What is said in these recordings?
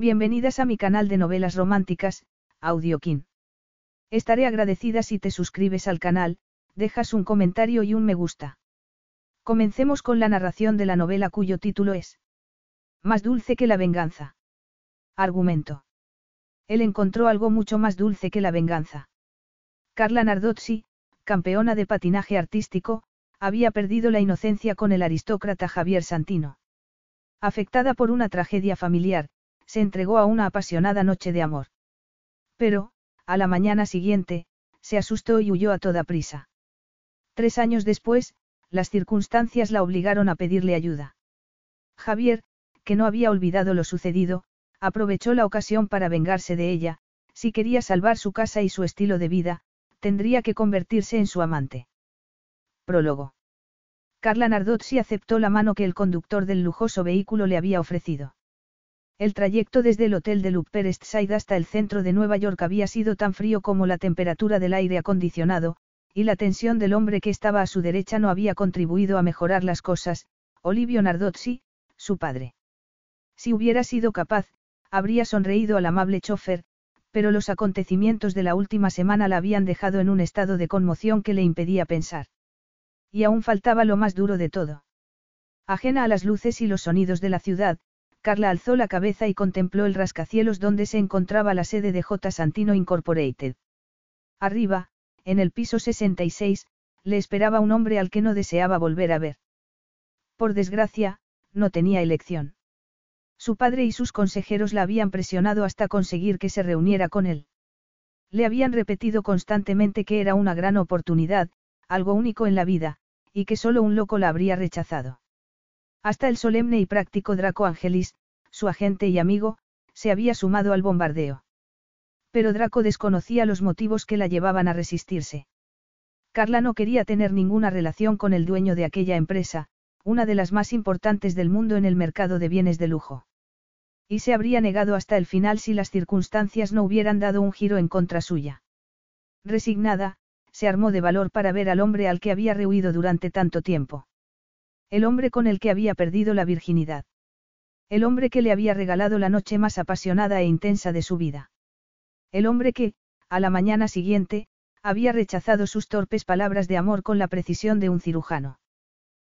Bienvenidas a mi canal de novelas románticas, Audiokin. Estaré agradecida si te suscribes al canal, dejas un comentario y un me gusta. Comencemos con la narración de la novela cuyo título es Más dulce que la venganza. Argumento. Él encontró algo mucho más dulce que la venganza. Carla Nardozzi, campeona de patinaje artístico, había perdido la inocencia con el aristócrata Javier Santino. Afectada por una tragedia familiar, se entregó a una apasionada noche de amor. Pero, a la mañana siguiente, se asustó y huyó a toda prisa. Tres años después, las circunstancias la obligaron a pedirle ayuda. Javier, que no había olvidado lo sucedido, aprovechó la ocasión para vengarse de ella, si quería salvar su casa y su estilo de vida, tendría que convertirse en su amante. Prólogo. Carla Nardozzi aceptó la mano que el conductor del lujoso vehículo le había ofrecido. El trayecto desde el hotel de Upper East Side hasta el centro de Nueva York había sido tan frío como la temperatura del aire acondicionado, y la tensión del hombre que estaba a su derecha no había contribuido a mejorar las cosas, Olivio Nardozzi, su padre. Si hubiera sido capaz, habría sonreído al amable chofer, pero los acontecimientos de la última semana la habían dejado en un estado de conmoción que le impedía pensar. Y aún faltaba lo más duro de todo. Ajena a las luces y los sonidos de la ciudad, Carla alzó la cabeza y contempló el rascacielos donde se encontraba la sede de J. Santino Incorporated. Arriba, en el piso 66, le esperaba un hombre al que no deseaba volver a ver. Por desgracia, no tenía elección. Su padre y sus consejeros la habían presionado hasta conseguir que se reuniera con él. Le habían repetido constantemente que era una gran oportunidad, algo único en la vida, y que solo un loco la habría rechazado. Hasta el solemne y práctico Draco Angelis, su agente y amigo, se había sumado al bombardeo. Pero Draco desconocía los motivos que la llevaban a resistirse. Carla no quería tener ninguna relación con el dueño de aquella empresa, una de las más importantes del mundo en el mercado de bienes de lujo. Y se habría negado hasta el final si las circunstancias no hubieran dado un giro en contra suya. Resignada, se armó de valor para ver al hombre al que había rehuido durante tanto tiempo. El hombre con el que había perdido la virginidad. El hombre que le había regalado la noche más apasionada e intensa de su vida. El hombre que, a la mañana siguiente, había rechazado sus torpes palabras de amor con la precisión de un cirujano.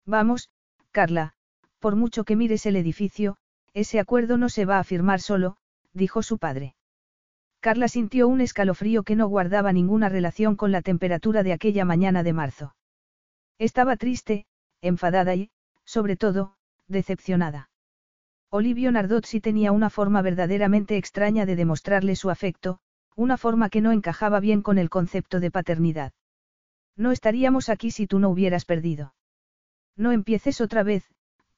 Vamos, Carla, por mucho que mires el edificio, ese acuerdo no se va a firmar solo, dijo su padre. Carla sintió un escalofrío que no guardaba ninguna relación con la temperatura de aquella mañana de marzo. Estaba triste, enfadada y, sobre todo, decepcionada. Olivio Nardozzi tenía una forma verdaderamente extraña de demostrarle su afecto, una forma que no encajaba bien con el concepto de paternidad. No estaríamos aquí si tú no hubieras perdido. No empieces otra vez,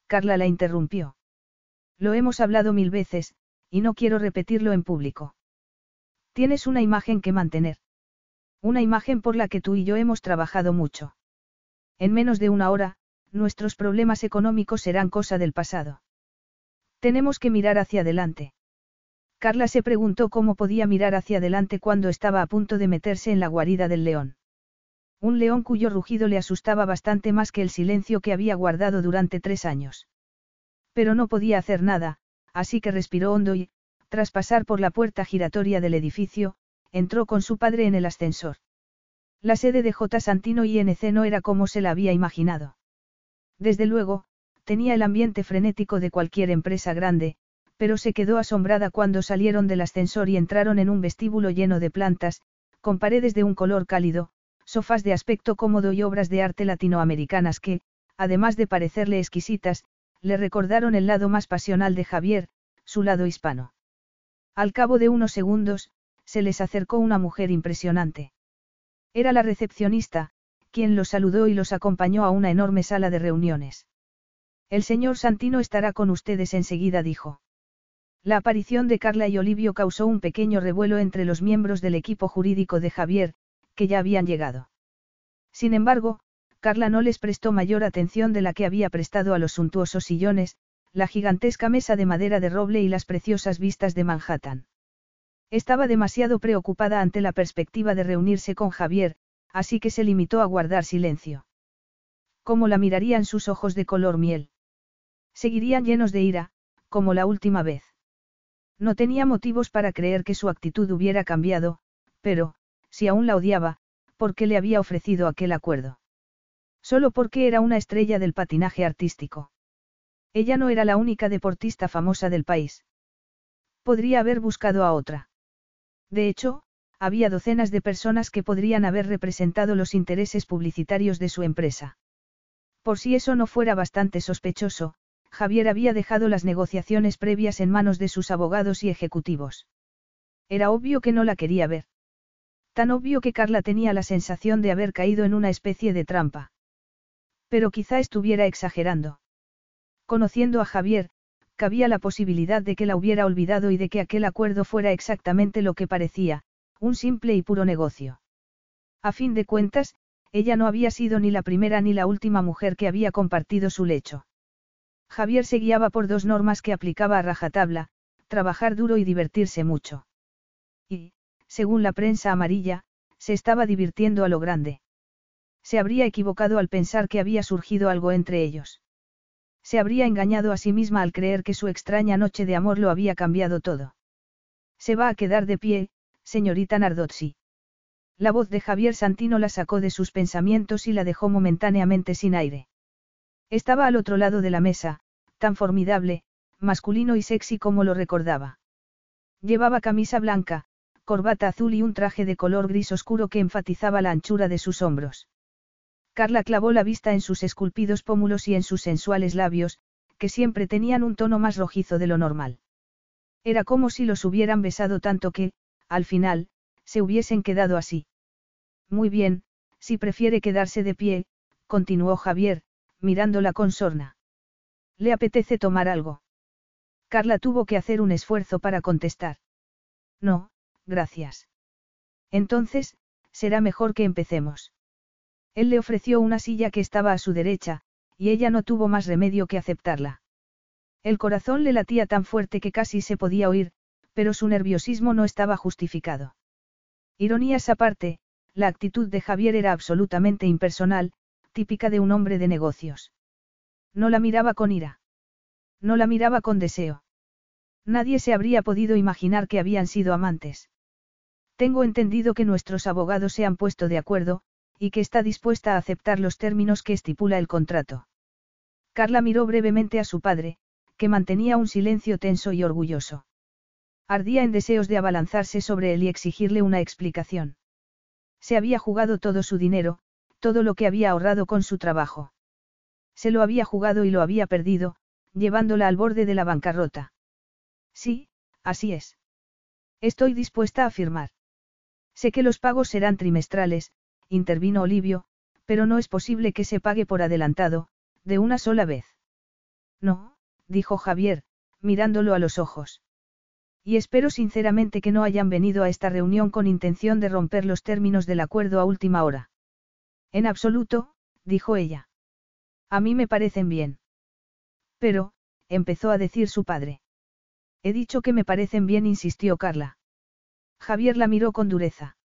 Carla la interrumpió. Lo hemos hablado mil veces, y no quiero repetirlo en público. Tienes una imagen que mantener. Una imagen por la que tú y yo hemos trabajado mucho. En menos de una hora, nuestros problemas económicos serán cosa del pasado. Tenemos que mirar hacia adelante. Carla se preguntó cómo podía mirar hacia adelante cuando estaba a punto de meterse en la guarida del león. Un león cuyo rugido le asustaba bastante más que el silencio que había guardado durante tres años. Pero no podía hacer nada, así que respiró hondo y, tras pasar por la puerta giratoria del edificio, entró con su padre en el ascensor. La sede de J. Santino INC no era como se la había imaginado. Desde luego, tenía el ambiente frenético de cualquier empresa grande, pero se quedó asombrada cuando salieron del ascensor y entraron en un vestíbulo lleno de plantas, con paredes de un color cálido, sofás de aspecto cómodo y obras de arte latinoamericanas que, además de parecerle exquisitas, le recordaron el lado más pasional de Javier, su lado hispano. Al cabo de unos segundos, se les acercó una mujer impresionante. Era la recepcionista, quien los saludó y los acompañó a una enorme sala de reuniones. El señor Santino estará con ustedes enseguida, dijo. La aparición de Carla y Olivio causó un pequeño revuelo entre los miembros del equipo jurídico de Javier, que ya habían llegado. Sin embargo, Carla no les prestó mayor atención de la que había prestado a los suntuosos sillones, la gigantesca mesa de madera de roble y las preciosas vistas de Manhattan. Estaba demasiado preocupada ante la perspectiva de reunirse con Javier, así que se limitó a guardar silencio. ¿Cómo la mirarían sus ojos de color miel? Seguirían llenos de ira, como la última vez. No tenía motivos para creer que su actitud hubiera cambiado, pero, si aún la odiaba, ¿por qué le había ofrecido aquel acuerdo? Solo porque era una estrella del patinaje artístico. Ella no era la única deportista famosa del país. Podría haber buscado a otra. De hecho, había docenas de personas que podrían haber representado los intereses publicitarios de su empresa. Por si eso no fuera bastante sospechoso, Javier había dejado las negociaciones previas en manos de sus abogados y ejecutivos. Era obvio que no la quería ver. Tan obvio que Carla tenía la sensación de haber caído en una especie de trampa. Pero quizá estuviera exagerando. Conociendo a Javier, cabía la posibilidad de que la hubiera olvidado y de que aquel acuerdo fuera exactamente lo que parecía, un simple y puro negocio. A fin de cuentas, ella no había sido ni la primera ni la última mujer que había compartido su lecho. Javier se guiaba por dos normas que aplicaba a rajatabla, trabajar duro y divertirse mucho. Y, según la prensa amarilla, se estaba divirtiendo a lo grande. Se habría equivocado al pensar que había surgido algo entre ellos. Se habría engañado a sí misma al creer que su extraña noche de amor lo había cambiado todo. Se va a quedar de pie, señorita Nardozzi. La voz de Javier Santino la sacó de sus pensamientos y la dejó momentáneamente sin aire. Estaba al otro lado de la mesa, tan formidable, masculino y sexy como lo recordaba. Llevaba camisa blanca, corbata azul y un traje de color gris oscuro que enfatizaba la anchura de sus hombros. Carla clavó la vista en sus esculpidos pómulos y en sus sensuales labios, que siempre tenían un tono más rojizo de lo normal. Era como si los hubieran besado tanto que, al final, se hubiesen quedado así. Muy bien, si prefiere quedarse de pie, continuó Javier, mirándola con sorna. ¿Le apetece tomar algo? Carla tuvo que hacer un esfuerzo para contestar. No, gracias. Entonces, será mejor que empecemos. Él le ofreció una silla que estaba a su derecha, y ella no tuvo más remedio que aceptarla. El corazón le latía tan fuerte que casi se podía oír, pero su nerviosismo no estaba justificado. Ironías aparte, la actitud de Javier era absolutamente impersonal, típica de un hombre de negocios. No la miraba con ira. No la miraba con deseo. Nadie se habría podido imaginar que habían sido amantes. Tengo entendido que nuestros abogados se han puesto de acuerdo, y que está dispuesta a aceptar los términos que estipula el contrato. Carla miró brevemente a su padre, que mantenía un silencio tenso y orgulloso. Ardía en deseos de abalanzarse sobre él y exigirle una explicación. Se había jugado todo su dinero, todo lo que había ahorrado con su trabajo. Se lo había jugado y lo había perdido, llevándola al borde de la bancarrota. Sí, así es. Estoy dispuesta a firmar. Sé que los pagos serán trimestrales, intervino Olivio, pero no es posible que se pague por adelantado, de una sola vez. No, dijo Javier, mirándolo a los ojos. Y espero sinceramente que no hayan venido a esta reunión con intención de romper los términos del acuerdo a última hora. En absoluto, dijo ella. A mí me parecen bien. Pero, empezó a decir su padre. He dicho que me parecen bien, insistió Carla. Javier la miró con dureza.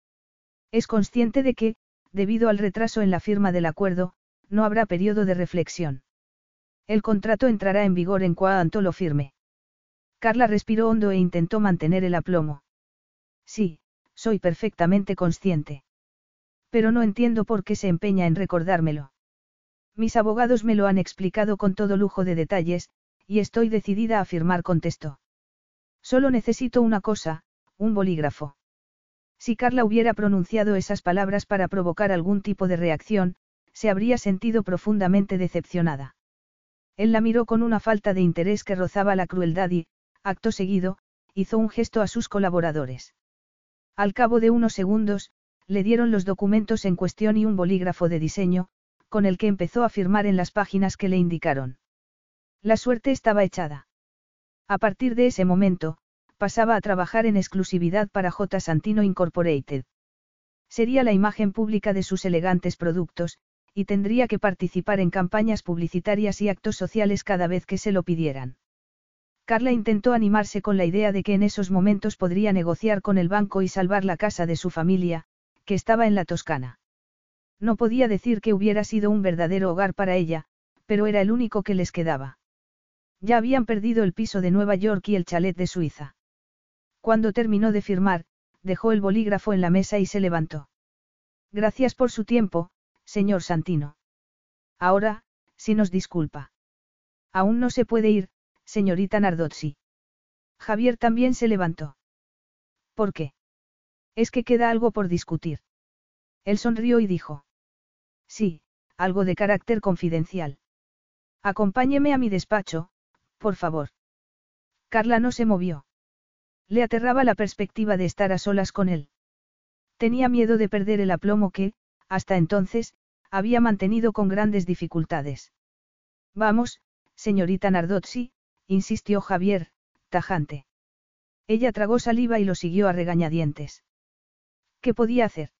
Es consciente de que, debido al retraso en la firma del acuerdo, no habrá periodo de reflexión. El contrato entrará en vigor en cuanto lo firme. Carla respiró hondo e intentó mantener el aplomo. Sí, soy perfectamente consciente. Pero no entiendo por qué se empeña en recordármelo. Mis abogados me lo han explicado con todo lujo de detalles, y estoy decidida a firmar, contestó. Solo necesito una cosa, un bolígrafo. Si Carla hubiera pronunciado esas palabras para provocar algún tipo de reacción, se habría sentido profundamente decepcionada. Él la miró con una falta de interés que rozaba la crueldad y, acto seguido, hizo un gesto a sus colaboradores. Al cabo de unos segundos, le dieron los documentos en cuestión y un bolígrafo de diseño, con el que empezó a firmar en las páginas que le indicaron. La suerte estaba echada. A partir de ese momento, pasaba a trabajar en exclusividad para J. Santino Incorporated. Sería la imagen pública de sus elegantes productos, y tendría que participar en campañas publicitarias y actos sociales cada vez que se lo pidieran. Carla intentó animarse con la idea de que en esos momentos podría negociar con el banco y salvar la casa de su familia, que estaba en la Toscana. No podía decir que hubiera sido un verdadero hogar para ella, pero era el único que les quedaba. Ya habían perdido el piso de Nueva York y el chalet de Suiza. Cuando terminó de firmar, dejó el bolígrafo en la mesa y se levantó. Gracias por su tiempo, señor Santino. Ahora, si nos disculpa. Aún no se puede ir, señorita Nardozzi. Javier también se levantó. ¿Por qué? Es que queda algo por discutir. Él sonrió y dijo. Sí, algo de carácter confidencial. Acompáñeme a mi despacho, por favor. Carla no se movió. Le aterraba la perspectiva de estar a solas con él. Tenía miedo de perder el aplomo que, hasta entonces, había mantenido con grandes dificultades. Vamos, señorita Nardozzi, insistió Javier, tajante. Ella tragó saliva y lo siguió a regañadientes. ¿Qué podía hacer?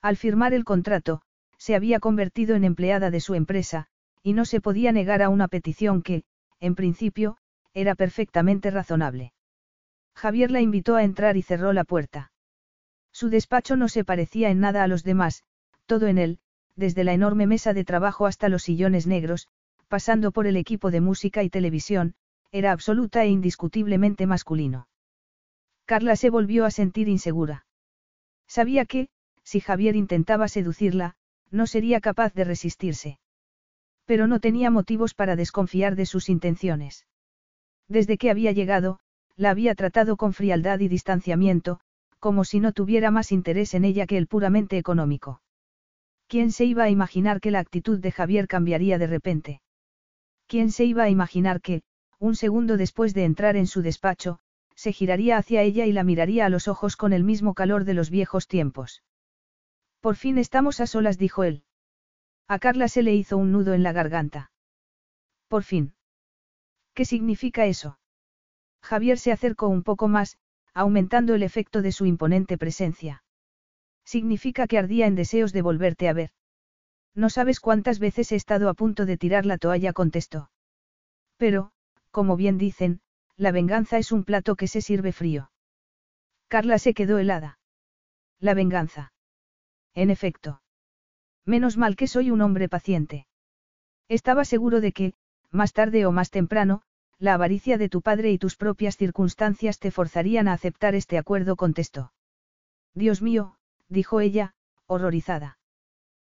Al firmar el contrato, se había convertido en empleada de su empresa, y no se podía negar a una petición que, en principio, era perfectamente razonable. Javier la invitó a entrar y cerró la puerta. Su despacho no se parecía en nada a los demás, todo en él, desde la enorme mesa de trabajo hasta los sillones negros, pasando por el equipo de música y televisión, era absoluta e indiscutiblemente masculino. Carla se volvió a sentir insegura. Sabía que, si Javier intentaba seducirla, no sería capaz de resistirse. Pero no tenía motivos para desconfiar de sus intenciones. Desde que había llegado, la había tratado con frialdad y distanciamiento, como si no tuviera más interés en ella que el puramente económico. ¿Quién se iba a imaginar que la actitud de Javier cambiaría de repente? ¿Quién se iba a imaginar que, un segundo después de entrar en su despacho, se giraría hacia ella y la miraría a los ojos con el mismo calor de los viejos tiempos? Por fin estamos a solas, dijo él. A Carla se le hizo un nudo en la garganta. Por fin. ¿Qué significa eso? Javier se acercó un poco más, aumentando el efecto de su imponente presencia. Significa que ardía en deseos de volverte a ver. No sabes cuántas veces he estado a punto de tirar la toalla, contestó. Pero, como bien dicen, la venganza es un plato que se sirve frío. Carla se quedó helada. La venganza. En efecto. Menos mal que soy un hombre paciente. Estaba seguro de que, más tarde o más temprano, la avaricia de tu padre y tus propias circunstancias te forzarían a aceptar este acuerdo, contestó. Dios mío, dijo ella, horrorizada.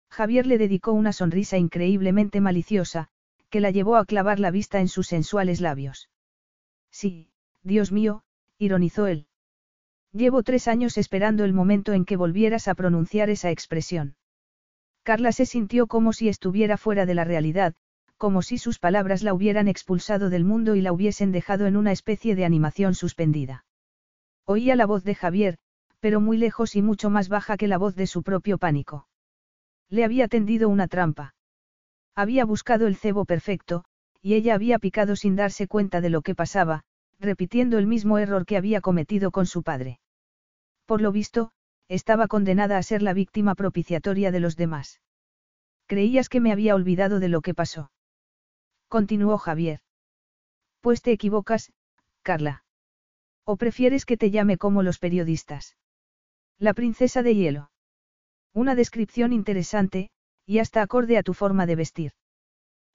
Javier le dedicó una sonrisa increíblemente maliciosa, que la llevó a clavar la vista en sus sensuales labios. Sí, Dios mío, ironizó él. Llevo tres años esperando el momento en que volvieras a pronunciar esa expresión. Carla se sintió como si estuviera fuera de la realidad, como si sus palabras la hubieran expulsado del mundo y la hubiesen dejado en una especie de animación suspendida. Oía la voz de Javier, pero muy lejos y mucho más baja que la voz de su propio pánico. Le había tendido una trampa. Había buscado el cebo perfecto, y ella había picado sin darse cuenta de lo que pasaba, repitiendo el mismo error que había cometido con su padre. Por lo visto, estaba condenada a ser la víctima propiciatoria de los demás. Creías que me había olvidado de lo que pasó. Continuó Javier. Pues te equivocas, Carla. ¿O prefieres que te llame como los periodistas? La princesa de hielo. Una descripción interesante, y hasta acorde a tu forma de vestir.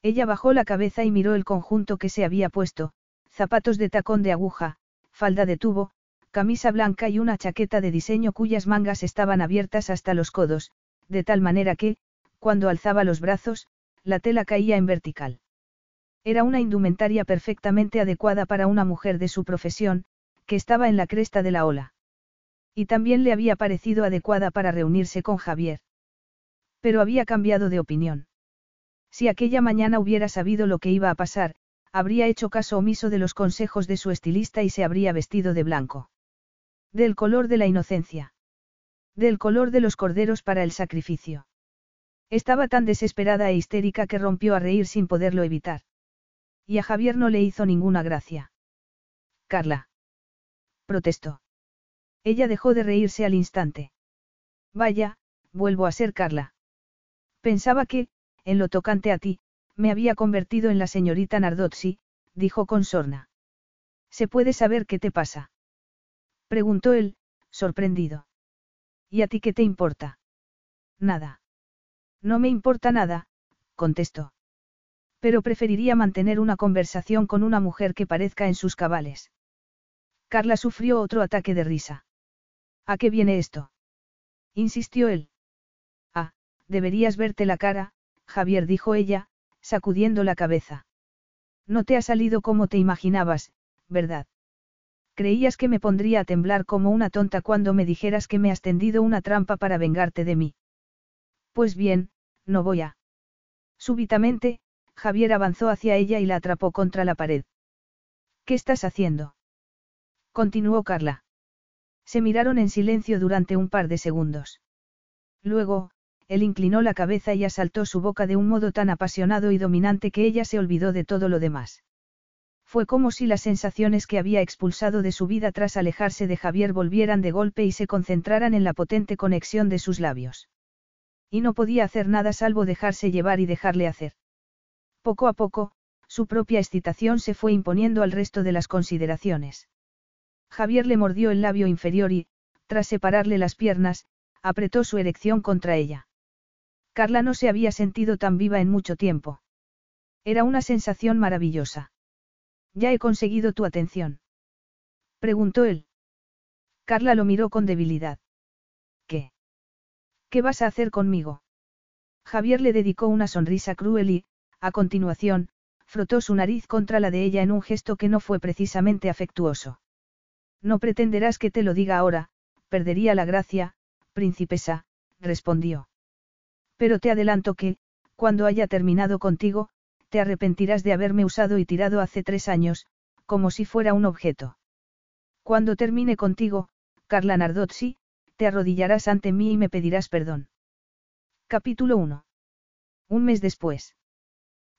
Ella bajó la cabeza y miró el conjunto que se había puesto, zapatos de tacón de aguja, falda de tubo, camisa blanca y una chaqueta de diseño cuyas mangas estaban abiertas hasta los codos, de tal manera que, cuando alzaba los brazos, la tela caía en vertical. Era una indumentaria perfectamente adecuada para una mujer de su profesión, que estaba en la cresta de la ola. Y también le había parecido adecuada para reunirse con Javier. Pero había cambiado de opinión. Si aquella mañana hubiera sabido lo que iba a pasar, habría hecho caso omiso de los consejos de su estilista y se habría vestido de blanco. Del color de la inocencia. Del color de los corderos para el sacrificio. Estaba tan desesperada e histérica que rompió a reír sin poderlo evitar. Y a Javier no le hizo ninguna gracia. Carla. Protestó. Ella dejó de reírse al instante. Vaya, vuelvo a ser Carla. Pensaba que, en lo tocante a ti, me había convertido en la señorita Nardozzi, dijo con sorna. ¿Se puede saber qué te pasa? Preguntó él, sorprendido. ¿Y a ti qué te importa? Nada. No me importa nada, contestó. Pero preferiría mantener una conversación con una mujer que parezca en sus cabales. Carla sufrió otro ataque de risa. ¿A qué viene esto? insistió él. Deberías verte la cara, Javier dijo ella, sacudiendo la cabeza. No te ha salido como te imaginabas, ¿verdad? Creías que me pondría a temblar como una tonta cuando me dijeras que me has tendido una trampa para vengarte de mí. Pues bien, no voy a. Súbitamente, Javier avanzó hacia ella y la atrapó contra la pared. ¿Qué estás haciendo? Continuó Carla. Se miraron en silencio durante un par de segundos. Luego, él inclinó la cabeza y asaltó su boca de un modo tan apasionado y dominante que ella se olvidó de todo lo demás. Fue como si las sensaciones que había expulsado de su vida tras alejarse de Javier volvieran de golpe y se concentraran en la potente conexión de sus labios. Y no podía hacer nada salvo dejarse llevar y dejarle hacer. Poco a poco, su propia excitación se fue imponiendo al resto de las consideraciones. Javier le mordió el labio inferior y, tras separarle las piernas, apretó su erección contra ella. Carla no se había sentido tan viva en mucho tiempo. Era una sensación maravillosa. Ya he conseguido tu atención. Preguntó él. Carla lo miró con debilidad. ¿Qué? ¿Qué vas a hacer conmigo? Javier le dedicó una sonrisa cruel y, a continuación, frotó su nariz contra la de ella en un gesto que no fue precisamente afectuoso. No pretenderás que te lo diga ahora, perdería la gracia, princesa, respondió. Pero te adelanto que, cuando haya terminado contigo, te arrepentirás de haberme usado y tirado hace tres años, como si fuera un objeto. Cuando termine contigo, Carla Nardozzi, te arrodillarás ante mí y me pedirás perdón. Capítulo 1. Un mes después.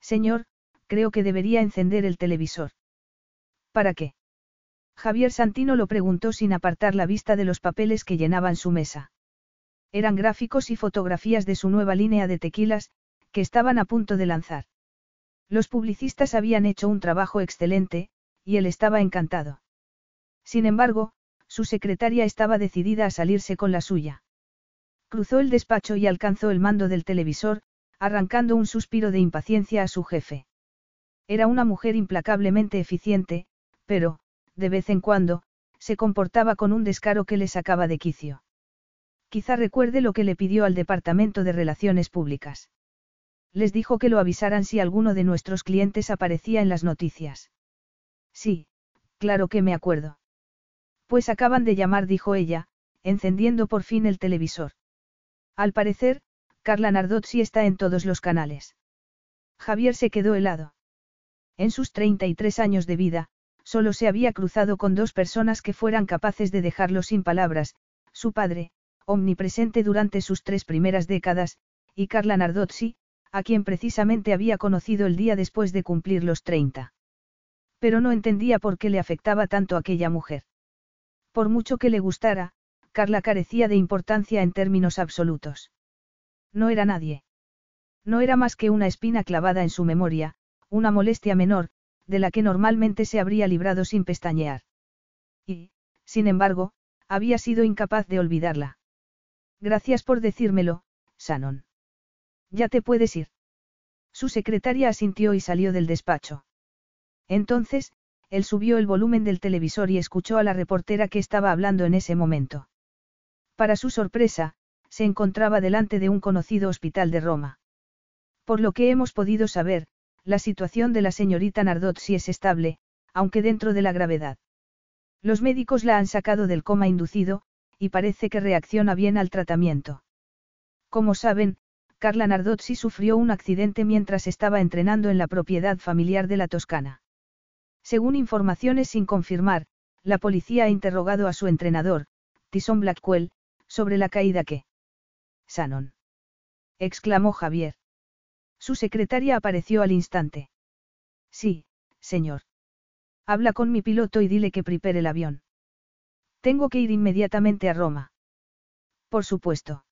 Señor, creo que debería encender el televisor. ¿Para qué? Javier Santino lo preguntó sin apartar la vista de los papeles que llenaban su mesa. Eran gráficos y fotografías de su nueva línea de tequilas, que estaban a punto de lanzar. Los publicistas habían hecho un trabajo excelente, y él estaba encantado. Sin embargo, su secretaria estaba decidida a salirse con la suya. Cruzó el despacho y alcanzó el mando del televisor, arrancando un suspiro de impaciencia a su jefe. Era una mujer implacablemente eficiente, pero, de vez en cuando, se comportaba con un descaro que le sacaba de quicio. Quizá recuerde lo que le pidió al Departamento de Relaciones Públicas. Les dijo que lo avisaran si alguno de nuestros clientes aparecía en las noticias. Sí, claro que me acuerdo. Pues acaban de llamar, dijo ella, encendiendo por fin el televisor. Al parecer, Carla Nardozzi está en todos los canales. Javier se quedó helado. En sus 33 años de vida, solo se había cruzado con dos personas que fueran capaces de dejarlo sin palabras, su padre, omnipresente durante sus tres primeras décadas, y Carla Nardozzi, a quien precisamente había conocido el día después de cumplir los 30. Pero no entendía por qué le afectaba tanto aquella mujer. Por mucho que le gustara, Carla carecía de importancia en términos absolutos. No era nadie. No era más que una espina clavada en su memoria, una molestia menor, de la que normalmente se habría librado sin pestañear. Y, sin embargo, había sido incapaz de olvidarla. Gracias por decírmelo, Shannon. Ya te puedes ir. Su secretaria asintió y salió del despacho. Entonces, él subió el volumen del televisor y escuchó a la reportera que estaba hablando en ese momento. Para su sorpresa, se encontraba delante de un conocido hospital de Roma. Por lo que hemos podido saber, la situación de la señorita Nardozzi es estable, aunque dentro de la gravedad. Los médicos la han sacado del coma inducido, y parece que reacciona bien al tratamiento. Como saben, Carla Nardozzi sufrió un accidente mientras estaba entrenando en la propiedad familiar de la Toscana. Según informaciones sin confirmar, la policía ha interrogado a su entrenador, Tyson Blackwell, sobre la caída que. Shannon. exclamó Javier. Su secretaria apareció al instante. Sí, señor. Habla con mi piloto y dile que prepare el avión. Tengo que ir inmediatamente a Roma. Por supuesto.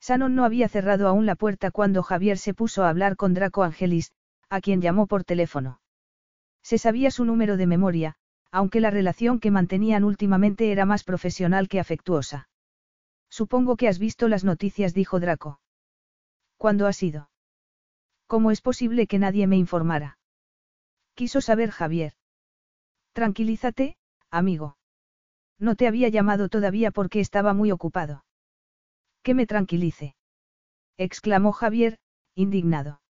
Sanon no había cerrado aún la puerta cuando Javier se puso a hablar con Draco Angelis, a quien llamó por teléfono. Se sabía su número de memoria, aunque la relación que mantenían últimamente era más profesional que afectuosa. Supongo que has visto las noticias, dijo Draco. ¿Cuándo ha sido? ¿Cómo es posible que nadie me informara? Quiso saber Javier. Tranquilízate, amigo. No te había llamado todavía porque estaba muy ocupado. Que me tranquilice. exclamó Javier, indignado.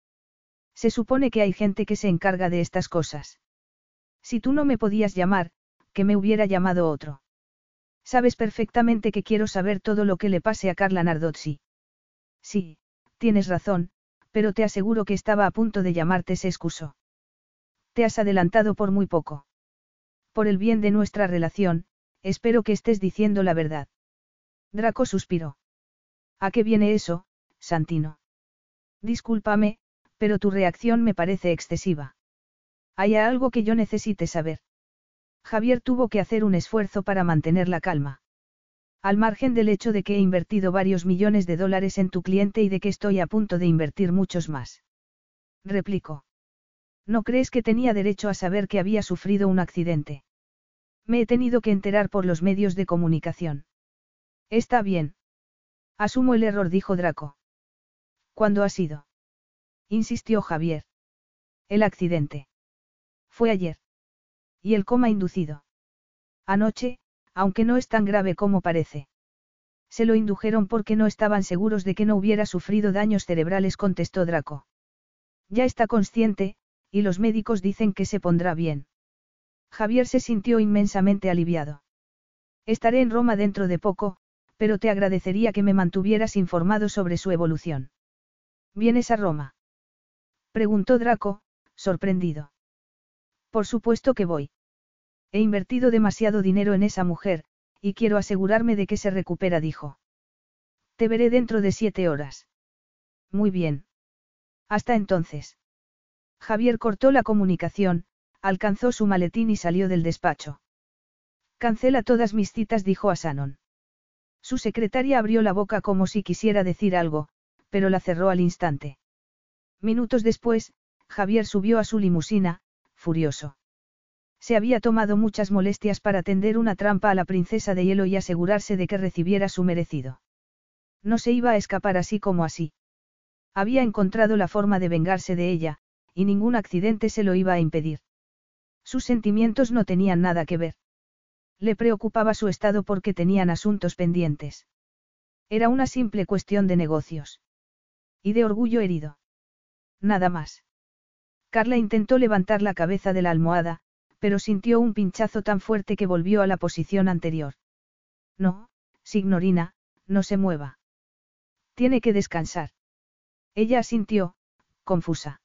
Se supone que hay gente que se encarga de estas cosas. Si tú no me podías llamar, que me hubiera llamado otro. Sabes perfectamente que quiero saber todo lo que le pase a Carla Nardozzi. Sí, tienes razón, pero te aseguro que estaba a punto de llamarte, se excusó. Te has adelantado por muy poco. Por el bien de nuestra relación, espero que estés diciendo la verdad. Draco suspiró. ¿A qué viene eso, Santino? Discúlpame, pero tu reacción me parece excesiva. ¿Hay algo que yo necesite saber? Javier tuvo que hacer un esfuerzo para mantener la calma. Al margen del hecho de que he invertido varios millones de dólares en tu cliente y de que estoy a punto de invertir muchos más. Replicó. ¿No crees que tenía derecho a saber que había sufrido un accidente? Me he tenido que enterar por los medios de comunicación. Está bien. Asumo el error, dijo Draco. ¿Cuándo ha sido? Insistió Javier. El accidente. Fue ayer. Y el coma inducido. Anoche, aunque no es tan grave como parece. Se lo indujeron porque no estaban seguros de que no hubiera sufrido daños cerebrales, contestó Draco. Ya está consciente, y los médicos dicen que se pondrá bien. Javier se sintió inmensamente aliviado. Estaré en Roma dentro de poco, pero te agradecería que me mantuvieras informado sobre su evolución. ¿Vienes a Roma? Preguntó Draco, sorprendido. Por supuesto que voy. He invertido demasiado dinero en esa mujer, y quiero asegurarme de que se recupera, dijo. Te veré dentro de siete horas. Muy bien. Hasta entonces. Javier cortó la comunicación, alcanzó su maletín y salió del despacho. Cancela todas mis citas, dijo a Sanon. Su secretaria abrió la boca como si quisiera decir algo, pero la cerró al instante. Minutos después, Javier subió a su limusina, furioso. Se había tomado muchas molestias para tender una trampa a la princesa de hielo y asegurarse de que recibiera su merecido. No se iba a escapar así como así. Había encontrado la forma de vengarse de ella, y ningún accidente se lo iba a impedir. Sus sentimientos no tenían nada que ver. Le preocupaba su estado porque tenían asuntos pendientes. Era una simple cuestión de negocios. Y de orgullo herido. Nada más. Carla intentó levantar la cabeza de la almohada, pero sintió un pinchazo tan fuerte que volvió a la posición anterior. No, Signorina, no se mueva. Tiene que descansar. Ella asintió, confusa.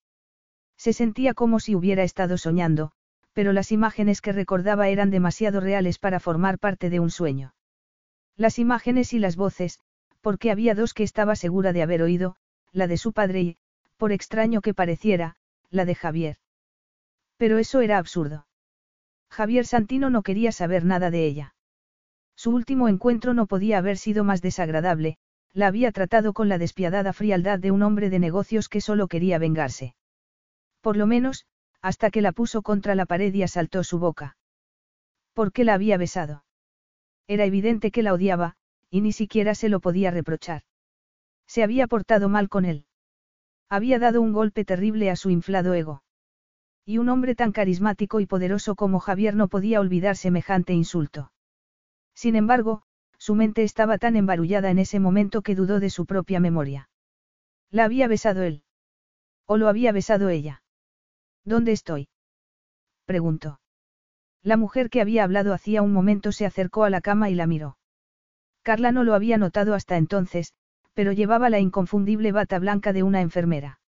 Se sentía como si hubiera estado soñando, pero las imágenes que recordaba eran demasiado reales para formar parte de un sueño. Las imágenes y las voces, porque había dos que estaba segura de haber oído, la de su padre y, por extraño que pareciera, la de Javier. Pero eso era absurdo. Javier Santino no quería saber nada de ella. Su último encuentro no podía haber sido más desagradable, la había tratado con la despiadada frialdad de un hombre de negocios que solo quería vengarse. Por lo menos, hasta que la puso contra la pared y asaltó su boca. ¿Por qué la había besado? Era evidente que la odiaba, y ni siquiera se lo podía reprochar. Se había portado mal con él. Había dado un golpe terrible a su inflado ego. Y un hombre tan carismático y poderoso como Javier no podía olvidar semejante insulto. Sin embargo, su mente estaba tan embarullada en ese momento que dudó de su propia memoria. ¿La había besado él? ¿O lo había besado ella? ¿Dónde estoy? preguntó. La mujer que había hablado hacía un momento se acercó a la cama y la miró. Carla no lo había notado hasta entonces, pero llevaba la inconfundible bata blanca de una enfermera.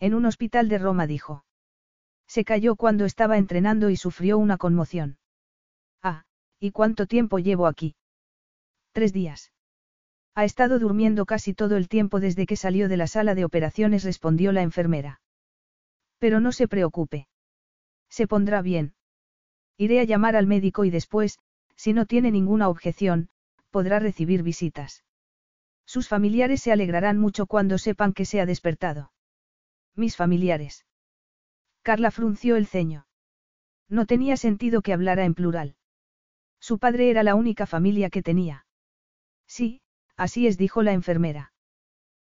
En un hospital de Roma dijo. Se cayó cuando estaba entrenando y sufrió una conmoción. Ah, ¿y cuánto tiempo llevo aquí? Tres días. Ha estado durmiendo casi todo el tiempo desde que salió de la sala de operaciones, respondió la enfermera. Pero no se preocupe. Se pondrá bien. Iré a llamar al médico y después, si no tiene ninguna objeción, podrá recibir visitas. Sus familiares se alegrarán mucho cuando sepan que se ha despertado. Mis familiares. Carla frunció el ceño. No tenía sentido que hablara en plural. Su padre era la única familia que tenía. Sí, así es, dijo la enfermera.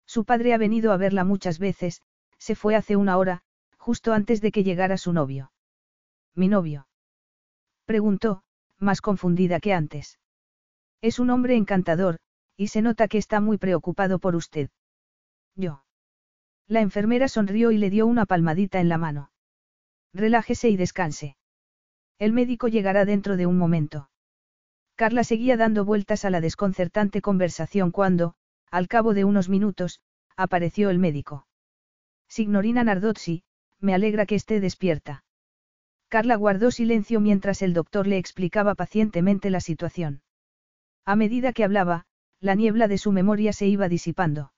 Su padre ha venido a verla muchas veces, se fue hace una hora, justo antes de que llegara su novio. ¿Mi novio? Preguntó, más confundida que antes. Es un hombre encantador, y se nota que está muy preocupado por usted. Yo. La enfermera sonrió y le dio una palmadita en la mano. Relájese y descanse. El médico llegará dentro de un momento. Carla seguía dando vueltas a la desconcertante conversación cuando, al cabo de unos minutos, apareció el médico. Signorina Nardozzi, me alegra que esté despierta. Carla guardó silencio mientras el doctor le explicaba pacientemente la situación. A medida que hablaba, la niebla de su memoria se iba disipando.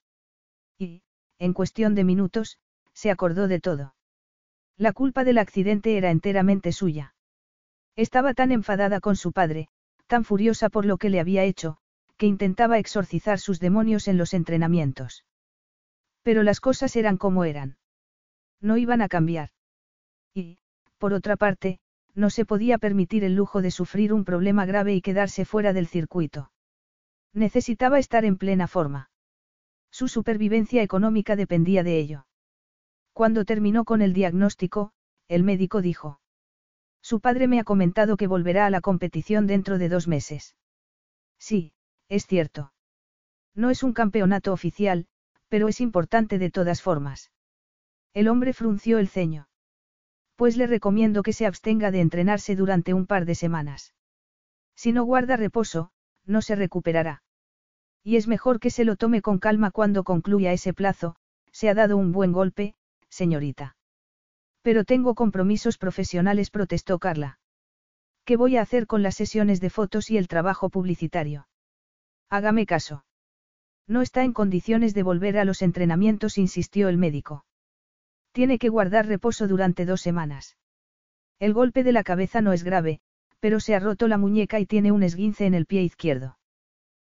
Y, en cuestión de minutos, se acordó de todo. La culpa del accidente era enteramente suya. Estaba tan enfadada con su padre, tan furiosa por lo que le había hecho, que intentaba exorcizar sus demonios en los entrenamientos. Pero las cosas eran como eran. No iban a cambiar. Y, por otra parte, no se podía permitir el lujo de sufrir un problema grave y quedarse fuera del circuito. Necesitaba estar en plena forma. Su supervivencia económica dependía de ello. Cuando terminó con el diagnóstico, el médico dijo. Su padre me ha comentado que volverá a la competición dentro de dos meses. Sí, es cierto. No es un campeonato oficial, pero es importante de todas formas. El hombre frunció el ceño. Pues le recomiendo que se abstenga de entrenarse durante un par de semanas. Si no guarda reposo, no se recuperará. Y es mejor que se lo tome con calma cuando concluya ese plazo, se ha dado un buen golpe, señorita. Pero tengo compromisos profesionales, protestó Carla. ¿Qué voy a hacer con las sesiones de fotos y el trabajo publicitario? Hágame caso. No está en condiciones de volver a los entrenamientos, insistió el médico. Tiene que guardar reposo durante dos semanas. El golpe de la cabeza no es grave, pero se ha roto la muñeca y tiene un esguince en el pie izquierdo.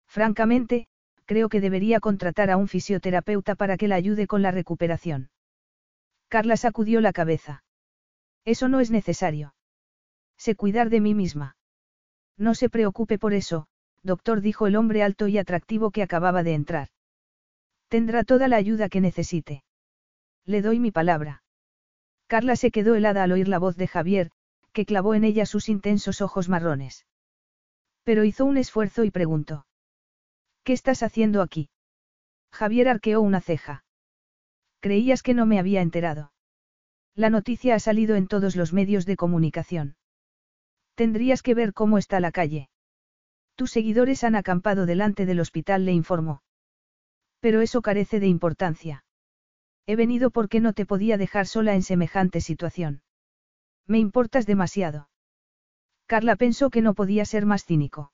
Francamente, creo que debería contratar a un fisioterapeuta para que la ayude con la recuperación. Carla sacudió la cabeza. Eso no es necesario. Sé cuidar de mí misma. No se preocupe por eso, doctor, dijo el hombre alto y atractivo que acababa de entrar. Tendrá toda la ayuda que necesite. Le doy mi palabra. Carla se quedó helada al oír la voz de Javier, que clavó en ella sus intensos ojos marrones. Pero hizo un esfuerzo y preguntó. ¿Qué estás haciendo aquí? Javier arqueó una ceja. Creías que no me había enterado. La noticia ha salido en todos los medios de comunicación. Tendrías que ver cómo está la calle. Tus seguidores han acampado delante del hospital, le informó. Pero eso carece de importancia. He venido porque no te podía dejar sola en semejante situación. Me importas demasiado. Carla pensó que no podía ser más cínico.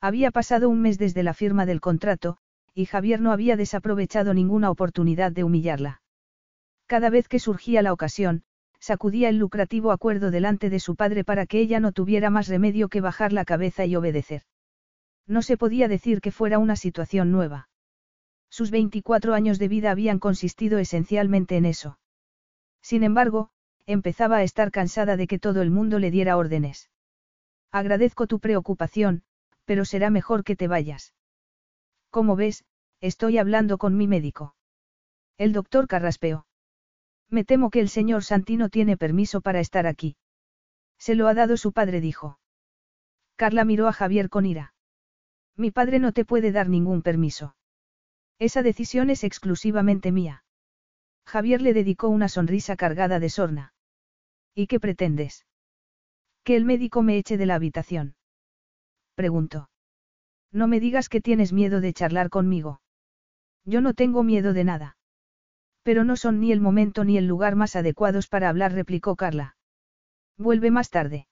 Había pasado un mes desde la firma del contrato, y Javier no había desaprovechado ninguna oportunidad de humillarla. Cada vez que surgía la ocasión, sacudía el lucrativo acuerdo delante de su padre para que ella no tuviera más remedio que bajar la cabeza y obedecer. No se podía decir que fuera una situación nueva. Sus 24 años de vida habían consistido esencialmente en eso. Sin embargo, empezaba a estar cansada de que todo el mundo le diera órdenes. Agradezco tu preocupación, pero será mejor que te vayas. Como ves, estoy hablando con mi médico. El doctor carraspeó. Me temo que el señor Santino tiene permiso para estar aquí. Se lo ha dado su padre, dijo. Carla miró a Javier con ira. Mi padre no te puede dar ningún permiso. Esa decisión es exclusivamente mía. Javier le dedicó una sonrisa cargada de sorna. ¿Y qué pretendes? Que el médico me eche de la habitación preguntó. No me digas que tienes miedo de charlar conmigo. Yo no tengo miedo de nada. Pero no son ni el momento ni el lugar más adecuados para hablar, replicó Carla. Vuelve más tarde.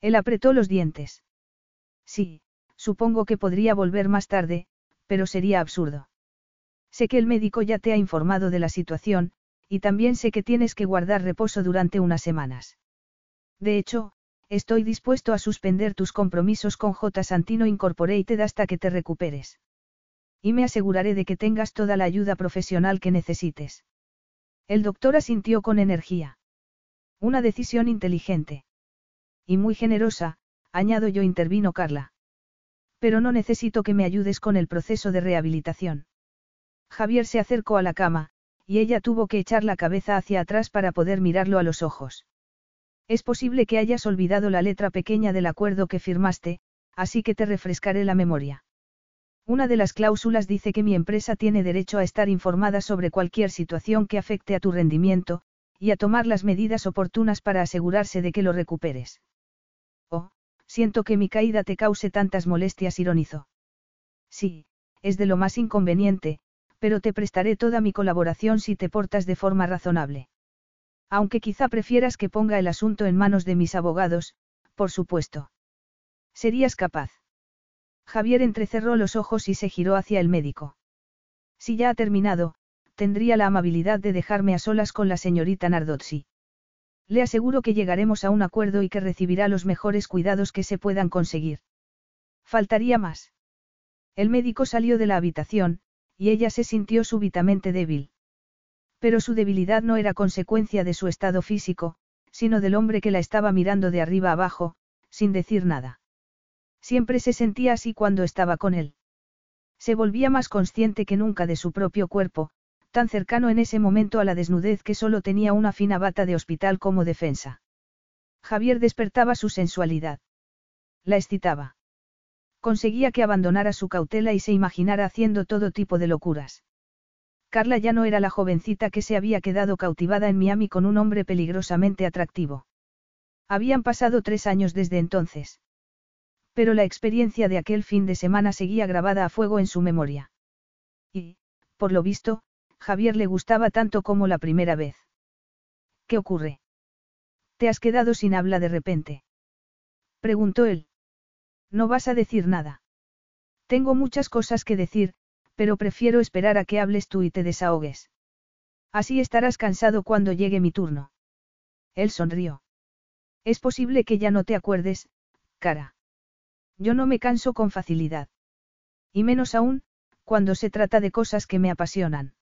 Él apretó los dientes. Sí, supongo que podría volver más tarde, pero sería absurdo. Sé que el médico ya te ha informado de la situación, y también sé que tienes que guardar reposo durante unas semanas. De hecho, Estoy dispuesto a suspender tus compromisos con J. Santino Incorporated hasta que te recuperes. Y me aseguraré de que tengas toda la ayuda profesional que necesites. El doctor asintió con energía. Una decisión inteligente. Y muy generosa, añado yo, intervino Carla. Pero no necesito que me ayudes con el proceso de rehabilitación. Javier se acercó a la cama, y ella tuvo que echar la cabeza hacia atrás para poder mirarlo a los ojos. Es posible que hayas olvidado la letra pequeña del acuerdo que firmaste, así que te refrescaré la memoria. Una de las cláusulas dice que mi empresa tiene derecho a estar informada sobre cualquier situación que afecte a tu rendimiento, y a tomar las medidas oportunas para asegurarse de que lo recuperes. Oh, siento que mi caída te cause tantas molestias, ironizó. Sí, es de lo más inconveniente, pero te prestaré toda mi colaboración si te portas de forma razonable. Aunque quizá prefieras que ponga el asunto en manos de mis abogados, por supuesto. ¿Serías capaz? Javier entrecerró los ojos y se giró hacia el médico. Si ya ha terminado, tendría la amabilidad de dejarme a solas con la señorita Nardozzi. Le aseguro que llegaremos a un acuerdo y que recibirá los mejores cuidados que se puedan conseguir. Faltaría más. El médico salió de la habitación, y ella se sintió súbitamente débil. Pero su debilidad no era consecuencia de su estado físico, sino del hombre que la estaba mirando de arriba abajo, sin decir nada. Siempre se sentía así cuando estaba con él. Se volvía más consciente que nunca de su propio cuerpo, tan cercano en ese momento a la desnudez que solo tenía una fina bata de hospital como defensa. Javier despertaba su sensualidad. La excitaba. Conseguía que abandonara su cautela y se imaginara haciendo todo tipo de locuras. Carla ya no era la jovencita que se había quedado cautivada en Miami con un hombre peligrosamente atractivo. Habían pasado tres años desde entonces. Pero la experiencia de aquel fin de semana seguía grabada a fuego en su memoria. Y, por lo visto, Javier le gustaba tanto como la primera vez. ¿Qué ocurre? ¿Te has quedado sin habla de repente? Preguntó él. No vas a decir nada. Tengo muchas cosas que decir, pero prefiero esperar a que hables tú y te desahogues. Así estarás cansado cuando llegue mi turno. Él sonrió. Es posible que ya no te acuerdes, cara. Yo no me canso con facilidad. Y menos aún, cuando se trata de cosas que me apasionan.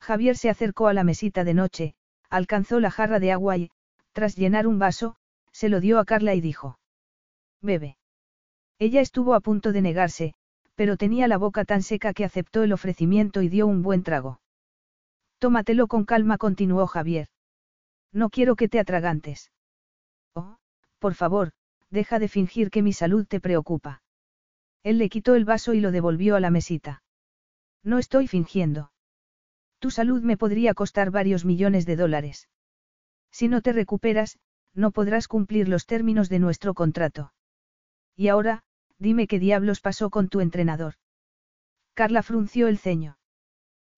Javier se acercó a la mesita de noche, alcanzó la jarra de agua y, tras llenar un vaso, se lo dio a Carla y dijo. Bebe. Ella estuvo a punto de negarse, pero tenía la boca tan seca que aceptó el ofrecimiento y dio un buen trago. Tómatelo con calma, continuó Javier. No quiero que te atragantes. Oh, por favor, deja de fingir que mi salud te preocupa. Él le quitó el vaso y lo devolvió a la mesita. No estoy fingiendo. Tu salud me podría costar varios millones de dólares. Si no te recuperas, no podrás cumplir los términos de nuestro contrato. Y ahora, dime qué diablos pasó con tu entrenador. Carla frunció el ceño.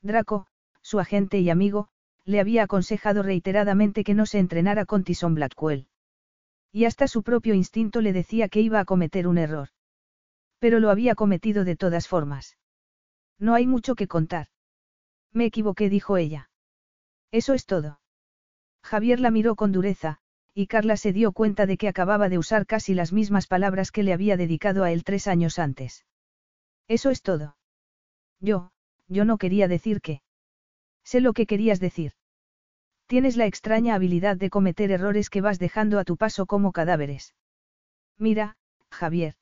Draco, su agente y amigo, le había aconsejado reiteradamente que no se entrenara con Tyson Blackwell. Y hasta su propio instinto le decía que iba a cometer un error. Pero lo había cometido de todas formas. No hay mucho que contar. Me equivoqué, dijo ella. Eso es todo. Javier la miró con dureza, y Carla se dio cuenta de que acababa de usar casi las mismas palabras que le había dedicado a él tres años antes. Eso es todo. Yo, yo no quería decir que. Sé lo que querías decir. Tienes la extraña habilidad de cometer errores que vas dejando a tu paso como cadáveres. Mira, Javier.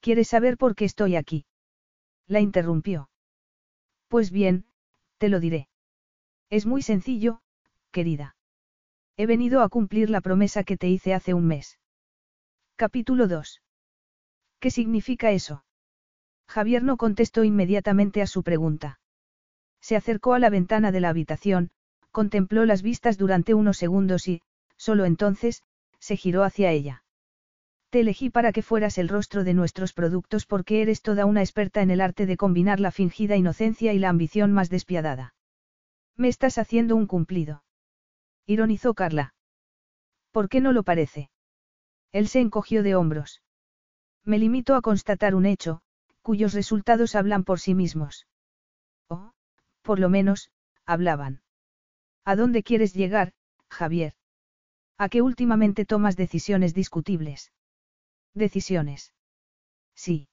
¿Quieres saber por qué estoy aquí? La interrumpió. Pues bien, te lo diré. Es muy sencillo, querida. He venido a cumplir la promesa que te hice hace un mes. Capítulo 2. ¿Qué significa eso? Javier no contestó inmediatamente a su pregunta. Se acercó a la ventana de la habitación, contempló las vistas durante unos segundos y, solo entonces, se giró hacia ella. Te elegí para que fueras el rostro de nuestros productos porque eres toda una experta en el arte de combinar la fingida inocencia y la ambición más despiadada. Me estás haciendo un cumplido. Ironizó Carla. ¿Por qué no lo parece? Él se encogió de hombros. Me limito a constatar un hecho, cuyos resultados hablan por sí mismos. Oh, por lo menos, hablaban. ¿A dónde quieres llegar, Javier? ¿A qué últimamente tomas decisiones discutibles? Decisiones. Sí.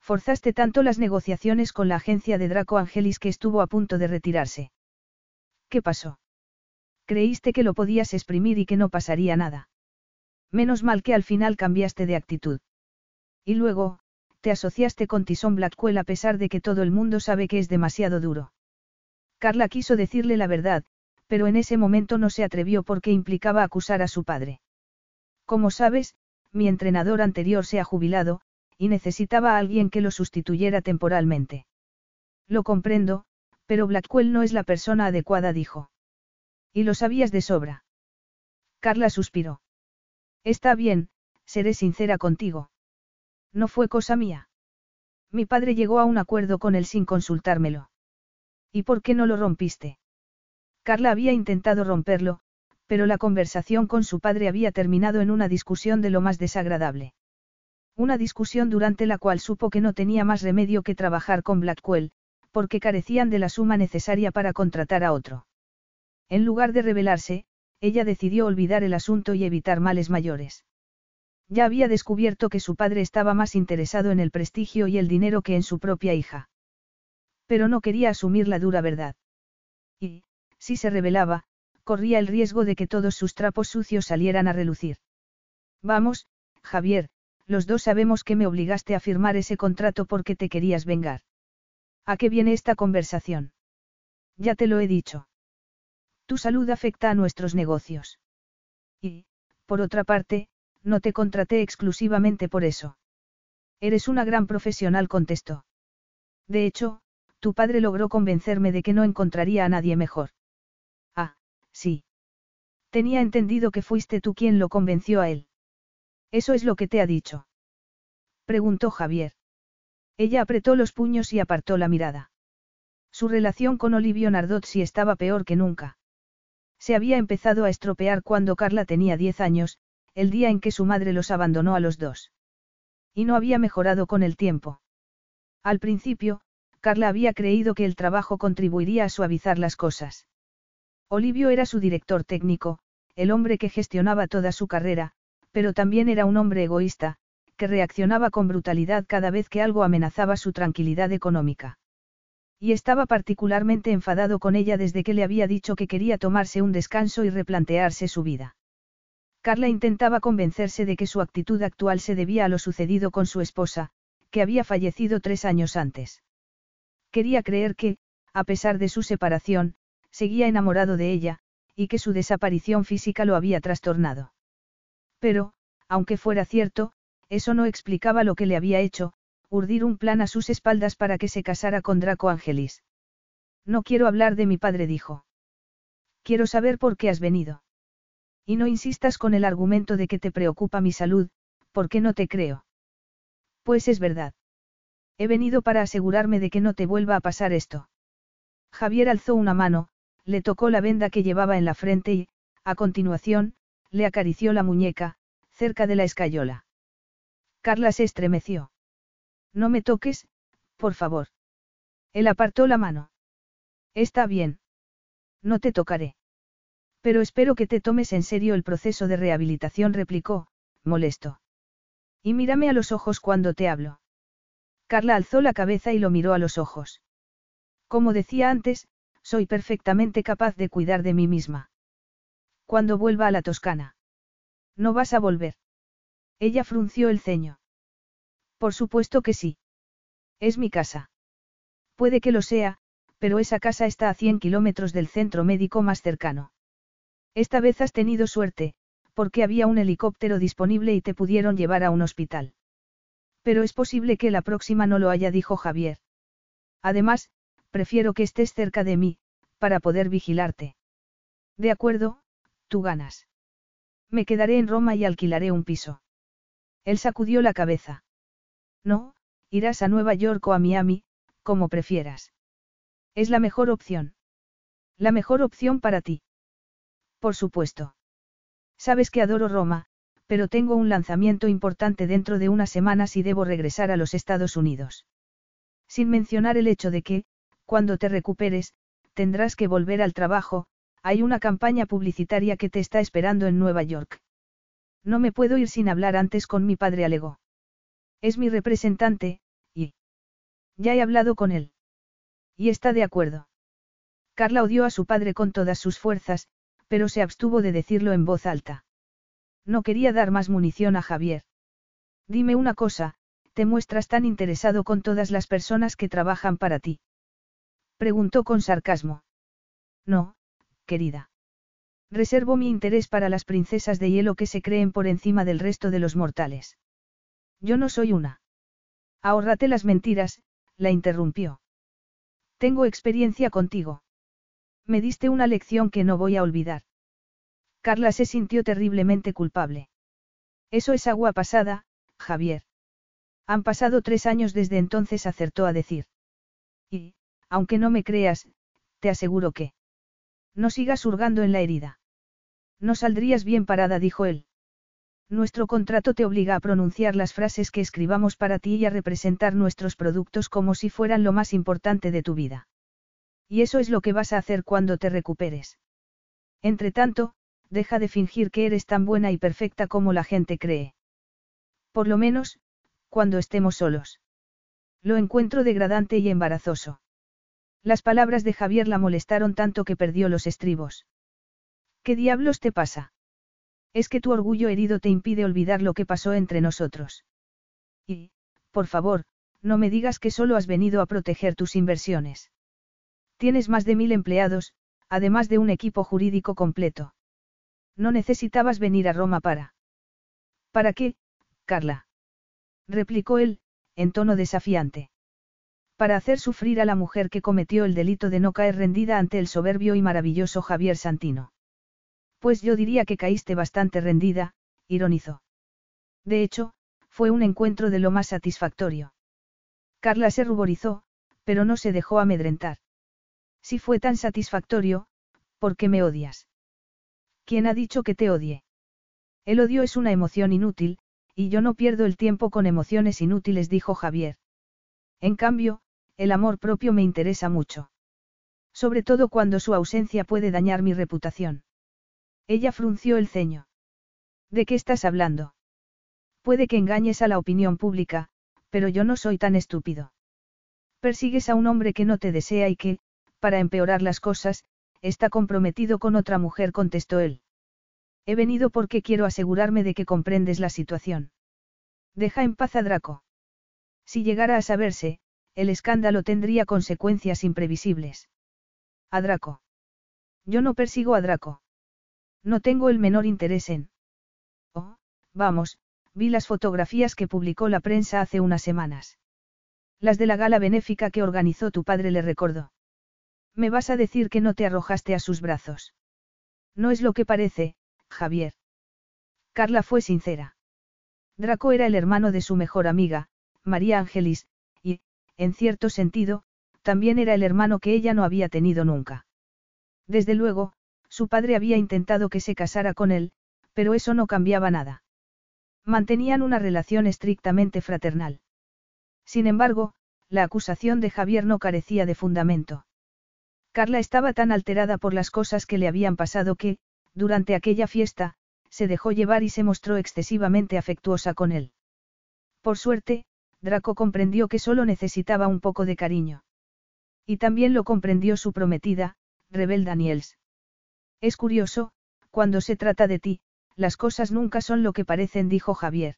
Forzaste tanto las negociaciones con la agencia de Draco Angelis que estuvo a punto de retirarse. ¿Qué pasó? Creíste que lo podías exprimir y que no pasaría nada. Menos mal que al final cambiaste de actitud. Y luego, te asociaste con Tyson Blackwell a pesar de que todo el mundo sabe que es demasiado duro. Carla quiso decirle la verdad, pero en ese momento no se atrevió porque implicaba acusar a su padre. Como sabes, mi entrenador anterior se ha jubilado, y necesitaba a alguien que lo sustituyera temporalmente. Lo comprendo, pero Blackwell no es la persona adecuada, dijo. Y lo sabías de sobra. Carla suspiró. Está bien, seré sincera contigo. No fue cosa mía. Mi padre llegó a un acuerdo con él sin consultármelo. ¿Y por qué no lo rompiste? Carla había intentado romperlo, pero la conversación con su padre había terminado en una discusión de lo más desagradable. Una discusión durante la cual supo que no tenía más remedio que trabajar con Blackwell, porque carecían de la suma necesaria para contratar a otro. En lugar de rebelarse, ella decidió olvidar el asunto y evitar males mayores. Ya había descubierto que su padre estaba más interesado en el prestigio y el dinero que en su propia hija. Pero no quería asumir la dura verdad. Y, si se rebelaba, corría el riesgo de que todos sus trapos sucios salieran a relucir. Vamos, Javier, los dos sabemos que me obligaste a firmar ese contrato porque te querías vengar. ¿A qué viene esta conversación? Ya te lo he dicho. Tu salud afecta a nuestros negocios. Y, por otra parte, no te contraté exclusivamente por eso. Eres una gran profesional, contestó. De hecho, tu padre logró convencerme de que no encontraría a nadie mejor. Ah, sí. Tenía entendido que fuiste tú quien lo convenció a él. ¿Eso es lo que te ha dicho? Preguntó Javier. Ella apretó los puños y apartó la mirada. Su relación con Olivio Nardozzi estaba peor que nunca. Se había empezado a estropear cuando Carla tenía diez años, el día en que su madre los abandonó a los dos. Y no había mejorado con el tiempo. Al principio, Carla había creído que el trabajo contribuiría a suavizar las cosas. Olivio era su director técnico, el hombre que gestionaba toda su carrera, pero también era un hombre egoísta, que reaccionaba con brutalidad cada vez que algo amenazaba su tranquilidad económica. Y estaba particularmente enfadado con ella desde que le había dicho que quería tomarse un descanso y replantearse su vida. Carla intentaba convencerse de que su actitud actual se debía a lo sucedido con su esposa, que había fallecido tres años antes. Quería creer que, a pesar de su separación, seguía enamorado de ella, y que su desaparición física lo había trastornado. Pero, aunque fuera cierto, eso no explicaba lo que le había hecho, urdir un plan a sus espaldas para que se casara con Draco Angelis. No quiero hablar de mi padre, dijo. Quiero saber por qué has venido. Y no insistas con el argumento de que te preocupa mi salud, porque no te creo. Pues es verdad. He venido para asegurarme de que no te vuelva a pasar esto. Javier alzó una mano, le tocó la venda que llevaba en la frente y, a continuación, le acarició la muñeca, cerca de la escayola. Carla se estremeció. No me toques, por favor. Él apartó la mano. Está bien. No te tocaré. Pero espero que te tomes en serio el proceso de rehabilitación, replicó, molesto. Y mírame a los ojos cuando te hablo. Carla alzó la cabeza y lo miró a los ojos. Como decía antes, soy perfectamente capaz de cuidar de mí misma. Cuando vuelva a la Toscana. No vas a volver. Ella frunció el ceño. Por supuesto que sí. Es mi casa. Puede que lo sea, pero esa casa está a 100 kilómetros del centro médico más cercano. Esta vez has tenido suerte, porque había un helicóptero disponible y te pudieron llevar a un hospital. Pero es posible que la próxima no lo haya, dijo Javier. Además, prefiero que estés cerca de mí, para poder vigilarte. De acuerdo, tú ganas. Me quedaré en Roma y alquilaré un piso. Él sacudió la cabeza. No, irás a Nueva York o a Miami, como prefieras. Es la mejor opción. La mejor opción para ti. Por supuesto. Sabes que adoro Roma, pero tengo un lanzamiento importante dentro de unas semanas y debo regresar a los Estados Unidos. Sin mencionar el hecho de que, cuando te recuperes, tendrás que volver al trabajo, hay una campaña publicitaria que te está esperando en Nueva York. No me puedo ir sin hablar antes con mi padre, alegó. Es mi representante, y... Ya he hablado con él. Y está de acuerdo. Carla odió a su padre con todas sus fuerzas, pero se abstuvo de decirlo en voz alta. No quería dar más munición a Javier. Dime una cosa, ¿te muestras tan interesado con todas las personas que trabajan para ti? Preguntó con sarcasmo. No, querida. Reservo mi interés para las princesas de hielo que se creen por encima del resto de los mortales. Yo no soy una. Ahórrate las mentiras, la interrumpió. Tengo experiencia contigo. Me diste una lección que no voy a olvidar. Carla se sintió terriblemente culpable. Eso es agua pasada, Javier. Han pasado tres años desde entonces, acertó a decir. Y, aunque no me creas, te aseguro que. No sigas hurgando en la herida. No saldrías bien parada, dijo él. Nuestro contrato te obliga a pronunciar las frases que escribamos para ti y a representar nuestros productos como si fueran lo más importante de tu vida. Y eso es lo que vas a hacer cuando te recuperes. Entre tanto, deja de fingir que eres tan buena y perfecta como la gente cree. Por lo menos, cuando estemos solos. Lo encuentro degradante y embarazoso. Las palabras de Javier la molestaron tanto que perdió los estribos. ¿Qué diablos te pasa? Es que tu orgullo herido te impide olvidar lo que pasó entre nosotros. Y, por favor, no me digas que solo has venido a proteger tus inversiones. Tienes más de mil empleados, además de un equipo jurídico completo. No necesitabas venir a Roma para. ¿Para qué, Carla? replicó él, en tono desafiante. Para hacer sufrir a la mujer que cometió el delito de no caer rendida ante el soberbio y maravilloso Javier Santino. Pues yo diría que caíste bastante rendida, ironizó. De hecho, fue un encuentro de lo más satisfactorio. Carla se ruborizó, pero no se dejó amedrentar. Si fue tan satisfactorio, ¿por qué me odias? ¿Quién ha dicho que te odie? El odio es una emoción inútil, y yo no pierdo el tiempo con emociones inútiles, dijo Javier. En cambio, el amor propio me interesa mucho. Sobre todo cuando su ausencia puede dañar mi reputación. Ella frunció el ceño. ¿De qué estás hablando? Puede que engañes a la opinión pública, pero yo no soy tan estúpido. Persigues a un hombre que no te desea y que, para empeorar las cosas, está comprometido con otra mujer, contestó él. He venido porque quiero asegurarme de que comprendes la situación. Deja en paz a Draco. Si llegara a saberse, el escándalo tendría consecuencias imprevisibles. A Draco. Yo no persigo a Draco. No tengo el menor interés en... Oh, vamos, vi las fotografías que publicó la prensa hace unas semanas. Las de la gala benéfica que organizó tu padre le recordó. Me vas a decir que no te arrojaste a sus brazos. No es lo que parece, Javier. Carla fue sincera. Draco era el hermano de su mejor amiga, María Ángelis, y, en cierto sentido, también era el hermano que ella no había tenido nunca. Desde luego, su padre había intentado que se casara con él, pero eso no cambiaba nada. Mantenían una relación estrictamente fraternal. Sin embargo, la acusación de Javier no carecía de fundamento. Carla estaba tan alterada por las cosas que le habían pasado que, durante aquella fiesta, se dejó llevar y se mostró excesivamente afectuosa con él. Por suerte, Draco comprendió que solo necesitaba un poco de cariño. Y también lo comprendió su prometida, Rebel Daniels. Es curioso, cuando se trata de ti, las cosas nunca son lo que parecen, dijo Javier.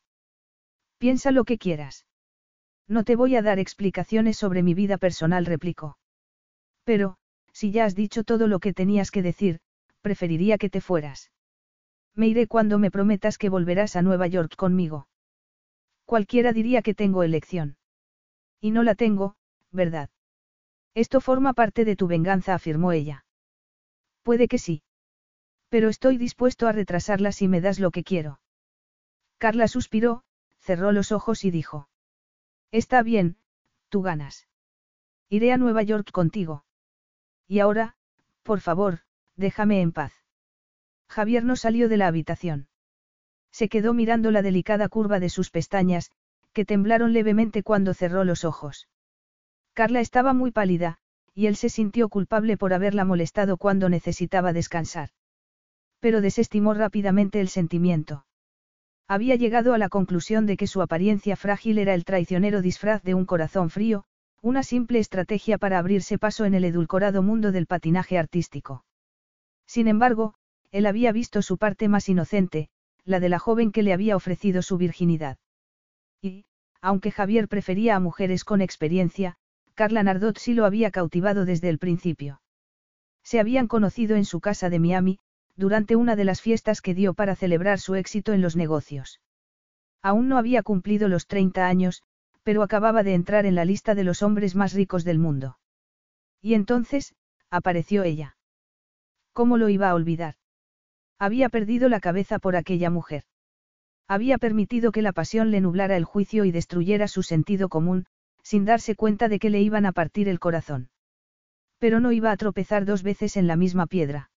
Piensa lo que quieras. No te voy a dar explicaciones sobre mi vida personal, replicó. Pero, si ya has dicho todo lo que tenías que decir, preferiría que te fueras. Me iré cuando me prometas que volverás a Nueva York conmigo. Cualquiera diría que tengo elección. Y no la tengo, ¿verdad? Esto forma parte de tu venganza, afirmó ella. Puede que sí. Pero estoy dispuesto a retrasarla si me das lo que quiero. Carla suspiró, cerró los ojos y dijo. Está bien, tú ganas. Iré a Nueva York contigo. Y ahora, por favor, déjame en paz. Javier no salió de la habitación. Se quedó mirando la delicada curva de sus pestañas, que temblaron levemente cuando cerró los ojos. Carla estaba muy pálida, y él se sintió culpable por haberla molestado cuando necesitaba descansar pero desestimó rápidamente el sentimiento. Había llegado a la conclusión de que su apariencia frágil era el traicionero disfraz de un corazón frío, una simple estrategia para abrirse paso en el edulcorado mundo del patinaje artístico. Sin embargo, él había visto su parte más inocente, la de la joven que le había ofrecido su virginidad. Y, aunque Javier prefería a mujeres con experiencia, Carla Nardot sí lo había cautivado desde el principio. Se habían conocido en su casa de Miami, durante una de las fiestas que dio para celebrar su éxito en los negocios. Aún no había cumplido los 30 años, pero acababa de entrar en la lista de los hombres más ricos del mundo. Y entonces, apareció ella. ¿Cómo lo iba a olvidar? Había perdido la cabeza por aquella mujer. Había permitido que la pasión le nublara el juicio y destruyera su sentido común, sin darse cuenta de que le iban a partir el corazón. Pero no iba a tropezar dos veces en la misma piedra.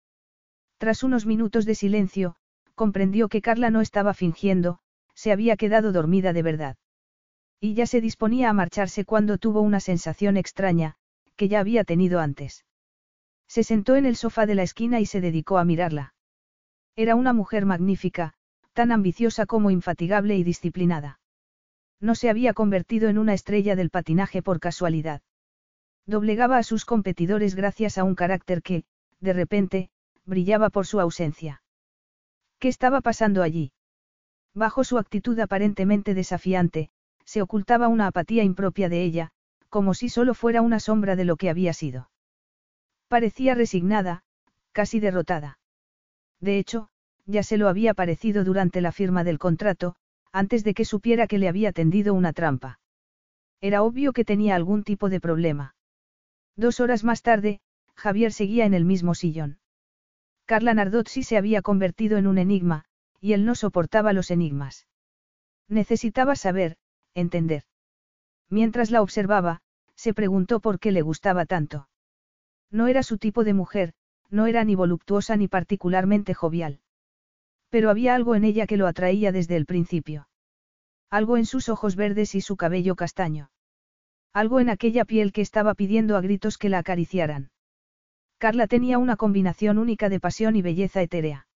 Tras unos minutos de silencio, comprendió que Carla no estaba fingiendo, se había quedado dormida de verdad. Y ya se disponía a marcharse cuando tuvo una sensación extraña, que ya había tenido antes. Se sentó en el sofá de la esquina y se dedicó a mirarla. Era una mujer magnífica, tan ambiciosa como infatigable y disciplinada. No se había convertido en una estrella del patinaje por casualidad. Doblegaba a sus competidores gracias a un carácter que, de repente, brillaba por su ausencia. ¿Qué estaba pasando allí? Bajo su actitud aparentemente desafiante, se ocultaba una apatía impropia de ella, como si solo fuera una sombra de lo que había sido. Parecía resignada, casi derrotada. De hecho, ya se lo había parecido durante la firma del contrato, antes de que supiera que le había tendido una trampa. Era obvio que tenía algún tipo de problema. Dos horas más tarde, Javier seguía en el mismo sillón. Carla Nardozzi se había convertido en un enigma, y él no soportaba los enigmas. Necesitaba saber, entender. Mientras la observaba, se preguntó por qué le gustaba tanto. No era su tipo de mujer, no era ni voluptuosa ni particularmente jovial. Pero había algo en ella que lo atraía desde el principio. Algo en sus ojos verdes y su cabello castaño. Algo en aquella piel que estaba pidiendo a gritos que la acariciaran. Carla tenía una combinación única de pasión y belleza etérea.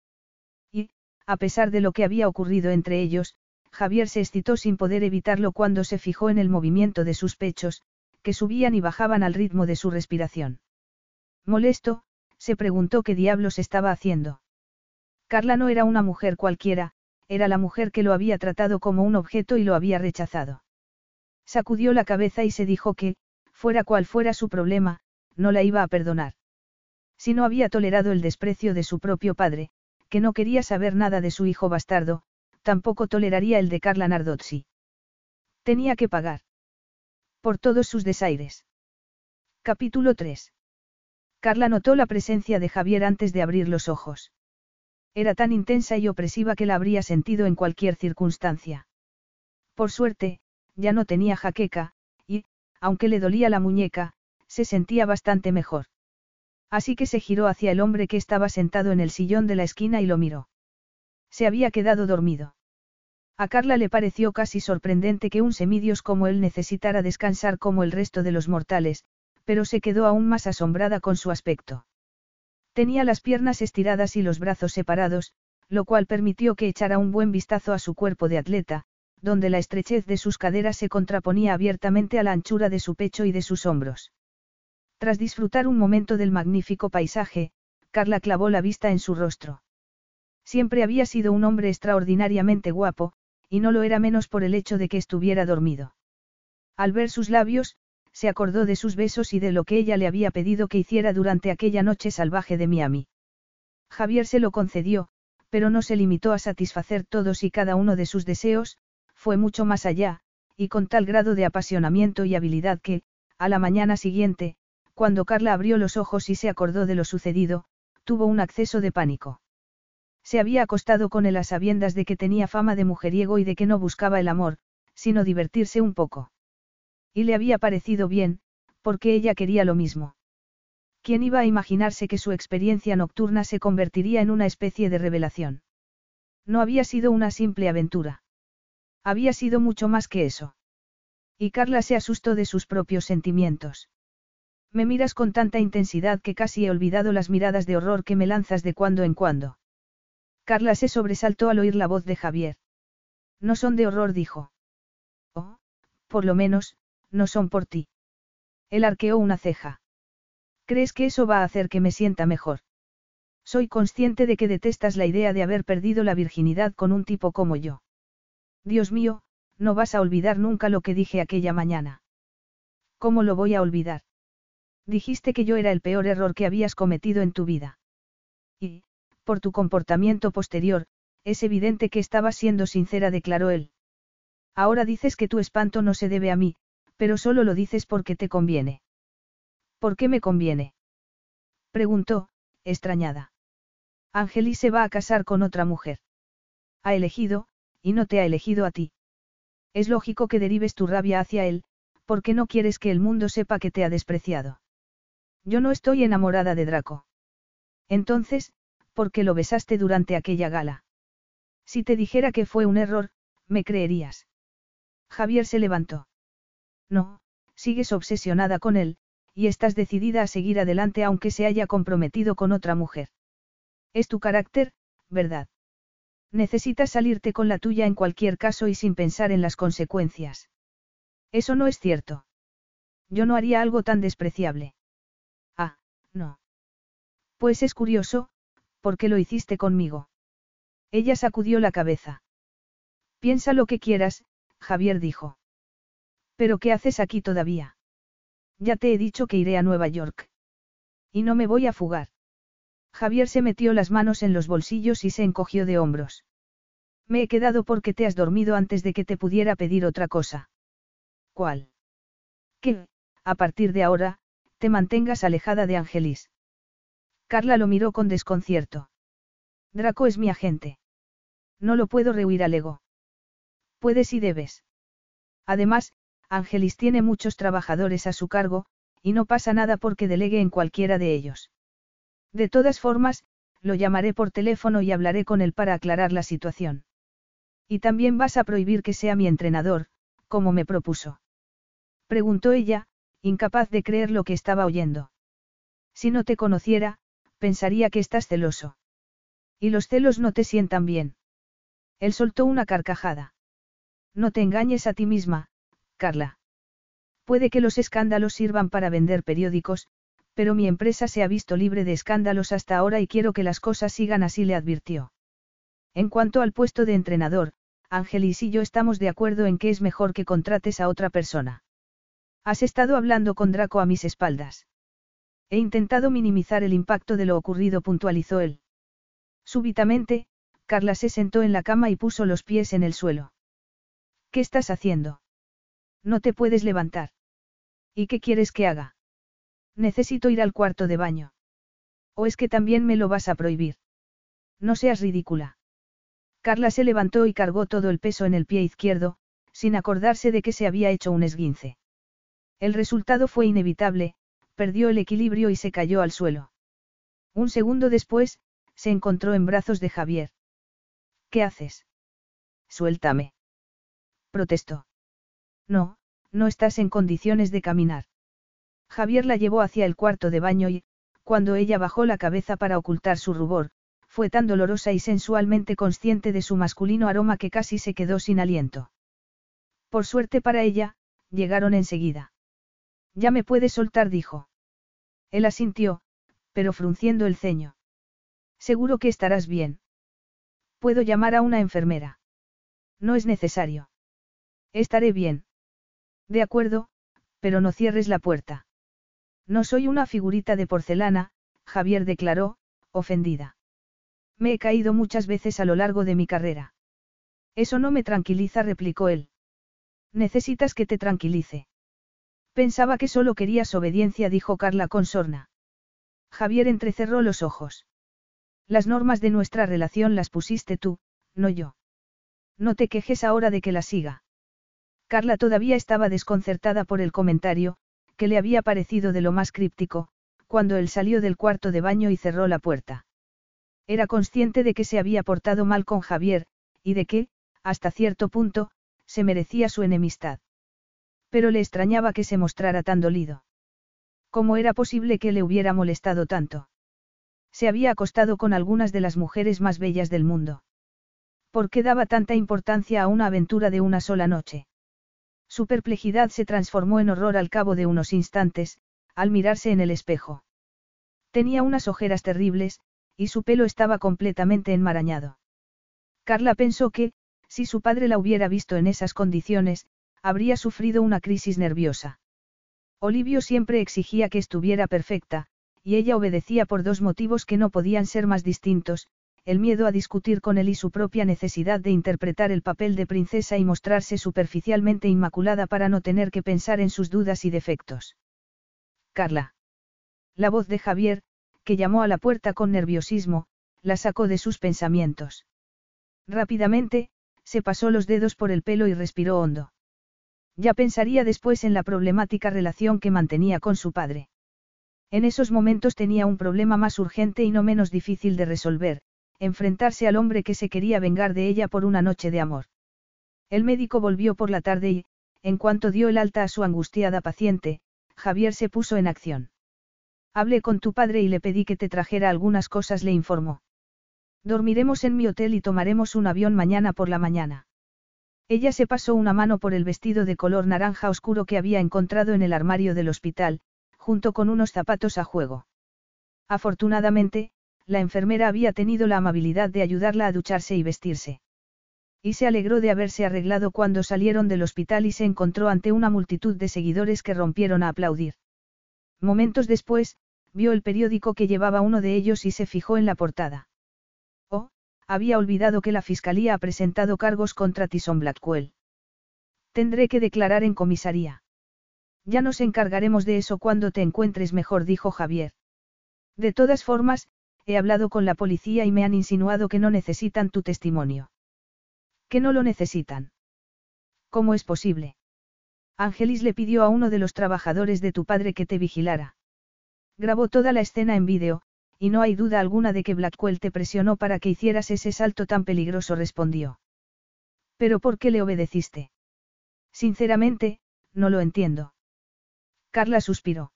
Y, a pesar de lo que había ocurrido entre ellos, Javier se excitó sin poder evitarlo cuando se fijó en el movimiento de sus pechos, que subían y bajaban al ritmo de su respiración. Molesto, se preguntó qué diablos estaba haciendo. Carla no era una mujer cualquiera, era la mujer que lo había tratado como un objeto y lo había rechazado. Sacudió la cabeza y se dijo que, fuera cual fuera su problema, no la iba a perdonar. Si no había tolerado el desprecio de su propio padre, que no quería saber nada de su hijo bastardo, tampoco toleraría el de Carla Nardozzi. Tenía que pagar. Por todos sus desaires. Capítulo 3. Carla notó la presencia de Javier antes de abrir los ojos. Era tan intensa y opresiva que la habría sentido en cualquier circunstancia. Por suerte, ya no tenía jaqueca, y, aunque le dolía la muñeca, se sentía bastante mejor. Así que se giró hacia el hombre que estaba sentado en el sillón de la esquina y lo miró. Se había quedado dormido. A Carla le pareció casi sorprendente que un semidios como él necesitara descansar como el resto de los mortales, pero se quedó aún más asombrada con su aspecto. Tenía las piernas estiradas y los brazos separados, lo cual permitió que echara un buen vistazo a su cuerpo de atleta, donde la estrechez de sus caderas se contraponía abiertamente a la anchura de su pecho y de sus hombros. Tras disfrutar un momento del magnífico paisaje, Carla clavó la vista en su rostro. Siempre había sido un hombre extraordinariamente guapo, y no lo era menos por el hecho de que estuviera dormido. Al ver sus labios, se acordó de sus besos y de lo que ella le había pedido que hiciera durante aquella noche salvaje de Miami. Javier se lo concedió, pero no se limitó a satisfacer todos y cada uno de sus deseos, fue mucho más allá, y con tal grado de apasionamiento y habilidad que, a la mañana siguiente, cuando Carla abrió los ojos y se acordó de lo sucedido, tuvo un acceso de pánico. Se había acostado con él a sabiendas de que tenía fama de mujeriego y de que no buscaba el amor, sino divertirse un poco. Y le había parecido bien, porque ella quería lo mismo. ¿Quién iba a imaginarse que su experiencia nocturna se convertiría en una especie de revelación? No había sido una simple aventura. Había sido mucho más que eso. Y Carla se asustó de sus propios sentimientos. Me miras con tanta intensidad que casi he olvidado las miradas de horror que me lanzas de cuando en cuando. Carla se sobresaltó al oír la voz de Javier. No son de horror, dijo. Oh, por lo menos, no son por ti. Él arqueó una ceja. ¿Crees que eso va a hacer que me sienta mejor? Soy consciente de que detestas la idea de haber perdido la virginidad con un tipo como yo. Dios mío, no vas a olvidar nunca lo que dije aquella mañana. ¿Cómo lo voy a olvidar? Dijiste que yo era el peor error que habías cometido en tu vida. Y, por tu comportamiento posterior, es evidente que estabas siendo sincera, declaró él. Ahora dices que tu espanto no se debe a mí, pero solo lo dices porque te conviene. ¿Por qué me conviene? Preguntó, extrañada. Angelis se va a casar con otra mujer. Ha elegido, y no te ha elegido a ti. Es lógico que derives tu rabia hacia él, porque no quieres que el mundo sepa que te ha despreciado. Yo no estoy enamorada de Draco. Entonces, ¿por qué lo besaste durante aquella gala? Si te dijera que fue un error, me creerías. Javier se levantó. No, sigues obsesionada con él, y estás decidida a seguir adelante aunque se haya comprometido con otra mujer. Es tu carácter, ¿verdad? Necesitas salirte con la tuya en cualquier caso y sin pensar en las consecuencias. Eso no es cierto. Yo no haría algo tan despreciable. No. Pues es curioso, ¿por qué lo hiciste conmigo? Ella sacudió la cabeza. Piensa lo que quieras, Javier dijo. ¿Pero qué haces aquí todavía? Ya te he dicho que iré a Nueva York. Y no me voy a fugar. Javier se metió las manos en los bolsillos y se encogió de hombros. Me he quedado porque te has dormido antes de que te pudiera pedir otra cosa. ¿Cuál? Que, a partir de ahora, te mantengas alejada de Angelis. Carla lo miró con desconcierto. Draco es mi agente. No lo puedo rehuir al ego. Puedes y debes. Además, Angelis tiene muchos trabajadores a su cargo, y no pasa nada porque delegue en cualquiera de ellos. De todas formas, lo llamaré por teléfono y hablaré con él para aclarar la situación. Y también vas a prohibir que sea mi entrenador, como me propuso. Preguntó ella, incapaz de creer lo que estaba oyendo. Si no te conociera, pensaría que estás celoso. Y los celos no te sientan bien. Él soltó una carcajada. No te engañes a ti misma, Carla. Puede que los escándalos sirvan para vender periódicos, pero mi empresa se ha visto libre de escándalos hasta ahora y quiero que las cosas sigan así, le advirtió. En cuanto al puesto de entrenador, Ángelis y yo estamos de acuerdo en que es mejor que contrates a otra persona. Has estado hablando con Draco a mis espaldas. He intentado minimizar el impacto de lo ocurrido, puntualizó él. Súbitamente, Carla se sentó en la cama y puso los pies en el suelo. ¿Qué estás haciendo? No te puedes levantar. ¿Y qué quieres que haga? Necesito ir al cuarto de baño. ¿O es que también me lo vas a prohibir? No seas ridícula. Carla se levantó y cargó todo el peso en el pie izquierdo, sin acordarse de que se había hecho un esguince. El resultado fue inevitable, perdió el equilibrio y se cayó al suelo. Un segundo después, se encontró en brazos de Javier. ¿Qué haces? Suéltame. Protestó. No, no estás en condiciones de caminar. Javier la llevó hacia el cuarto de baño y, cuando ella bajó la cabeza para ocultar su rubor, fue tan dolorosa y sensualmente consciente de su masculino aroma que casi se quedó sin aliento. Por suerte para ella, llegaron enseguida. Ya me puedes soltar, dijo. Él asintió, pero frunciendo el ceño. Seguro que estarás bien. Puedo llamar a una enfermera. No es necesario. Estaré bien. De acuerdo, pero no cierres la puerta. No soy una figurita de porcelana, Javier declaró, ofendida. Me he caído muchas veces a lo largo de mi carrera. Eso no me tranquiliza, replicó él. Necesitas que te tranquilice. Pensaba que solo querías obediencia, dijo Carla con sorna. Javier entrecerró los ojos. Las normas de nuestra relación las pusiste tú, no yo. No te quejes ahora de que la siga. Carla todavía estaba desconcertada por el comentario, que le había parecido de lo más críptico, cuando él salió del cuarto de baño y cerró la puerta. Era consciente de que se había portado mal con Javier, y de que, hasta cierto punto, se merecía su enemistad. Pero le extrañaba que se mostrara tan dolido. ¿Cómo era posible que le hubiera molestado tanto? Se había acostado con algunas de las mujeres más bellas del mundo. ¿Por qué daba tanta importancia a una aventura de una sola noche? Su perplejidad se transformó en horror al cabo de unos instantes, al mirarse en el espejo. Tenía unas ojeras terribles, y su pelo estaba completamente enmarañado. Carla pensó que, si su padre la hubiera visto en esas condiciones, habría sufrido una crisis nerviosa. Olivio siempre exigía que estuviera perfecta, y ella obedecía por dos motivos que no podían ser más distintos, el miedo a discutir con él y su propia necesidad de interpretar el papel de princesa y mostrarse superficialmente inmaculada para no tener que pensar en sus dudas y defectos. Carla. La voz de Javier, que llamó a la puerta con nerviosismo, la sacó de sus pensamientos. Rápidamente, se pasó los dedos por el pelo y respiró hondo. Ya pensaría después en la problemática relación que mantenía con su padre. En esos momentos tenía un problema más urgente y no menos difícil de resolver, enfrentarse al hombre que se quería vengar de ella por una noche de amor. El médico volvió por la tarde y, en cuanto dio el alta a su angustiada paciente, Javier se puso en acción. Hablé con tu padre y le pedí que te trajera algunas cosas, le informó. Dormiremos en mi hotel y tomaremos un avión mañana por la mañana. Ella se pasó una mano por el vestido de color naranja oscuro que había encontrado en el armario del hospital, junto con unos zapatos a juego. Afortunadamente, la enfermera había tenido la amabilidad de ayudarla a ducharse y vestirse. Y se alegró de haberse arreglado cuando salieron del hospital y se encontró ante una multitud de seguidores que rompieron a aplaudir. Momentos después, vio el periódico que llevaba uno de ellos y se fijó en la portada. Había olvidado que la Fiscalía ha presentado cargos contra Tyson Blackwell. Tendré que declarar en comisaría. Ya nos encargaremos de eso cuando te encuentres mejor, dijo Javier. De todas formas, he hablado con la policía y me han insinuado que no necesitan tu testimonio. ¿Que no lo necesitan? ¿Cómo es posible? Ángelis le pidió a uno de los trabajadores de tu padre que te vigilara. Grabó toda la escena en vídeo, y no hay duda alguna de que Blackwell te presionó para que hicieras ese salto tan peligroso, respondió. ¿Pero por qué le obedeciste? Sinceramente, no lo entiendo. Carla suspiró.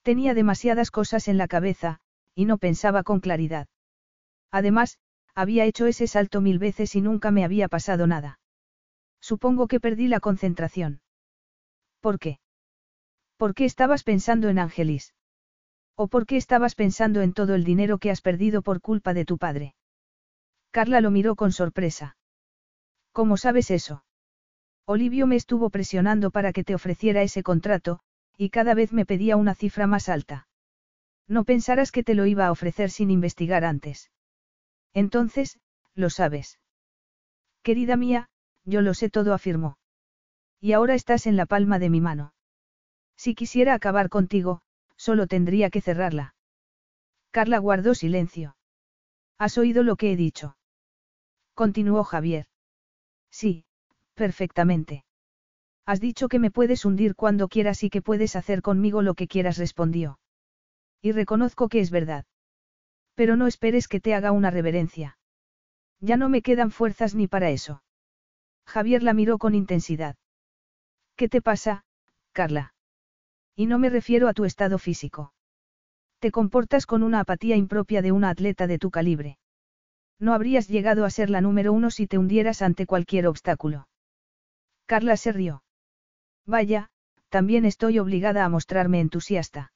Tenía demasiadas cosas en la cabeza, y no pensaba con claridad. Además, había hecho ese salto mil veces y nunca me había pasado nada. Supongo que perdí la concentración. ¿Por qué? ¿Por qué estabas pensando en Angelis? ¿O por qué estabas pensando en todo el dinero que has perdido por culpa de tu padre? Carla lo miró con sorpresa. ¿Cómo sabes eso? Olivio me estuvo presionando para que te ofreciera ese contrato, y cada vez me pedía una cifra más alta. No pensarás que te lo iba a ofrecer sin investigar antes. Entonces, lo sabes. Querida mía, yo lo sé todo, afirmó. Y ahora estás en la palma de mi mano. Si quisiera acabar contigo, Solo tendría que cerrarla. Carla guardó silencio. ¿Has oído lo que he dicho? Continuó Javier. Sí, perfectamente. Has dicho que me puedes hundir cuando quieras y que puedes hacer conmigo lo que quieras, respondió. Y reconozco que es verdad. Pero no esperes que te haga una reverencia. Ya no me quedan fuerzas ni para eso. Javier la miró con intensidad. ¿Qué te pasa, Carla? Y no me refiero a tu estado físico. Te comportas con una apatía impropia de una atleta de tu calibre. No habrías llegado a ser la número uno si te hundieras ante cualquier obstáculo. Carla se rió. Vaya, también estoy obligada a mostrarme entusiasta.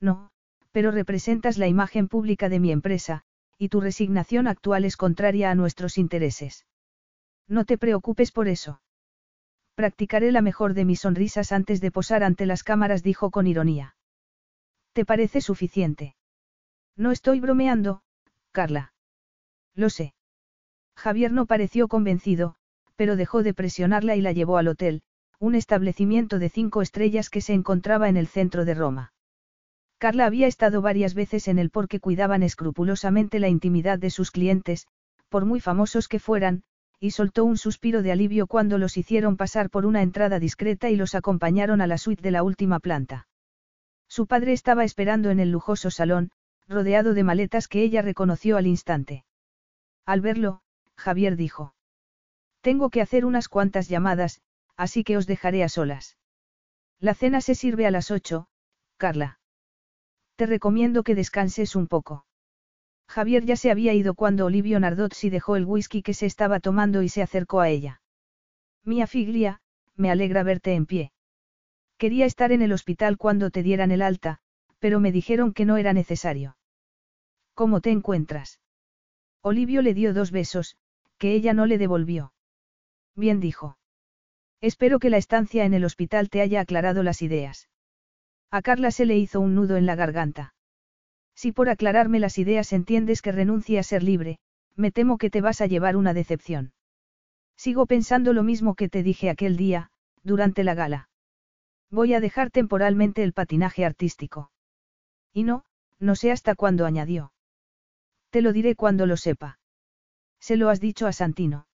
No, pero representas la imagen pública de mi empresa, y tu resignación actual es contraria a nuestros intereses. No te preocupes por eso. Practicaré la mejor de mis sonrisas antes de posar ante las cámaras, dijo con ironía. ¿Te parece suficiente? No estoy bromeando, Carla. Lo sé. Javier no pareció convencido, pero dejó de presionarla y la llevó al hotel, un establecimiento de cinco estrellas que se encontraba en el centro de Roma. Carla había estado varias veces en él porque cuidaban escrupulosamente la intimidad de sus clientes, por muy famosos que fueran, y soltó un suspiro de alivio cuando los hicieron pasar por una entrada discreta y los acompañaron a la suite de la última planta. Su padre estaba esperando en el lujoso salón, rodeado de maletas que ella reconoció al instante. Al verlo, Javier dijo. Tengo que hacer unas cuantas llamadas, así que os dejaré a solas. La cena se sirve a las ocho, Carla. Te recomiendo que descanses un poco. Javier ya se había ido cuando Olivio Nardozzi dejó el whisky que se estaba tomando y se acercó a ella. Mia Figlia, me alegra verte en pie. Quería estar en el hospital cuando te dieran el alta, pero me dijeron que no era necesario. ¿Cómo te encuentras? Olivio le dio dos besos, que ella no le devolvió. Bien dijo. Espero que la estancia en el hospital te haya aclarado las ideas. A Carla se le hizo un nudo en la garganta. Si por aclararme las ideas entiendes que renuncie a ser libre, me temo que te vas a llevar una decepción. Sigo pensando lo mismo que te dije aquel día, durante la gala. Voy a dejar temporalmente el patinaje artístico. Y no, no sé hasta cuándo añadió. Te lo diré cuando lo sepa. ¿Se lo has dicho a Santino?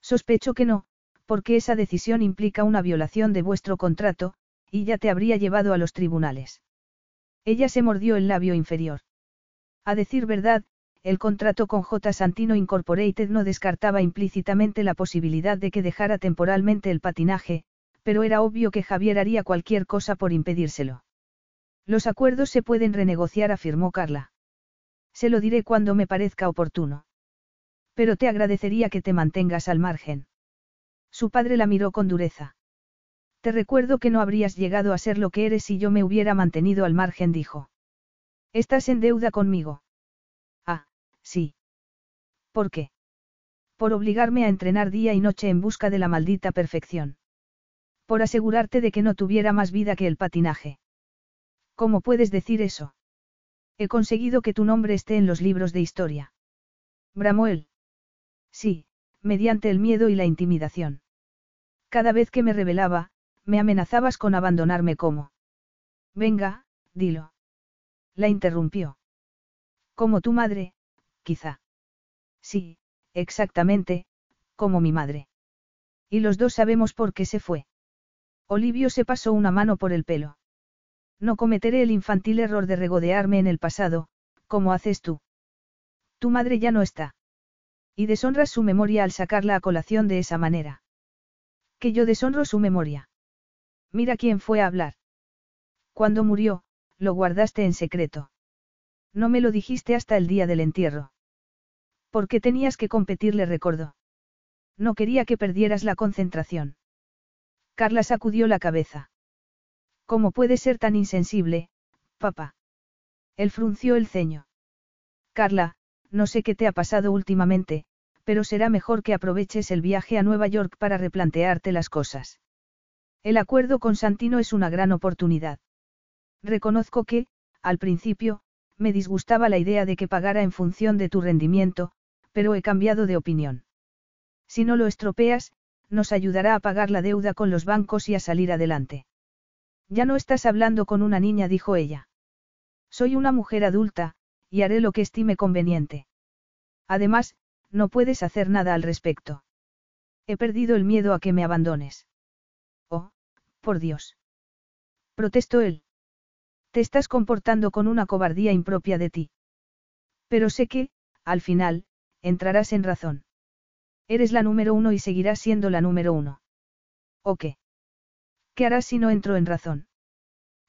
Sospecho que no, porque esa decisión implica una violación de vuestro contrato, y ya te habría llevado a los tribunales. Ella se mordió el labio inferior. A decir verdad, el contrato con J. Santino Incorporated no descartaba implícitamente la posibilidad de que dejara temporalmente el patinaje, pero era obvio que Javier haría cualquier cosa por impedírselo. Los acuerdos se pueden renegociar, afirmó Carla. Se lo diré cuando me parezca oportuno. Pero te agradecería que te mantengas al margen. Su padre la miró con dureza. Te recuerdo que no habrías llegado a ser lo que eres si yo me hubiera mantenido al margen, dijo. Estás en deuda conmigo. Ah, sí. ¿Por qué? Por obligarme a entrenar día y noche en busca de la maldita perfección. Por asegurarte de que no tuviera más vida que el patinaje. ¿Cómo puedes decir eso? He conseguido que tu nombre esté en los libros de historia. Bramuel. Sí, mediante el miedo y la intimidación. Cada vez que me revelaba, me amenazabas con abandonarme como. Venga, dilo. La interrumpió. Como tu madre, quizá. Sí, exactamente, como mi madre. Y los dos sabemos por qué se fue. Olivio se pasó una mano por el pelo. No cometeré el infantil error de regodearme en el pasado, como haces tú. Tu madre ya no está. Y deshonras su memoria al sacarla a colación de esa manera. Que yo deshonro su memoria. Mira quién fue a hablar. Cuando murió, lo guardaste en secreto. No me lo dijiste hasta el día del entierro. ¿Por qué tenías que competir? le recordó. No quería que perdieras la concentración. Carla sacudió la cabeza. ¿Cómo puede ser tan insensible, papá? Él frunció el ceño. Carla, no sé qué te ha pasado últimamente, pero será mejor que aproveches el viaje a Nueva York para replantearte las cosas. El acuerdo con Santino es una gran oportunidad. Reconozco que, al principio, me disgustaba la idea de que pagara en función de tu rendimiento, pero he cambiado de opinión. Si no lo estropeas, nos ayudará a pagar la deuda con los bancos y a salir adelante. Ya no estás hablando con una niña, dijo ella. Soy una mujer adulta, y haré lo que estime conveniente. Además, no puedes hacer nada al respecto. He perdido el miedo a que me abandones. Por Dios. Protestó él. Te estás comportando con una cobardía impropia de ti. Pero sé que, al final, entrarás en razón. Eres la número uno y seguirás siendo la número uno. ¿O qué? ¿Qué harás si no entro en razón?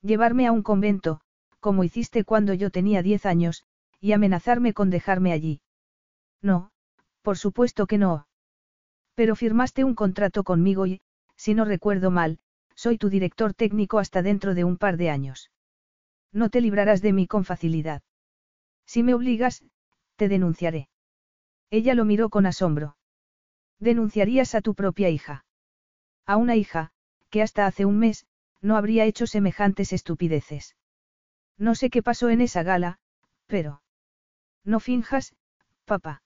Llevarme a un convento, como hiciste cuando yo tenía diez años, y amenazarme con dejarme allí. No, por supuesto que no. Pero firmaste un contrato conmigo y, si no recuerdo mal, soy tu director técnico hasta dentro de un par de años. No te librarás de mí con facilidad. Si me obligas, te denunciaré. Ella lo miró con asombro. Denunciarías a tu propia hija. A una hija, que hasta hace un mes, no habría hecho semejantes estupideces. No sé qué pasó en esa gala, pero... No finjas, papá.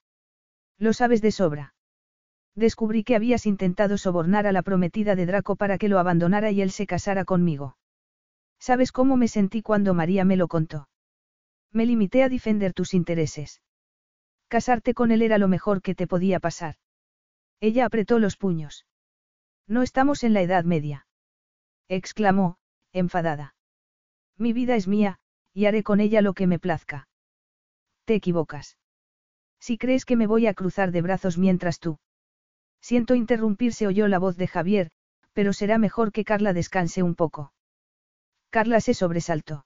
Lo sabes de sobra. Descubrí que habías intentado sobornar a la prometida de Draco para que lo abandonara y él se casara conmigo. ¿Sabes cómo me sentí cuando María me lo contó? Me limité a defender tus intereses. Casarte con él era lo mejor que te podía pasar. Ella apretó los puños. No estamos en la Edad Media. exclamó, enfadada. Mi vida es mía, y haré con ella lo que me plazca. Te equivocas. Si crees que me voy a cruzar de brazos mientras tú. Siento interrumpirse oyó la voz de Javier, pero será mejor que Carla descanse un poco. Carla se sobresaltó.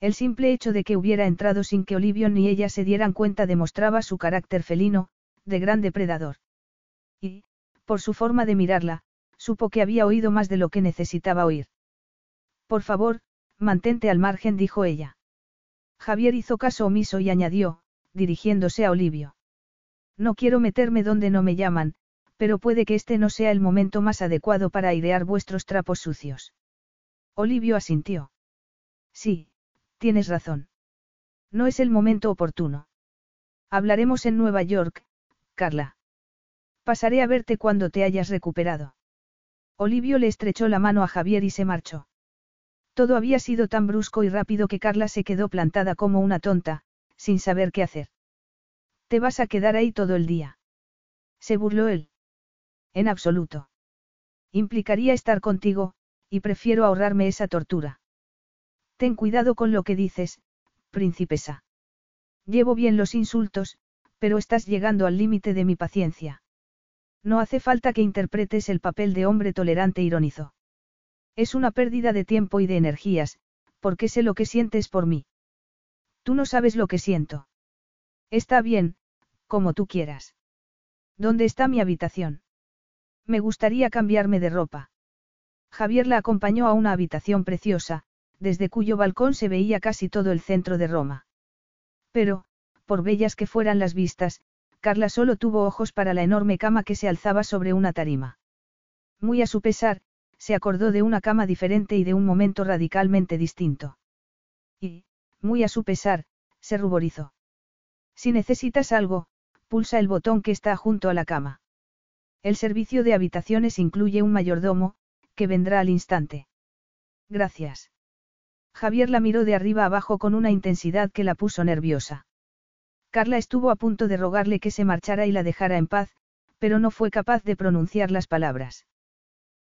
El simple hecho de que hubiera entrado sin que Olivio ni ella se dieran cuenta demostraba su carácter felino, de gran depredador. Y, por su forma de mirarla, supo que había oído más de lo que necesitaba oír. Por favor, mantente al margen, dijo ella. Javier hizo caso omiso y añadió, dirigiéndose a Olivio. No quiero meterme donde no me llaman, pero puede que este no sea el momento más adecuado para airear vuestros trapos sucios. Olivio asintió. Sí, tienes razón. No es el momento oportuno. Hablaremos en Nueva York, Carla. Pasaré a verte cuando te hayas recuperado. Olivio le estrechó la mano a Javier y se marchó. Todo había sido tan brusco y rápido que Carla se quedó plantada como una tonta, sin saber qué hacer. Te vas a quedar ahí todo el día. Se burló él. En absoluto. Implicaría estar contigo, y prefiero ahorrarme esa tortura. Ten cuidado con lo que dices, princesa. Llevo bien los insultos, pero estás llegando al límite de mi paciencia. No hace falta que interpretes el papel de hombre tolerante, ironizó. Es una pérdida de tiempo y de energías, porque sé lo que sientes por mí. Tú no sabes lo que siento. Está bien, como tú quieras. ¿Dónde está mi habitación? Me gustaría cambiarme de ropa. Javier la acompañó a una habitación preciosa, desde cuyo balcón se veía casi todo el centro de Roma. Pero, por bellas que fueran las vistas, Carla solo tuvo ojos para la enorme cama que se alzaba sobre una tarima. Muy a su pesar, se acordó de una cama diferente y de un momento radicalmente distinto. Y, muy a su pesar, se ruborizó. Si necesitas algo, pulsa el botón que está junto a la cama. El servicio de habitaciones incluye un mayordomo, que vendrá al instante. Gracias. Javier la miró de arriba abajo con una intensidad que la puso nerviosa. Carla estuvo a punto de rogarle que se marchara y la dejara en paz, pero no fue capaz de pronunciar las palabras.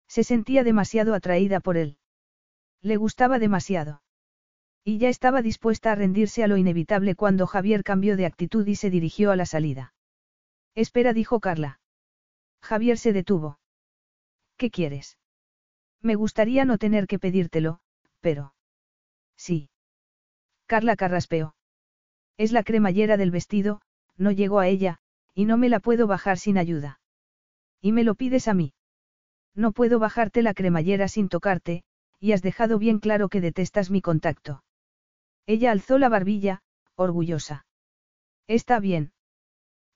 Se sentía demasiado atraída por él. Le gustaba demasiado. Y ya estaba dispuesta a rendirse a lo inevitable cuando Javier cambió de actitud y se dirigió a la salida. Espera, dijo Carla. Javier se detuvo. ¿Qué quieres? Me gustaría no tener que pedírtelo, pero... Sí. Carla carraspeó. Es la cremallera del vestido, no llego a ella, y no me la puedo bajar sin ayuda. ¿Y me lo pides a mí? No puedo bajarte la cremallera sin tocarte, y has dejado bien claro que detestas mi contacto. Ella alzó la barbilla, orgullosa. Está bien.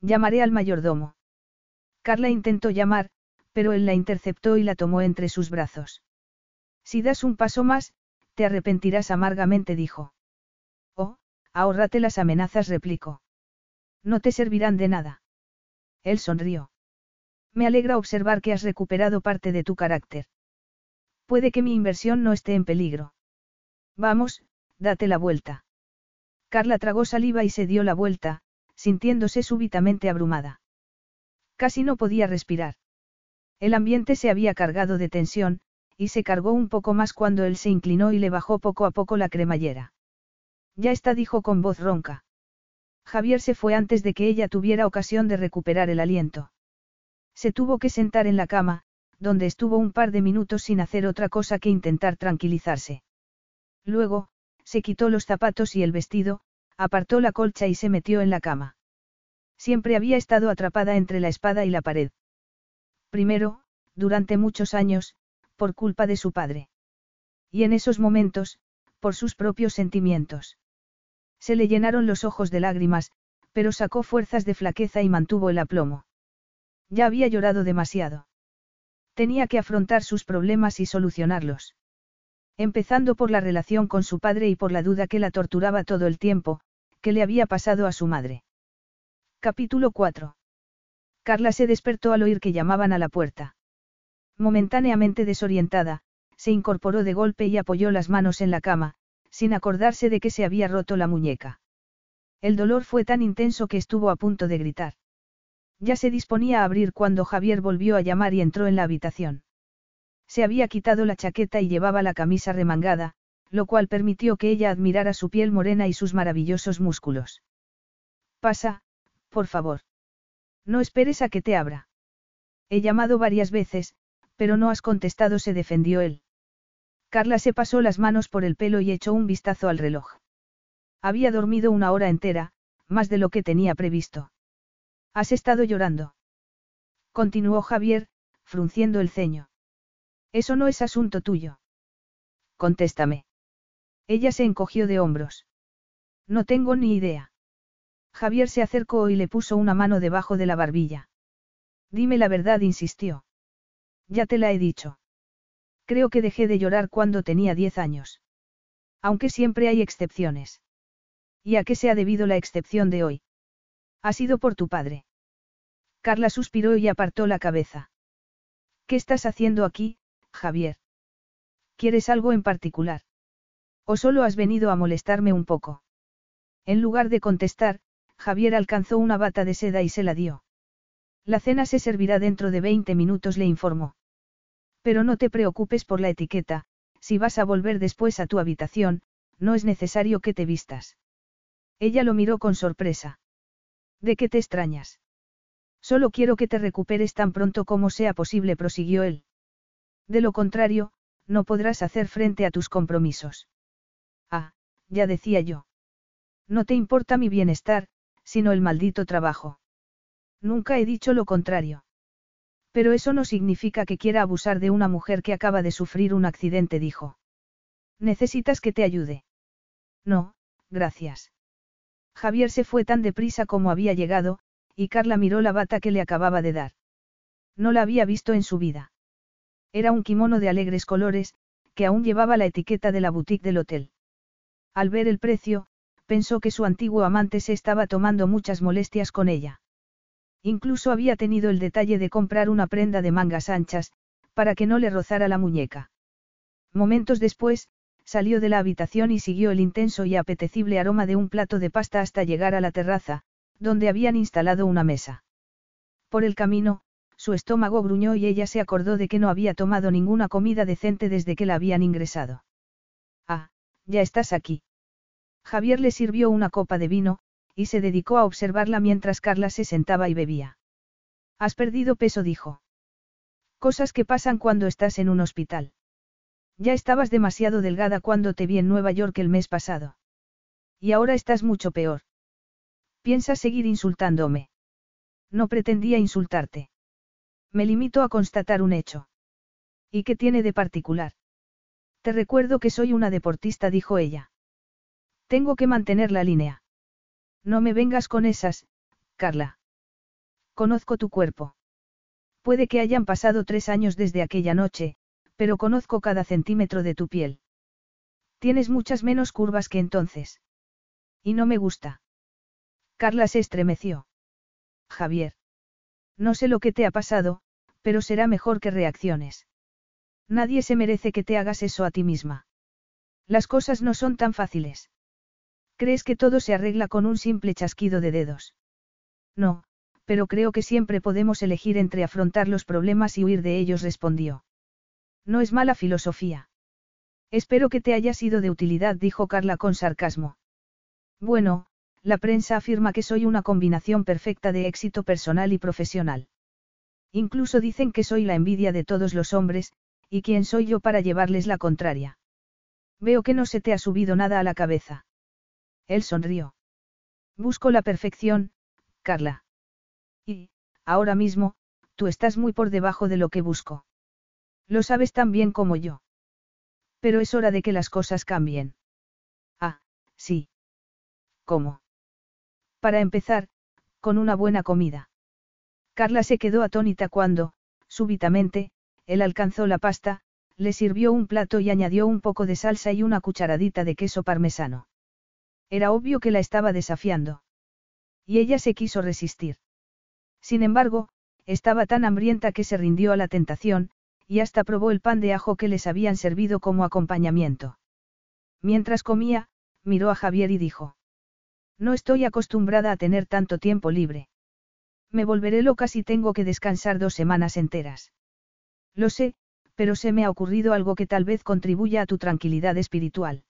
Llamaré al mayordomo. Carla intentó llamar, pero él la interceptó y la tomó entre sus brazos. Si das un paso más, te arrepentirás amargamente, dijo. Oh, ahórrate las amenazas, replicó. No te servirán de nada. Él sonrió. Me alegra observar que has recuperado parte de tu carácter. Puede que mi inversión no esté en peligro. Vamos, date la vuelta. Carla tragó saliva y se dio la vuelta, sintiéndose súbitamente abrumada. Casi no podía respirar. El ambiente se había cargado de tensión, y se cargó un poco más cuando él se inclinó y le bajó poco a poco la cremallera. Ya está, dijo con voz ronca. Javier se fue antes de que ella tuviera ocasión de recuperar el aliento. Se tuvo que sentar en la cama, donde estuvo un par de minutos sin hacer otra cosa que intentar tranquilizarse. Luego, se quitó los zapatos y el vestido, apartó la colcha y se metió en la cama. Siempre había estado atrapada entre la espada y la pared. Primero, durante muchos años, por culpa de su padre. Y en esos momentos, por sus propios sentimientos. Se le llenaron los ojos de lágrimas, pero sacó fuerzas de flaqueza y mantuvo el aplomo. Ya había llorado demasiado. Tenía que afrontar sus problemas y solucionarlos. Empezando por la relación con su padre y por la duda que la torturaba todo el tiempo, que le había pasado a su madre. Capítulo 4. Carla se despertó al oír que llamaban a la puerta. Momentáneamente desorientada, se incorporó de golpe y apoyó las manos en la cama, sin acordarse de que se había roto la muñeca. El dolor fue tan intenso que estuvo a punto de gritar. Ya se disponía a abrir cuando Javier volvió a llamar y entró en la habitación. Se había quitado la chaqueta y llevaba la camisa remangada, lo cual permitió que ella admirara su piel morena y sus maravillosos músculos. Pasa, por favor. No esperes a que te abra. He llamado varias veces, pero no has contestado, se defendió él. Carla se pasó las manos por el pelo y echó un vistazo al reloj. Había dormido una hora entera, más de lo que tenía previsto. ¿Has estado llorando? Continuó Javier, frunciendo el ceño. Eso no es asunto tuyo. Contéstame. Ella se encogió de hombros. No tengo ni idea. Javier se acercó y le puso una mano debajo de la barbilla. Dime la verdad, insistió. Ya te la he dicho. Creo que dejé de llorar cuando tenía diez años. Aunque siempre hay excepciones. ¿Y a qué se ha debido la excepción de hoy? Ha sido por tu padre. Carla suspiró y apartó la cabeza. ¿Qué estás haciendo aquí, Javier? ¿Quieres algo en particular? ¿O solo has venido a molestarme un poco? En lugar de contestar, Javier alcanzó una bata de seda y se la dio. La cena se servirá dentro de 20 minutos, le informó. Pero no te preocupes por la etiqueta, si vas a volver después a tu habitación, no es necesario que te vistas. Ella lo miró con sorpresa. ¿De qué te extrañas? Solo quiero que te recuperes tan pronto como sea posible, prosiguió él. De lo contrario, no podrás hacer frente a tus compromisos. Ah, ya decía yo. No te importa mi bienestar, sino el maldito trabajo. Nunca he dicho lo contrario. Pero eso no significa que quiera abusar de una mujer que acaba de sufrir un accidente, dijo. ¿Necesitas que te ayude? No, gracias. Javier se fue tan deprisa como había llegado, y Carla miró la bata que le acababa de dar. No la había visto en su vida. Era un kimono de alegres colores, que aún llevaba la etiqueta de la boutique del hotel. Al ver el precio, pensó que su antiguo amante se estaba tomando muchas molestias con ella. Incluso había tenido el detalle de comprar una prenda de mangas anchas, para que no le rozara la muñeca. Momentos después, salió de la habitación y siguió el intenso y apetecible aroma de un plato de pasta hasta llegar a la terraza, donde habían instalado una mesa. Por el camino, su estómago gruñó y ella se acordó de que no había tomado ninguna comida decente desde que la habían ingresado. Ah, ya estás aquí. Javier le sirvió una copa de vino, y se dedicó a observarla mientras Carla se sentaba y bebía. Has perdido peso, dijo. Cosas que pasan cuando estás en un hospital. Ya estabas demasiado delgada cuando te vi en Nueva York el mes pasado. Y ahora estás mucho peor. ¿Piensas seguir insultándome? No pretendía insultarte. Me limito a constatar un hecho. ¿Y qué tiene de particular? Te recuerdo que soy una deportista, dijo ella. Tengo que mantener la línea. No me vengas con esas, Carla. Conozco tu cuerpo. Puede que hayan pasado tres años desde aquella noche, pero conozco cada centímetro de tu piel. Tienes muchas menos curvas que entonces. Y no me gusta. Carla se estremeció. Javier. No sé lo que te ha pasado, pero será mejor que reacciones. Nadie se merece que te hagas eso a ti misma. Las cosas no son tan fáciles. ¿Crees que todo se arregla con un simple chasquido de dedos? No, pero creo que siempre podemos elegir entre afrontar los problemas y huir de ellos, respondió. No es mala filosofía. Espero que te haya sido de utilidad, dijo Carla con sarcasmo. Bueno, la prensa afirma que soy una combinación perfecta de éxito personal y profesional. Incluso dicen que soy la envidia de todos los hombres, y quién soy yo para llevarles la contraria. Veo que no se te ha subido nada a la cabeza. Él sonrió. Busco la perfección, Carla. Y, ahora mismo, tú estás muy por debajo de lo que busco. Lo sabes tan bien como yo. Pero es hora de que las cosas cambien. Ah, sí. ¿Cómo? Para empezar, con una buena comida. Carla se quedó atónita cuando, súbitamente, él alcanzó la pasta, le sirvió un plato y añadió un poco de salsa y una cucharadita de queso parmesano. Era obvio que la estaba desafiando. Y ella se quiso resistir. Sin embargo, estaba tan hambrienta que se rindió a la tentación, y hasta probó el pan de ajo que les habían servido como acompañamiento. Mientras comía, miró a Javier y dijo. No estoy acostumbrada a tener tanto tiempo libre. Me volveré loca si tengo que descansar dos semanas enteras. Lo sé, pero se me ha ocurrido algo que tal vez contribuya a tu tranquilidad espiritual.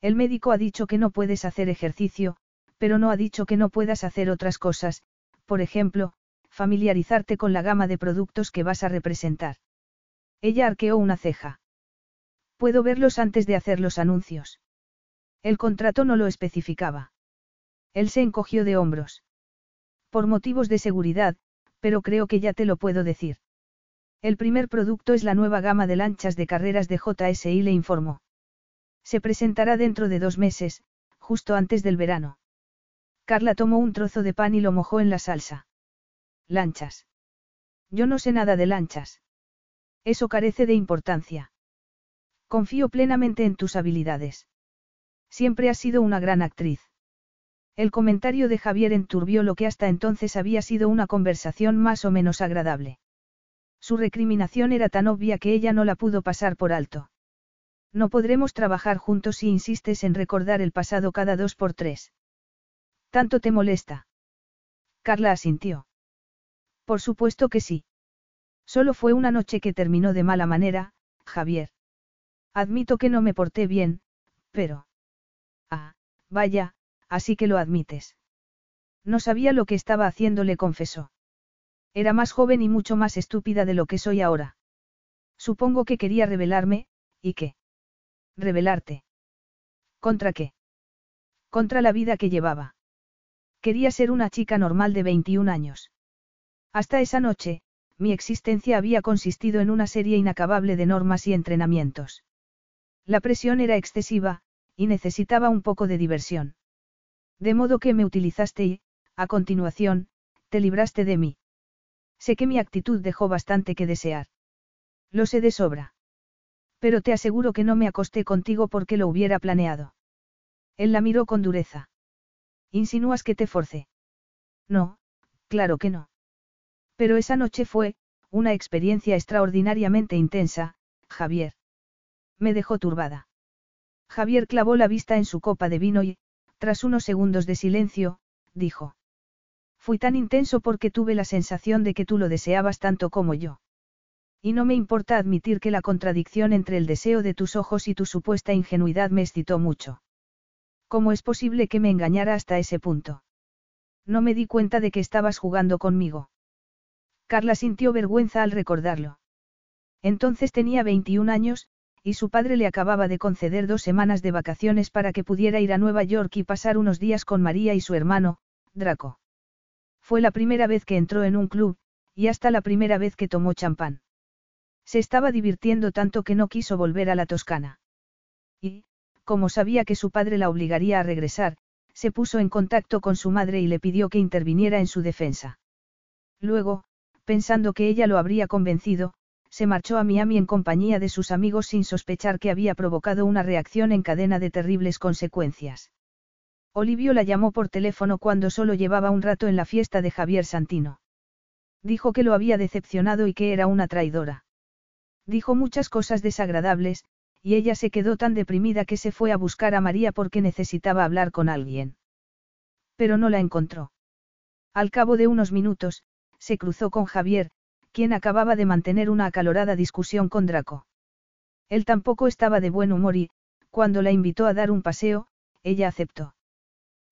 El médico ha dicho que no puedes hacer ejercicio, pero no ha dicho que no puedas hacer otras cosas, por ejemplo, familiarizarte con la gama de productos que vas a representar. Ella arqueó una ceja. Puedo verlos antes de hacer los anuncios. El contrato no lo especificaba. Él se encogió de hombros. Por motivos de seguridad, pero creo que ya te lo puedo decir. El primer producto es la nueva gama de lanchas de carreras de JSI, le informó. Se presentará dentro de dos meses, justo antes del verano. Carla tomó un trozo de pan y lo mojó en la salsa. Lanchas. Yo no sé nada de lanchas. Eso carece de importancia. Confío plenamente en tus habilidades. Siempre has sido una gran actriz. El comentario de Javier enturbió lo que hasta entonces había sido una conversación más o menos agradable. Su recriminación era tan obvia que ella no la pudo pasar por alto. No podremos trabajar juntos si insistes en recordar el pasado cada dos por tres. ¿Tanto te molesta? Carla asintió. Por supuesto que sí. Solo fue una noche que terminó de mala manera, Javier. Admito que no me porté bien, pero... Ah, vaya, así que lo admites. No sabía lo que estaba haciendo, le confesó. Era más joven y mucho más estúpida de lo que soy ahora. Supongo que quería revelarme, ¿y qué? Revelarte. ¿Contra qué? Contra la vida que llevaba. Quería ser una chica normal de 21 años. Hasta esa noche, mi existencia había consistido en una serie inacabable de normas y entrenamientos. La presión era excesiva, y necesitaba un poco de diversión. De modo que me utilizaste y, a continuación, te libraste de mí. Sé que mi actitud dejó bastante que desear. Lo sé de sobra. Pero te aseguro que no me acosté contigo porque lo hubiera planeado. Él la miró con dureza. ¿Insinúas que te forcé? No, claro que no. Pero esa noche fue, una experiencia extraordinariamente intensa, Javier. Me dejó turbada. Javier clavó la vista en su copa de vino y, tras unos segundos de silencio, dijo. Fui tan intenso porque tuve la sensación de que tú lo deseabas tanto como yo. Y no me importa admitir que la contradicción entre el deseo de tus ojos y tu supuesta ingenuidad me excitó mucho. ¿Cómo es posible que me engañara hasta ese punto? No me di cuenta de que estabas jugando conmigo. Carla sintió vergüenza al recordarlo. Entonces tenía 21 años, y su padre le acababa de conceder dos semanas de vacaciones para que pudiera ir a Nueva York y pasar unos días con María y su hermano, Draco. Fue la primera vez que entró en un club, y hasta la primera vez que tomó champán. Se estaba divirtiendo tanto que no quiso volver a la Toscana. Y, como sabía que su padre la obligaría a regresar, se puso en contacto con su madre y le pidió que interviniera en su defensa. Luego, pensando que ella lo habría convencido, se marchó a Miami en compañía de sus amigos sin sospechar que había provocado una reacción en cadena de terribles consecuencias. Olivio la llamó por teléfono cuando solo llevaba un rato en la fiesta de Javier Santino. Dijo que lo había decepcionado y que era una traidora. Dijo muchas cosas desagradables, y ella se quedó tan deprimida que se fue a buscar a María porque necesitaba hablar con alguien. Pero no la encontró. Al cabo de unos minutos, se cruzó con Javier, quien acababa de mantener una acalorada discusión con Draco. Él tampoco estaba de buen humor y, cuando la invitó a dar un paseo, ella aceptó.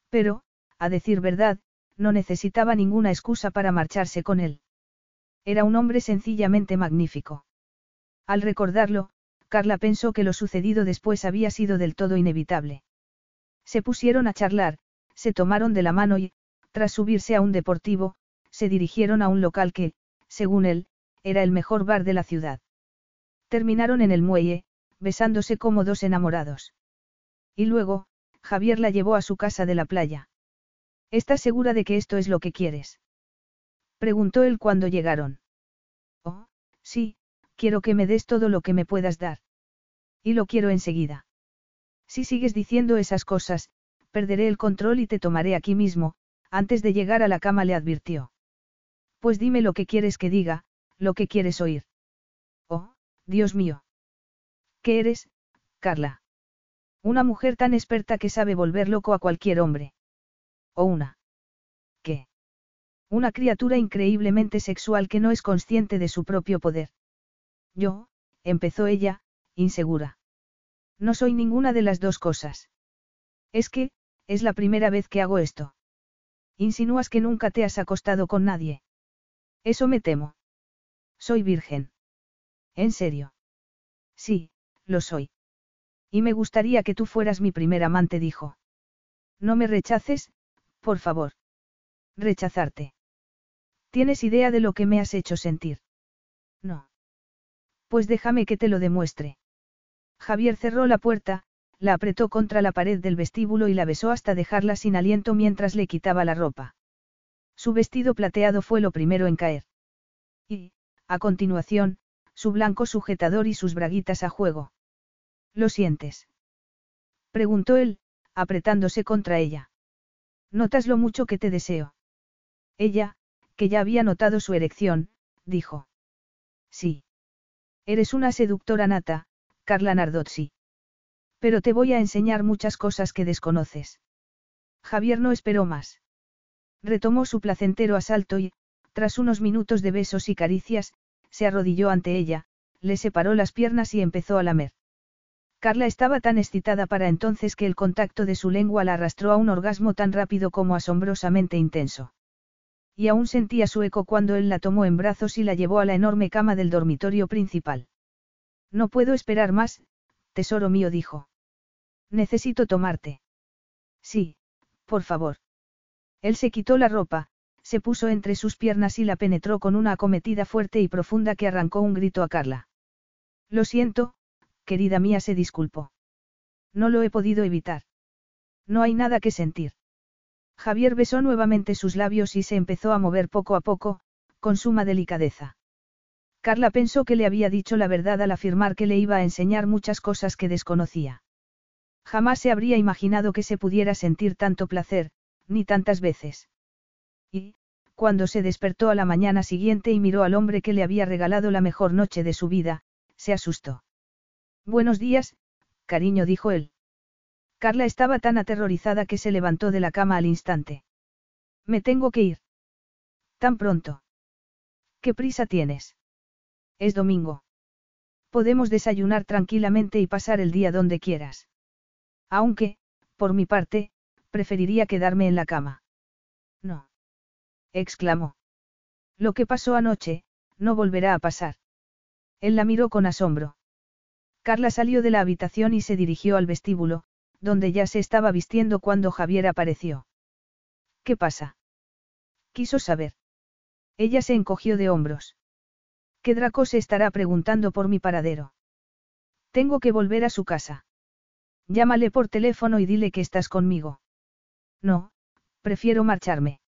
Pero, a decir verdad, no necesitaba ninguna excusa para marcharse con él. Era un hombre sencillamente magnífico. Al recordarlo, Carla pensó que lo sucedido después había sido del todo inevitable. Se pusieron a charlar, se tomaron de la mano y, tras subirse a un deportivo, se dirigieron a un local que, según él, era el mejor bar de la ciudad. Terminaron en el muelle, besándose como dos enamorados. Y luego, Javier la llevó a su casa de la playa. ¿Estás segura de que esto es lo que quieres? Preguntó él cuando llegaron. Oh, sí, quiero que me des todo lo que me puedas dar. Y lo quiero enseguida. Si sigues diciendo esas cosas, perderé el control y te tomaré aquí mismo, antes de llegar a la cama le advirtió. Pues dime lo que quieres que diga, lo que quieres oír. Oh, Dios mío. ¿Qué eres, Carla? Una mujer tan experta que sabe volver loco a cualquier hombre. O una. ¿Qué? Una criatura increíblemente sexual que no es consciente de su propio poder. Yo, empezó ella, insegura. No soy ninguna de las dos cosas. Es que, es la primera vez que hago esto. Insinúas que nunca te has acostado con nadie. Eso me temo. Soy virgen. ¿En serio? Sí, lo soy. Y me gustaría que tú fueras mi primer amante, dijo. No me rechaces, por favor. Rechazarte. ¿Tienes idea de lo que me has hecho sentir? No. Pues déjame que te lo demuestre. Javier cerró la puerta, la apretó contra la pared del vestíbulo y la besó hasta dejarla sin aliento mientras le quitaba la ropa. Su vestido plateado fue lo primero en caer. Y, a continuación, su blanco sujetador y sus braguitas a juego. ¿Lo sientes? Preguntó él, apretándose contra ella. Notas lo mucho que te deseo. Ella, que ya había notado su erección, dijo. Sí. Eres una seductora nata, Carla Nardozzi. Pero te voy a enseñar muchas cosas que desconoces. Javier no esperó más. Retomó su placentero asalto y, tras unos minutos de besos y caricias, se arrodilló ante ella, le separó las piernas y empezó a lamer. Carla estaba tan excitada para entonces que el contacto de su lengua la arrastró a un orgasmo tan rápido como asombrosamente intenso. Y aún sentía su eco cuando él la tomó en brazos y la llevó a la enorme cama del dormitorio principal. No puedo esperar más, tesoro mío dijo. Necesito tomarte. Sí, por favor. Él se quitó la ropa, se puso entre sus piernas y la penetró con una acometida fuerte y profunda que arrancó un grito a Carla. Lo siento, querida mía, se disculpó. No lo he podido evitar. No hay nada que sentir. Javier besó nuevamente sus labios y se empezó a mover poco a poco, con suma delicadeza. Carla pensó que le había dicho la verdad al afirmar que le iba a enseñar muchas cosas que desconocía. Jamás se habría imaginado que se pudiera sentir tanto placer, ni tantas veces. Y, cuando se despertó a la mañana siguiente y miró al hombre que le había regalado la mejor noche de su vida, se asustó. Buenos días, cariño, dijo él. Carla estaba tan aterrorizada que se levantó de la cama al instante. Me tengo que ir. ¿Tan pronto? ¿Qué prisa tienes? Es domingo. Podemos desayunar tranquilamente y pasar el día donde quieras. Aunque, por mi parte, preferiría quedarme en la cama. No exclamó. Lo que pasó anoche, no volverá a pasar. Él la miró con asombro. Carla salió de la habitación y se dirigió al vestíbulo, donde ya se estaba vistiendo cuando Javier apareció. ¿Qué pasa? Quiso saber. Ella se encogió de hombros. ¿Qué Draco se estará preguntando por mi paradero? Tengo que volver a su casa. Llámale por teléfono y dile que estás conmigo. No, prefiero marcharme.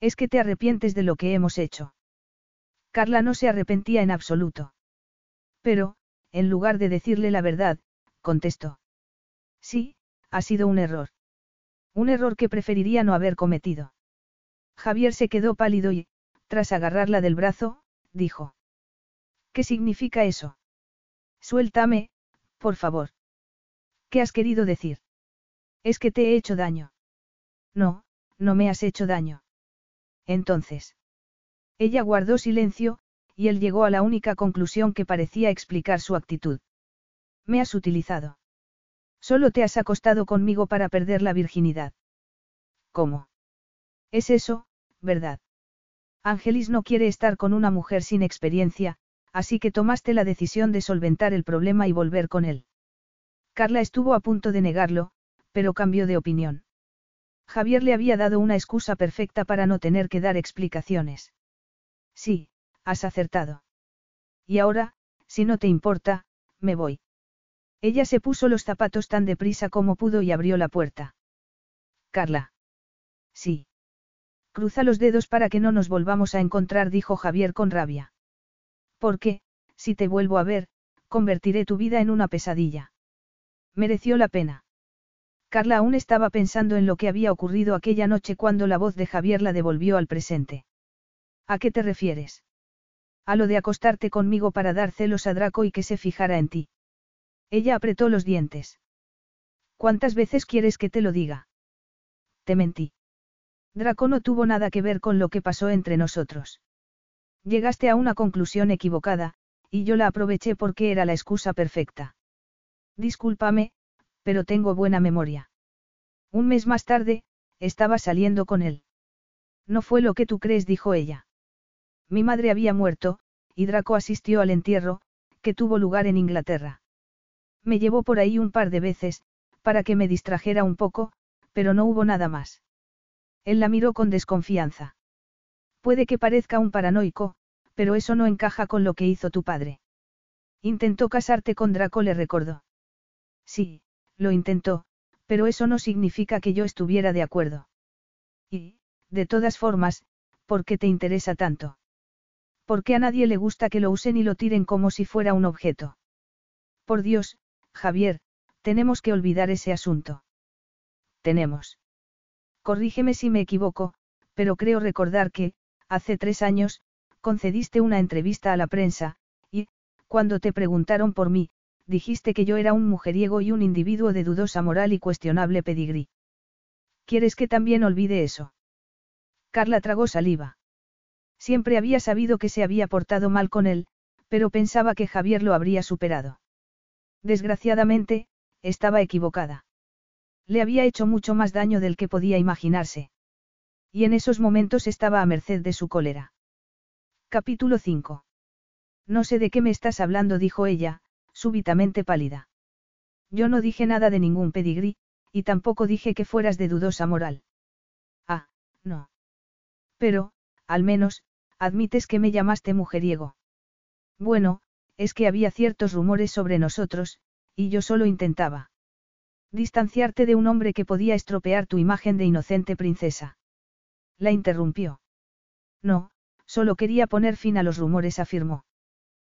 Es que te arrepientes de lo que hemos hecho. Carla no se arrepentía en absoluto. Pero, en lugar de decirle la verdad, contestó. Sí, ha sido un error. Un error que preferiría no haber cometido. Javier se quedó pálido y, tras agarrarla del brazo, dijo. ¿Qué significa eso? Suéltame, por favor. ¿Qué has querido decir? Es que te he hecho daño. No, no me has hecho daño. Entonces. Ella guardó silencio, y él llegó a la única conclusión que parecía explicar su actitud. Me has utilizado. Solo te has acostado conmigo para perder la virginidad. ¿Cómo? Es eso, ¿verdad? Ángelis no quiere estar con una mujer sin experiencia, así que tomaste la decisión de solventar el problema y volver con él. Carla estuvo a punto de negarlo, pero cambió de opinión. Javier le había dado una excusa perfecta para no tener que dar explicaciones. Sí, has acertado. Y ahora, si no te importa, me voy. Ella se puso los zapatos tan deprisa como pudo y abrió la puerta. Carla. Sí. Cruza los dedos para que no nos volvamos a encontrar, dijo Javier con rabia. Porque, si te vuelvo a ver, convertiré tu vida en una pesadilla. Mereció la pena. Carla aún estaba pensando en lo que había ocurrido aquella noche cuando la voz de Javier la devolvió al presente. ¿A qué te refieres? A lo de acostarte conmigo para dar celos a Draco y que se fijara en ti. Ella apretó los dientes. ¿Cuántas veces quieres que te lo diga? Te mentí. Draco no tuvo nada que ver con lo que pasó entre nosotros. Llegaste a una conclusión equivocada, y yo la aproveché porque era la excusa perfecta. Discúlpame, pero tengo buena memoria. Un mes más tarde, estaba saliendo con él. No fue lo que tú crees, dijo ella. Mi madre había muerto, y Draco asistió al entierro, que tuvo lugar en Inglaterra. Me llevó por ahí un par de veces, para que me distrajera un poco, pero no hubo nada más. Él la miró con desconfianza. Puede que parezca un paranoico, pero eso no encaja con lo que hizo tu padre. Intentó casarte con Draco, le recordó. Sí, lo intentó, pero eso no significa que yo estuviera de acuerdo. Y, de todas formas, ¿por qué te interesa tanto? Porque a nadie le gusta que lo usen y lo tiren como si fuera un objeto. Por Dios, Javier, tenemos que olvidar ese asunto. tenemos. Corrígeme si me equivoco, pero creo recordar que, hace tres años, concediste una entrevista a la prensa, y, cuando te preguntaron por mí, dijiste que yo era un mujeriego y un individuo de dudosa moral y cuestionable pedigrí. ¿Quieres que también olvide eso? Carla tragó saliva. Siempre había sabido que se había portado mal con él, pero pensaba que Javier lo habría superado. Desgraciadamente, estaba equivocada. Le había hecho mucho más daño del que podía imaginarse. Y en esos momentos estaba a merced de su cólera. Capítulo 5. No sé de qué me estás hablando, dijo ella, súbitamente pálida. Yo no dije nada de ningún pedigrí, y tampoco dije que fueras de dudosa moral. Ah, no. Pero, al menos, admites que me llamaste mujeriego. Bueno, es que había ciertos rumores sobre nosotros, y yo solo intentaba. Distanciarte de un hombre que podía estropear tu imagen de inocente princesa. La interrumpió. No, solo quería poner fin a los rumores, afirmó.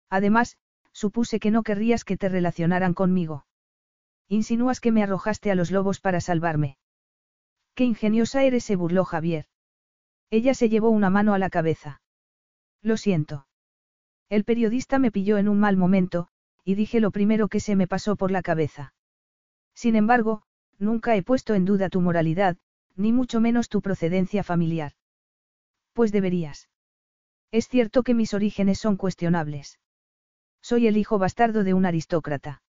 Además, supuse que no querrías que te relacionaran conmigo. Insinúas que me arrojaste a los lobos para salvarme. Qué ingeniosa eres, se burló Javier. Ella se llevó una mano a la cabeza. Lo siento. El periodista me pilló en un mal momento, y dije lo primero que se me pasó por la cabeza. Sin embargo, nunca he puesto en duda tu moralidad, ni mucho menos tu procedencia familiar. Pues deberías. Es cierto que mis orígenes son cuestionables. Soy el hijo bastardo de un aristócrata.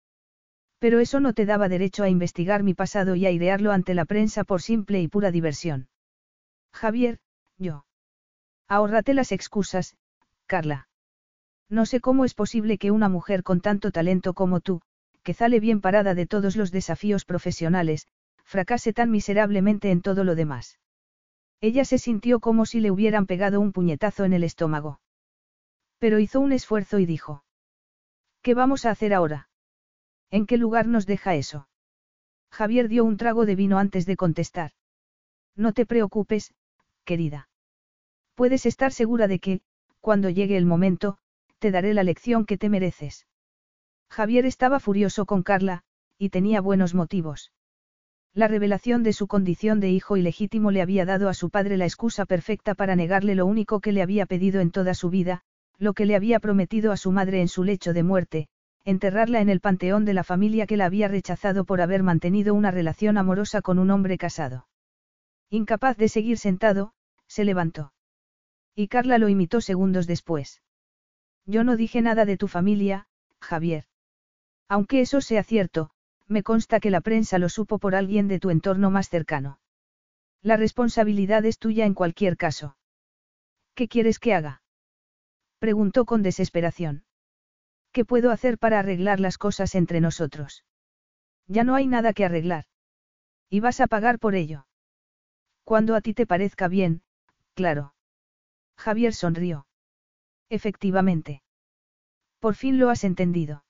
Pero eso no te daba derecho a investigar mi pasado y airearlo ante la prensa por simple y pura diversión. Javier, yo. Ahórrate las excusas, Carla. No sé cómo es posible que una mujer con tanto talento como tú, que sale bien parada de todos los desafíos profesionales, fracase tan miserablemente en todo lo demás. Ella se sintió como si le hubieran pegado un puñetazo en el estómago. Pero hizo un esfuerzo y dijo. ¿Qué vamos a hacer ahora? ¿En qué lugar nos deja eso? Javier dio un trago de vino antes de contestar. No te preocupes, querida. Puedes estar segura de que, cuando llegue el momento, te daré la lección que te mereces. Javier estaba furioso con Carla, y tenía buenos motivos. La revelación de su condición de hijo ilegítimo le había dado a su padre la excusa perfecta para negarle lo único que le había pedido en toda su vida, lo que le había prometido a su madre en su lecho de muerte, enterrarla en el panteón de la familia que la había rechazado por haber mantenido una relación amorosa con un hombre casado. Incapaz de seguir sentado, se levantó. Y Carla lo imitó segundos después. Yo no dije nada de tu familia, Javier. Aunque eso sea cierto, me consta que la prensa lo supo por alguien de tu entorno más cercano. La responsabilidad es tuya en cualquier caso. ¿Qué quieres que haga? Preguntó con desesperación. ¿Qué puedo hacer para arreglar las cosas entre nosotros? Ya no hay nada que arreglar. Y vas a pagar por ello. Cuando a ti te parezca bien, claro. Javier sonrió. Efectivamente. Por fin lo has entendido.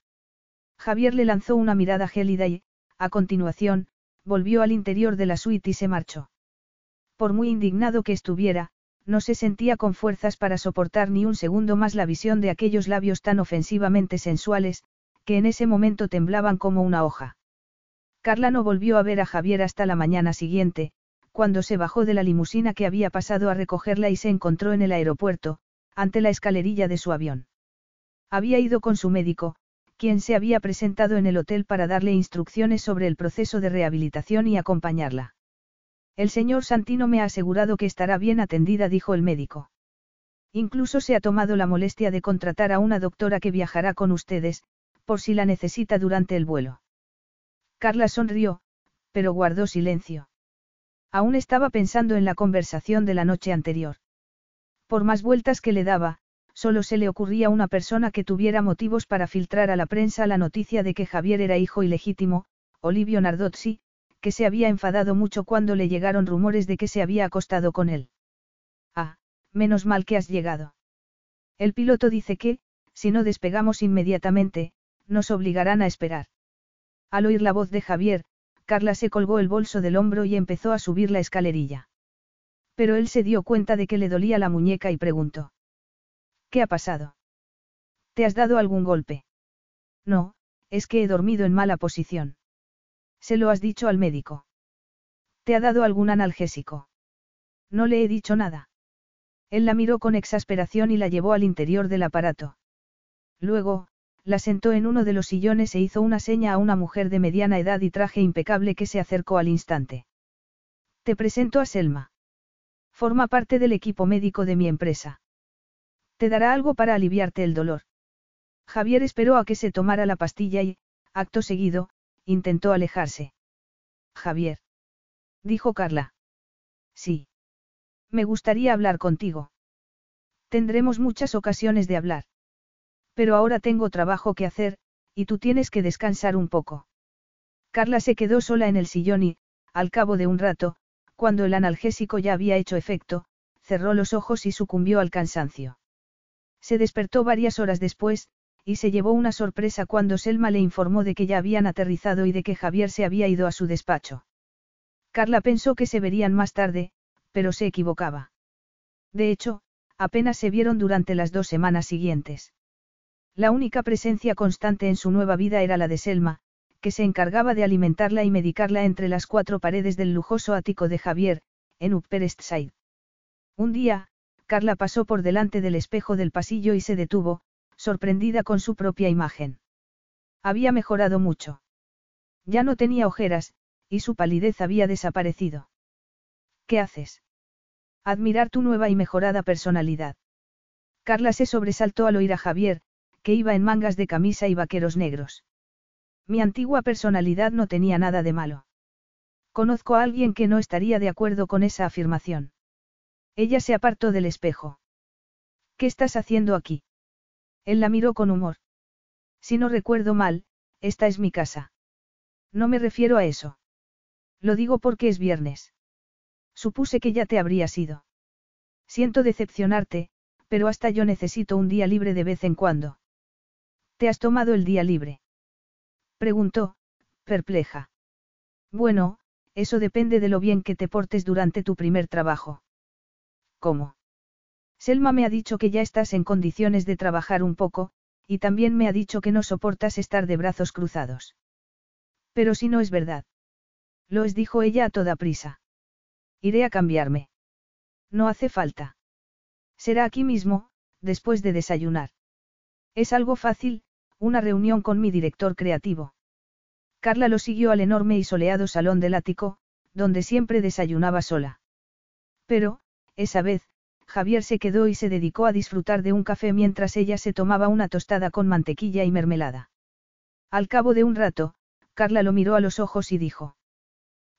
Javier le lanzó una mirada gélida y, a continuación, volvió al interior de la suite y se marchó. Por muy indignado que estuviera, no se sentía con fuerzas para soportar ni un segundo más la visión de aquellos labios tan ofensivamente sensuales, que en ese momento temblaban como una hoja. Carla no volvió a ver a Javier hasta la mañana siguiente, cuando se bajó de la limusina que había pasado a recogerla y se encontró en el aeropuerto, ante la escalerilla de su avión. Había ido con su médico, quien se había presentado en el hotel para darle instrucciones sobre el proceso de rehabilitación y acompañarla. El señor Santino me ha asegurado que estará bien atendida, dijo el médico. Incluso se ha tomado la molestia de contratar a una doctora que viajará con ustedes, por si la necesita durante el vuelo. Carla sonrió, pero guardó silencio. Aún estaba pensando en la conversación de la noche anterior. Por más vueltas que le daba, solo se le ocurría una persona que tuviera motivos para filtrar a la prensa la noticia de que Javier era hijo ilegítimo, Olivio Nardozzi, que se había enfadado mucho cuando le llegaron rumores de que se había acostado con él. Ah, menos mal que has llegado. El piloto dice que, si no despegamos inmediatamente, nos obligarán a esperar. Al oír la voz de Javier, Carla se colgó el bolso del hombro y empezó a subir la escalerilla. Pero él se dio cuenta de que le dolía la muñeca y preguntó. ¿Qué ha pasado? ¿Te has dado algún golpe? No, es que he dormido en mala posición. ¿Se lo has dicho al médico? ¿Te ha dado algún analgésico? No le he dicho nada. Él la miró con exasperación y la llevó al interior del aparato. Luego, la sentó en uno de los sillones e hizo una seña a una mujer de mediana edad y traje impecable que se acercó al instante. Te presento a Selma. Forma parte del equipo médico de mi empresa. Te dará algo para aliviarte el dolor. Javier esperó a que se tomara la pastilla y, acto seguido, intentó alejarse. Javier. Dijo Carla. Sí. Me gustaría hablar contigo. Tendremos muchas ocasiones de hablar. Pero ahora tengo trabajo que hacer, y tú tienes que descansar un poco. Carla se quedó sola en el sillón y, al cabo de un rato, cuando el analgésico ya había hecho efecto, cerró los ojos y sucumbió al cansancio. Se despertó varias horas después, y se llevó una sorpresa cuando Selma le informó de que ya habían aterrizado y de que Javier se había ido a su despacho. Carla pensó que se verían más tarde, pero se equivocaba. De hecho, apenas se vieron durante las dos semanas siguientes. La única presencia constante en su nueva vida era la de Selma, que se encargaba de alimentarla y medicarla entre las cuatro paredes del lujoso ático de Javier, en Upper East Side. Un día, Carla pasó por delante del espejo del pasillo y se detuvo, sorprendida con su propia imagen. Había mejorado mucho. Ya no tenía ojeras, y su palidez había desaparecido. ¿Qué haces? Admirar tu nueva y mejorada personalidad. Carla se sobresaltó al oír a Javier, que iba en mangas de camisa y vaqueros negros. Mi antigua personalidad no tenía nada de malo. Conozco a alguien que no estaría de acuerdo con esa afirmación. Ella se apartó del espejo. ¿Qué estás haciendo aquí? Él la miró con humor. Si no recuerdo mal, esta es mi casa. No me refiero a eso. Lo digo porque es viernes. Supuse que ya te habrías ido. Siento decepcionarte, pero hasta yo necesito un día libre de vez en cuando. ¿Te has tomado el día libre? Preguntó, perpleja. Bueno, eso depende de lo bien que te portes durante tu primer trabajo. ¿Cómo? Selma me ha dicho que ya estás en condiciones de trabajar un poco, y también me ha dicho que no soportas estar de brazos cruzados. Pero si no es verdad. Lo es, dijo ella a toda prisa. Iré a cambiarme. No hace falta. Será aquí mismo, después de desayunar. Es algo fácil, una reunión con mi director creativo. Carla lo siguió al enorme y soleado salón del ático, donde siempre desayunaba sola. Pero, esa vez, Javier se quedó y se dedicó a disfrutar de un café mientras ella se tomaba una tostada con mantequilla y mermelada. Al cabo de un rato, Carla lo miró a los ojos y dijo.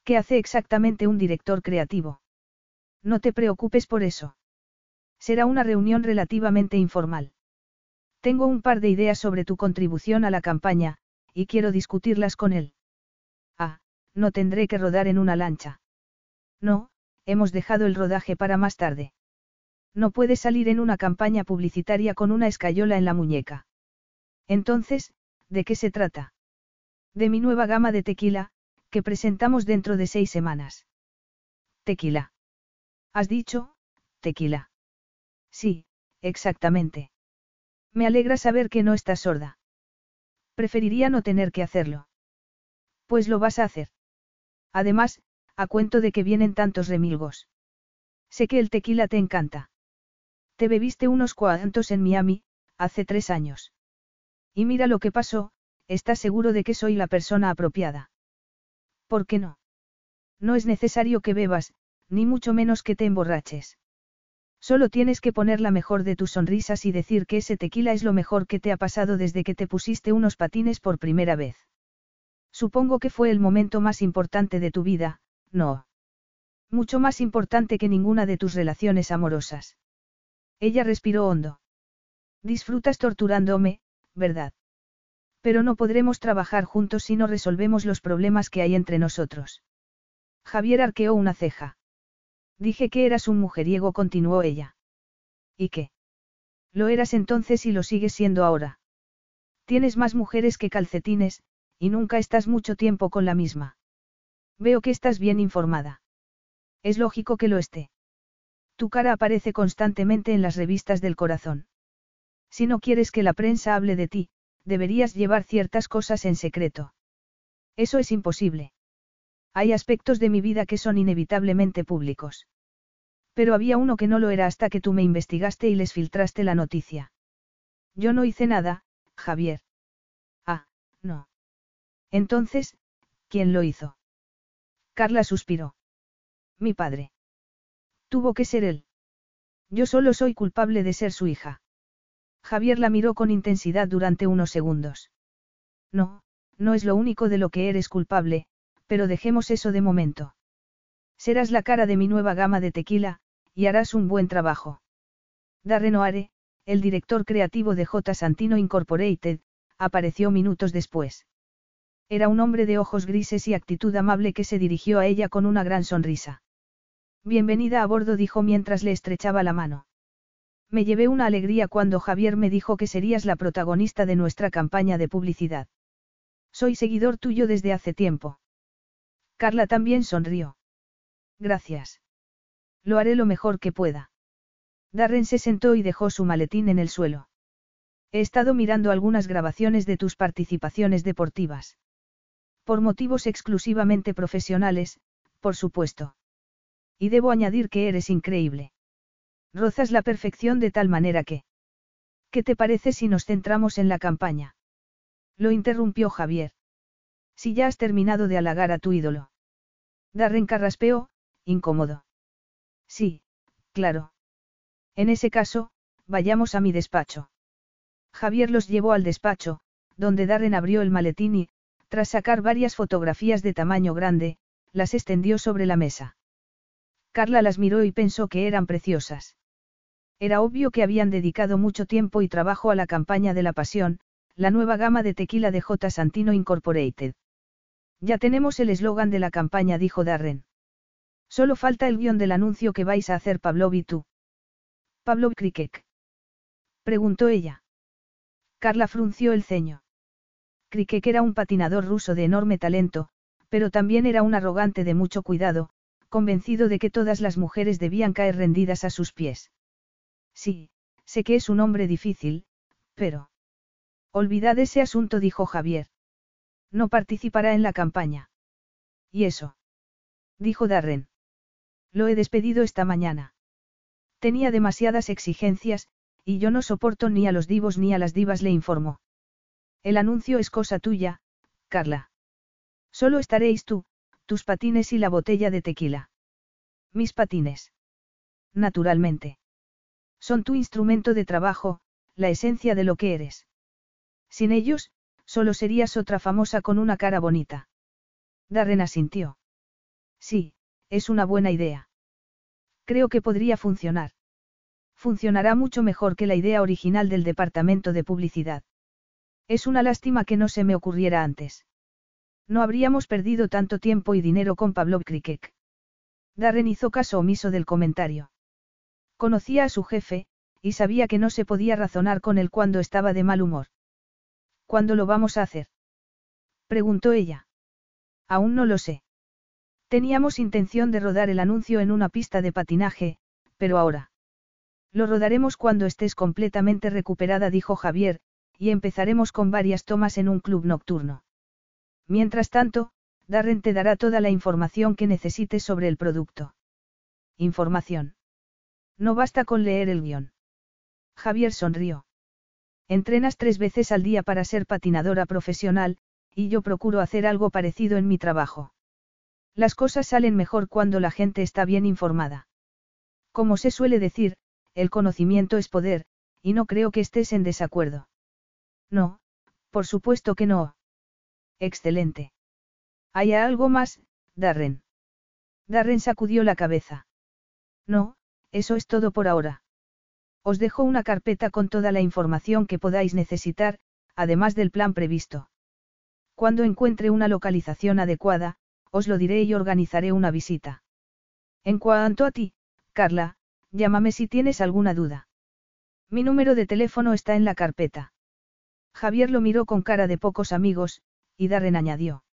¿Qué hace exactamente un director creativo? No te preocupes por eso. Será una reunión relativamente informal. Tengo un par de ideas sobre tu contribución a la campaña, y quiero discutirlas con él. Ah, no tendré que rodar en una lancha. No, hemos dejado el rodaje para más tarde. No puedes salir en una campaña publicitaria con una escayola en la muñeca. Entonces, ¿de qué se trata? De mi nueva gama de tequila, que presentamos dentro de seis semanas. Tequila. ¿Has dicho, tequila? Sí, exactamente. Me alegra saber que no estás sorda. Preferiría no tener que hacerlo. Pues lo vas a hacer. Además, a cuento de que vienen tantos remilgos. Sé que el tequila te encanta. Te bebiste unos cuantos en Miami, hace tres años. Y mira lo que pasó, estás seguro de que soy la persona apropiada. ¿Por qué no? No es necesario que bebas, ni mucho menos que te emborraches. Solo tienes que poner la mejor de tus sonrisas y decir que ese tequila es lo mejor que te ha pasado desde que te pusiste unos patines por primera vez. Supongo que fue el momento más importante de tu vida, no. Mucho más importante que ninguna de tus relaciones amorosas. Ella respiró hondo. Disfrutas torturándome, ¿verdad? Pero no podremos trabajar juntos si no resolvemos los problemas que hay entre nosotros. Javier arqueó una ceja. Dije que eras un mujeriego, continuó ella. ¿Y qué? Lo eras entonces y lo sigues siendo ahora. Tienes más mujeres que calcetines, y nunca estás mucho tiempo con la misma. Veo que estás bien informada. Es lógico que lo esté. Tu cara aparece constantemente en las revistas del corazón. Si no quieres que la prensa hable de ti, deberías llevar ciertas cosas en secreto. Eso es imposible. Hay aspectos de mi vida que son inevitablemente públicos. Pero había uno que no lo era hasta que tú me investigaste y les filtraste la noticia. Yo no hice nada, Javier. Ah, no. Entonces, ¿quién lo hizo? Carla suspiró. Mi padre. Tuvo que ser él. Yo solo soy culpable de ser su hija. Javier la miró con intensidad durante unos segundos. No, no es lo único de lo que eres culpable, pero dejemos eso de momento. Serás la cara de mi nueva gama de tequila, y harás un buen trabajo. Darren Oare, el director creativo de J. Santino Incorporated, apareció minutos después. Era un hombre de ojos grises y actitud amable que se dirigió a ella con una gran sonrisa. Bienvenida a bordo, dijo mientras le estrechaba la mano. Me llevé una alegría cuando Javier me dijo que serías la protagonista de nuestra campaña de publicidad. Soy seguidor tuyo desde hace tiempo. Carla también sonrió. Gracias. Lo haré lo mejor que pueda. Darren se sentó y dejó su maletín en el suelo. He estado mirando algunas grabaciones de tus participaciones deportivas. Por motivos exclusivamente profesionales, por supuesto. Y debo añadir que eres increíble. Rozas la perfección de tal manera que... ¿Qué te parece si nos centramos en la campaña? Lo interrumpió Javier. Si ya has terminado de halagar a tu ídolo. Darren carraspeó, incómodo. Sí, claro. En ese caso, vayamos a mi despacho. Javier los llevó al despacho, donde Darren abrió el maletín y, tras sacar varias fotografías de tamaño grande, las extendió sobre la mesa. Carla las miró y pensó que eran preciosas. Era obvio que habían dedicado mucho tiempo y trabajo a la campaña de la pasión, la nueva gama de tequila de J. Santino Incorporated. Ya tenemos el eslogan de la campaña, dijo Darren. Solo falta el guion del anuncio que vais a hacer Pavlov y tú. Pavlov Krikek. Preguntó ella. Carla frunció el ceño. Krikek era un patinador ruso de enorme talento, pero también era un arrogante de mucho cuidado, convencido de que todas las mujeres debían caer rendidas a sus pies. Sí, sé que es un hombre difícil, pero... Olvidad ese asunto, dijo Javier. No participará en la campaña. ¿Y eso? Dijo Darren. Lo he despedido esta mañana. Tenía demasiadas exigencias, y yo no soporto ni a los divos ni a las divas, le informó. El anuncio es cosa tuya, Carla. Solo estaréis tú, tus patines y la botella de tequila. Mis patines. Naturalmente. Son tu instrumento de trabajo, la esencia de lo que eres. Sin ellos, solo serías otra famosa con una cara bonita. Darren asintió. Sí, es una buena idea. Creo que podría funcionar. Funcionará mucho mejor que la idea original del departamento de publicidad. Es una lástima que no se me ocurriera antes. No habríamos perdido tanto tiempo y dinero con Pablo Krikek. Darren hizo caso omiso del comentario. Conocía a su jefe, y sabía que no se podía razonar con él cuando estaba de mal humor. ¿Cuándo lo vamos a hacer? preguntó ella. Aún no lo sé. Teníamos intención de rodar el anuncio en una pista de patinaje, pero ahora. Lo rodaremos cuando estés completamente recuperada, dijo Javier, y empezaremos con varias tomas en un club nocturno. Mientras tanto, Darren te dará toda la información que necesites sobre el producto. Información. No basta con leer el guion. Javier sonrió. Entrenas tres veces al día para ser patinadora profesional, y yo procuro hacer algo parecido en mi trabajo. Las cosas salen mejor cuando la gente está bien informada. Como se suele decir, el conocimiento es poder, y no creo que estés en desacuerdo. No, por supuesto que no. Excelente. ¿Hay algo más, Darren? Darren sacudió la cabeza. No, eso es todo por ahora. Os dejo una carpeta con toda la información que podáis necesitar, además del plan previsto. Cuando encuentre una localización adecuada, os lo diré y organizaré una visita. En cuanto a ti, Carla, llámame si tienes alguna duda. Mi número de teléfono está en la carpeta. Javier lo miró con cara de pocos amigos, y Darren añadió.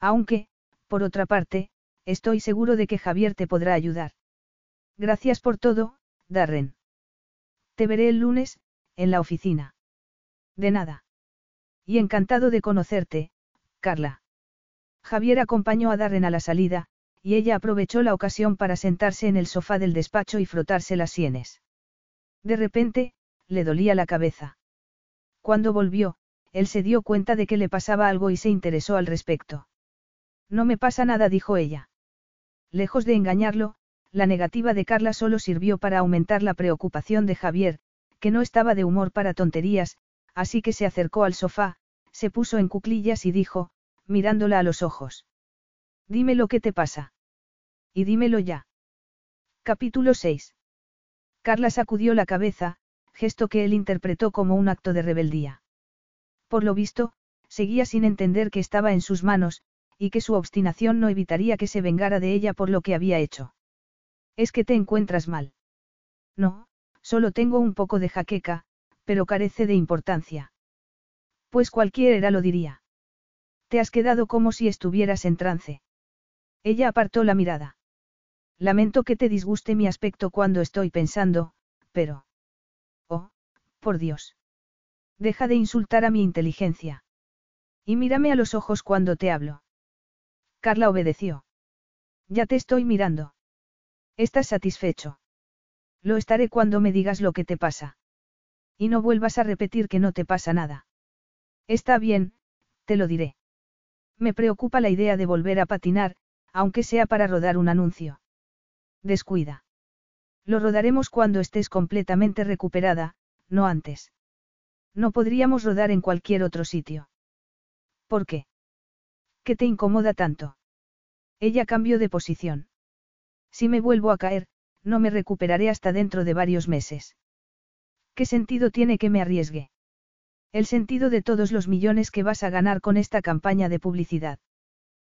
Aunque, por otra parte, estoy seguro de que Javier te podrá ayudar. Gracias por todo, Darren. Te veré el lunes, en la oficina. De nada. Y encantado de conocerte, Carla. Javier acompañó a Darren a la salida, y ella aprovechó la ocasión para sentarse en el sofá del despacho y frotarse las sienes. De repente, le dolía la cabeza. Cuando volvió, él se dio cuenta de que le pasaba algo y se interesó al respecto. No me pasa nada, dijo ella. Lejos de engañarlo, la negativa de Carla solo sirvió para aumentar la preocupación de Javier, que no estaba de humor para tonterías, así que se acercó al sofá, se puso en cuclillas y dijo, mirándola a los ojos. Dime lo que te pasa. Y dímelo ya. Capítulo 6. Carla sacudió la cabeza, gesto que él interpretó como un acto de rebeldía. Por lo visto, seguía sin entender que estaba en sus manos, y que su obstinación no evitaría que se vengara de ella por lo que había hecho. Es que te encuentras mal. No, solo tengo un poco de jaqueca, pero carece de importancia. Pues cualquiera lo diría. Te has quedado como si estuvieras en trance. Ella apartó la mirada. Lamento que te disguste mi aspecto cuando estoy pensando, pero... Oh, por Dios. Deja de insultar a mi inteligencia. Y mírame a los ojos cuando te hablo. Carla obedeció. Ya te estoy mirando. ¿Estás satisfecho? Lo estaré cuando me digas lo que te pasa. Y no vuelvas a repetir que no te pasa nada. Está bien, te lo diré. Me preocupa la idea de volver a patinar, aunque sea para rodar un anuncio. Descuida. Lo rodaremos cuando estés completamente recuperada, no antes. No podríamos rodar en cualquier otro sitio. ¿Por qué? ¿Qué te incomoda tanto? Ella cambió de posición. Si me vuelvo a caer, no me recuperaré hasta dentro de varios meses. ¿Qué sentido tiene que me arriesgue? El sentido de todos los millones que vas a ganar con esta campaña de publicidad.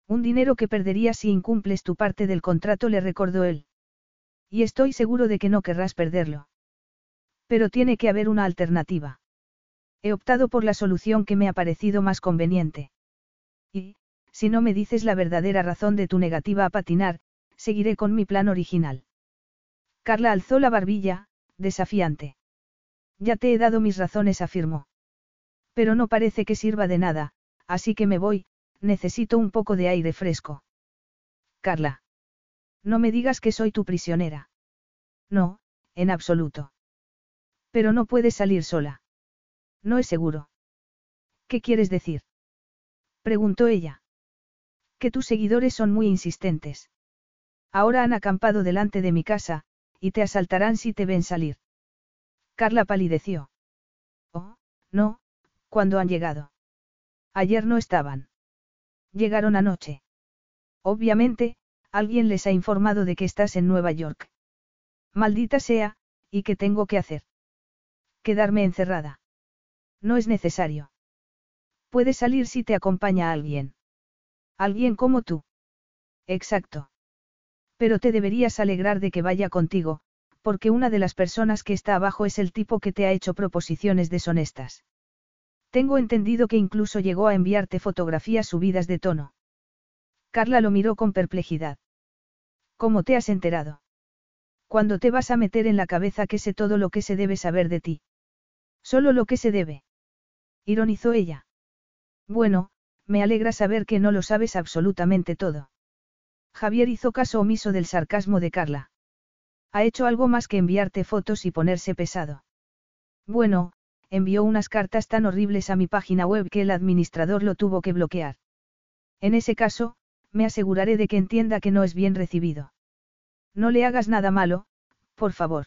Un dinero que perderías si incumples tu parte del contrato, le recordó él. Y estoy seguro de que no querrás perderlo. Pero tiene que haber una alternativa. He optado por la solución que me ha parecido más conveniente. Y, si no me dices la verdadera razón de tu negativa a patinar, seguiré con mi plan original. Carla alzó la barbilla, desafiante. Ya te he dado mis razones, afirmó. Pero no parece que sirva de nada, así que me voy, necesito un poco de aire fresco. Carla. No me digas que soy tu prisionera. No, en absoluto. Pero no puedes salir sola. No es seguro. ¿Qué quieres decir? Preguntó ella. Que tus seguidores son muy insistentes. Ahora han acampado delante de mi casa, y te asaltarán si te ven salir. Carla palideció. Oh, no, ¿cuándo han llegado? Ayer no estaban. Llegaron anoche. Obviamente, alguien les ha informado de que estás en Nueva York. Maldita sea, ¿y qué tengo que hacer? Quedarme encerrada. No es necesario. Puedes salir si te acompaña alguien. Alguien como tú. Exacto. Pero te deberías alegrar de que vaya contigo, porque una de las personas que está abajo es el tipo que te ha hecho proposiciones deshonestas. Tengo entendido que incluso llegó a enviarte fotografías subidas de tono. Carla lo miró con perplejidad. ¿Cómo te has enterado? Cuando te vas a meter en la cabeza que sé todo lo que se debe saber de ti. Solo lo que se debe. Ironizó ella. Bueno, me alegra saber que no lo sabes absolutamente todo. Javier hizo caso omiso del sarcasmo de Carla. Ha hecho algo más que enviarte fotos y ponerse pesado. Bueno, envió unas cartas tan horribles a mi página web que el administrador lo tuvo que bloquear. En ese caso, me aseguraré de que entienda que no es bien recibido. No le hagas nada malo, por favor.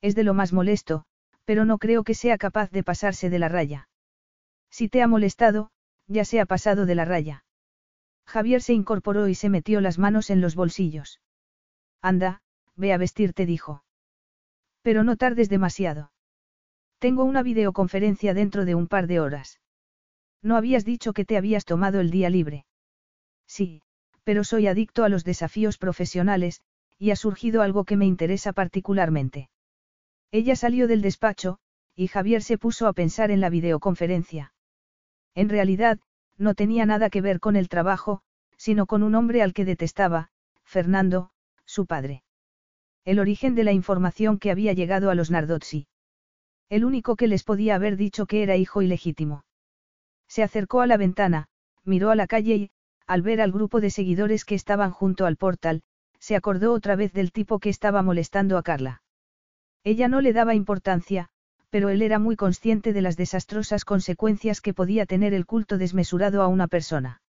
Es de lo más molesto, pero no creo que sea capaz de pasarse de la raya. Si te ha molestado, ya se ha pasado de la raya. Javier se incorporó y se metió las manos en los bolsillos. Anda, ve a vestirte, dijo. Pero no tardes demasiado. Tengo una videoconferencia dentro de un par de horas. No habías dicho que te habías tomado el día libre. Sí, pero soy adicto a los desafíos profesionales, y ha surgido algo que me interesa particularmente. Ella salió del despacho, y Javier se puso a pensar en la videoconferencia. En realidad, no tenía nada que ver con el trabajo, sino con un hombre al que detestaba, Fernando, su padre. El origen de la información que había llegado a los Nardozzi. El único que les podía haber dicho que era hijo ilegítimo. Se acercó a la ventana, miró a la calle y, al ver al grupo de seguidores que estaban junto al portal, se acordó otra vez del tipo que estaba molestando a Carla. Ella no le daba importancia, pero él era muy consciente de las desastrosas consecuencias que podía tener el culto desmesurado a una persona.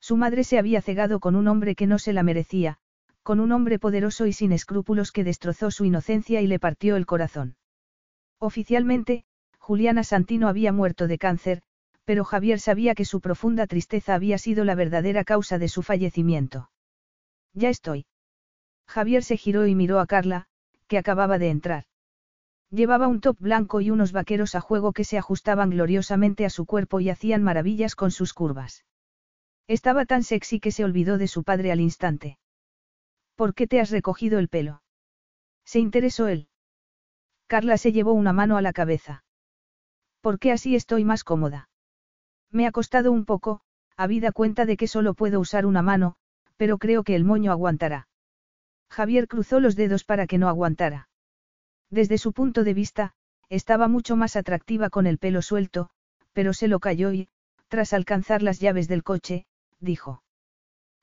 Su madre se había cegado con un hombre que no se la merecía, con un hombre poderoso y sin escrúpulos que destrozó su inocencia y le partió el corazón. Oficialmente, Juliana Santino había muerto de cáncer, pero Javier sabía que su profunda tristeza había sido la verdadera causa de su fallecimiento. Ya estoy. Javier se giró y miró a Carla, que acababa de entrar. Llevaba un top blanco y unos vaqueros a juego que se ajustaban gloriosamente a su cuerpo y hacían maravillas con sus curvas. Estaba tan sexy que se olvidó de su padre al instante. ¿Por qué te has recogido el pelo? Se interesó él. Carla se llevó una mano a la cabeza. ¿Por qué así estoy más cómoda? Me ha costado un poco, habida cuenta de que solo puedo usar una mano, pero creo que el moño aguantará. Javier cruzó los dedos para que no aguantara. Desde su punto de vista, estaba mucho más atractiva con el pelo suelto, pero se lo cayó y, tras alcanzar las llaves del coche, dijo.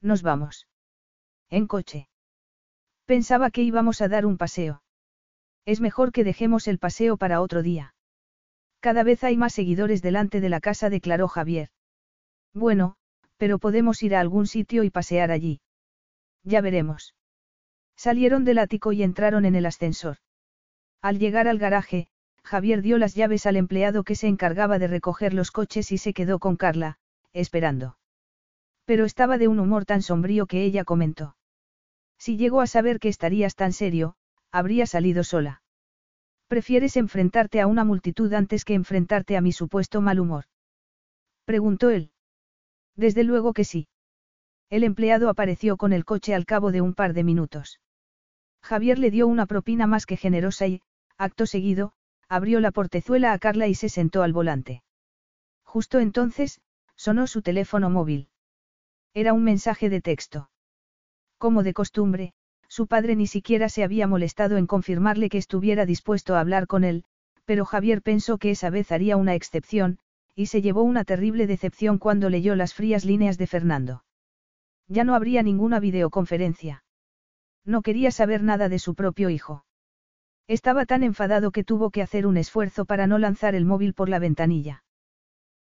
Nos vamos. En coche. Pensaba que íbamos a dar un paseo. Es mejor que dejemos el paseo para otro día. Cada vez hay más seguidores delante de la casa, declaró Javier. Bueno, pero podemos ir a algún sitio y pasear allí. Ya veremos. Salieron del ático y entraron en el ascensor. Al llegar al garaje, Javier dio las llaves al empleado que se encargaba de recoger los coches y se quedó con Carla, esperando. Pero estaba de un humor tan sombrío que ella comentó. Si llegó a saber que estarías tan serio, habría salido sola. ¿Prefieres enfrentarte a una multitud antes que enfrentarte a mi supuesto mal humor? Preguntó él. Desde luego que sí. El empleado apareció con el coche al cabo de un par de minutos. Javier le dio una propina más que generosa y, acto seguido, abrió la portezuela a Carla y se sentó al volante. Justo entonces, sonó su teléfono móvil. Era un mensaje de texto. Como de costumbre, su padre ni siquiera se había molestado en confirmarle que estuviera dispuesto a hablar con él, pero Javier pensó que esa vez haría una excepción, y se llevó una terrible decepción cuando leyó las frías líneas de Fernando. Ya no habría ninguna videoconferencia. No quería saber nada de su propio hijo. Estaba tan enfadado que tuvo que hacer un esfuerzo para no lanzar el móvil por la ventanilla.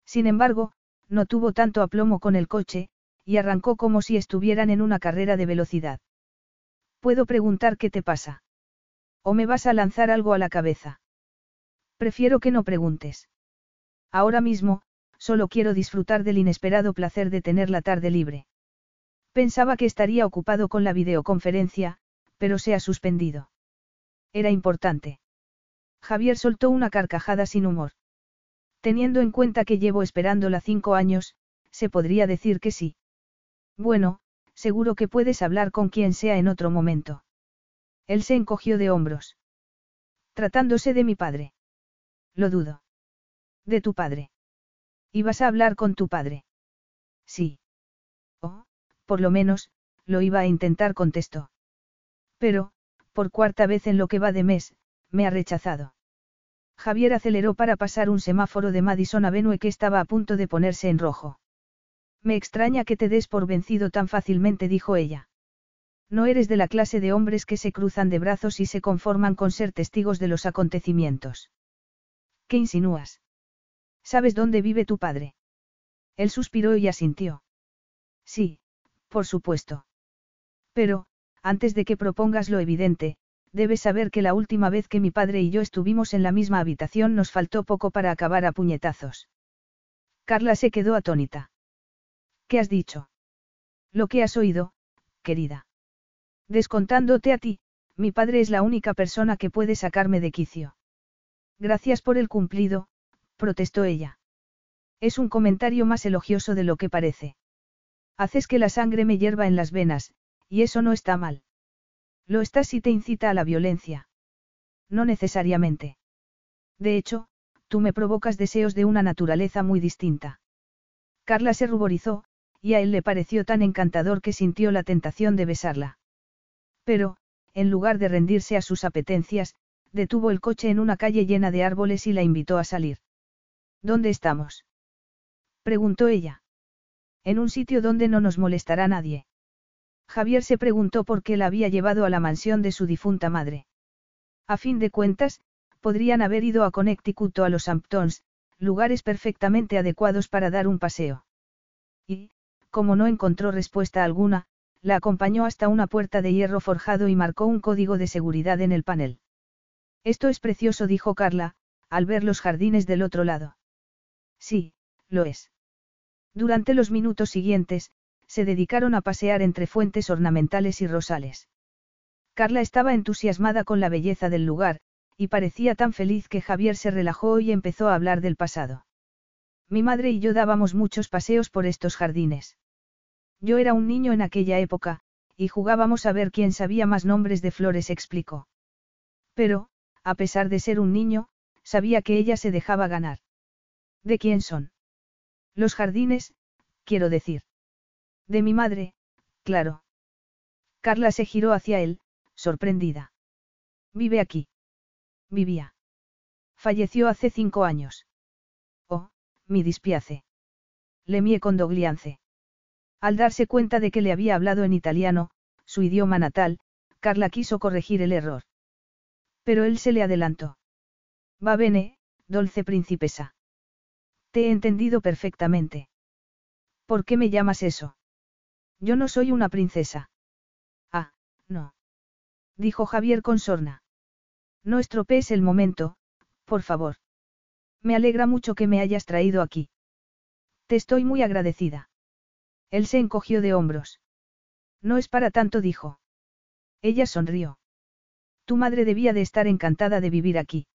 Sin embargo, no tuvo tanto aplomo con el coche, y arrancó como si estuvieran en una carrera de velocidad. ¿Puedo preguntar qué te pasa? ¿O me vas a lanzar algo a la cabeza? Prefiero que no preguntes. Ahora mismo, solo quiero disfrutar del inesperado placer de tener la tarde libre. Pensaba que estaría ocupado con la videoconferencia, pero se ha suspendido. Era importante. Javier soltó una carcajada sin humor. Teniendo en cuenta que llevo esperándola cinco años, se podría decir que sí. Bueno, seguro que puedes hablar con quien sea en otro momento. Él se encogió de hombros. Tratándose de mi padre. Lo dudo. De tu padre. ¿Ibas a hablar con tu padre? Sí. Oh, por lo menos, lo iba a intentar, contestó. Pero, por cuarta vez en lo que va de mes, me ha rechazado. Javier aceleró para pasar un semáforo de Madison Avenue que estaba a punto de ponerse en rojo. Me extraña que te des por vencido tan fácilmente, dijo ella. No eres de la clase de hombres que se cruzan de brazos y se conforman con ser testigos de los acontecimientos. ¿Qué insinúas? ¿Sabes dónde vive tu padre? Él suspiró y asintió. Sí, por supuesto. Pero, antes de que propongas lo evidente, debes saber que la última vez que mi padre y yo estuvimos en la misma habitación nos faltó poco para acabar a puñetazos. Carla se quedó atónita. ¿Qué has dicho? Lo que has oído, querida. Descontándote a ti, mi padre es la única persona que puede sacarme de quicio. Gracias por el cumplido, protestó ella. Es un comentario más elogioso de lo que parece. Haces que la sangre me hierva en las venas, y eso no está mal. Lo está si te incita a la violencia. No necesariamente. De hecho, tú me provocas deseos de una naturaleza muy distinta. Carla se ruborizó, y a él le pareció tan encantador que sintió la tentación de besarla. Pero, en lugar de rendirse a sus apetencias, detuvo el coche en una calle llena de árboles y la invitó a salir. ¿Dónde estamos? preguntó ella. En un sitio donde no nos molestará nadie. Javier se preguntó por qué la había llevado a la mansión de su difunta madre. A fin de cuentas, podrían haber ido a Connecticut o a los Hamptons, lugares perfectamente adecuados para dar un paseo. Y, como no encontró respuesta alguna, la acompañó hasta una puerta de hierro forjado y marcó un código de seguridad en el panel. Esto es precioso, dijo Carla, al ver los jardines del otro lado. Sí, lo es. Durante los minutos siguientes, se dedicaron a pasear entre fuentes ornamentales y rosales. Carla estaba entusiasmada con la belleza del lugar, y parecía tan feliz que Javier se relajó y empezó a hablar del pasado. Mi madre y yo dábamos muchos paseos por estos jardines. Yo era un niño en aquella época, y jugábamos a ver quién sabía más nombres de flores, explicó. Pero, a pesar de ser un niño, sabía que ella se dejaba ganar. ¿De quién son? Los jardines, quiero decir. De mi madre, claro. Carla se giró hacia él, sorprendida. Vive aquí. Vivía. Falleció hace cinco años. Oh, mi dispiace. Le mie condogliance. Al darse cuenta de que le había hablado en italiano, su idioma natal, Carla quiso corregir el error. Pero él se le adelantó. Va bene, dulce principesa. Te he entendido perfectamente. ¿Por qué me llamas eso? Yo no soy una princesa. Ah, no. Dijo Javier con sorna. No estropees el momento, por favor. Me alegra mucho que me hayas traído aquí. Te estoy muy agradecida. Él se encogió de hombros. No es para tanto, dijo. Ella sonrió. Tu madre debía de estar encantada de vivir aquí.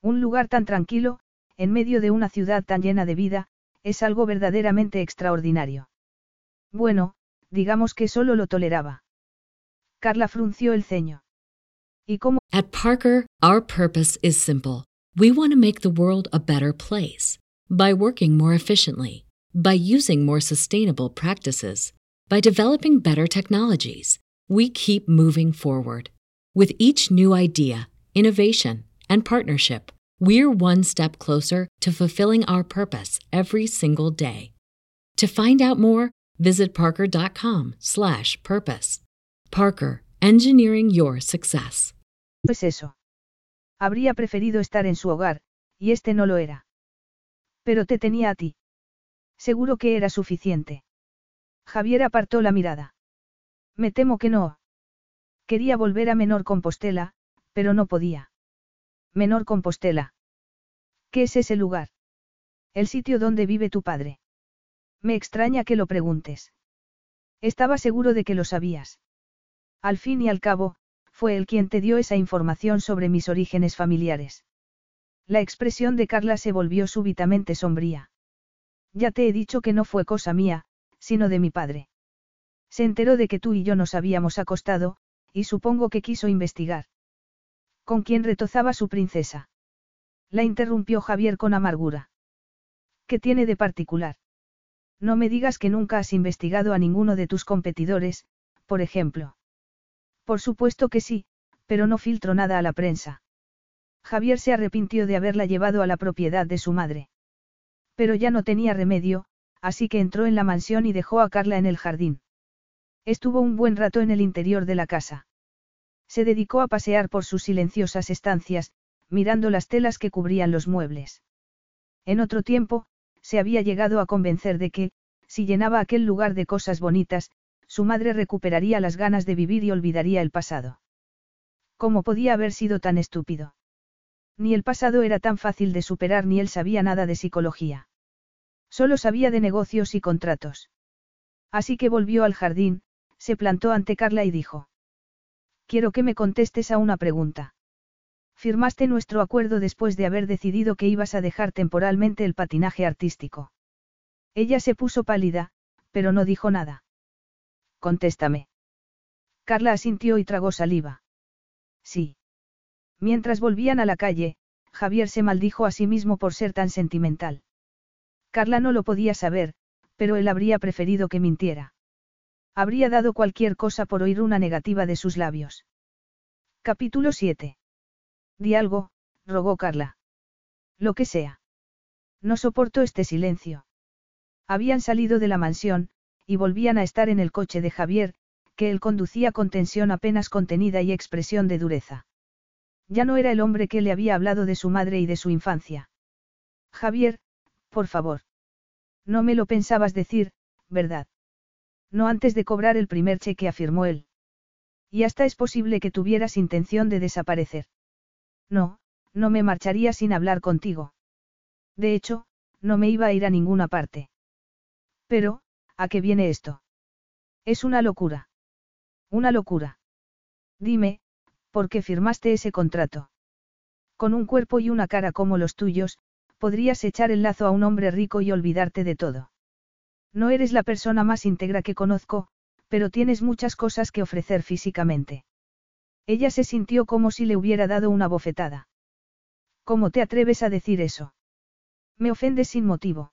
Un lugar tan tranquilo, en medio de una ciudad tan llena de vida, es algo verdaderamente extraordinario. Bueno, digamos que solo lo toleraba. Carla frunció el ceño. ¿Y cómo? At Parker, our purpose is simple. We want to make the world a better place. By working more efficiently, by using more sustainable practices, by developing better technologies, we keep moving forward. With each new idea, innovation, and partnership, we're one step closer to fulfilling our purpose every single day. To find out more, visit parker.com/purpose. Parker, engineering your success. Pues eso. Habría preferido estar en su hogar, y este no lo era. Pero te tenía a ti. Seguro que era suficiente. Javier apartó la mirada. Me temo que no, Quería volver a Menor Compostela, pero no podía. Menor Compostela. ¿Qué es ese lugar? El sitio donde vive tu padre. Me extraña que lo preguntes. Estaba seguro de que lo sabías. Al fin y al cabo, fue él quien te dio esa información sobre mis orígenes familiares. La expresión de Carla se volvió súbitamente sombría. Ya te he dicho que no fue cosa mía, sino de mi padre. Se enteró de que tú y yo nos habíamos acostado, y supongo que quiso investigar. ¿Con quién retozaba su princesa? La interrumpió Javier con amargura. ¿Qué tiene de particular? No me digas que nunca has investigado a ninguno de tus competidores, por ejemplo. Por supuesto que sí, pero no filtro nada a la prensa. Javier se arrepintió de haberla llevado a la propiedad de su madre. Pero ya no tenía remedio, así que entró en la mansión y dejó a Carla en el jardín. Estuvo un buen rato en el interior de la casa. Se dedicó a pasear por sus silenciosas estancias, mirando las telas que cubrían los muebles. En otro tiempo, se había llegado a convencer de que, si llenaba aquel lugar de cosas bonitas, su madre recuperaría las ganas de vivir y olvidaría el pasado. ¿Cómo podía haber sido tan estúpido? Ni el pasado era tan fácil de superar ni él sabía nada de psicología. Solo sabía de negocios y contratos. Así que volvió al jardín, se plantó ante Carla y dijo. Quiero que me contestes a una pregunta. Firmaste nuestro acuerdo después de haber decidido que ibas a dejar temporalmente el patinaje artístico. Ella se puso pálida, pero no dijo nada. Contéstame. Carla asintió y tragó saliva. Sí. Mientras volvían a la calle, Javier se maldijo a sí mismo por ser tan sentimental. Carla no lo podía saber, pero él habría preferido que mintiera. Habría dado cualquier cosa por oír una negativa de sus labios. Capítulo 7. Di algo, rogó Carla. Lo que sea. No soporto este silencio. Habían salido de la mansión, y volvían a estar en el coche de Javier, que él conducía con tensión apenas contenida y expresión de dureza. Ya no era el hombre que le había hablado de su madre y de su infancia. Javier, por favor. No me lo pensabas decir, ¿verdad? No antes de cobrar el primer cheque, afirmó él. Y hasta es posible que tuvieras intención de desaparecer. No, no me marcharía sin hablar contigo. De hecho, no me iba a ir a ninguna parte. Pero, ¿a qué viene esto? Es una locura. Una locura. Dime, ¿por qué firmaste ese contrato? Con un cuerpo y una cara como los tuyos, podrías echar el lazo a un hombre rico y olvidarte de todo. No eres la persona más íntegra que conozco, pero tienes muchas cosas que ofrecer físicamente. Ella se sintió como si le hubiera dado una bofetada. ¿Cómo te atreves a decir eso? Me ofendes sin motivo.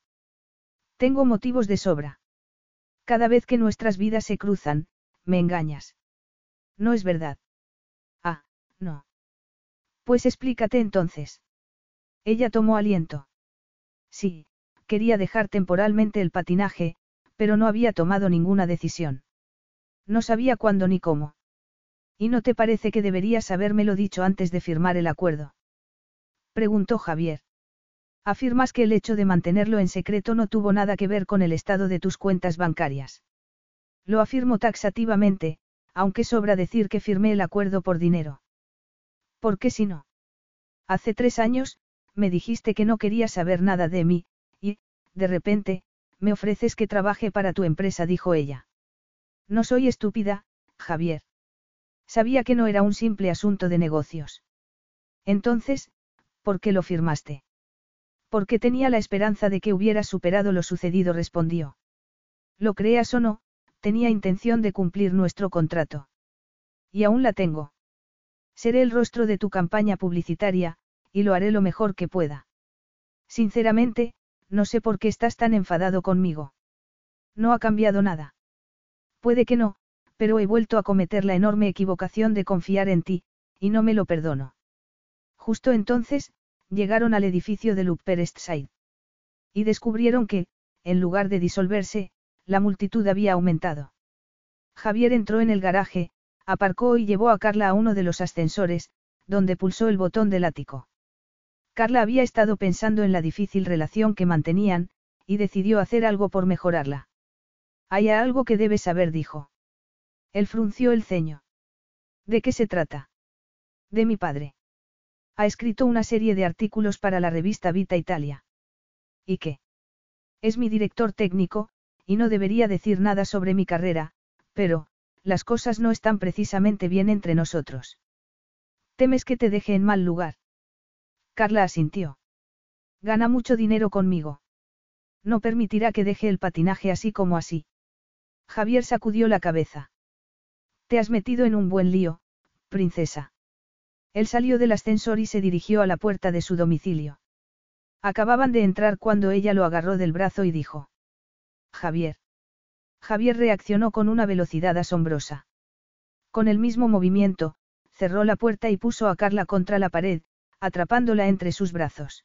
Tengo motivos de sobra. Cada vez que nuestras vidas se cruzan, me engañas. No es verdad. Ah, no. Pues explícate entonces. Ella tomó aliento. Sí, quería dejar temporalmente el patinaje, pero no había tomado ninguna decisión. No sabía cuándo ni cómo. ¿Y no te parece que deberías habérmelo dicho antes de firmar el acuerdo? Preguntó Javier. Afirmas que el hecho de mantenerlo en secreto no tuvo nada que ver con el estado de tus cuentas bancarias. Lo afirmo taxativamente, aunque sobra decir que firmé el acuerdo por dinero. ¿Por qué si no? Hace tres años, me dijiste que no querías saber nada de mí, y, de repente, me ofreces que trabaje para tu empresa, dijo ella. No soy estúpida, Javier. Sabía que no era un simple asunto de negocios. Entonces, ¿por qué lo firmaste? Porque tenía la esperanza de que hubieras superado lo sucedido, respondió. Lo creas o no, tenía intención de cumplir nuestro contrato. Y aún la tengo. Seré el rostro de tu campaña publicitaria, y lo haré lo mejor que pueda. Sinceramente, no sé por qué estás tan enfadado conmigo. No ha cambiado nada. Puede que no, pero he vuelto a cometer la enorme equivocación de confiar en ti, y no me lo perdono. Justo entonces, llegaron al edificio del Upper East Side. Y descubrieron que, en lugar de disolverse, la multitud había aumentado. Javier entró en el garaje, aparcó y llevó a Carla a uno de los ascensores, donde pulsó el botón del ático. Carla había estado pensando en la difícil relación que mantenían, y decidió hacer algo por mejorarla. Hay algo que debes saber, dijo. Él frunció el ceño. ¿De qué se trata? De mi padre. Ha escrito una serie de artículos para la revista Vita Italia. ¿Y qué? Es mi director técnico, y no debería decir nada sobre mi carrera, pero, las cosas no están precisamente bien entre nosotros. ¿Temes que te deje en mal lugar? Carla asintió. Gana mucho dinero conmigo. No permitirá que deje el patinaje así como así. Javier sacudió la cabeza. Te has metido en un buen lío, princesa. Él salió del ascensor y se dirigió a la puerta de su domicilio. Acababan de entrar cuando ella lo agarró del brazo y dijo. Javier. Javier reaccionó con una velocidad asombrosa. Con el mismo movimiento, cerró la puerta y puso a Carla contra la pared, atrapándola entre sus brazos.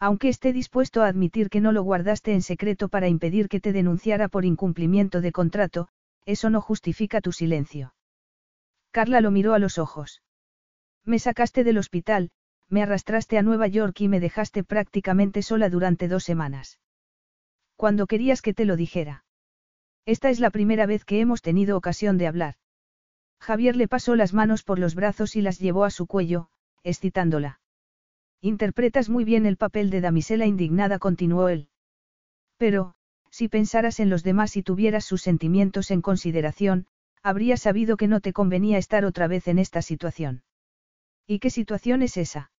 Aunque esté dispuesto a admitir que no lo guardaste en secreto para impedir que te denunciara por incumplimiento de contrato, eso no justifica tu silencio. Carla lo miró a los ojos. Me sacaste del hospital, me arrastraste a Nueva York y me dejaste prácticamente sola durante dos semanas. Cuando querías que te lo dijera. Esta es la primera vez que hemos tenido ocasión de hablar. Javier le pasó las manos por los brazos y las llevó a su cuello, excitándola. Interpretas muy bien el papel de damisela indignada, continuó él. Pero, si pensaras en los demás y tuvieras sus sentimientos en consideración, habrías sabido que no te convenía estar otra vez en esta situación. ¿Y qué situación es esa?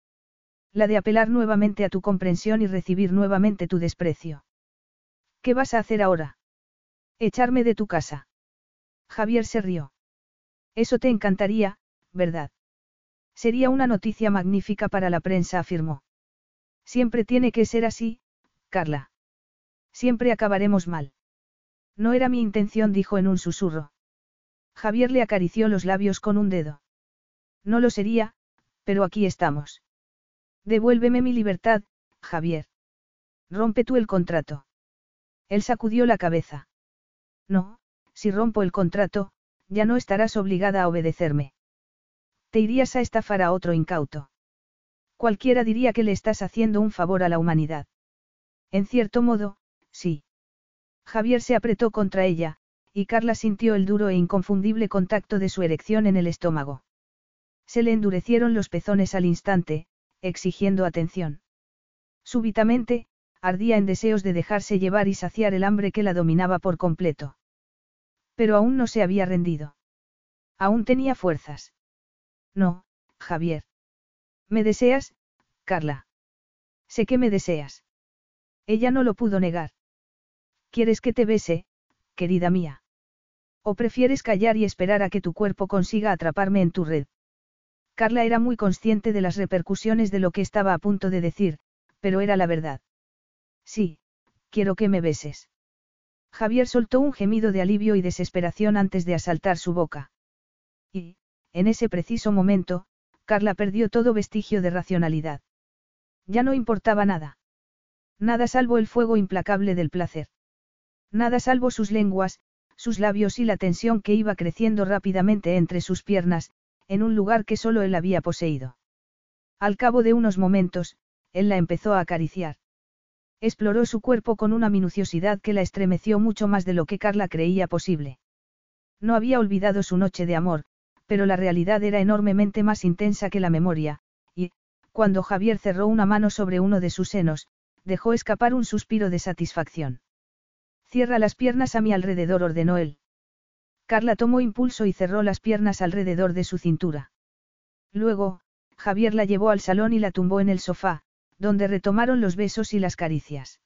La de apelar nuevamente a tu comprensión y recibir nuevamente tu desprecio. ¿Qué vas a hacer ahora? Echarme de tu casa. Javier se rió. Eso te encantaría, ¿verdad? Sería una noticia magnífica para la prensa, afirmó. Siempre tiene que ser así, Carla. Siempre acabaremos mal. No era mi intención, dijo en un susurro. Javier le acarició los labios con un dedo. No lo sería, pero aquí estamos. Devuélveme mi libertad, Javier. Rompe tú el contrato. Él sacudió la cabeza. No, si rompo el contrato, ya no estarás obligada a obedecerme. Te irías a estafar a otro incauto. Cualquiera diría que le estás haciendo un favor a la humanidad. En cierto modo, sí. Javier se apretó contra ella, y Carla sintió el duro e inconfundible contacto de su erección en el estómago. Se le endurecieron los pezones al instante, exigiendo atención. Súbitamente, ardía en deseos de dejarse llevar y saciar el hambre que la dominaba por completo. Pero aún no se había rendido. Aún tenía fuerzas. No, Javier. ¿Me deseas, Carla? Sé que me deseas. Ella no lo pudo negar. ¿Quieres que te bese, querida mía? ¿O prefieres callar y esperar a que tu cuerpo consiga atraparme en tu red? Carla era muy consciente de las repercusiones de lo que estaba a punto de decir, pero era la verdad. Sí, quiero que me beses. Javier soltó un gemido de alivio y desesperación antes de asaltar su boca. Y, en ese preciso momento, Carla perdió todo vestigio de racionalidad. Ya no importaba nada. Nada salvo el fuego implacable del placer. Nada salvo sus lenguas, sus labios y la tensión que iba creciendo rápidamente entre sus piernas, en un lugar que solo él había poseído. Al cabo de unos momentos, él la empezó a acariciar. Exploró su cuerpo con una minuciosidad que la estremeció mucho más de lo que Carla creía posible. No había olvidado su noche de amor, pero la realidad era enormemente más intensa que la memoria, y, cuando Javier cerró una mano sobre uno de sus senos, dejó escapar un suspiro de satisfacción. Cierra las piernas a mi alrededor, ordenó él. Carla tomó impulso y cerró las piernas alrededor de su cintura. Luego, Javier la llevó al salón y la tumbó en el sofá, donde retomaron los besos y las caricias.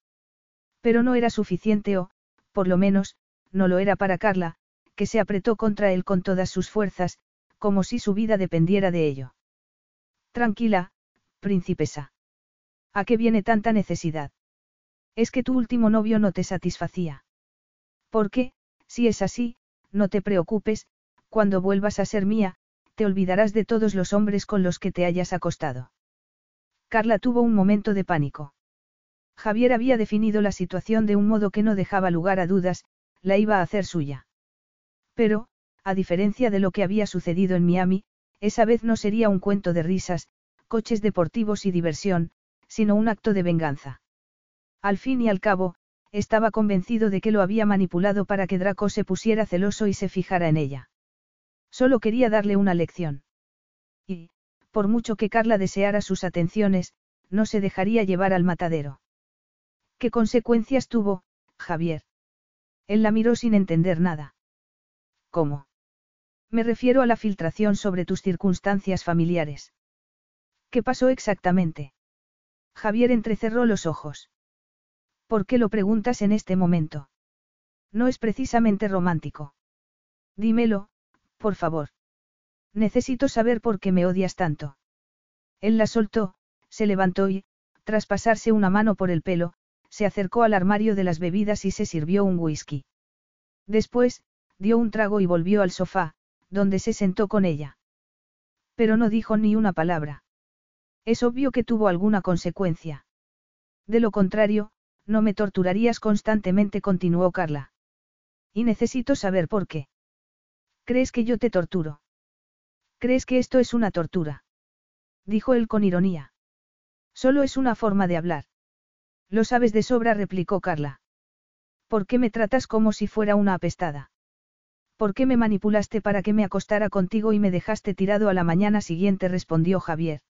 Pero no era suficiente o, por lo menos, no lo era para Carla, que se apretó contra él con todas sus fuerzas, como si su vida dependiera de ello. Tranquila, princesa. ¿A qué viene tanta necesidad? Es que tu último novio no te satisfacía. ¿Por qué, si es así, no te preocupes, cuando vuelvas a ser mía, te olvidarás de todos los hombres con los que te hayas acostado. Carla tuvo un momento de pánico. Javier había definido la situación de un modo que no dejaba lugar a dudas, la iba a hacer suya. Pero, a diferencia de lo que había sucedido en Miami, esa vez no sería un cuento de risas, coches deportivos y diversión, sino un acto de venganza. Al fin y al cabo, estaba convencido de que lo había manipulado para que Draco se pusiera celoso y se fijara en ella. Solo quería darle una lección. Y, por mucho que Carla deseara sus atenciones, no se dejaría llevar al matadero. ¿Qué consecuencias tuvo, Javier? Él la miró sin entender nada. ¿Cómo? Me refiero a la filtración sobre tus circunstancias familiares. ¿Qué pasó exactamente? Javier entrecerró los ojos. ¿Por qué lo preguntas en este momento? No es precisamente romántico. Dímelo, por favor. Necesito saber por qué me odias tanto. Él la soltó, se levantó y, tras pasarse una mano por el pelo, se acercó al armario de las bebidas y se sirvió un whisky. Después, dio un trago y volvió al sofá, donde se sentó con ella. Pero no dijo ni una palabra. Es obvio que tuvo alguna consecuencia. De lo contrario, no me torturarías constantemente, continuó Carla. Y necesito saber por qué. ¿Crees que yo te torturo? ¿Crees que esto es una tortura? Dijo él con ironía. Solo es una forma de hablar. Lo sabes de sobra, replicó Carla. ¿Por qué me tratas como si fuera una apestada? ¿Por qué me manipulaste para que me acostara contigo y me dejaste tirado a la mañana siguiente? respondió Javier.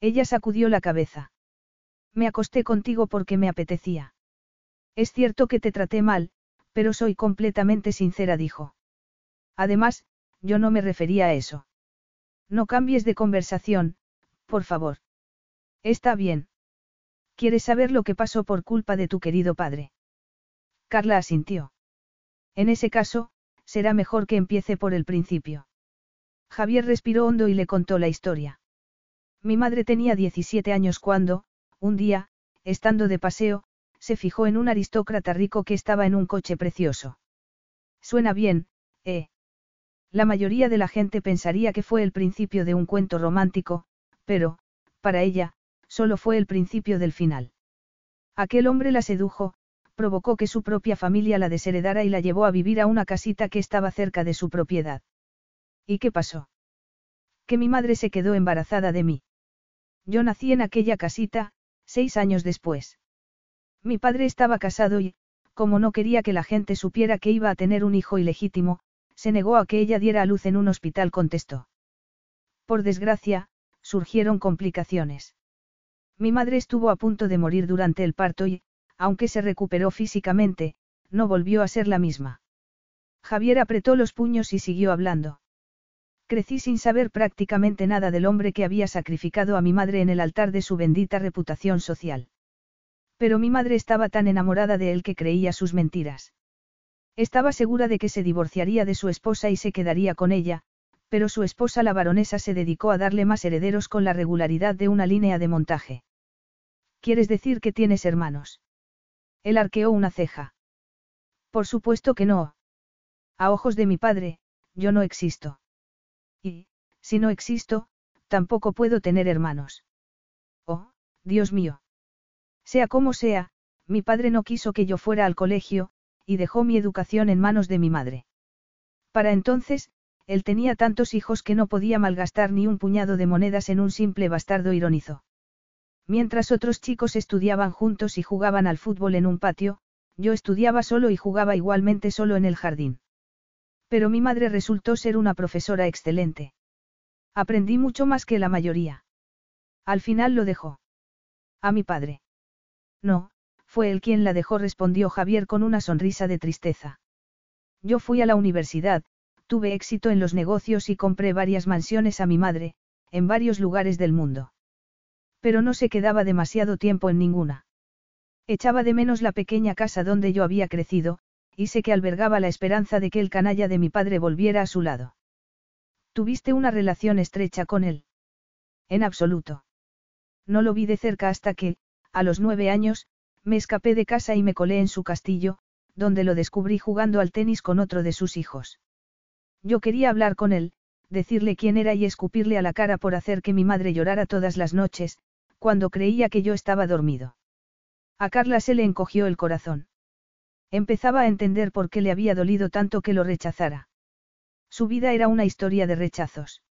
Ella sacudió la cabeza. Me acosté contigo porque me apetecía. Es cierto que te traté mal, pero soy completamente sincera, dijo. Además, yo no me refería a eso. No cambies de conversación, por favor. Está bien. ¿Quieres saber lo que pasó por culpa de tu querido padre? Carla asintió. En ese caso, será mejor que empiece por el principio. Javier respiró hondo y le contó la historia. Mi madre tenía 17 años cuando, un día, estando de paseo, se fijó en un aristócrata rico que estaba en un coche precioso. Suena bien, ¿eh? La mayoría de la gente pensaría que fue el principio de un cuento romántico, pero, para ella, solo fue el principio del final. Aquel hombre la sedujo, provocó que su propia familia la desheredara y la llevó a vivir a una casita que estaba cerca de su propiedad. ¿Y qué pasó? Que mi madre se quedó embarazada de mí. Yo nací en aquella casita, seis años después. Mi padre estaba casado y, como no quería que la gente supiera que iba a tener un hijo ilegítimo, se negó a que ella diera a luz en un hospital, contestó. Por desgracia, surgieron complicaciones. Mi madre estuvo a punto de morir durante el parto y, aunque se recuperó físicamente, no volvió a ser la misma. Javier apretó los puños y siguió hablando. Crecí sin saber prácticamente nada del hombre que había sacrificado a mi madre en el altar de su bendita reputación social. Pero mi madre estaba tan enamorada de él que creía sus mentiras. Estaba segura de que se divorciaría de su esposa y se quedaría con ella, pero su esposa la baronesa se dedicó a darle más herederos con la regularidad de una línea de montaje. ¿Quieres decir que tienes hermanos? Él arqueó una ceja. Por supuesto que no. A ojos de mi padre, yo no existo. Y, si no existo, tampoco puedo tener hermanos. Oh, Dios mío. Sea como sea, mi padre no quiso que yo fuera al colegio, y dejó mi educación en manos de mi madre. Para entonces, él tenía tantos hijos que no podía malgastar ni un puñado de monedas en un simple bastardo ironizó. Mientras otros chicos estudiaban juntos y jugaban al fútbol en un patio, yo estudiaba solo y jugaba igualmente solo en el jardín. Pero mi madre resultó ser una profesora excelente. Aprendí mucho más que la mayoría. Al final lo dejó. A mi padre. No, fue él quien la dejó, respondió Javier con una sonrisa de tristeza. Yo fui a la universidad, tuve éxito en los negocios y compré varias mansiones a mi madre, en varios lugares del mundo. Pero no se quedaba demasiado tiempo en ninguna. Echaba de menos la pequeña casa donde yo había crecido, y sé que albergaba la esperanza de que el canalla de mi padre volviera a su lado. ¿Tuviste una relación estrecha con él? En absoluto. No lo vi de cerca hasta que, a los nueve años, me escapé de casa y me colé en su castillo, donde lo descubrí jugando al tenis con otro de sus hijos. Yo quería hablar con él, decirle quién era y escupirle a la cara por hacer que mi madre llorara todas las noches, cuando creía que yo estaba dormido. A Carla se le encogió el corazón. Empezaba a entender por qué le había dolido tanto que lo rechazara. Su vida era una historia de rechazos.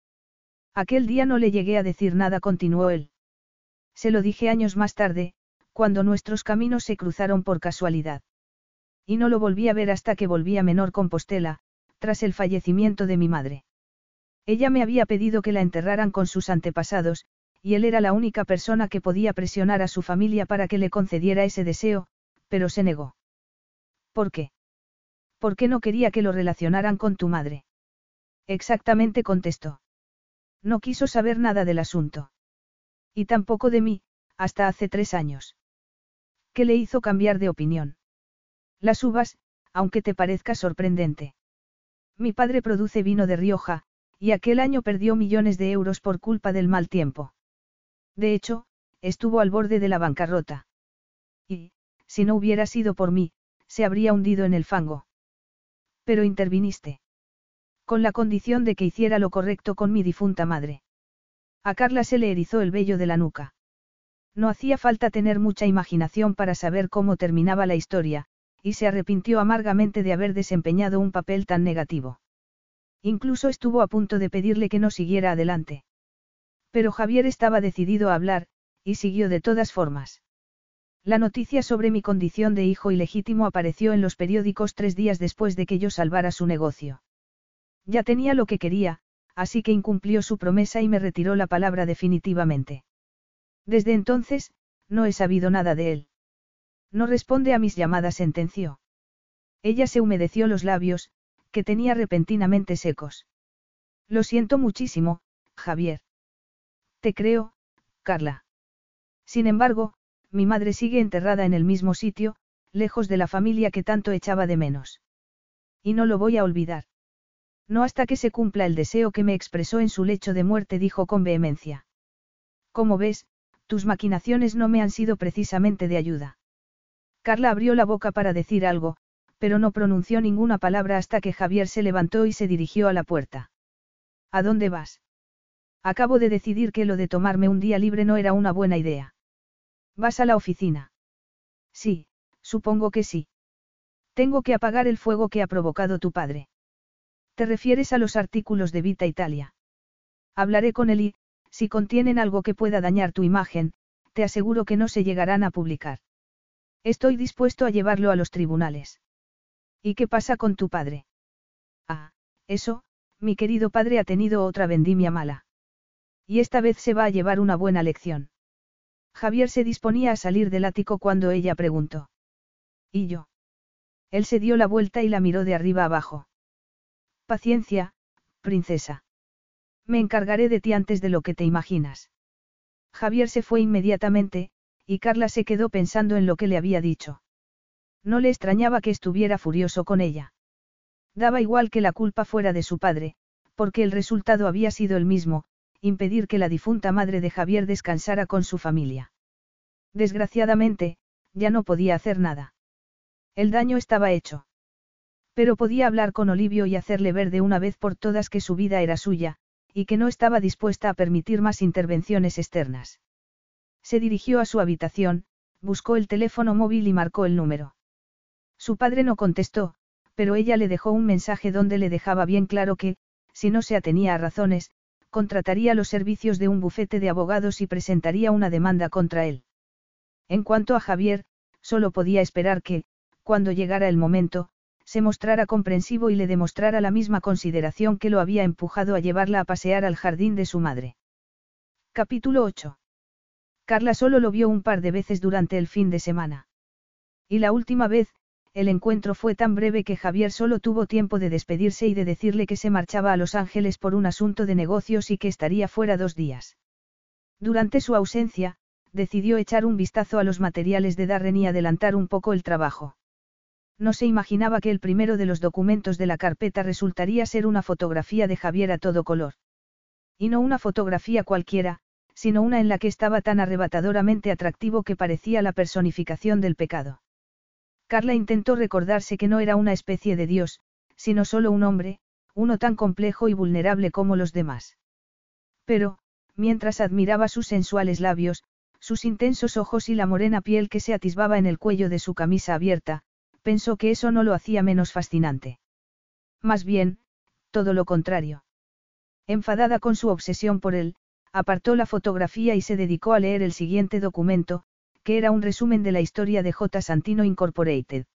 Aquel día no le llegué a decir nada, continuó él. Se lo dije años más tarde, cuando nuestros caminos se cruzaron por casualidad. Y no lo volví a ver hasta que volví a Menor Compostela, tras el fallecimiento de mi madre. Ella me había pedido que la enterraran con sus antepasados, y él era la única persona que podía presionar a su familia para que le concediera ese deseo, pero se negó. ¿Por qué? ¿Por qué no quería que lo relacionaran con tu madre? Exactamente contestó. No quiso saber nada del asunto. Y tampoco de mí, hasta hace tres años. ¿Qué le hizo cambiar de opinión? Las uvas, aunque te parezca sorprendente. Mi padre produce vino de Rioja, y aquel año perdió millones de euros por culpa del mal tiempo. De hecho, estuvo al borde de la bancarrota. Y, si no hubiera sido por mí, se habría hundido en el fango. Pero interviniste. Con la condición de que hiciera lo correcto con mi difunta madre. A Carla se le erizó el vello de la nuca. No hacía falta tener mucha imaginación para saber cómo terminaba la historia, y se arrepintió amargamente de haber desempeñado un papel tan negativo. Incluso estuvo a punto de pedirle que no siguiera adelante. Pero Javier estaba decidido a hablar, y siguió de todas formas. La noticia sobre mi condición de hijo ilegítimo apareció en los periódicos tres días después de que yo salvara su negocio. Ya tenía lo que quería, así que incumplió su promesa y me retiró la palabra definitivamente. Desde entonces, no he sabido nada de él. No responde a mis llamadas, sentenció. Ella se humedeció los labios, que tenía repentinamente secos. Lo siento muchísimo, Javier. Te creo, Carla. Sin embargo, mi madre sigue enterrada en el mismo sitio, lejos de la familia que tanto echaba de menos. Y no lo voy a olvidar. No hasta que se cumpla el deseo que me expresó en su lecho de muerte, dijo con vehemencia. Como ves, tus maquinaciones no me han sido precisamente de ayuda. Carla abrió la boca para decir algo, pero no pronunció ninguna palabra hasta que Javier se levantó y se dirigió a la puerta. ¿A dónde vas? Acabo de decidir que lo de tomarme un día libre no era una buena idea. ¿Vas a la oficina? Sí, Supongo que sí. Tengo que apagar el fuego que ha provocado tu padre. ¿Te refieres a los artículos de Vita Italia? Hablaré con él y, si contienen algo que pueda dañar tu imagen, te aseguro que no se llegarán a publicar. Estoy dispuesto a llevarlo a los tribunales. ¿Y qué pasa con tu padre? Ah, eso, mi querido padre ha tenido otra vendimia mala. Y esta vez se va a llevar una buena lección. Javier se disponía a salir del ático cuando ella preguntó. ¿Y yo? Él se dio la vuelta y la miró de arriba abajo. Paciencia, princesa. Me encargaré de ti antes de lo que te imaginas. Javier se fue inmediatamente, y Carla se quedó pensando en lo que le había dicho. No le extrañaba que estuviera furioso con ella. Daba igual que la culpa fuera de su padre, porque el resultado había sido el mismo, impedir que la difunta madre de Javier descansara con su familia. Desgraciadamente, ya no podía hacer nada. El daño estaba hecho. Pero podía hablar con Olivio y hacerle ver de una vez por todas que su vida era suya, y que no estaba dispuesta a permitir más intervenciones externas. Se dirigió a su habitación, buscó el teléfono móvil y marcó el número. Su padre no contestó, pero ella le dejó un mensaje donde le dejaba bien claro que, si no se atenía a razones, contrataría los servicios de un bufete de abogados y presentaría una demanda contra él. En cuanto a Javier, solo podía esperar que, cuando llegara el momento, se mostrara comprensivo y le demostrara la misma consideración que lo había empujado a llevarla a pasear al jardín de su madre. Capítulo 8. Carla solo lo vio un par de veces durante el fin de semana. Y la última vez, el encuentro fue tan breve que Javier solo tuvo tiempo de despedirse y de decirle que se marchaba a Los Ángeles por un asunto de negocios y que estaría fuera dos días. Durante su ausencia, decidió echar un vistazo a los materiales de Darren y adelantar un poco el trabajo. No se imaginaba que el primero de los documentos de la carpeta resultaría ser una fotografía de Javier a todo color. Y no una fotografía cualquiera, sino una en la que estaba tan arrebatadoramente atractivo que parecía la personificación del pecado. Carla intentó recordarse que no era una especie de Dios, sino solo un hombre, uno tan complejo y vulnerable como los demás. Pero, mientras admiraba sus sensuales labios, sus intensos ojos y la morena piel que se atisbaba en el cuello de su camisa abierta, pensó que eso no lo hacía menos fascinante. Más bien, todo lo contrario. Enfadada con su obsesión por él, apartó la fotografía y se dedicó a leer el siguiente documento, que era un resumen de la historia de J. Santino Incorporated.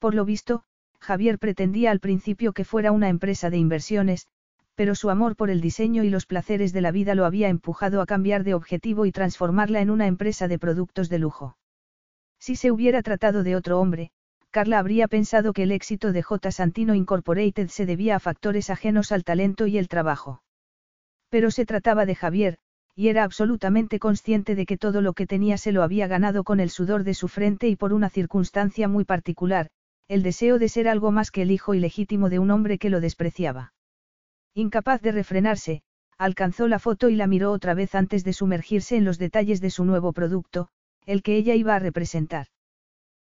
Por lo visto, Javier pretendía al principio que fuera una empresa de inversiones, pero su amor por el diseño y los placeres de la vida lo había empujado a cambiar de objetivo y transformarla en una empresa de productos de lujo. Si se hubiera tratado de otro hombre, Carla habría pensado que el éxito de J. Santino Incorporated se debía a factores ajenos al talento y el trabajo. Pero se trataba de Javier, y era absolutamente consciente de que todo lo que tenía se lo había ganado con el sudor de su frente y por una circunstancia muy particular, el deseo de ser algo más que el hijo ilegítimo de un hombre que lo despreciaba. Incapaz de refrenarse, alcanzó la foto y la miró otra vez antes de sumergirse en los detalles de su nuevo producto, el que ella iba a representar.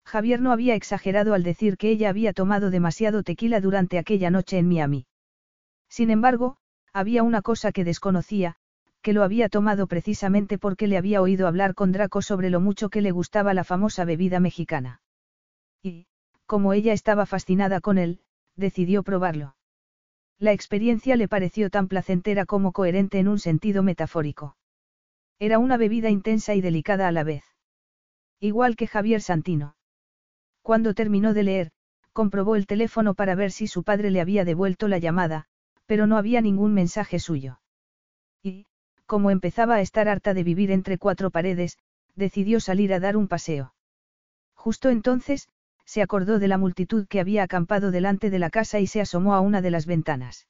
Javier no había exagerado al decir que ella había tomado demasiado tequila durante aquella noche en Miami. Sin embargo, había una cosa que desconocía, que lo había tomado precisamente porque le había oído hablar con Draco sobre lo mucho que le gustaba la famosa bebida mexicana. Y, como ella estaba fascinada con él, decidió probarlo. La experiencia le pareció tan placentera como coherente en un sentido metafórico. Era una bebida intensa y delicada a la vez. Igual que Javier Santino. Cuando terminó de leer, comprobó el teléfono para ver si su padre le había devuelto la llamada, pero no había ningún mensaje suyo. Y, como empezaba a estar harta de vivir entre cuatro paredes, decidió salir a dar un paseo. Justo entonces, se acordó de la multitud que había acampado delante de la casa y se asomó a una de las ventanas.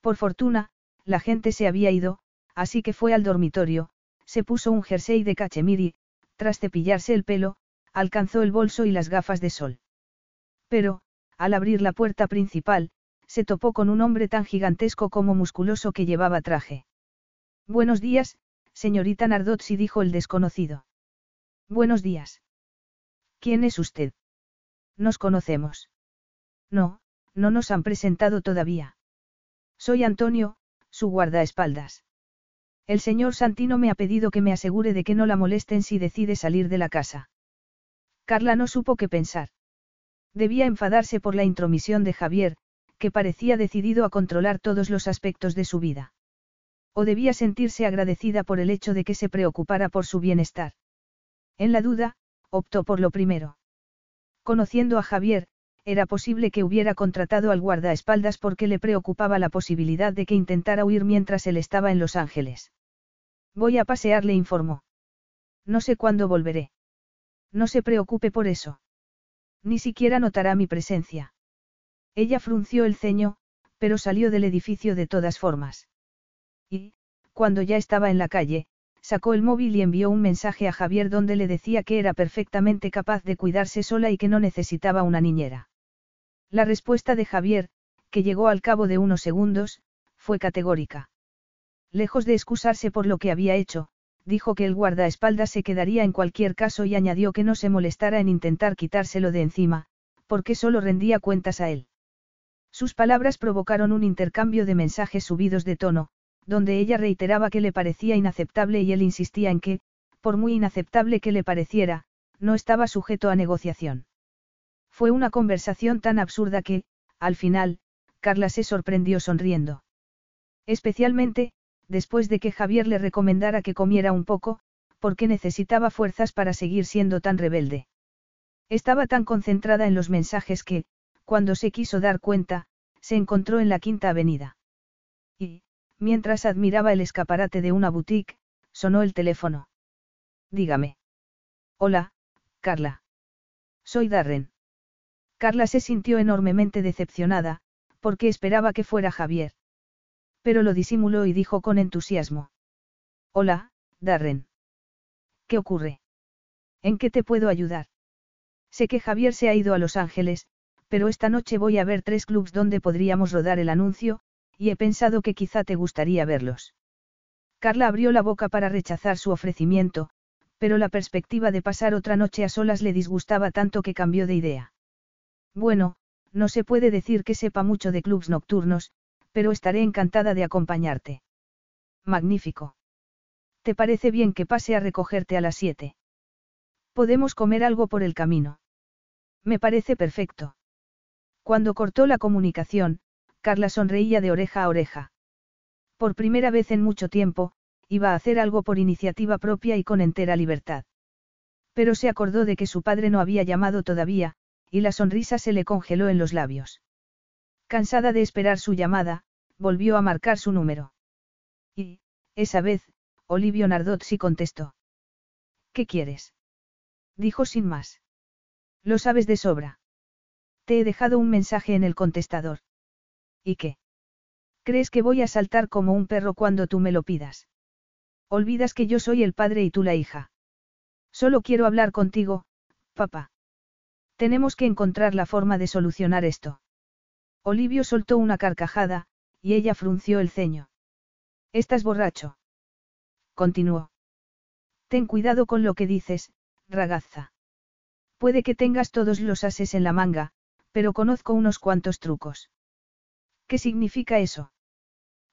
Por fortuna, la gente se había ido, así que fue al dormitorio, se puso un jersey de cachemir y, tras cepillarse el pelo, alcanzó el bolso y las gafas de sol. Pero, al abrir la puerta principal, se topó con un hombre tan gigantesco como musculoso que llevaba traje. Buenos días, señorita Nardozzi dijo el desconocido. Buenos días. ¿Quién es usted? Nos conocemos. No, no nos han presentado todavía. Soy Antonio, su guardaespaldas. El señor Santino me ha pedido que me asegure de que no la molesten si decide salir de la casa. Carla no supo qué pensar. Debía enfadarse por la intromisión de Javier, que parecía decidido a controlar todos los aspectos de su vida. O debía sentirse agradecida por el hecho de que se preocupara por su bienestar. En la duda, optó por lo primero. Conociendo a Javier, era posible que hubiera contratado al guardaespaldas porque le preocupaba la posibilidad de que intentara huir mientras él estaba en Los Ángeles. Voy a pasear, le informó. No sé cuándo volveré. No se preocupe por eso. Ni siquiera notará mi presencia. Ella frunció el ceño, pero salió del edificio de todas formas. Y, cuando ya estaba en la calle, sacó el móvil y envió un mensaje a Javier donde le decía que era perfectamente capaz de cuidarse sola y que no necesitaba una niñera. La respuesta de Javier, que llegó al cabo de unos segundos, fue categórica. Lejos de excusarse por lo que había hecho, dijo que el guardaespaldas se quedaría en cualquier caso y añadió que no se molestara en intentar quitárselo de encima, porque solo rendía cuentas a él. Sus palabras provocaron un intercambio de mensajes subidos de tono, donde ella reiteraba que le parecía inaceptable y él insistía en que, por muy inaceptable que le pareciera, no estaba sujeto a negociación. Fue una conversación tan absurda que, al final, Carla se sorprendió sonriendo. Especialmente, después de que Javier le recomendara que comiera un poco, porque necesitaba fuerzas para seguir siendo tan rebelde. Estaba tan concentrada en los mensajes que, cuando se quiso dar cuenta, se encontró en la Quinta Avenida. Mientras admiraba el escaparate de una boutique, sonó el teléfono. Dígame. Hola, Carla. Soy Darren. Carla se sintió enormemente decepcionada, porque esperaba que fuera Javier pero lo disimuló y dijo con entusiasmo. Hola, Darren. ¿Qué ocurre? ¿En qué te puedo ayudar? Sé que Javier se ha ido a Los Ángeles, pero esta noche voy a ver tres clubs donde podríamos rodar el anuncio, y he pensado que quizá te gustaría verlos. Carla abrió la boca para rechazar su ofrecimiento, pero la perspectiva de pasar otra noche a solas le disgustaba tanto que cambió de idea. Bueno, no se puede decir que sepa mucho de clubs nocturnos, pero estaré encantada de acompañarte. Magnífico. ¿Te parece bien que pase a recogerte a las siete? Podemos comer algo por el camino. Me parece perfecto. Cuando cortó la comunicación, Carla sonreía de oreja a oreja. Por primera vez en mucho tiempo, iba a hacer algo por iniciativa propia y con entera libertad. Pero se acordó de que su padre no había llamado todavía, y la sonrisa se le congeló en los labios. Cansada de esperar su llamada, volvió a marcar su número. Y, esa vez, Olivio Nardot sí contestó. ¿Qué quieres? Dijo sin más. Lo sabes de sobra. Te he dejado un mensaje en el contestador. ¿Y qué? ¿Crees que voy a saltar como un perro cuando tú me lo pidas? Olvidas que yo soy el padre y tú la hija. Solo quiero hablar contigo, papá. Tenemos que encontrar la forma de solucionar esto. Olivio soltó una carcajada, y ella frunció el ceño. ¿Estás borracho? Continuó. Ten cuidado con lo que dices, ragazza. Puede que tengas todos los ases en la manga, pero conozco unos cuantos trucos. ¿Qué significa eso?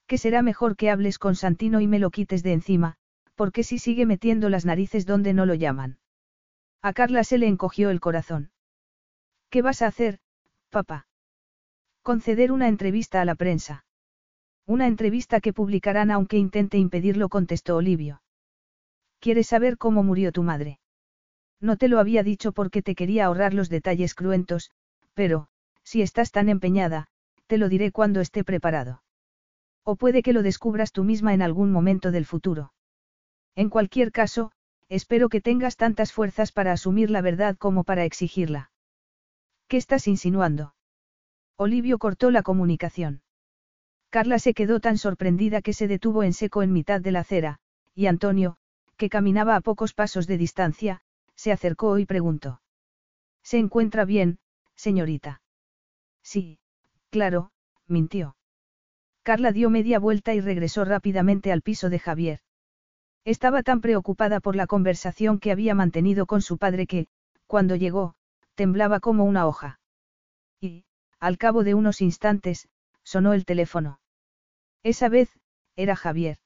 Que será mejor que hables con Santino y me lo quites de encima, porque si sigue metiendo las narices donde no lo llaman. A Carla se le encogió el corazón. ¿Qué vas a hacer, papá? Conceder una entrevista a la prensa. Una entrevista que publicarán aunque intente impedirlo, contestó Olivio. ¿Quieres saber cómo murió tu madre? No te lo había dicho porque te quería ahorrar los detalles cruentos, pero, si estás tan empeñada, te lo diré cuando esté preparado. O puede que lo descubras tú misma en algún momento del futuro. En cualquier caso, espero que tengas tantas fuerzas para asumir la verdad como para exigirla. ¿Qué estás insinuando? Olivio cortó la comunicación. Carla se quedó tan sorprendida que se detuvo en seco en mitad de la acera, y Antonio, que caminaba a pocos pasos de distancia, se acercó y preguntó. ¿Se encuentra bien, señorita? Sí, claro, mintió. Carla dio media vuelta y regresó rápidamente al piso de Javier. Estaba tan preocupada por la conversación que había mantenido con su padre que, cuando llegó, temblaba como una hoja. Y, al cabo de unos instantes, sonó el teléfono. Esa vez, era Javier.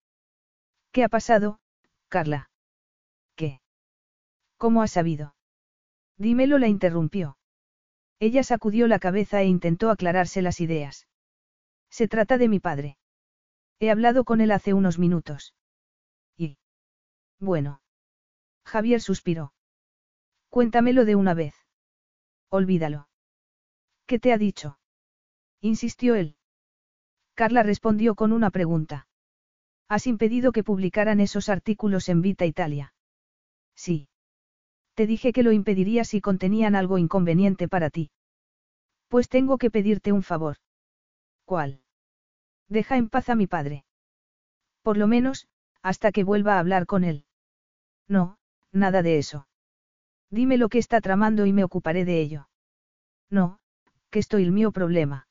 ¿Qué ha pasado, Carla? ¿Qué? ¿Cómo ha sabido? Dímelo la interrumpió. Ella sacudió la cabeza e intentó aclararse las ideas. Se trata de mi padre. He hablado con él hace unos minutos. Y... Bueno. Javier suspiró. Cuéntamelo de una vez. Olvídalo. ¿Qué te ha dicho? Insistió él. Carla respondió con una pregunta. ¿Has impedido que publicaran esos artículos en Vita Italia? Sí. Te dije que lo impediría si contenían algo inconveniente para ti. Pues tengo que pedirte un favor. ¿Cuál? Deja en paz a mi padre. Por lo menos, hasta que vuelva a hablar con él. No, nada de eso. Dime lo que está tramando y me ocuparé de ello. No, que estoy el mío problema.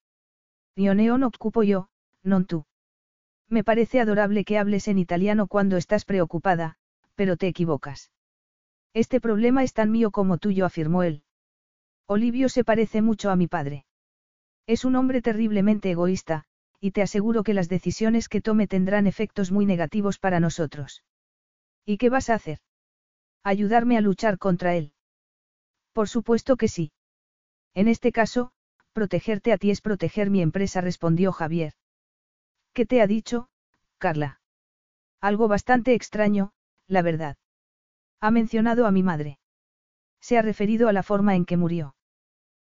Ioneo no ocupo yo, non tú. Me parece adorable que hables en italiano cuando estás preocupada, pero te equivocas. Este problema es tan mío como tuyo, afirmó él. Olivio se parece mucho a mi padre. Es un hombre terriblemente egoísta, y te aseguro que las decisiones que tome tendrán efectos muy negativos para nosotros. ¿Y qué vas a hacer? Ayudarme a luchar contra él. Por supuesto que sí. En este caso, protegerte a ti es proteger mi empresa, respondió Javier. ¿Qué te ha dicho, Carla? Algo bastante extraño, la verdad. Ha mencionado a mi madre. Se ha referido a la forma en que murió.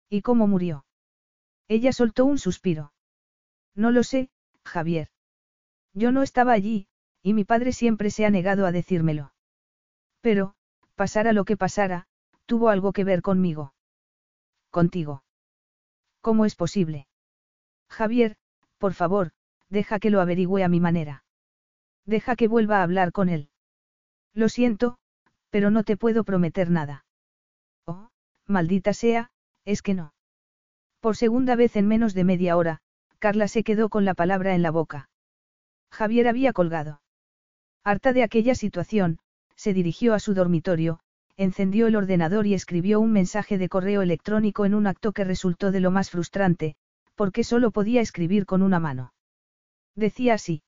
¿Y cómo murió? Ella soltó un suspiro. No lo sé, Javier. Yo no estaba allí, y mi padre siempre se ha negado a decírmelo. Pero, pasara lo que pasara, tuvo algo que ver conmigo. Contigo. ¿Cómo es posible? Javier, por favor, deja que lo averigüe a mi manera. Deja que vuelva a hablar con él. Lo siento, pero no te puedo prometer nada. Oh, maldita sea, es que no. Por segunda vez en menos de media hora, Carla se quedó con la palabra en la boca. Javier había colgado. Harta de aquella situación, se dirigió a su dormitorio, encendió el ordenador y escribió un mensaje de correo electrónico en un acto que resultó de lo más frustrante, porque solo podía escribir con una mano. Decía así.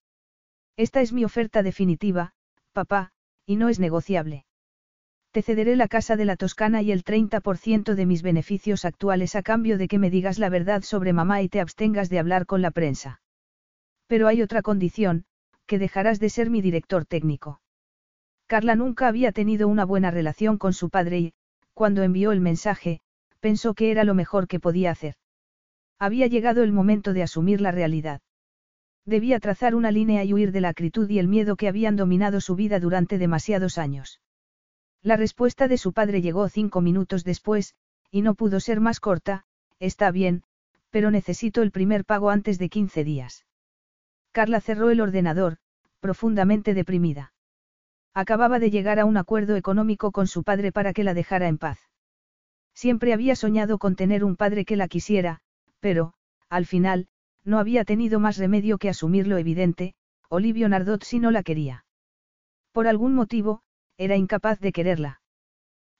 Esta es mi oferta definitiva, papá, y no es negociable. Te cederé la casa de la Toscana y el 30% de mis beneficios actuales a cambio de que me digas la verdad sobre mamá y te abstengas de hablar con la prensa. Pero hay otra condición, que dejarás de ser mi director técnico. Carla nunca había tenido una buena relación con su padre y, cuando envió el mensaje, pensó que era lo mejor que podía hacer. Había llegado el momento de asumir la realidad. Debía trazar una línea y huir de la acritud y el miedo que habían dominado su vida durante demasiados años. La respuesta de su padre llegó cinco minutos después, y no pudo ser más corta, está bien, pero necesito el primer pago antes de 15 días. Carla cerró el ordenador, profundamente deprimida. Acababa de llegar a un acuerdo económico con su padre para que la dejara en paz. Siempre había soñado con tener un padre que la quisiera, pero, al final, no había tenido más remedio que asumir lo evidente, Olivio Nardot si no la quería. Por algún motivo, era incapaz de quererla.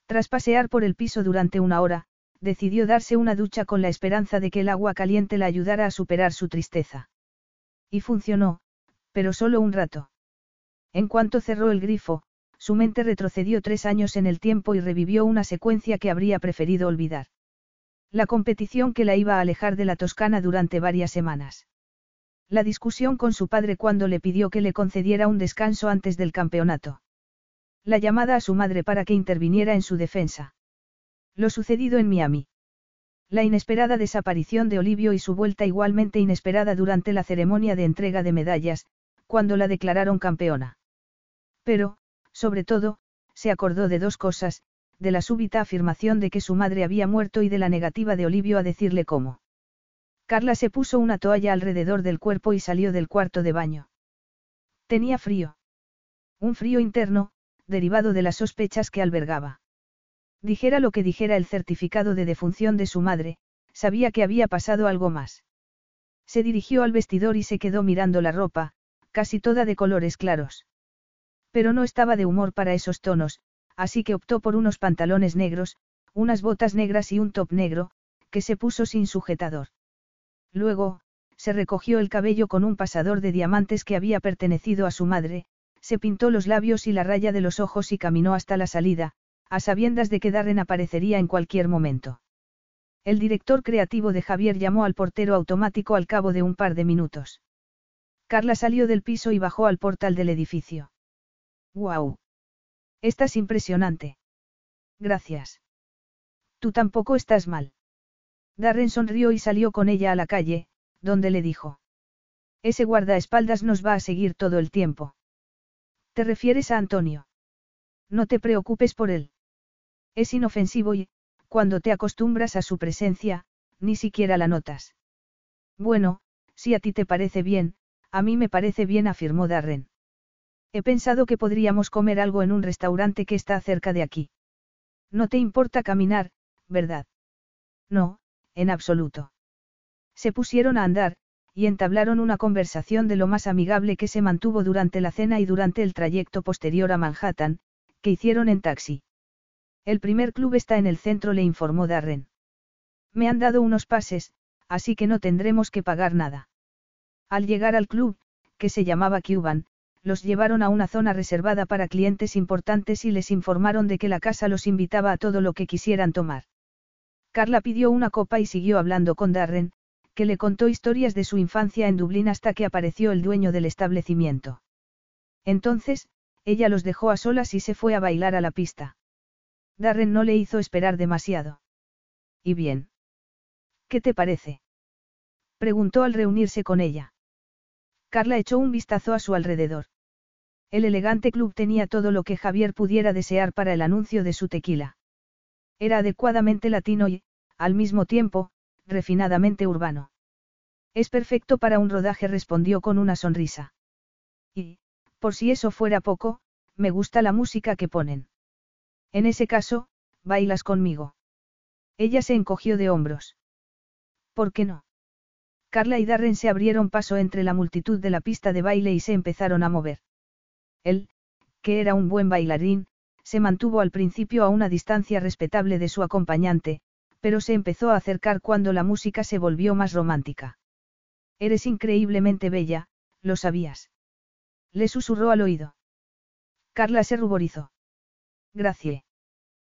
Tras pasear por el piso durante una hora, decidió darse una ducha con la esperanza de que el agua caliente la ayudara a superar su tristeza. Y funcionó, pero solo un rato. En cuanto cerró el grifo, su mente retrocedió tres años en el tiempo y revivió una secuencia que habría preferido olvidar. La competición que la iba a alejar de la Toscana durante varias semanas. La discusión con su padre cuando le pidió que le concediera un descanso antes del campeonato. La llamada a su madre para que interviniera en su defensa. Lo sucedido en Miami. La inesperada desaparición de Olivio y su vuelta igualmente inesperada durante la ceremonia de entrega de medallas, cuando la declararon campeona. Pero, sobre todo, se acordó de dos cosas, de la súbita afirmación de que su madre había muerto y de la negativa de Olivio a decirle cómo. Carla se puso una toalla alrededor del cuerpo y salió del cuarto de baño. Tenía frío. Un frío interno, derivado de las sospechas que albergaba. Dijera lo que dijera el certificado de defunción de su madre, sabía que había pasado algo más. Se dirigió al vestidor y se quedó mirando la ropa, casi toda de colores claros. Pero no estaba de humor para esos tonos, así que optó por unos pantalones negros, unas botas negras y un top negro, que se puso sin sujetador. Luego, se recogió el cabello con un pasador de diamantes que había pertenecido a su madre, se pintó los labios y la raya de los ojos y caminó hasta la salida, a sabiendas de que Darren aparecería en cualquier momento. El director creativo de Javier llamó al portero automático al cabo de un par de minutos. Carla salió del piso y bajó al portal del edificio. ¡Guau! Estás impresionante. Gracias. Tú tampoco estás mal. Darren sonrió y salió con ella a la calle, donde le dijo. Ese guardaespaldas nos va a seguir todo el tiempo. ¿Te refieres a Antonio? No te preocupes por él. Es inofensivo y, cuando te acostumbras a su presencia, ni siquiera la notas. Bueno, si a ti te parece bien, a mí me parece bien, afirmó Darren. He pensado que podríamos comer algo en un restaurante que está cerca de aquí. No te importa caminar, ¿verdad? No, en absoluto. Se pusieron a andar, y entablaron una conversación de lo más amigable que se mantuvo durante la cena y durante el trayecto posterior a Manhattan, que hicieron en taxi. El primer club está en el centro, le informó Darren. Me han dado unos pases, así que no tendremos que pagar nada. Al llegar al club, que se llamaba Cuban, los llevaron a una zona reservada para clientes importantes y les informaron de que la casa los invitaba a todo lo que quisieran tomar. Carla pidió una copa y siguió hablando con Darren, que le contó historias de su infancia en Dublín hasta que apareció el dueño del establecimiento. Entonces, ella los dejó a solas y se fue a bailar a la pista. Darren no le hizo esperar demasiado. ¿Y bien? ¿Qué te parece? Preguntó al reunirse con ella. Carla echó un vistazo a su alrededor. El elegante club tenía todo lo que Javier pudiera desear para el anuncio de su tequila. Era adecuadamente latino y, al mismo tiempo, refinadamente urbano. Es perfecto para un rodaje, respondió con una sonrisa. Y, por si eso fuera poco, me gusta la música que ponen. En ese caso, bailas conmigo. Ella se encogió de hombros. ¿Por qué no? Carla y Darren se abrieron paso entre la multitud de la pista de baile y se empezaron a mover. Él, que era un buen bailarín, se mantuvo al principio a una distancia respetable de su acompañante, pero se empezó a acercar cuando la música se volvió más romántica. Eres increíblemente bella, lo sabías. Le susurró al oído. Carla se ruborizó. Gracias.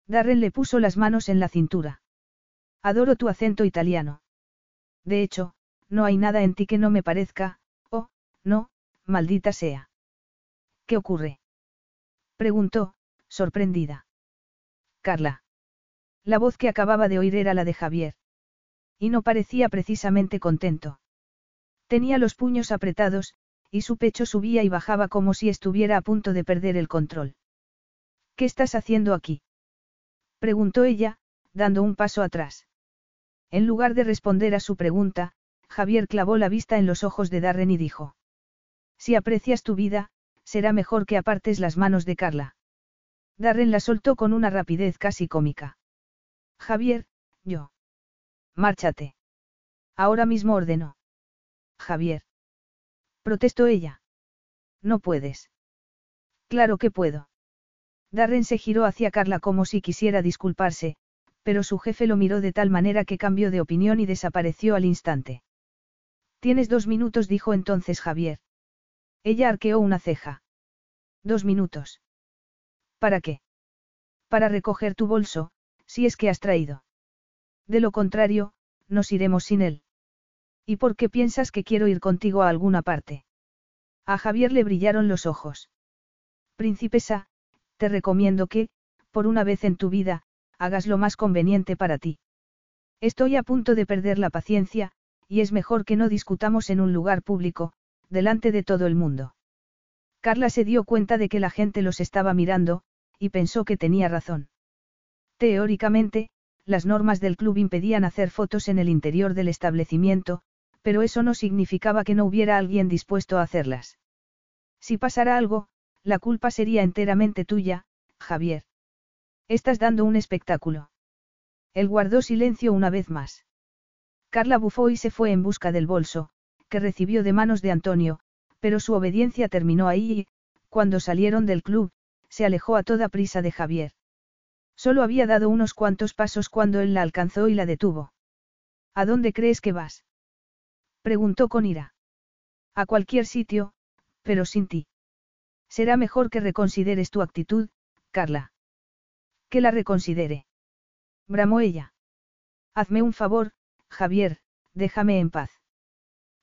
Darren le puso las manos en la cintura. Adoro tu acento italiano. De hecho, no hay nada en ti que no me parezca, oh, no, maldita sea. ¿Qué ocurre? Preguntó, sorprendida. Carla. La voz que acababa de oír era la de Javier. Y no parecía precisamente contento. Tenía los puños apretados, y su pecho subía y bajaba como si estuviera a punto de perder el control. ¿Qué estás haciendo aquí? preguntó ella, dando un paso atrás. En lugar de responder a su pregunta, Javier clavó la vista en los ojos de Darren y dijo. Si aprecias tu vida, será mejor que apartes las manos de Carla. Darren la soltó con una rapidez casi cómica. Javier, yo. Márchate. Ahora mismo ordenó. Javier. Protestó ella. No puedes. Claro que puedo. Darren se giró hacia Carla como si quisiera disculparse, pero su jefe lo miró de tal manera que cambió de opinión y desapareció al instante. Tienes dos minutos, dijo entonces Javier. Ella arqueó una ceja. Dos minutos. ¿Para qué? Para recoger tu bolso, si es que has traído. De lo contrario, nos iremos sin él. ¿Y por qué piensas que quiero ir contigo a alguna parte? A Javier le brillaron los ojos. Princesa, te recomiendo que, por una vez en tu vida, hagas lo más conveniente para ti. Estoy a punto de perder la paciencia, y es mejor que no discutamos en un lugar público, delante de todo el mundo. Carla se dio cuenta de que la gente los estaba mirando, y pensó que tenía razón. Teóricamente, las normas del club impedían hacer fotos en el interior del establecimiento, pero eso no significaba que no hubiera alguien dispuesto a hacerlas. Si pasara algo, la culpa sería enteramente tuya, Javier. Estás dando un espectáculo. Él guardó silencio una vez más. Carla bufó y se fue en busca del bolso, que recibió de manos de Antonio, pero su obediencia terminó ahí y, cuando salieron del club, se alejó a toda prisa de Javier. Solo había dado unos cuantos pasos cuando él la alcanzó y la detuvo. ¿A dónde crees que vas? preguntó con ira. A cualquier sitio, pero sin ti. Será mejor que reconsideres tu actitud, Carla. Que la reconsidere. Bramó ella. Hazme un favor, Javier, déjame en paz.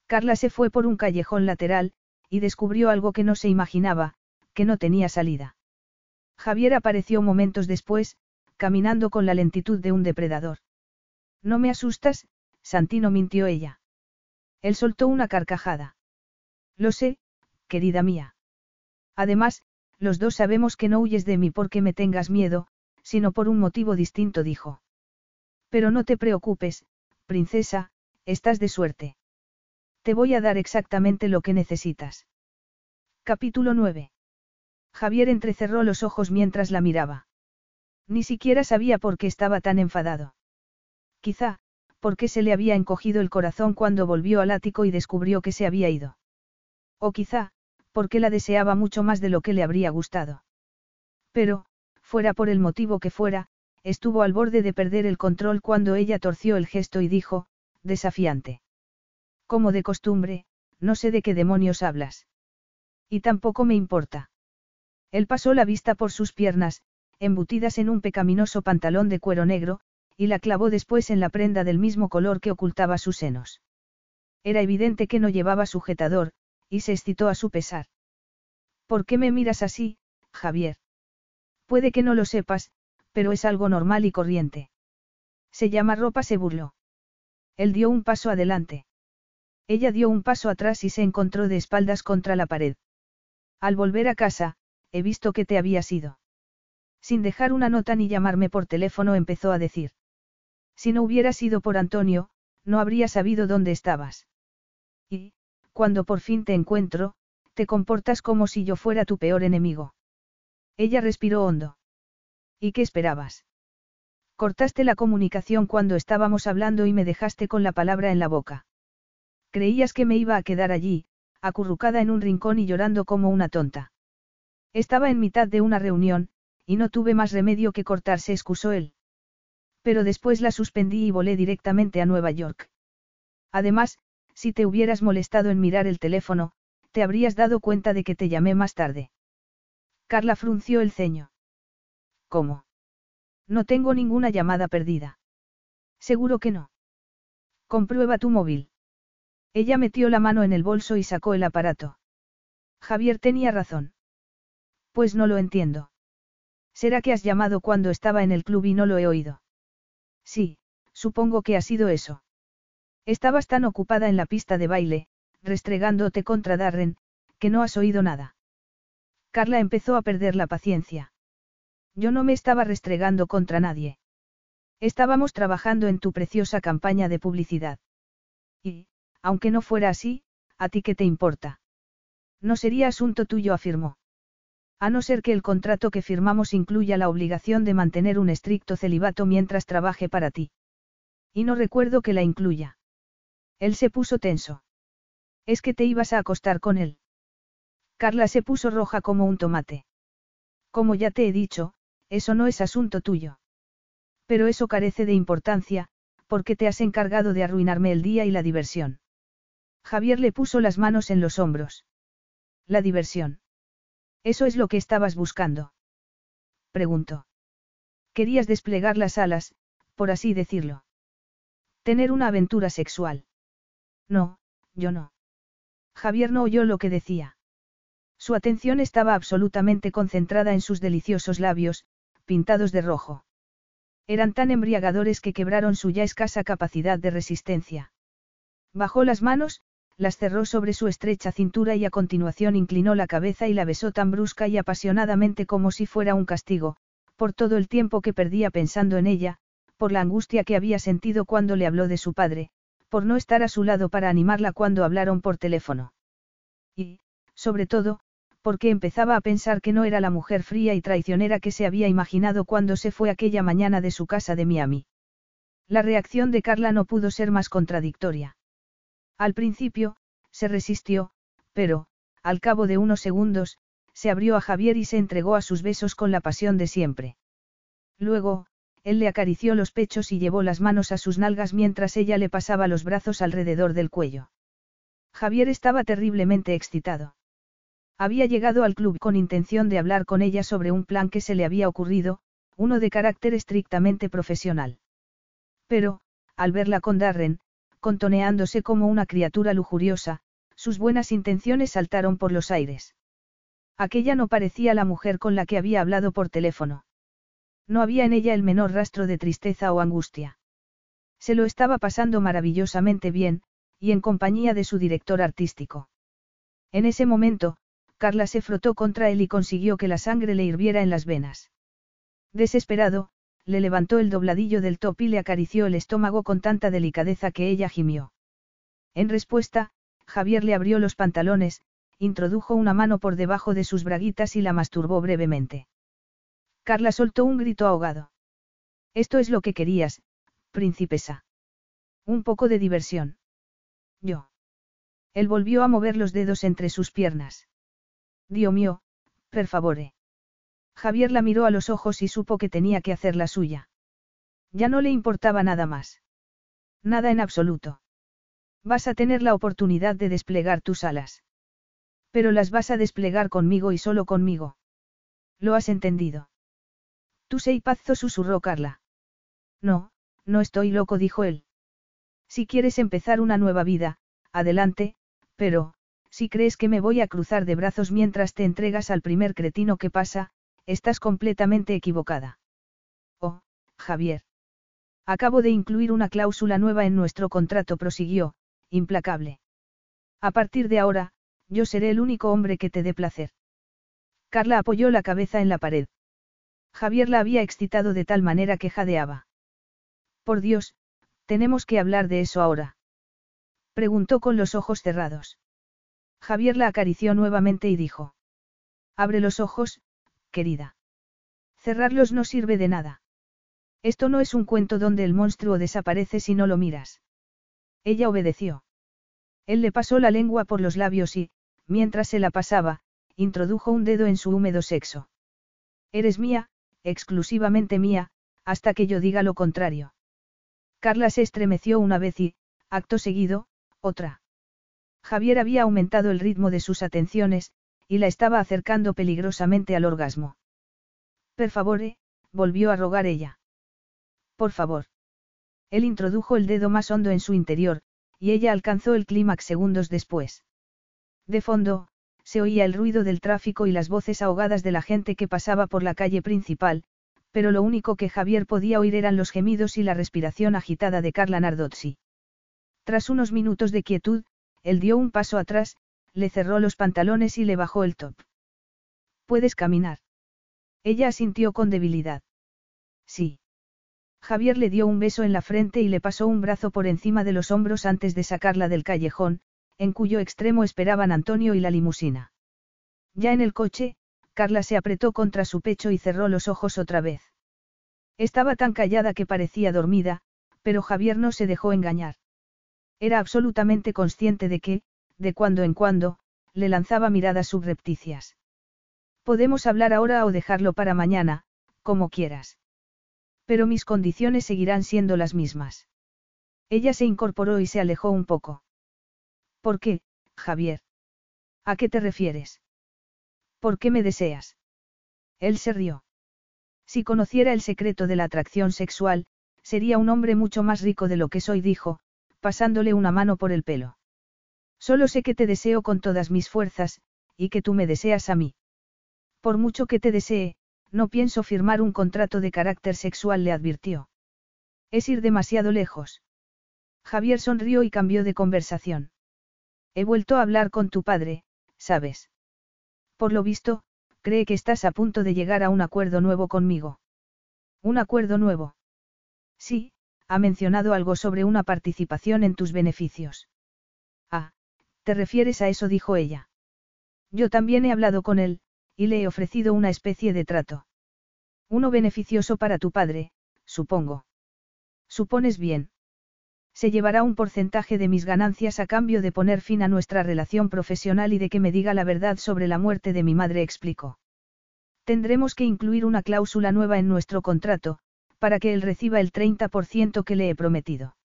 Carla se fue por un callejón lateral, y descubrió algo que no se imaginaba, que no tenía salida. Javier apareció momentos después, caminando con la lentitud de un depredador. No me asustas, Santino mintió ella. Él soltó una carcajada. Lo sé, querida mía. Además, los dos sabemos que no huyes de mí porque me tengas miedo, sino por un motivo distinto, dijo. Pero no te preocupes, princesa, estás de suerte. Te voy a dar exactamente lo que necesitas. Capítulo 9. Javier entrecerró los ojos mientras la miraba. Ni siquiera sabía por qué estaba tan enfadado. Quizá, porque se le había encogido el corazón cuando volvió al ático y descubrió que se había ido. O quizá, porque la deseaba mucho más de lo que le habría gustado. Pero, fuera por el motivo que fuera, estuvo al borde de perder el control cuando ella torció el gesto y dijo, desafiante. Como de costumbre, no sé de qué demonios hablas. Y tampoco me importa. Él pasó la vista por sus piernas, embutidas en un pecaminoso pantalón de cuero negro, y la clavó después en la prenda del mismo color que ocultaba sus senos. Era evidente que no llevaba sujetador, y se excitó a su pesar. ¿Por qué me miras así, Javier? Puede que no lo sepas, pero es algo normal y corriente. Se llama ropa, se burló. Él dio un paso adelante. Ella dio un paso atrás y se encontró de espaldas contra la pared. Al volver a casa, he visto que te habías ido. Sin dejar una nota ni llamarme por teléfono empezó a decir. Si no hubiera sido por Antonio, no habría sabido dónde estabas. Y, cuando por fin te encuentro, te comportas como si yo fuera tu peor enemigo. Ella respiró hondo. ¿Y qué esperabas? Cortaste la comunicación cuando estábamos hablando y me dejaste con la palabra en la boca. Creías que me iba a quedar allí, acurrucada en un rincón y llorando como una tonta. Estaba en mitad de una reunión, y no tuve más remedio que cortarse, excusó él. Pero después la suspendí y volé directamente a Nueva York. Además, si te hubieras molestado en mirar el teléfono, te habrías dado cuenta de que te llamé más tarde. Carla frunció el ceño. ¿Cómo? No tengo ninguna llamada perdida. Seguro que no. Comprueba tu móvil. Ella metió la mano en el bolso y sacó el aparato. Javier tenía razón. Pues no lo entiendo. ¿Será que has llamado cuando estaba en el club y no lo he oído? Sí, supongo que ha sido eso. Estabas tan ocupada en la pista de baile, restregándote contra Darren, que no has oído nada. Carla empezó a perder la paciencia. Yo no me estaba restregando contra nadie. Estábamos trabajando en tu preciosa campaña de publicidad. Y, aunque no fuera así, ¿a ti qué te importa? No sería asunto tuyo, afirmó. A no ser que el contrato que firmamos incluya la obligación de mantener un estricto celibato mientras trabaje para ti. Y no recuerdo que la incluya. Él se puso tenso. Es que te ibas a acostar con él. Carla se puso roja como un tomate. Como ya te he dicho, eso no es asunto tuyo. Pero eso carece de importancia, porque te has encargado de arruinarme el día y la diversión. Javier le puso las manos en los hombros. La diversión. ¿Eso es lo que estabas buscando? Preguntó. Querías desplegar las alas, por así decirlo. Tener una aventura sexual. No, yo no. Javier no oyó lo que decía. Su atención estaba absolutamente concentrada en sus deliciosos labios, pintados de rojo. Eran tan embriagadores que quebraron su ya escasa capacidad de resistencia. Bajó las manos, las cerró sobre su estrecha cintura y a continuación inclinó la cabeza y la besó tan brusca y apasionadamente como si fuera un castigo, por todo el tiempo que perdía pensando en ella, por la angustia que había sentido cuando le habló de su padre, por no estar a su lado para animarla cuando hablaron por teléfono. Y, sobre todo, porque empezaba a pensar que no era la mujer fría y traicionera que se había imaginado cuando se fue aquella mañana de su casa de Miami. La reacción de Carla no pudo ser más contradictoria. Al principio, se resistió, pero, al cabo de unos segundos, se abrió a Javier y se entregó a sus besos con la pasión de siempre. Luego, él le acarició los pechos y llevó las manos a sus nalgas mientras ella le pasaba los brazos alrededor del cuello. Javier estaba terriblemente excitado. Había llegado al club con intención de hablar con ella sobre un plan que se le había ocurrido, uno de carácter estrictamente profesional. Pero, al verla con Darren, contoneándose como una criatura lujuriosa, sus buenas intenciones saltaron por los aires. Aquella no parecía la mujer con la que había hablado por teléfono. No había en ella el menor rastro de tristeza o angustia. Se lo estaba pasando maravillosamente bien, y en compañía de su director artístico. En ese momento, Carla se frotó contra él y consiguió que la sangre le hirviera en las venas. Desesperado, le levantó el dobladillo del top y le acarició el estómago con tanta delicadeza que ella gimió. En respuesta, Javier le abrió los pantalones, introdujo una mano por debajo de sus braguitas y la masturbó brevemente. Carla soltó un grito ahogado. Esto es lo que querías, princesa. Un poco de diversión. Yo. Él volvió a mover los dedos entre sus piernas. Dios mío, per favore. Javier la miró a los ojos y supo que tenía que hacer la suya. Ya no le importaba nada más. Nada en absoluto. Vas a tener la oportunidad de desplegar tus alas. Pero las vas a desplegar conmigo y solo conmigo. ¿Lo has entendido? Tú sei pazzo susurró Carla. No, no estoy loco, dijo él. Si quieres empezar una nueva vida, adelante, pero, si crees que me voy a cruzar de brazos mientras te entregas al primer cretino que pasa, estás completamente equivocada. Oh, Javier. Acabo de incluir una cláusula nueva en nuestro contrato, prosiguió, implacable. A partir de ahora, yo seré el único hombre que te dé placer. Carla apoyó la cabeza en la pared. Javier la había excitado de tal manera que jadeaba. Por Dios, tenemos que hablar de eso ahora. Preguntó con los ojos cerrados. Javier la acarició nuevamente y dijo. Abre los ojos, querida. Cerrarlos no sirve de nada. Esto no es un cuento donde el monstruo desaparece si no lo miras. Ella obedeció. Él le pasó la lengua por los labios y, mientras se la pasaba, introdujo un dedo en su húmedo sexo. Eres mía, exclusivamente mía, hasta que yo diga lo contrario. Carla se estremeció una vez y, acto seguido, otra. Javier había aumentado el ritmo de sus atenciones, y la estaba acercando peligrosamente al orgasmo. Per favore, volvió a rogar ella. Por favor. Él introdujo el dedo más hondo en su interior, y ella alcanzó el clímax segundos después. De fondo, se oía el ruido del tráfico y las voces ahogadas de la gente que pasaba por la calle principal, pero lo único que Javier podía oír eran los gemidos y la respiración agitada de Carla Nardozzi. Tras unos minutos de quietud, él dio un paso atrás, le cerró los pantalones y le bajó el top. ¿Puedes caminar? Ella asintió con debilidad. Sí. Javier le dio un beso en la frente y le pasó un brazo por encima de los hombros antes de sacarla del callejón, en cuyo extremo esperaban Antonio y la limusina. Ya en el coche, Carla se apretó contra su pecho y cerró los ojos otra vez. Estaba tan callada que parecía dormida, pero Javier no se dejó engañar. Era absolutamente consciente de que, de cuando en cuando, le lanzaba miradas subrepticias. Podemos hablar ahora o dejarlo para mañana, como quieras. Pero mis condiciones seguirán siendo las mismas. Ella se incorporó y se alejó un poco. ¿Por qué, Javier? ¿A qué te refieres? ¿Por qué me deseas? Él se rió. Si conociera el secreto de la atracción sexual, sería un hombre mucho más rico de lo que soy, dijo, pasándole una mano por el pelo. Solo sé que te deseo con todas mis fuerzas, y que tú me deseas a mí. Por mucho que te desee, no pienso firmar un contrato de carácter sexual, le advirtió. Es ir demasiado lejos. Javier sonrió y cambió de conversación. He vuelto a hablar con tu padre, ¿sabes? Por lo visto, cree que estás a punto de llegar a un acuerdo nuevo conmigo. ¿Un acuerdo nuevo? Sí, ha mencionado algo sobre una participación en tus beneficios. ¿Te refieres a eso? dijo ella. Yo también he hablado con él, y le he ofrecido una especie de trato. Uno beneficioso para tu padre, supongo. Supones bien. Se llevará un porcentaje de mis ganancias a cambio de poner fin a nuestra relación profesional y de que me diga la verdad sobre la muerte de mi madre, explicó. Tendremos que incluir una cláusula nueva en nuestro contrato, para que él reciba el 30% que le he prometido.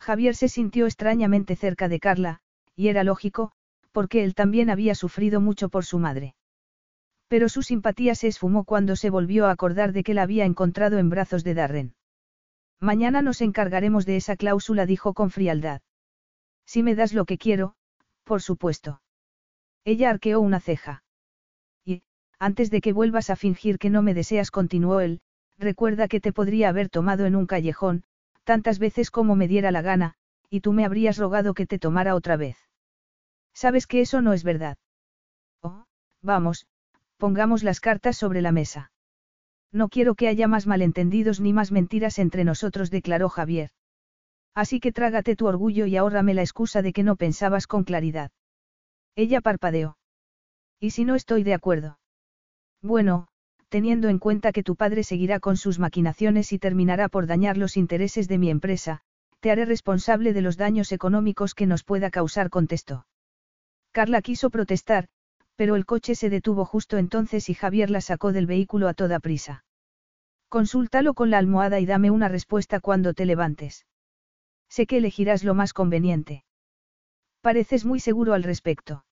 Javier se sintió extrañamente cerca de Carla, y era lógico, porque él también había sufrido mucho por su madre. Pero su simpatía se esfumó cuando se volvió a acordar de que la había encontrado en brazos de Darren. Mañana nos encargaremos de esa cláusula, dijo con frialdad. Si me das lo que quiero, por supuesto. Ella arqueó una ceja. Y, antes de que vuelvas a fingir que no me deseas, continuó él, recuerda que te podría haber tomado en un callejón, tantas veces como me diera la gana, y tú me habrías rogado que te tomara otra vez. Sabes que eso no es verdad. Oh, vamos, Pongamos las cartas sobre la mesa. No quiero que haya más malentendidos ni más mentiras entre nosotros, declaró Javier. Así que trágate tu orgullo y ahórrame la excusa de que no pensabas con claridad. Ella parpadeó. ¿Y si no estoy de acuerdo? Bueno, teniendo en cuenta que tu padre seguirá con sus maquinaciones y terminará por dañar los intereses de mi empresa, te haré responsable de los daños económicos que nos pueda causar, contestó. Carla quiso protestar, pero el coche se detuvo justo entonces y Javier la sacó del vehículo a toda prisa. Consúltalo con la almohada y dame una respuesta cuando te levantes. Sé que elegirás lo más conveniente. Pareces muy seguro al respecto.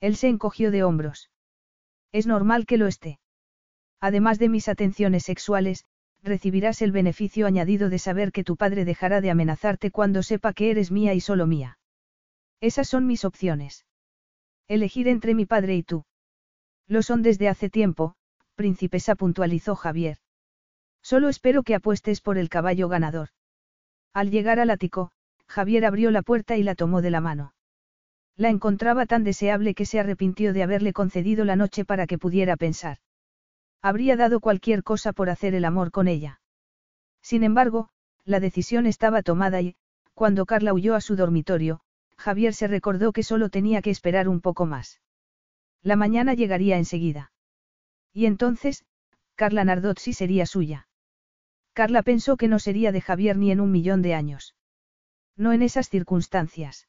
Él se encogió de hombros. Es normal que lo esté. Además de mis atenciones sexuales, recibirás el beneficio añadido de saber que tu padre dejará de amenazarte cuando sepa que eres mía y solo mía. Esas son mis opciones. Elegir entre mi padre y tú. Lo son desde hace tiempo, princesa puntualizó Javier. Solo espero que apuestes por el caballo ganador. Al llegar al ático, Javier abrió la puerta y la tomó de la mano. La encontraba tan deseable que se arrepintió de haberle concedido la noche para que pudiera pensar. Habría dado cualquier cosa por hacer el amor con ella. Sin embargo, la decisión estaba tomada y, cuando Carla huyó a su dormitorio, Javier se recordó que solo tenía que esperar un poco más. La mañana llegaría enseguida. Y entonces, Carla Nardozzi sería suya. Carla pensó que no sería de Javier ni en un millón de años. No en esas circunstancias.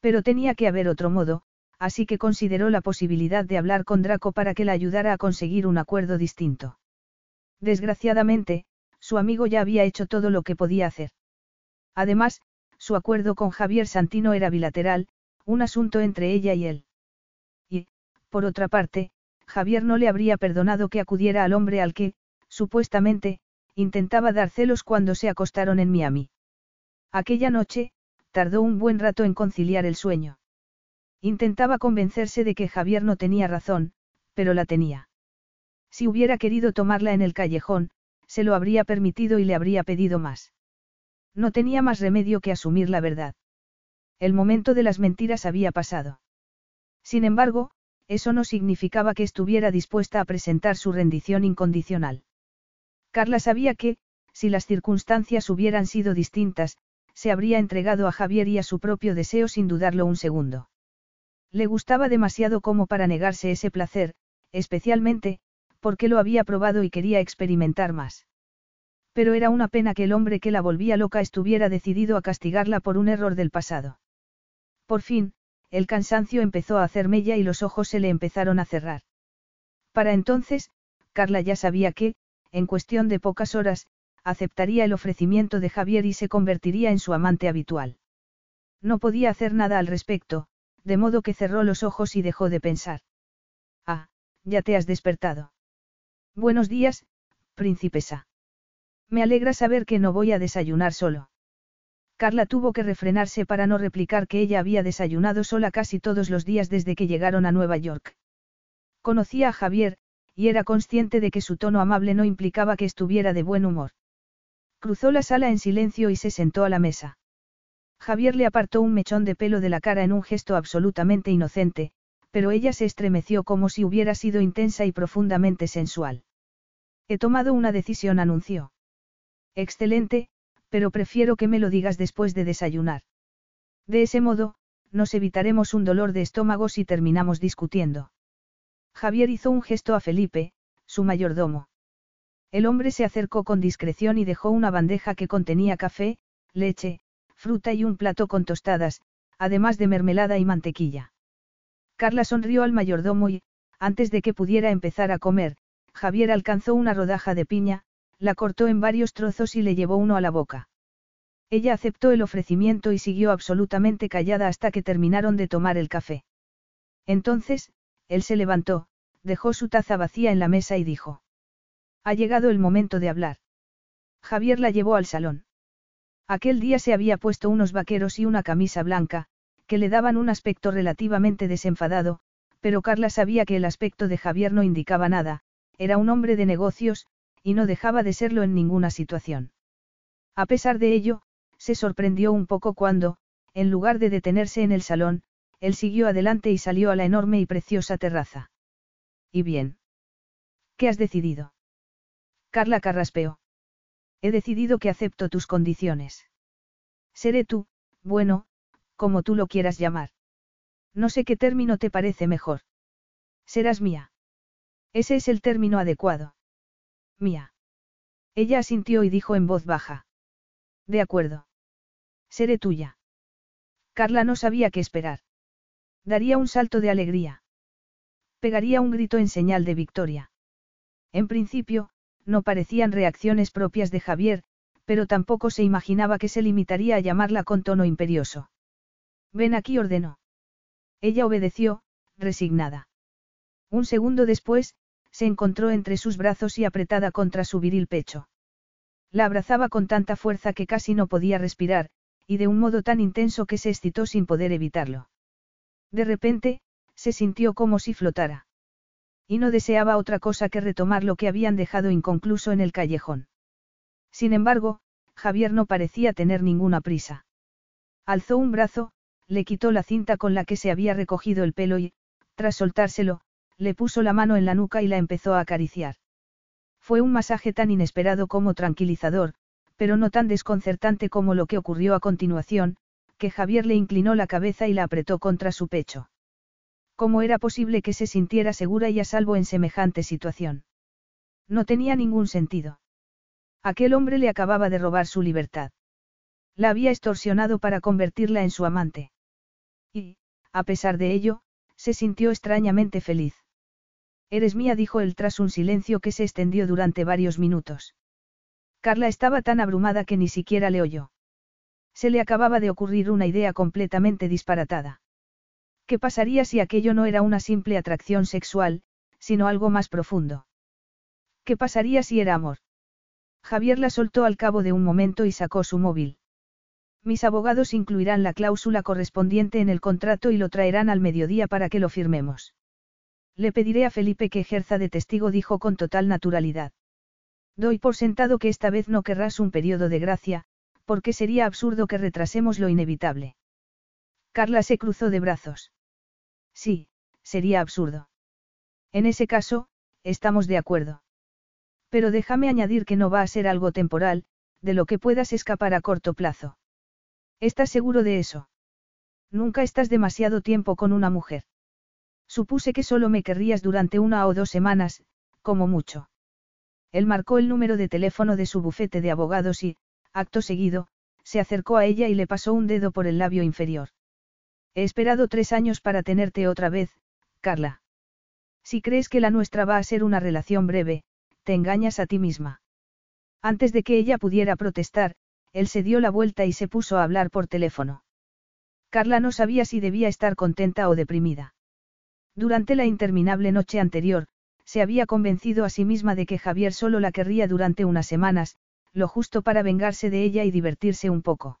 Pero tenía que haber otro modo, así que consideró la posibilidad de hablar con Draco para que la ayudara a conseguir un acuerdo distinto. Desgraciadamente, su amigo ya había hecho todo lo que podía hacer. Además, su acuerdo con Javier Santino era bilateral, un asunto entre ella y él. Y, por otra parte, Javier no le habría perdonado que acudiera al hombre al que, supuestamente, intentaba dar celos cuando se acostaron en Miami. Aquella noche, tardó un buen rato en conciliar el sueño. Intentaba convencerse de que Javier no tenía razón, pero la tenía. Si hubiera querido tomarla en el callejón, se lo habría permitido y le habría pedido más. No tenía más remedio que asumir la verdad. El momento de las mentiras había pasado. Sin embargo, eso no significaba que estuviera dispuesta a presentar su rendición incondicional. Carla sabía que, si las circunstancias hubieran sido distintas, se habría entregado a Javier y a su propio deseo sin dudarlo un segundo. Le gustaba demasiado como para negarse ese placer, especialmente, porque lo había probado y quería experimentar más pero era una pena que el hombre que la volvía loca estuviera decidido a castigarla por un error del pasado. Por fin, el cansancio empezó a hacer mella y los ojos se le empezaron a cerrar. Para entonces, Carla ya sabía que, en cuestión de pocas horas, aceptaría el ofrecimiento de Javier y se convertiría en su amante habitual. No podía hacer nada al respecto, de modo que cerró los ojos y dejó de pensar. Ah, ya te has despertado. Buenos días, princesa. Me alegra saber que no voy a desayunar solo. Carla tuvo que refrenarse para no replicar que ella había desayunado sola casi todos los días desde que llegaron a Nueva York. Conocía a Javier, y era consciente de que su tono amable no implicaba que estuviera de buen humor. Cruzó la sala en silencio y se sentó a la mesa. Javier le apartó un mechón de pelo de la cara en un gesto absolutamente inocente, pero ella se estremeció como si hubiera sido intensa y profundamente sensual. He tomado una decisión, anunció. Excelente, pero prefiero que me lo digas después de desayunar. De ese modo, nos evitaremos un dolor de estómago si terminamos discutiendo. Javier hizo un gesto a Felipe, su mayordomo. El hombre se acercó con discreción y dejó una bandeja que contenía café, leche, fruta y un plato con tostadas, además de mermelada y mantequilla. Carla sonrió al mayordomo y, antes de que pudiera empezar a comer, Javier alcanzó una rodaja de piña, la cortó en varios trozos y le llevó uno a la boca. Ella aceptó el ofrecimiento y siguió absolutamente callada hasta que terminaron de tomar el café. Entonces, él se levantó, dejó su taza vacía en la mesa y dijo. Ha llegado el momento de hablar. Javier la llevó al salón. Aquel día se había puesto unos vaqueros y una camisa blanca, que le daban un aspecto relativamente desenfadado, pero Carla sabía que el aspecto de Javier no indicaba nada, era un hombre de negocios, y no dejaba de serlo en ninguna situación. A pesar de ello, se sorprendió un poco cuando, en lugar de detenerse en el salón, él siguió adelante y salió a la enorme y preciosa terraza. ¿Y bien? ¿Qué has decidido? Carla carraspeó. He decidido que acepto tus condiciones. Seré tú, bueno, como tú lo quieras llamar. No sé qué término te parece mejor. Serás mía. Ese es el término adecuado. Mía. Ella asintió y dijo en voz baja. De acuerdo. Seré tuya. Carla no sabía qué esperar. Daría un salto de alegría. Pegaría un grito en señal de victoria. En principio, no parecían reacciones propias de Javier, pero tampoco se imaginaba que se limitaría a llamarla con tono imperioso. Ven aquí ordenó. Ella obedeció, resignada. Un segundo después, se encontró entre sus brazos y apretada contra su viril pecho. La abrazaba con tanta fuerza que casi no podía respirar, y de un modo tan intenso que se excitó sin poder evitarlo. De repente, se sintió como si flotara. Y no deseaba otra cosa que retomar lo que habían dejado inconcluso en el callejón. Sin embargo, Javier no parecía tener ninguna prisa. Alzó un brazo, le quitó la cinta con la que se había recogido el pelo y, tras soltárselo, le puso la mano en la nuca y la empezó a acariciar. Fue un masaje tan inesperado como tranquilizador, pero no tan desconcertante como lo que ocurrió a continuación, que Javier le inclinó la cabeza y la apretó contra su pecho. ¿Cómo era posible que se sintiera segura y a salvo en semejante situación? No tenía ningún sentido. Aquel hombre le acababa de robar su libertad. La había extorsionado para convertirla en su amante. Y, a pesar de ello, se sintió extrañamente feliz. Eres mía, dijo él tras un silencio que se extendió durante varios minutos. Carla estaba tan abrumada que ni siquiera le oyó. Se le acababa de ocurrir una idea completamente disparatada. ¿Qué pasaría si aquello no era una simple atracción sexual, sino algo más profundo? ¿Qué pasaría si era amor? Javier la soltó al cabo de un momento y sacó su móvil. Mis abogados incluirán la cláusula correspondiente en el contrato y lo traerán al mediodía para que lo firmemos. Le pediré a Felipe que ejerza de testigo, dijo con total naturalidad. Doy por sentado que esta vez no querrás un periodo de gracia, porque sería absurdo que retrasemos lo inevitable. Carla se cruzó de brazos. Sí, sería absurdo. En ese caso, estamos de acuerdo. Pero déjame añadir que no va a ser algo temporal, de lo que puedas escapar a corto plazo. ¿Estás seguro de eso? Nunca estás demasiado tiempo con una mujer. Supuse que solo me querrías durante una o dos semanas, como mucho. Él marcó el número de teléfono de su bufete de abogados y, acto seguido, se acercó a ella y le pasó un dedo por el labio inferior. He esperado tres años para tenerte otra vez, Carla. Si crees que la nuestra va a ser una relación breve, te engañas a ti misma. Antes de que ella pudiera protestar, él se dio la vuelta y se puso a hablar por teléfono. Carla no sabía si debía estar contenta o deprimida. Durante la interminable noche anterior, se había convencido a sí misma de que Javier solo la querría durante unas semanas, lo justo para vengarse de ella y divertirse un poco.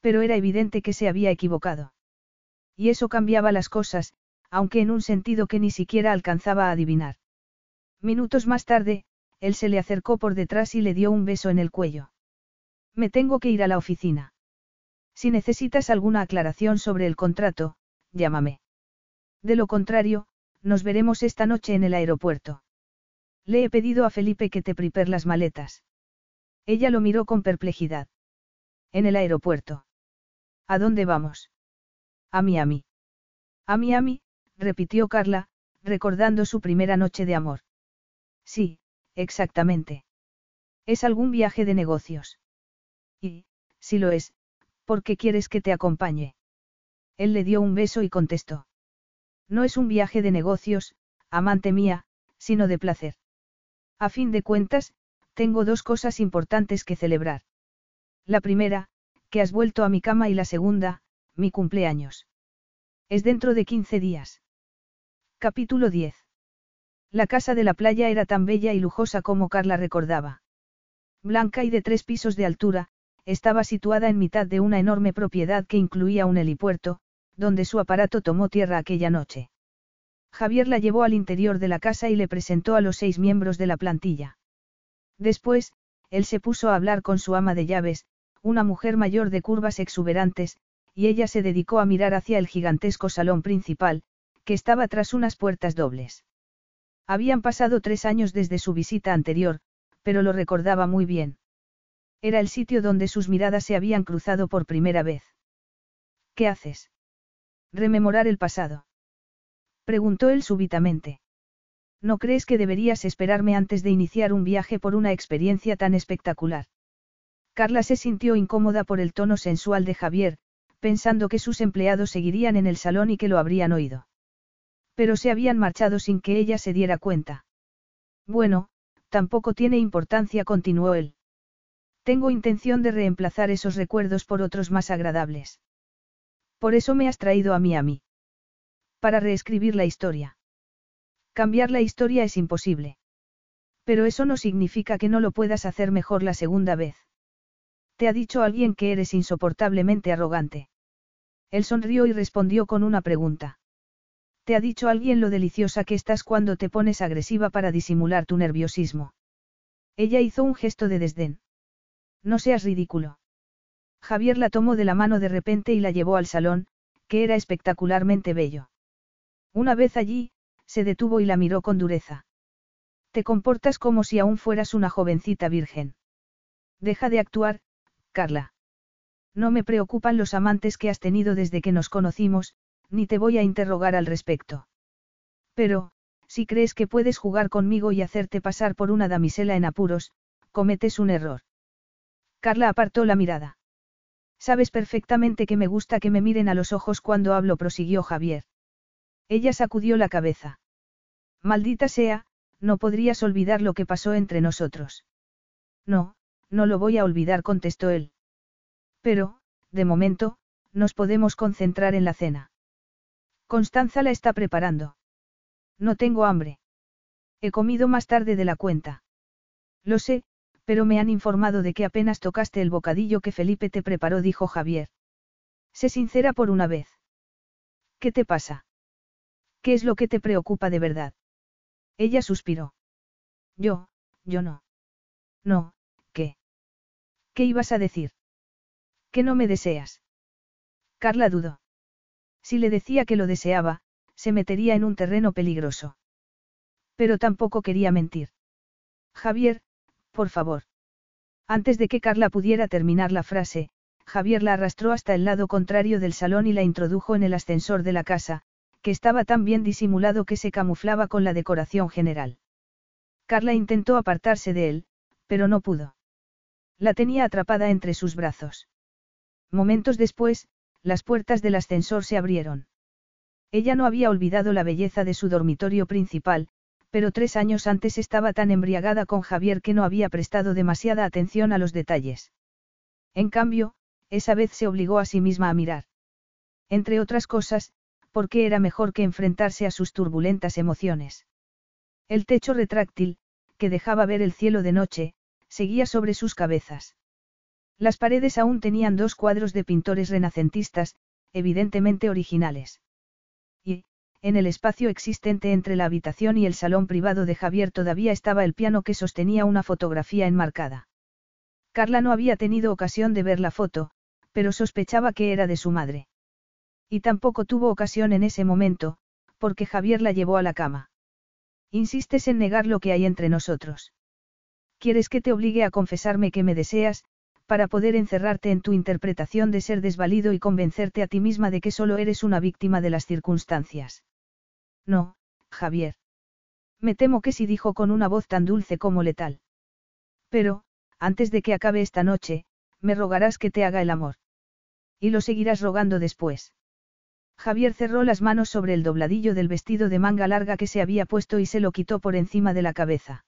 Pero era evidente que se había equivocado. Y eso cambiaba las cosas, aunque en un sentido que ni siquiera alcanzaba a adivinar. Minutos más tarde, él se le acercó por detrás y le dio un beso en el cuello. Me tengo que ir a la oficina. Si necesitas alguna aclaración sobre el contrato, llámame. De lo contrario, nos veremos esta noche en el aeropuerto. Le he pedido a Felipe que te prepare las maletas. Ella lo miró con perplejidad. En el aeropuerto. ¿A dónde vamos? A Miami. A Miami, repitió Carla, recordando su primera noche de amor. Sí, exactamente. Es algún viaje de negocios. Y, si lo es, ¿por qué quieres que te acompañe? Él le dio un beso y contestó. No es un viaje de negocios, amante mía, sino de placer. A fin de cuentas, tengo dos cosas importantes que celebrar. La primera, que has vuelto a mi cama y la segunda, mi cumpleaños. Es dentro de 15 días. Capítulo 10. La casa de la playa era tan bella y lujosa como Carla recordaba. Blanca y de tres pisos de altura, estaba situada en mitad de una enorme propiedad que incluía un helipuerto, donde su aparato tomó tierra aquella noche. Javier la llevó al interior de la casa y le presentó a los seis miembros de la plantilla. Después, él se puso a hablar con su ama de llaves, una mujer mayor de curvas exuberantes, y ella se dedicó a mirar hacia el gigantesco salón principal, que estaba tras unas puertas dobles. Habían pasado tres años desde su visita anterior, pero lo recordaba muy bien. Era el sitio donde sus miradas se habían cruzado por primera vez. ¿Qué haces? Rememorar el pasado. Preguntó él súbitamente. ¿No crees que deberías esperarme antes de iniciar un viaje por una experiencia tan espectacular? Carla se sintió incómoda por el tono sensual de Javier, pensando que sus empleados seguirían en el salón y que lo habrían oído. Pero se habían marchado sin que ella se diera cuenta. Bueno, tampoco tiene importancia, continuó él. Tengo intención de reemplazar esos recuerdos por otros más agradables. Por eso me has traído a mí a mí. Para reescribir la historia. Cambiar la historia es imposible. Pero eso no significa que no lo puedas hacer mejor la segunda vez. Te ha dicho alguien que eres insoportablemente arrogante. Él sonrió y respondió con una pregunta. Te ha dicho alguien lo deliciosa que estás cuando te pones agresiva para disimular tu nerviosismo. Ella hizo un gesto de desdén. No seas ridículo. Javier la tomó de la mano de repente y la llevó al salón, que era espectacularmente bello. Una vez allí, se detuvo y la miró con dureza. Te comportas como si aún fueras una jovencita virgen. Deja de actuar, Carla. No me preocupan los amantes que has tenido desde que nos conocimos, ni te voy a interrogar al respecto. Pero, si crees que puedes jugar conmigo y hacerte pasar por una damisela en apuros, cometes un error. Carla apartó la mirada. Sabes perfectamente que me gusta que me miren a los ojos cuando hablo, prosiguió Javier. Ella sacudió la cabeza. Maldita sea, no podrías olvidar lo que pasó entre nosotros. No, no lo voy a olvidar, contestó él. Pero, de momento, nos podemos concentrar en la cena. Constanza la está preparando. No tengo hambre. He comido más tarde de la cuenta. Lo sé, pero me han informado de que apenas tocaste el bocadillo que Felipe te preparó, dijo Javier. Sé sincera por una vez. ¿Qué te pasa? ¿Qué es lo que te preocupa de verdad? Ella suspiró. Yo, yo no. No, ¿qué? ¿Qué ibas a decir? Que no me deseas. Carla dudó. Si le decía que lo deseaba, se metería en un terreno peligroso. Pero tampoco quería mentir. Javier, por favor. Antes de que Carla pudiera terminar la frase, Javier la arrastró hasta el lado contrario del salón y la introdujo en el ascensor de la casa, que estaba tan bien disimulado que se camuflaba con la decoración general. Carla intentó apartarse de él, pero no pudo. La tenía atrapada entre sus brazos. Momentos después, las puertas del ascensor se abrieron. Ella no había olvidado la belleza de su dormitorio principal, pero tres años antes estaba tan embriagada con Javier que no había prestado demasiada atención a los detalles. En cambio, esa vez se obligó a sí misma a mirar. Entre otras cosas, porque era mejor que enfrentarse a sus turbulentas emociones. El techo retráctil, que dejaba ver el cielo de noche, seguía sobre sus cabezas. Las paredes aún tenían dos cuadros de pintores renacentistas, evidentemente originales. Y, en el espacio existente entre la habitación y el salón privado de Javier todavía estaba el piano que sostenía una fotografía enmarcada. Carla no había tenido ocasión de ver la foto, pero sospechaba que era de su madre. Y tampoco tuvo ocasión en ese momento, porque Javier la llevó a la cama. Insistes en negar lo que hay entre nosotros. ¿Quieres que te obligue a confesarme que me deseas, para poder encerrarte en tu interpretación de ser desvalido y convencerte a ti misma de que solo eres una víctima de las circunstancias. No, Javier. Me temo que sí dijo con una voz tan dulce como letal. Pero, antes de que acabe esta noche, me rogarás que te haga el amor. Y lo seguirás rogando después. Javier cerró las manos sobre el dobladillo del vestido de manga larga que se había puesto y se lo quitó por encima de la cabeza.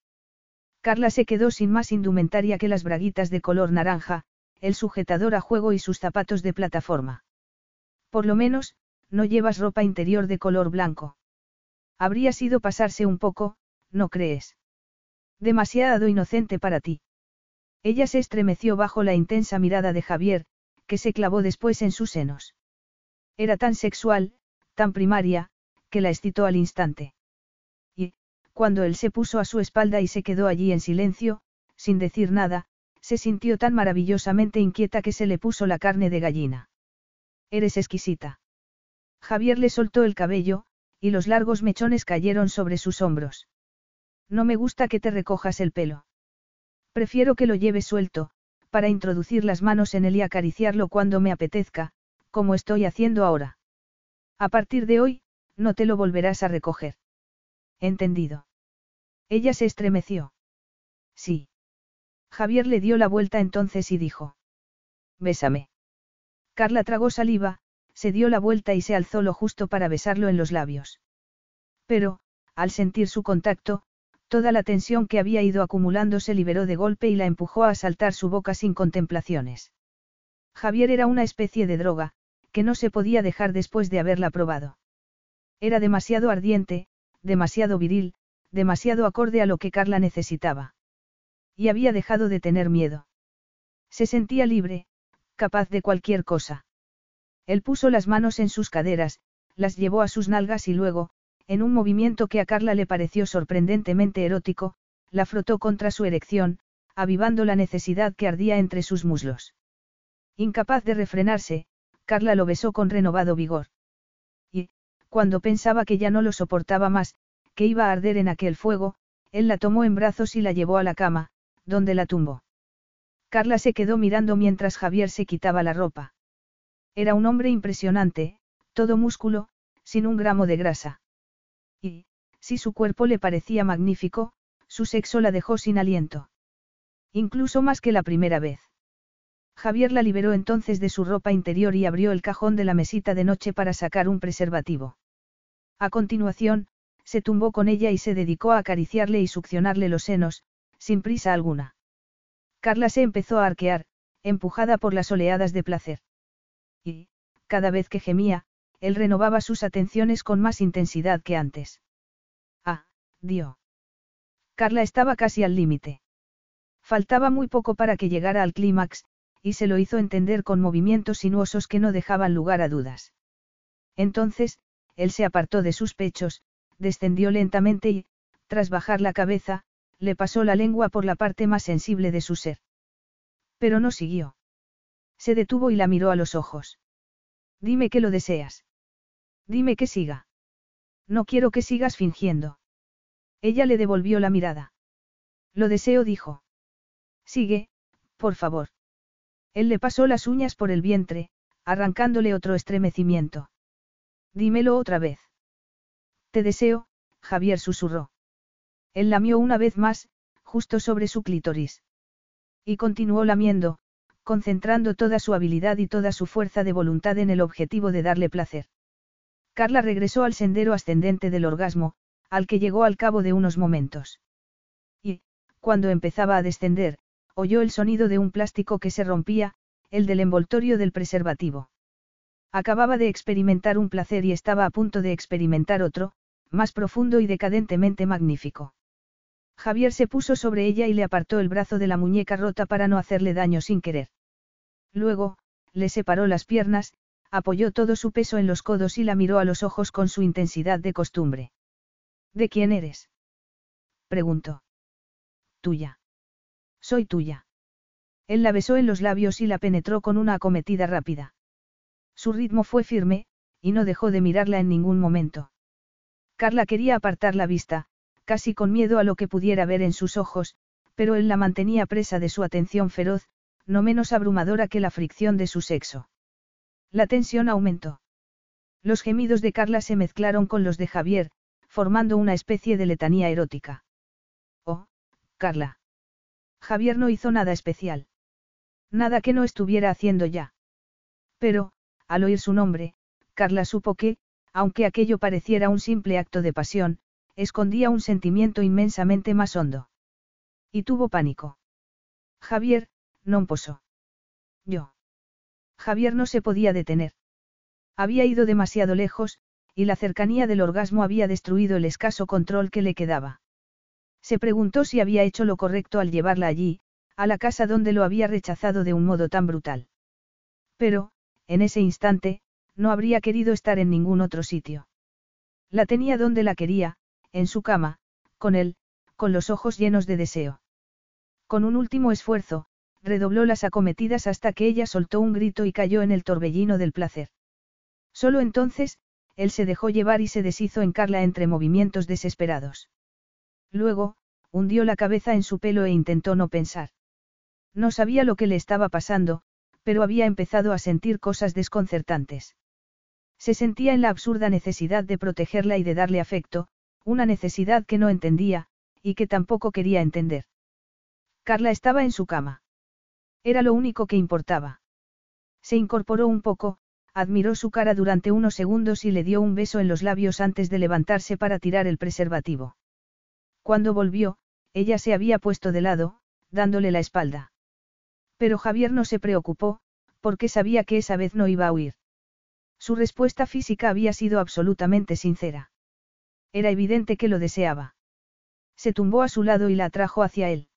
Carla se quedó sin más indumentaria que las braguitas de color naranja, el sujetador a juego y sus zapatos de plataforma. Por lo menos, no llevas ropa interior de color blanco. Habría sido pasarse un poco, ¿no crees? Demasiado inocente para ti. Ella se estremeció bajo la intensa mirada de Javier, que se clavó después en sus senos. Era tan sexual, tan primaria, que la excitó al instante. Cuando él se puso a su espalda y se quedó allí en silencio, sin decir nada, se sintió tan maravillosamente inquieta que se le puso la carne de gallina. Eres exquisita. Javier le soltó el cabello, y los largos mechones cayeron sobre sus hombros. No me gusta que te recojas el pelo. Prefiero que lo lleves suelto, para introducir las manos en él y acariciarlo cuando me apetezca, como estoy haciendo ahora. A partir de hoy, no te lo volverás a recoger. Entendido. Ella se estremeció. Sí. Javier le dio la vuelta entonces y dijo. Bésame. Carla tragó saliva, se dio la vuelta y se alzó lo justo para besarlo en los labios. Pero, al sentir su contacto, toda la tensión que había ido acumulando se liberó de golpe y la empujó a saltar su boca sin contemplaciones. Javier era una especie de droga, que no se podía dejar después de haberla probado. Era demasiado ardiente, demasiado viril, demasiado acorde a lo que Carla necesitaba. Y había dejado de tener miedo. Se sentía libre, capaz de cualquier cosa. Él puso las manos en sus caderas, las llevó a sus nalgas y luego, en un movimiento que a Carla le pareció sorprendentemente erótico, la frotó contra su erección, avivando la necesidad que ardía entre sus muslos. Incapaz de refrenarse, Carla lo besó con renovado vigor. Cuando pensaba que ya no lo soportaba más, que iba a arder en aquel fuego, él la tomó en brazos y la llevó a la cama, donde la tumbó. Carla se quedó mirando mientras Javier se quitaba la ropa. Era un hombre impresionante, todo músculo, sin un gramo de grasa. Y, si su cuerpo le parecía magnífico, su sexo la dejó sin aliento. Incluso más que la primera vez. Javier la liberó entonces de su ropa interior y abrió el cajón de la mesita de noche para sacar un preservativo. A continuación, se tumbó con ella y se dedicó a acariciarle y succionarle los senos, sin prisa alguna. Carla se empezó a arquear, empujada por las oleadas de placer y, cada vez que gemía, él renovaba sus atenciones con más intensidad que antes. Ah, dio. Carla estaba casi al límite. Faltaba muy poco para que llegara al clímax, y se lo hizo entender con movimientos sinuosos que no dejaban lugar a dudas. Entonces, él se apartó de sus pechos, descendió lentamente y, tras bajar la cabeza, le pasó la lengua por la parte más sensible de su ser. Pero no siguió. Se detuvo y la miró a los ojos. Dime que lo deseas. Dime que siga. No quiero que sigas fingiendo. Ella le devolvió la mirada. Lo deseo, dijo. Sigue, por favor. Él le pasó las uñas por el vientre, arrancándole otro estremecimiento. Dímelo otra vez. Te deseo, Javier susurró. Él lamió una vez más, justo sobre su clítoris. Y continuó lamiendo, concentrando toda su habilidad y toda su fuerza de voluntad en el objetivo de darle placer. Carla regresó al sendero ascendente del orgasmo, al que llegó al cabo de unos momentos. Y, cuando empezaba a descender, oyó el sonido de un plástico que se rompía, el del envoltorio del preservativo. Acababa de experimentar un placer y estaba a punto de experimentar otro, más profundo y decadentemente magnífico. Javier se puso sobre ella y le apartó el brazo de la muñeca rota para no hacerle daño sin querer. Luego, le separó las piernas, apoyó todo su peso en los codos y la miró a los ojos con su intensidad de costumbre. ¿De quién eres? preguntó. Tuya. Soy tuya. Él la besó en los labios y la penetró con una acometida rápida. Su ritmo fue firme, y no dejó de mirarla en ningún momento. Carla quería apartar la vista, casi con miedo a lo que pudiera ver en sus ojos, pero él la mantenía presa de su atención feroz, no menos abrumadora que la fricción de su sexo. La tensión aumentó. Los gemidos de Carla se mezclaron con los de Javier, formando una especie de letanía erótica. Oh, Carla. Javier no hizo nada especial. Nada que no estuviera haciendo ya. Pero, al oír su nombre, Carla supo que, aunque aquello pareciera un simple acto de pasión, escondía un sentimiento inmensamente más hondo. Y tuvo pánico. Javier, no posó. Yo. Javier no se podía detener. Había ido demasiado lejos, y la cercanía del orgasmo había destruido el escaso control que le quedaba. Se preguntó si había hecho lo correcto al llevarla allí, a la casa donde lo había rechazado de un modo tan brutal. Pero, en ese instante, no habría querido estar en ningún otro sitio. La tenía donde la quería, en su cama, con él, con los ojos llenos de deseo. Con un último esfuerzo, redobló las acometidas hasta que ella soltó un grito y cayó en el torbellino del placer. Solo entonces, él se dejó llevar y se deshizo en Carla entre movimientos desesperados. Luego, hundió la cabeza en su pelo e intentó no pensar. No sabía lo que le estaba pasando, pero había empezado a sentir cosas desconcertantes. Se sentía en la absurda necesidad de protegerla y de darle afecto, una necesidad que no entendía, y que tampoco quería entender. Carla estaba en su cama. Era lo único que importaba. Se incorporó un poco, admiró su cara durante unos segundos y le dio un beso en los labios antes de levantarse para tirar el preservativo. Cuando volvió, ella se había puesto de lado, dándole la espalda. Pero Javier no se preocupó, porque sabía que esa vez no iba a huir. Su respuesta física había sido absolutamente sincera. Era evidente que lo deseaba. Se tumbó a su lado y la atrajo hacia él.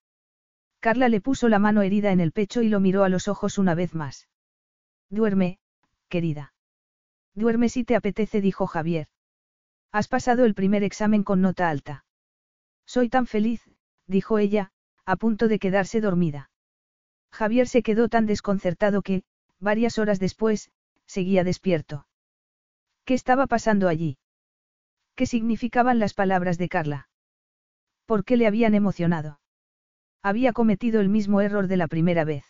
Carla le puso la mano herida en el pecho y lo miró a los ojos una vez más. Duerme, querida. Duerme si te apetece, dijo Javier. Has pasado el primer examen con nota alta. Soy tan feliz, dijo ella, a punto de quedarse dormida. Javier se quedó tan desconcertado que, varias horas después, seguía despierto. ¿Qué estaba pasando allí? ¿Qué significaban las palabras de Carla? ¿Por qué le habían emocionado? Había cometido el mismo error de la primera vez.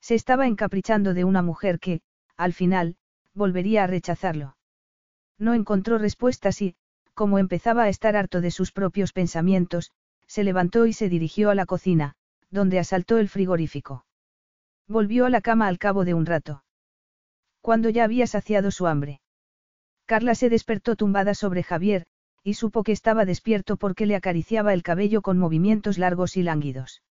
Se estaba encaprichando de una mujer que, al final, volvería a rechazarlo. No encontró respuestas y, como empezaba a estar harto de sus propios pensamientos, se levantó y se dirigió a la cocina, donde asaltó el frigorífico. Volvió a la cama al cabo de un rato. Cuando ya había saciado su hambre. Carla se despertó tumbada sobre Javier, y supo que estaba despierto porque le acariciaba el cabello con movimientos largos y lánguidos.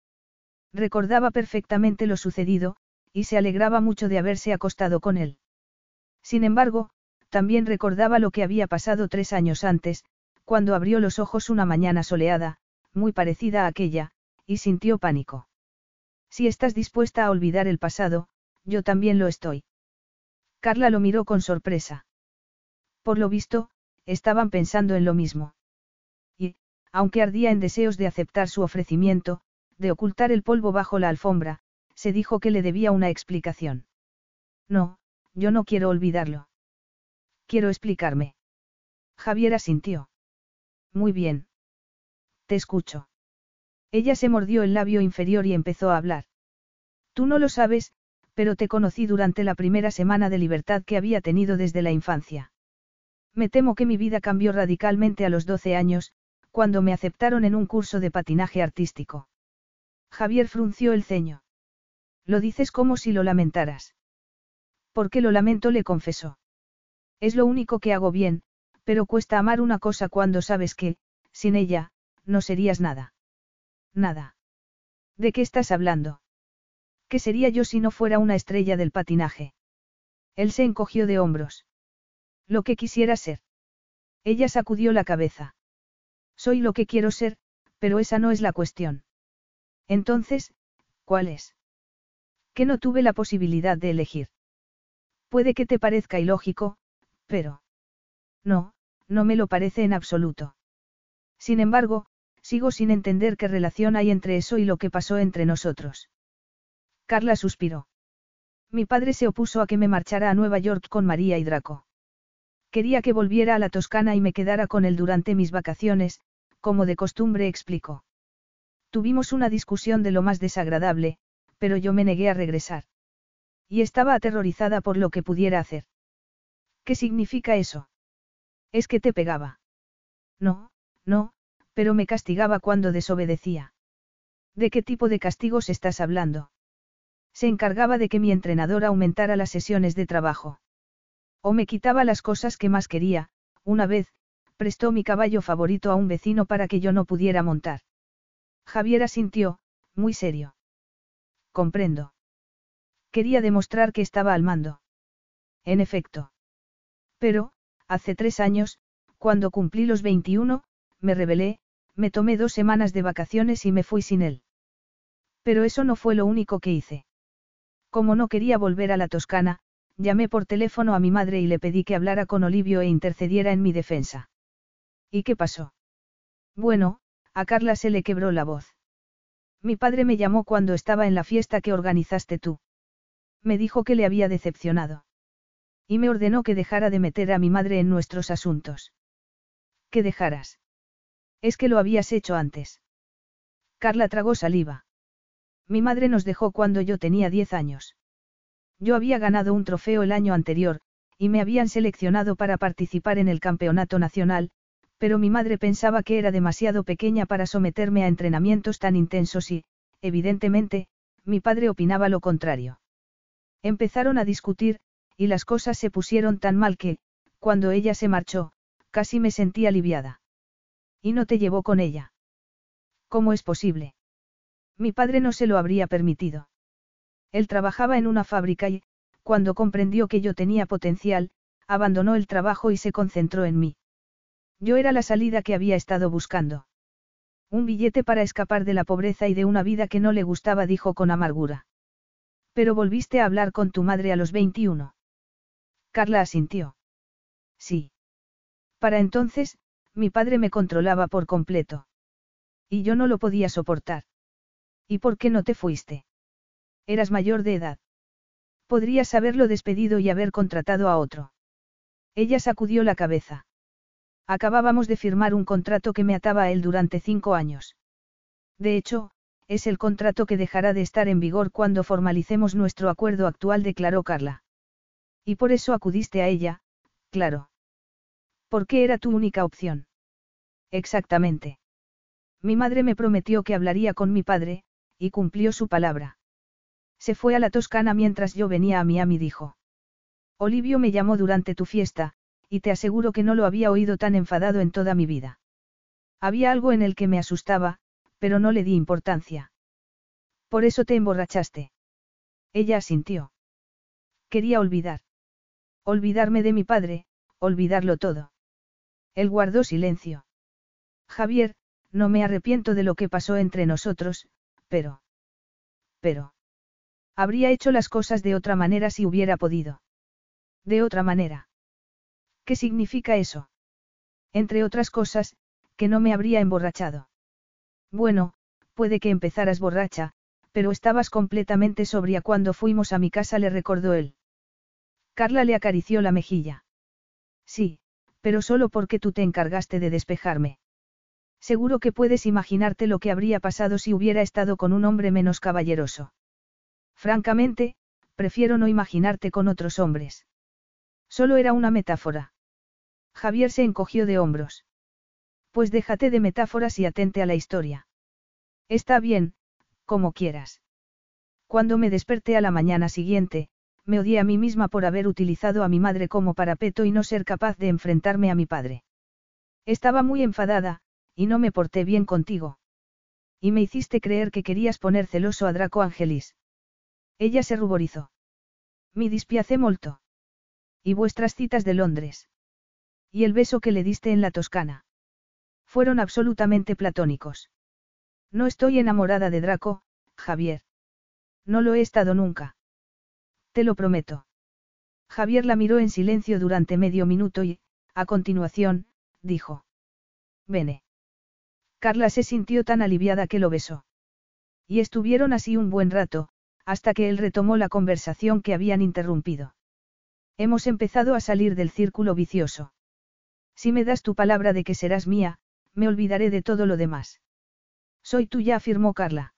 Recordaba perfectamente lo sucedido, y se alegraba mucho de haberse acostado con él. Sin embargo, también recordaba lo que había pasado tres años antes, cuando abrió los ojos una mañana soleada, muy parecida a aquella, y sintió pánico. Si estás dispuesta a olvidar el pasado, yo también lo estoy. Carla lo miró con sorpresa. Por lo visto, estaban pensando en lo mismo. Y, aunque ardía en deseos de aceptar su ofrecimiento, de ocultar el polvo bajo la alfombra, se dijo que le debía una explicación. No, yo no quiero olvidarlo. Quiero explicarme. Javier asintió. Muy bien. Te escucho. Ella se mordió el labio inferior y empezó a hablar. Tú no lo sabes, pero te conocí durante la primera semana de libertad que había tenido desde la infancia. Me temo que mi vida cambió radicalmente a los 12 años, cuando me aceptaron en un curso de patinaje artístico. Javier frunció el ceño. Lo dices como si lo lamentaras. Porque lo lamento, le confesó. Es lo único que hago bien, pero cuesta amar una cosa cuando sabes que, sin ella, no serías nada. Nada. ¿De qué estás hablando? ¿Qué sería yo si no fuera una estrella del patinaje? Él se encogió de hombros. Lo que quisiera ser. Ella sacudió la cabeza. Soy lo que quiero ser, pero esa no es la cuestión. Entonces, ¿cuál es? Que no tuve la posibilidad de elegir. Puede que te parezca ilógico, pero... No, no me lo parece en absoluto. Sin embargo, sigo sin entender qué relación hay entre eso y lo que pasó entre nosotros. Carla suspiró. Mi padre se opuso a que me marchara a Nueva York con María y Draco. Quería que volviera a la Toscana y me quedara con él durante mis vacaciones, como de costumbre explicó. Tuvimos una discusión de lo más desagradable, pero yo me negué a regresar. Y estaba aterrorizada por lo que pudiera hacer. ¿Qué significa eso? Es que te pegaba. No, no, pero me castigaba cuando desobedecía. ¿De qué tipo de castigos estás hablando? Se encargaba de que mi entrenador aumentara las sesiones de trabajo. O me quitaba las cosas que más quería, una vez, prestó mi caballo favorito a un vecino para que yo no pudiera montar. Javier asintió, muy serio. Comprendo. Quería demostrar que estaba al mando. En efecto. Pero, hace tres años, cuando cumplí los 21, me rebelé, Me tomé dos semanas de vacaciones y me fui sin él. Pero eso no fue lo único que hice. Como no quería volver a la Toscana, llamé por teléfono a mi madre y le pedí que hablara con Olivio e intercediera en mi defensa. ¿Y qué pasó? Bueno, a Carla se le quebró la voz. Mi padre me llamó cuando estaba en la fiesta que organizaste tú. Me dijo que le había decepcionado. Y me ordenó que dejara de meter a mi madre en nuestros asuntos. Que dejaras. Es que lo habías hecho antes. Carla tragó saliva. Mi madre nos dejó cuando yo tenía diez años. Yo había ganado un trofeo el año anterior, y me habían seleccionado para participar en el campeonato nacional, pero mi madre pensaba que era demasiado pequeña para someterme a entrenamientos tan intensos y, evidentemente, mi padre opinaba lo contrario. Empezaron a discutir, y las cosas se pusieron tan mal que, cuando ella se marchó, casi me sentí aliviada. ¿Y no te llevó con ella? ¿Cómo es posible? Mi padre no se lo habría permitido. Él trabajaba en una fábrica y, cuando comprendió que yo tenía potencial, abandonó el trabajo y se concentró en mí. Yo era la salida que había estado buscando. Un billete para escapar de la pobreza y de una vida que no le gustaba, dijo con amargura. Pero volviste a hablar con tu madre a los 21. Carla asintió. Sí. Para entonces, mi padre me controlaba por completo. Y yo no lo podía soportar. ¿Y por qué no te fuiste? Eras mayor de edad. Podrías haberlo despedido y haber contratado a otro. Ella sacudió la cabeza. Acabábamos de firmar un contrato que me ataba a él durante cinco años. De hecho, es el contrato que dejará de estar en vigor cuando formalicemos nuestro acuerdo actual, declaró Carla. Y por eso acudiste a ella, claro. ¿Por qué era tu única opción? Exactamente. Mi madre me prometió que hablaría con mi padre, y cumplió su palabra. Se fue a la Toscana mientras yo venía a Miami, dijo. Olivio me llamó durante tu fiesta, y te aseguro que no lo había oído tan enfadado en toda mi vida. Había algo en el que me asustaba, pero no le di importancia. Por eso te emborrachaste. Ella asintió. Quería olvidar. Olvidarme de mi padre, olvidarlo todo. Él guardó silencio. Javier, no me arrepiento de lo que pasó entre nosotros, pero... Pero... Habría hecho las cosas de otra manera si hubiera podido. De otra manera. ¿Qué significa eso? Entre otras cosas, que no me habría emborrachado. Bueno, puede que empezaras borracha, pero estabas completamente sobria cuando fuimos a mi casa, le recordó él. Carla le acarició la mejilla. Sí, pero solo porque tú te encargaste de despejarme. Seguro que puedes imaginarte lo que habría pasado si hubiera estado con un hombre menos caballeroso. Francamente, prefiero no imaginarte con otros hombres. Solo era una metáfora. Javier se encogió de hombros. Pues déjate de metáforas y atente a la historia. Está bien, como quieras. Cuando me desperté a la mañana siguiente, me odié a mí misma por haber utilizado a mi madre como parapeto y no ser capaz de enfrentarme a mi padre. Estaba muy enfadada, y no me porté bien contigo. Y me hiciste creer que querías poner celoso a Draco Angelis. Ella se ruborizó. Mi dispiace molto. Y vuestras citas de Londres. Y el beso que le diste en la Toscana. Fueron absolutamente platónicos. No estoy enamorada de Draco, Javier. No lo he estado nunca. Te lo prometo. Javier la miró en silencio durante medio minuto y, a continuación, dijo. Vene. Carla se sintió tan aliviada que lo besó. Y estuvieron así un buen rato, hasta que él retomó la conversación que habían interrumpido. Hemos empezado a salir del círculo vicioso. Si me das tu palabra de que serás mía, me olvidaré de todo lo demás. Soy tuya, afirmó Carla.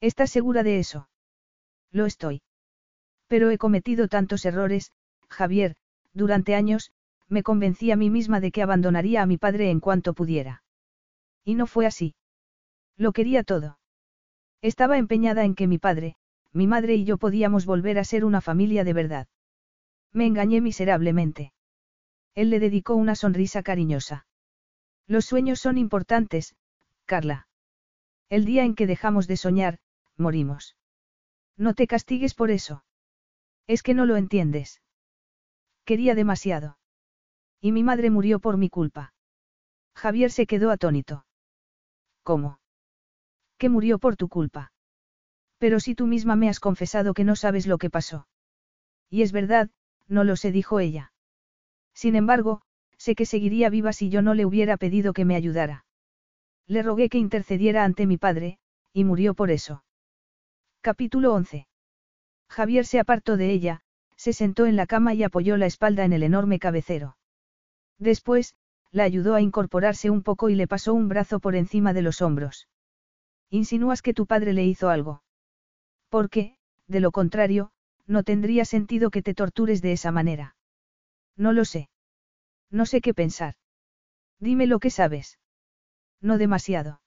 ¿Estás segura de eso? Lo estoy. Pero he cometido tantos errores, Javier, durante años, me convencí a mí misma de que abandonaría a mi padre en cuanto pudiera. Y no fue así. Lo quería todo. Estaba empeñada en que mi padre, mi madre y yo podíamos volver a ser una familia de verdad. Me engañé miserablemente. Él le dedicó una sonrisa cariñosa. Los sueños son importantes, Carla. El día en que dejamos de soñar, morimos. No te castigues por eso. Es que no lo entiendes. Quería demasiado. Y mi madre murió por mi culpa. Javier se quedó atónito. ¿Cómo? Que murió por tu culpa. Pero si tú misma me has confesado que no sabes lo que pasó. Y es verdad, no lo sé, dijo ella. Sin embargo, sé que seguiría viva si yo no le hubiera pedido que me ayudara. Le rogué que intercediera ante mi padre, y murió por eso. Capítulo 11. Javier se apartó de ella, se sentó en la cama y apoyó la espalda en el enorme cabecero. Después, la ayudó a incorporarse un poco y le pasó un brazo por encima de los hombros. Insinúas que tu padre le hizo algo. Porque, de lo contrario, no tendría sentido que te tortures de esa manera. No lo sé. No sé qué pensar. Dime lo que sabes. No demasiado.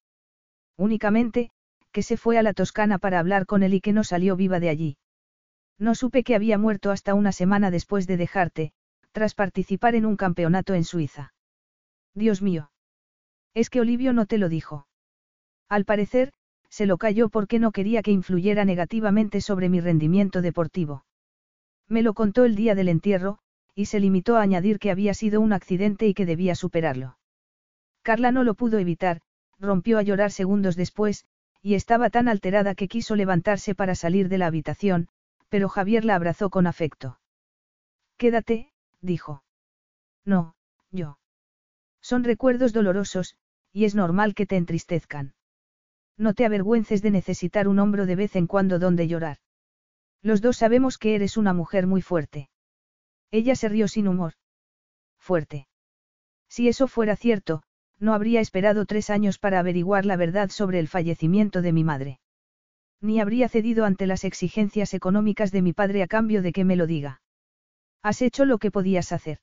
Únicamente, que se fue a la Toscana para hablar con él y que no salió viva de allí. No supe que había muerto hasta una semana después de dejarte, tras participar en un campeonato en Suiza. Dios mío. Es que Olivio no te lo dijo. Al parecer, se lo cayó porque no quería que influyera negativamente sobre mi rendimiento deportivo. Me lo contó el día del entierro, y se limitó a añadir que había sido un accidente y que debía superarlo. Carla no lo pudo evitar, rompió a llorar segundos después, y estaba tan alterada que quiso levantarse para salir de la habitación, pero Javier la abrazó con afecto. Quédate, dijo. No, yo. Son recuerdos dolorosos, y es normal que te entristezcan. No te avergüences de necesitar un hombro de vez en cuando donde llorar. Los dos sabemos que eres una mujer muy fuerte. Ella se rió sin humor. Fuerte. Si eso fuera cierto, no habría esperado tres años para averiguar la verdad sobre el fallecimiento de mi madre. Ni habría cedido ante las exigencias económicas de mi padre a cambio de que me lo diga. Has hecho lo que podías hacer.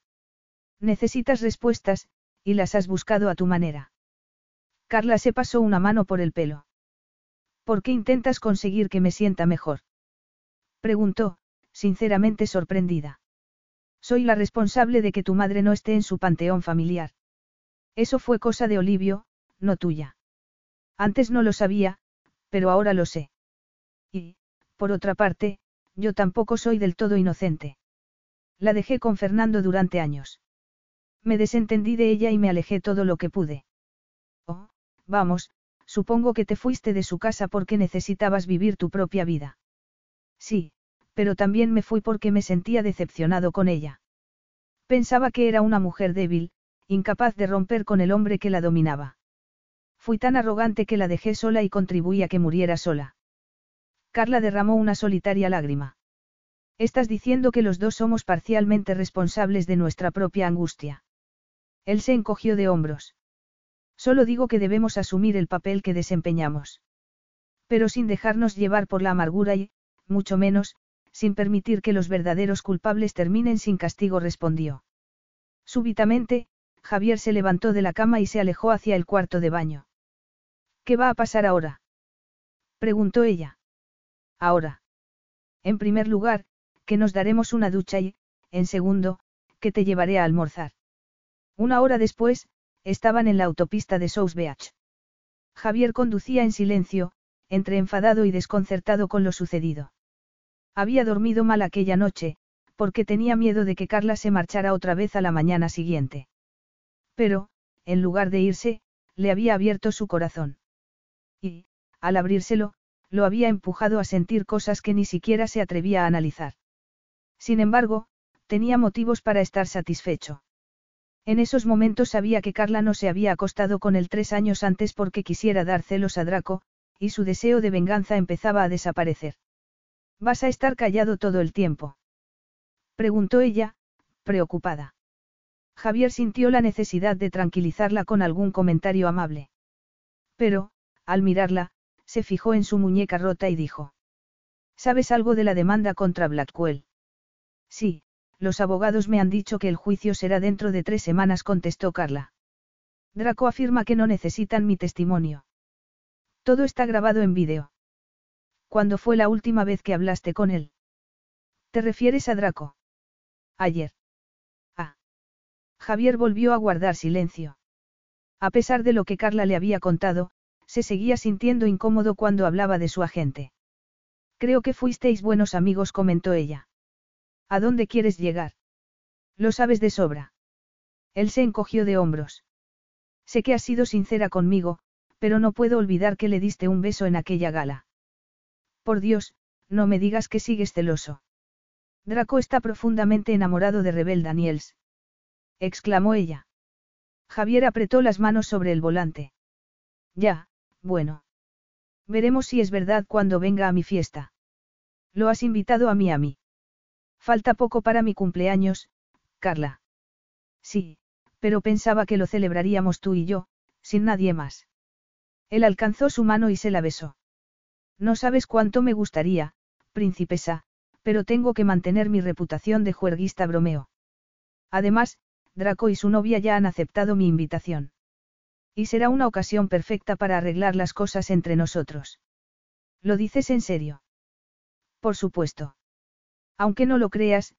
Necesitas respuestas, y las has buscado a tu manera. Carla se pasó una mano por el pelo. ¿Por qué intentas conseguir que me sienta mejor? Preguntó, sinceramente sorprendida. Soy la responsable de que tu madre no esté en su panteón familiar. Eso fue cosa de Olivio, no tuya. Antes no lo sabía, pero ahora lo sé. Por otra parte, yo tampoco soy del todo inocente. La dejé con Fernando durante años. Me desentendí de ella y me alejé todo lo que pude. Oh, vamos, supongo que te fuiste de su casa porque necesitabas vivir tu propia vida. Sí, pero también me fui porque me sentía decepcionado con ella. Pensaba que era una mujer débil, incapaz de romper con el hombre que la dominaba. Fui tan arrogante que la dejé sola y contribuí a que muriera sola. Carla derramó una solitaria lágrima. Estás diciendo que los dos somos parcialmente responsables de nuestra propia angustia. Él se encogió de hombros. Solo digo que debemos asumir el papel que desempeñamos. Pero sin dejarnos llevar por la amargura y, mucho menos, sin permitir que los verdaderos culpables terminen sin castigo, respondió. Súbitamente, Javier se levantó de la cama y se alejó hacia el cuarto de baño. ¿Qué va a pasar ahora? preguntó ella. Ahora. En primer lugar, que nos daremos una ducha y, en segundo, que te llevaré a almorzar. Una hora después, estaban en la autopista de South Beach. Javier conducía en silencio, entre enfadado y desconcertado con lo sucedido. Había dormido mal aquella noche, porque tenía miedo de que Carla se marchara otra vez a la mañana siguiente. Pero, en lugar de irse, le había abierto su corazón. Y, al abrírselo, lo había empujado a sentir cosas que ni siquiera se atrevía a analizar. Sin embargo, tenía motivos para estar satisfecho. En esos momentos sabía que Carla no se había acostado con él tres años antes porque quisiera dar celos a Draco, y su deseo de venganza empezaba a desaparecer. ¿Vas a estar callado todo el tiempo? Preguntó ella, preocupada. Javier sintió la necesidad de tranquilizarla con algún comentario amable. Pero, al mirarla, se fijó en su muñeca rota y dijo. ¿Sabes algo de la demanda contra Blackwell? Sí, los abogados me han dicho que el juicio será dentro de tres semanas, contestó Carla. Draco afirma que no necesitan mi testimonio. Todo está grabado en vídeo. ¿Cuándo fue la última vez que hablaste con él? ¿Te refieres a Draco? Ayer. Ah. Javier volvió a guardar silencio. A pesar de lo que Carla le había contado, se seguía sintiendo incómodo cuando hablaba de su agente. Creo que fuisteis buenos amigos, comentó ella. ¿A dónde quieres llegar? Lo sabes de sobra. Él se encogió de hombros. Sé que has sido sincera conmigo, pero no puedo olvidar que le diste un beso en aquella gala. Por Dios, no me digas que sigues celoso. Draco está profundamente enamorado de Rebel Daniels. exclamó ella. Javier apretó las manos sobre el volante. Ya, bueno. Veremos si es verdad cuando venga a mi fiesta. Lo has invitado a Miami. Falta poco para mi cumpleaños, Carla. Sí, pero pensaba que lo celebraríamos tú y yo, sin nadie más. Él alcanzó su mano y se la besó. No sabes cuánto me gustaría, princesa, pero tengo que mantener mi reputación de juerguista bromeo. Además, Draco y su novia ya han aceptado mi invitación. Y será una ocasión perfecta para arreglar las cosas entre nosotros. ¿Lo dices en serio? Por supuesto. Aunque no lo creas,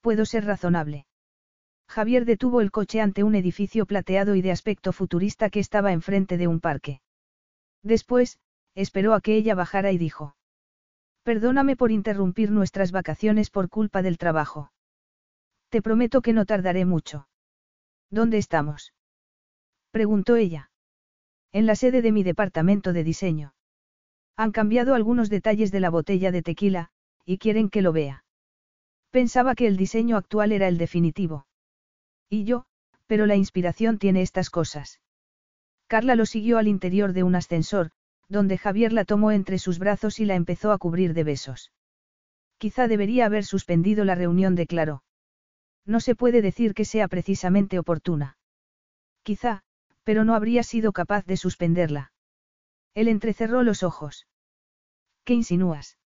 puedo ser razonable. Javier detuvo el coche ante un edificio plateado y de aspecto futurista que estaba enfrente de un parque. Después, esperó a que ella bajara y dijo. Perdóname por interrumpir nuestras vacaciones por culpa del trabajo. Te prometo que no tardaré mucho. ¿Dónde estamos? Preguntó ella. En la sede de mi departamento de diseño. Han cambiado algunos detalles de la botella de tequila, y quieren que lo vea. Pensaba que el diseño actual era el definitivo. Y yo, pero la inspiración tiene estas cosas. Carla lo siguió al interior de un ascensor, donde Javier la tomó entre sus brazos y la empezó a cubrir de besos. Quizá debería haber suspendido la reunión, declaró. No se puede decir que sea precisamente oportuna. Quizá, pero no habría sido capaz de suspenderla. Él entrecerró los ojos. ¿Qué insinúas?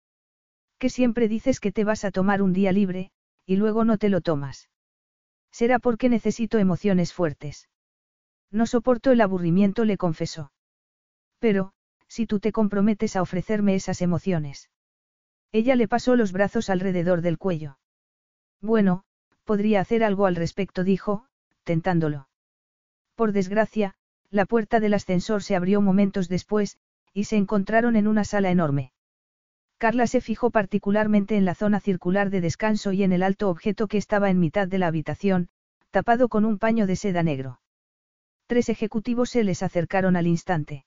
Que siempre dices que te vas a tomar un día libre, y luego no te lo tomas. Será porque necesito emociones fuertes. No soporto el aburrimiento, le confesó. Pero, si tú te comprometes a ofrecerme esas emociones. Ella le pasó los brazos alrededor del cuello. Bueno, podría hacer algo al respecto, dijo, tentándolo. Por desgracia, la puerta del ascensor se abrió momentos después, y se encontraron en una sala enorme. Carla se fijó particularmente en la zona circular de descanso y en el alto objeto que estaba en mitad de la habitación, tapado con un paño de seda negro. Tres ejecutivos se les acercaron al instante.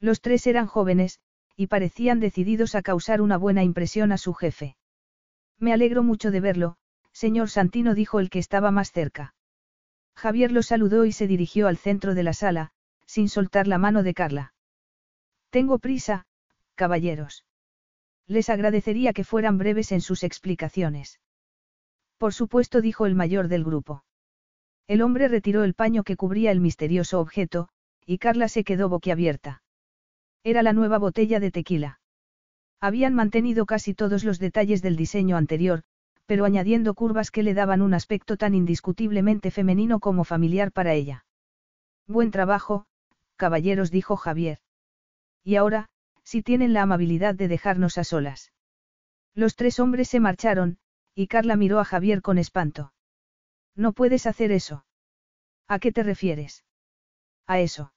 Los tres eran jóvenes, y parecían decididos a causar una buena impresión a su jefe. Me alegro mucho de verlo, Señor Santino dijo el que estaba más cerca. Javier lo saludó y se dirigió al centro de la sala, sin soltar la mano de Carla. Tengo prisa, caballeros. Les agradecería que fueran breves en sus explicaciones. Por supuesto, dijo el mayor del grupo. El hombre retiró el paño que cubría el misterioso objeto, y Carla se quedó boquiabierta. Era la nueva botella de tequila. Habían mantenido casi todos los detalles del diseño anterior, pero añadiendo curvas que le daban un aspecto tan indiscutiblemente femenino como familiar para ella. Buen trabajo, caballeros, dijo Javier. Y ahora, si tienen la amabilidad de dejarnos a solas. Los tres hombres se marcharon, y Carla miró a Javier con espanto. No puedes hacer eso. ¿A qué te refieres? A eso.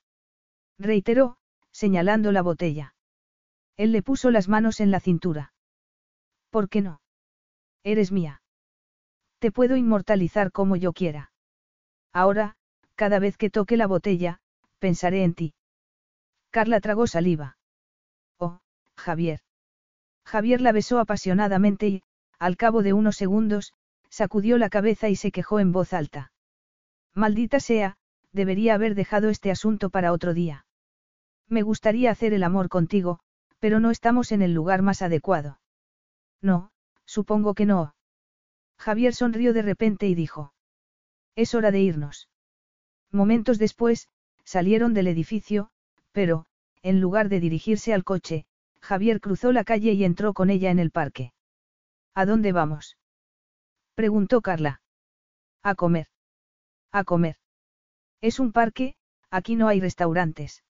Reiteró, señalando la botella. Él le puso las manos en la cintura. ¿Por qué no? Eres mía. Te puedo inmortalizar como yo quiera. Ahora, cada vez que toque la botella, pensaré en ti. Carla tragó saliva. Oh, Javier. Javier la besó apasionadamente y, al cabo de unos segundos, sacudió la cabeza y se quejó en voz alta. Maldita sea, debería haber dejado este asunto para otro día. Me gustaría hacer el amor contigo, pero no estamos en el lugar más adecuado. No, Supongo que no. Javier sonrió de repente y dijo. Es hora de irnos. Momentos después, salieron del edificio, pero, en lugar de dirigirse al coche, Javier cruzó la calle y entró con ella en el parque. ¿A dónde vamos? preguntó Carla. A comer. A comer. Es un parque, aquí no hay restaurantes.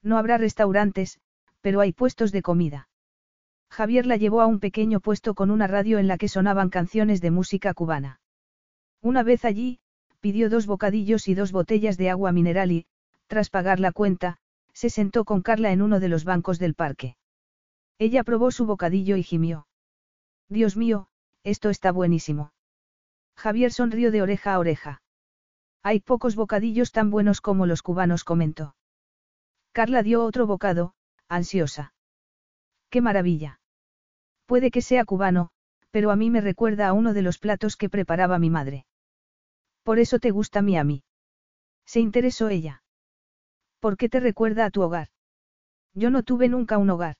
No habrá restaurantes, pero hay puestos de comida. Javier la llevó a un pequeño puesto con una radio en la que sonaban canciones de música cubana. Una vez allí, pidió dos bocadillos y dos botellas de agua mineral y, tras pagar la cuenta, se sentó con Carla en uno de los bancos del parque. Ella probó su bocadillo y gimió. Dios mío, esto está buenísimo. Javier sonrió de oreja a oreja. Hay pocos bocadillos tan buenos como los cubanos comentó. Carla dio otro bocado, ansiosa. ¡Qué maravilla! Puede que sea cubano, pero a mí me recuerda a uno de los platos que preparaba mi madre. Por eso te gusta Miami. Se interesó ella. ¿Por qué te recuerda a tu hogar? Yo no tuve nunca un hogar.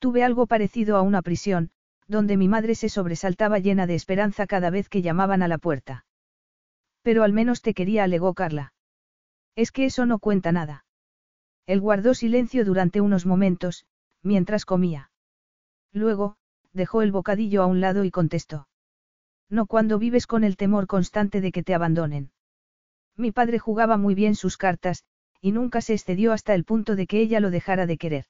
Tuve algo parecido a una prisión, donde mi madre se sobresaltaba llena de esperanza cada vez que llamaban a la puerta. Pero al menos te quería, alegó Carla. Es que eso no cuenta nada. Él guardó silencio durante unos momentos, mientras comía. Luego, dejó el bocadillo a un lado y contestó. No cuando vives con el temor constante de que te abandonen. Mi padre jugaba muy bien sus cartas, y nunca se excedió hasta el punto de que ella lo dejara de querer.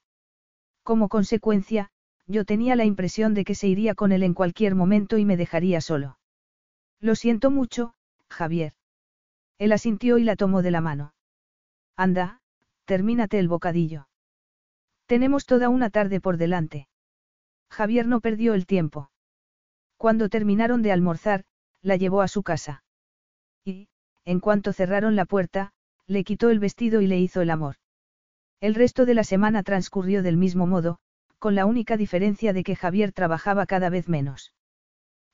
Como consecuencia, yo tenía la impresión de que se iría con él en cualquier momento y me dejaría solo. Lo siento mucho, Javier. Él asintió y la tomó de la mano. Anda, termínate el bocadillo. Tenemos toda una tarde por delante. Javier no perdió el tiempo. Cuando terminaron de almorzar, la llevó a su casa. Y, en cuanto cerraron la puerta, le quitó el vestido y le hizo el amor. El resto de la semana transcurrió del mismo modo, con la única diferencia de que Javier trabajaba cada vez menos.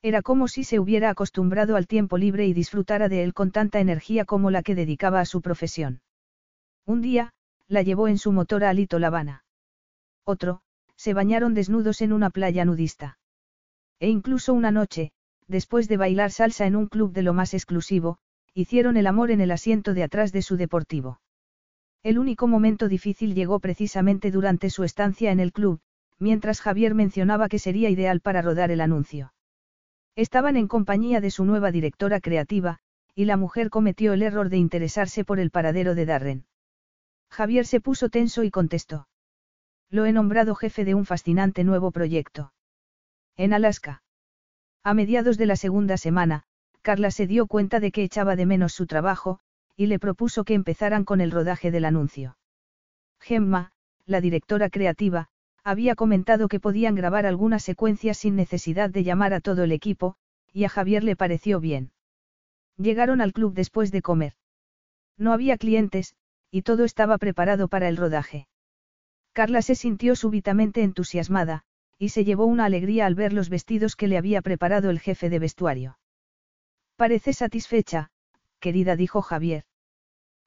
Era como si se hubiera acostumbrado al tiempo libre y disfrutara de él con tanta energía como la que dedicaba a su profesión. Un día, la llevó en su motor a Alito La Otro, se bañaron desnudos en una playa nudista. E incluso una noche, después de bailar salsa en un club de lo más exclusivo, hicieron el amor en el asiento de atrás de su deportivo. El único momento difícil llegó precisamente durante su estancia en el club, mientras Javier mencionaba que sería ideal para rodar el anuncio. Estaban en compañía de su nueva directora creativa, y la mujer cometió el error de interesarse por el paradero de Darren. Javier se puso tenso y contestó. Lo he nombrado jefe de un fascinante nuevo proyecto. En Alaska. A mediados de la segunda semana, Carla se dio cuenta de que echaba de menos su trabajo, y le propuso que empezaran con el rodaje del anuncio. Gemma, la directora creativa, había comentado que podían grabar algunas secuencias sin necesidad de llamar a todo el equipo, y a Javier le pareció bien. Llegaron al club después de comer. No había clientes, y todo estaba preparado para el rodaje. Carla se sintió súbitamente entusiasmada, y se llevó una alegría al ver los vestidos que le había preparado el jefe de vestuario. Parece satisfecha, querida, dijo Javier.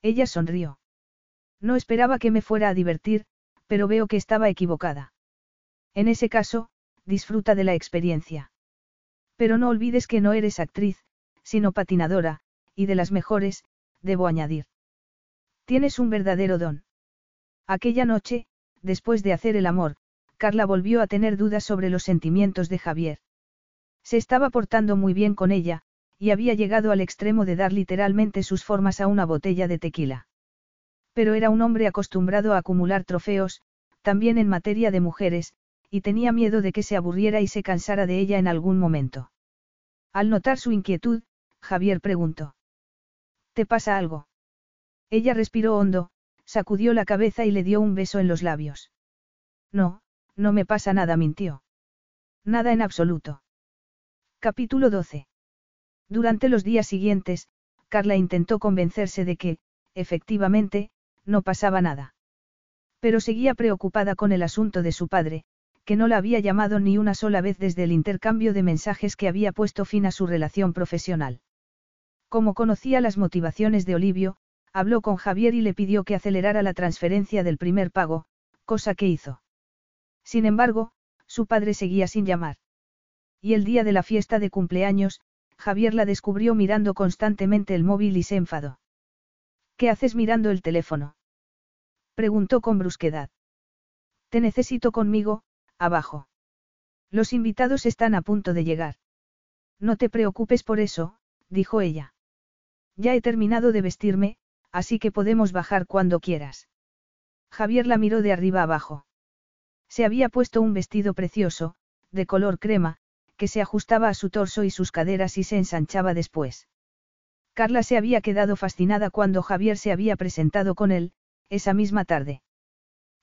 Ella sonrió. No esperaba que me fuera a divertir, pero veo que estaba equivocada. En ese caso, disfruta de la experiencia. Pero no olvides que no eres actriz, sino patinadora, y de las mejores, debo añadir. Tienes un verdadero don. Aquella noche, después de hacer el amor, Carla volvió a tener dudas sobre los sentimientos de Javier. Se estaba portando muy bien con ella, y había llegado al extremo de dar literalmente sus formas a una botella de tequila. Pero era un hombre acostumbrado a acumular trofeos, también en materia de mujeres, y tenía miedo de que se aburriera y se cansara de ella en algún momento. Al notar su inquietud, Javier preguntó. ¿Te pasa algo? Ella respiró hondo, sacudió la cabeza y le dio un beso en los labios. No, no me pasa nada, mintió. Nada en absoluto. Capítulo 12. Durante los días siguientes, Carla intentó convencerse de que, efectivamente, no pasaba nada. Pero seguía preocupada con el asunto de su padre, que no la había llamado ni una sola vez desde el intercambio de mensajes que había puesto fin a su relación profesional. Como conocía las motivaciones de Olivio, habló con Javier y le pidió que acelerara la transferencia del primer pago, cosa que hizo. Sin embargo, su padre seguía sin llamar. Y el día de la fiesta de cumpleaños, Javier la descubrió mirando constantemente el móvil y se enfadó. ¿Qué haces mirando el teléfono? Preguntó con brusquedad. Te necesito conmigo, abajo. Los invitados están a punto de llegar. No te preocupes por eso, dijo ella. Ya he terminado de vestirme, así que podemos bajar cuando quieras. Javier la miró de arriba abajo. Se había puesto un vestido precioso, de color crema, que se ajustaba a su torso y sus caderas y se ensanchaba después. Carla se había quedado fascinada cuando Javier se había presentado con él, esa misma tarde.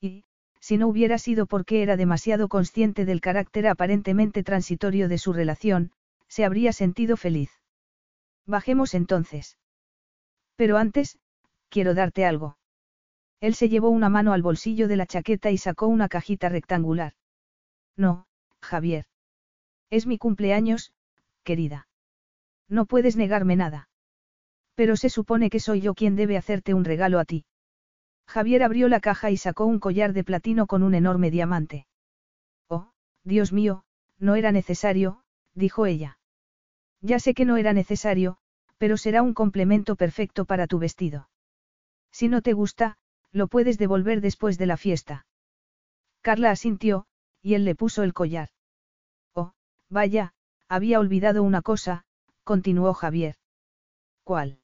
Y, si no hubiera sido porque era demasiado consciente del carácter aparentemente transitorio de su relación, se habría sentido feliz. Bajemos entonces. Pero antes, quiero darte algo. Él se llevó una mano al bolsillo de la chaqueta y sacó una cajita rectangular. No, Javier. Es mi cumpleaños, querida. No puedes negarme nada. Pero se supone que soy yo quien debe hacerte un regalo a ti. Javier abrió la caja y sacó un collar de platino con un enorme diamante. Oh, Dios mío, no era necesario, dijo ella. Ya sé que no era necesario, pero será un complemento perfecto para tu vestido. Si no te gusta, lo puedes devolver después de la fiesta. Carla asintió, y él le puso el collar. Oh, vaya, había olvidado una cosa, continuó Javier. ¿Cuál?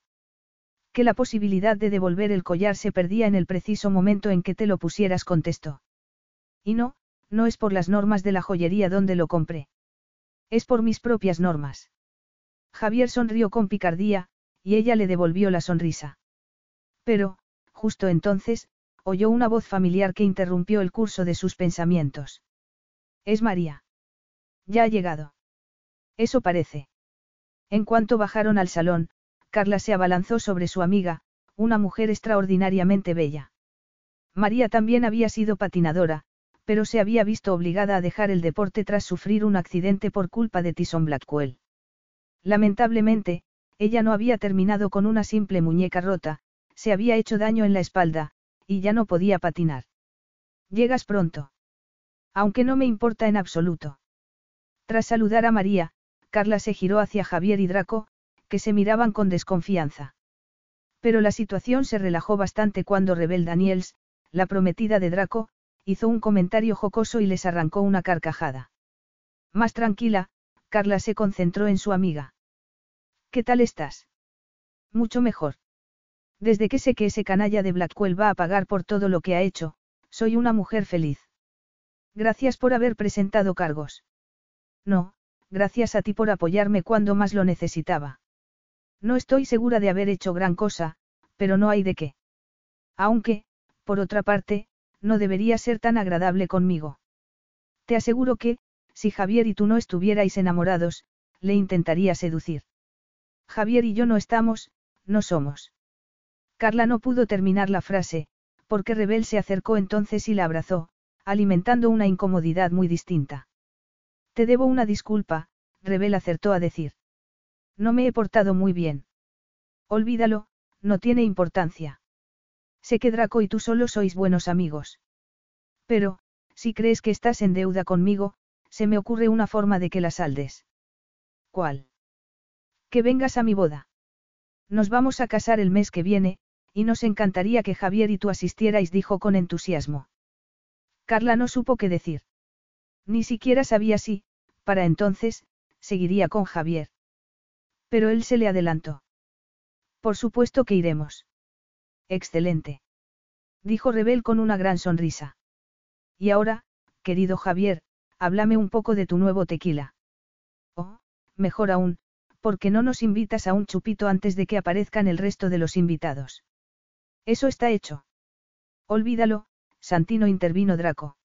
Que la posibilidad de devolver el collar se perdía en el preciso momento en que te lo pusieras, contestó. Y no, no es por las normas de la joyería donde lo compré. Es por mis propias normas. Javier sonrió con picardía, y ella le devolvió la sonrisa. Pero, justo entonces, oyó una voz familiar que interrumpió el curso de sus pensamientos. Es María. Ya ha llegado. Eso parece. En cuanto bajaron al salón, Carla se abalanzó sobre su amiga, una mujer extraordinariamente bella. María también había sido patinadora, pero se había visto obligada a dejar el deporte tras sufrir un accidente por culpa de Tyson Blackwell. Lamentablemente, ella no había terminado con una simple muñeca rota, se había hecho daño en la espalda, y ya no podía patinar. Llegas pronto. Aunque no me importa en absoluto. Tras saludar a María, Carla se giró hacia Javier y Draco, que se miraban con desconfianza. Pero la situación se relajó bastante cuando Rebel Daniels, la prometida de Draco, hizo un comentario jocoso y les arrancó una carcajada. Más tranquila, Carla se concentró en su amiga. ¿Qué tal estás? Mucho mejor. Desde que sé que ese canalla de Blackwell va a pagar por todo lo que ha hecho, soy una mujer feliz. Gracias por haber presentado cargos. No, gracias a ti por apoyarme cuando más lo necesitaba. No estoy segura de haber hecho gran cosa, pero no hay de qué. Aunque, por otra parte, no debería ser tan agradable conmigo. Te aseguro que, si Javier y tú no estuvierais enamorados, le intentaría seducir. Javier y yo no estamos, no somos. Carla no pudo terminar la frase, porque Rebel se acercó entonces y la abrazó, alimentando una incomodidad muy distinta. Te debo una disculpa, Rebel acertó a decir. No me he portado muy bien. Olvídalo, no tiene importancia. Sé que Draco y tú solo sois buenos amigos. Pero, si crees que estás en deuda conmigo, se me ocurre una forma de que la saldes. ¿Cuál? Que vengas a mi boda. Nos vamos a casar el mes que viene, y nos encantaría que Javier y tú asistierais, dijo con entusiasmo. Carla no supo qué decir. Ni siquiera sabía si, para entonces, seguiría con Javier. Pero él se le adelantó. Por supuesto que iremos. Excelente. Dijo Rebel con una gran sonrisa. Y ahora, querido Javier, háblame un poco de tu nuevo tequila. Oh, mejor aún, porque no nos invitas a un chupito antes de que aparezcan el resto de los invitados. Eso está hecho. Olvídalo, Santino intervino Draco.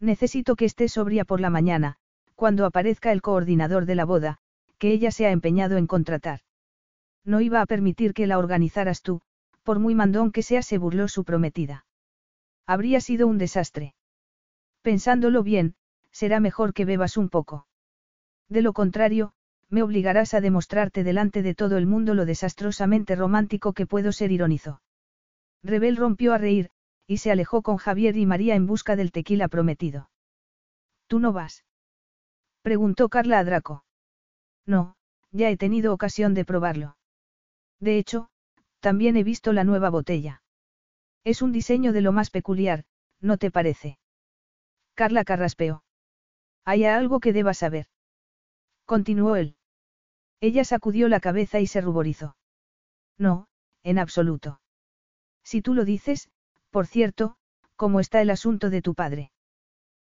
Necesito que estés sobria por la mañana, cuando aparezca el coordinador de la boda, que ella se ha empeñado en contratar. No iba a permitir que la organizaras tú, por muy mandón que sea, se burló su prometida. Habría sido un desastre. Pensándolo bien, será mejor que bebas un poco. De lo contrario, me obligarás a demostrarte delante de todo el mundo lo desastrosamente romántico que puedo ser, ironizó. Rebel rompió a reír, y se alejó con Javier y María en busca del tequila prometido. ¿Tú no vas? preguntó Carla a Draco. No, ya he tenido ocasión de probarlo. De hecho, también he visto la nueva botella. Es un diseño de lo más peculiar, ¿no te parece? Carla carraspeó. ¿Hay algo que deba saber? Continuó él. Ella sacudió la cabeza y se ruborizó. No, en absoluto. Si tú lo dices, por cierto, ¿cómo está el asunto de tu padre?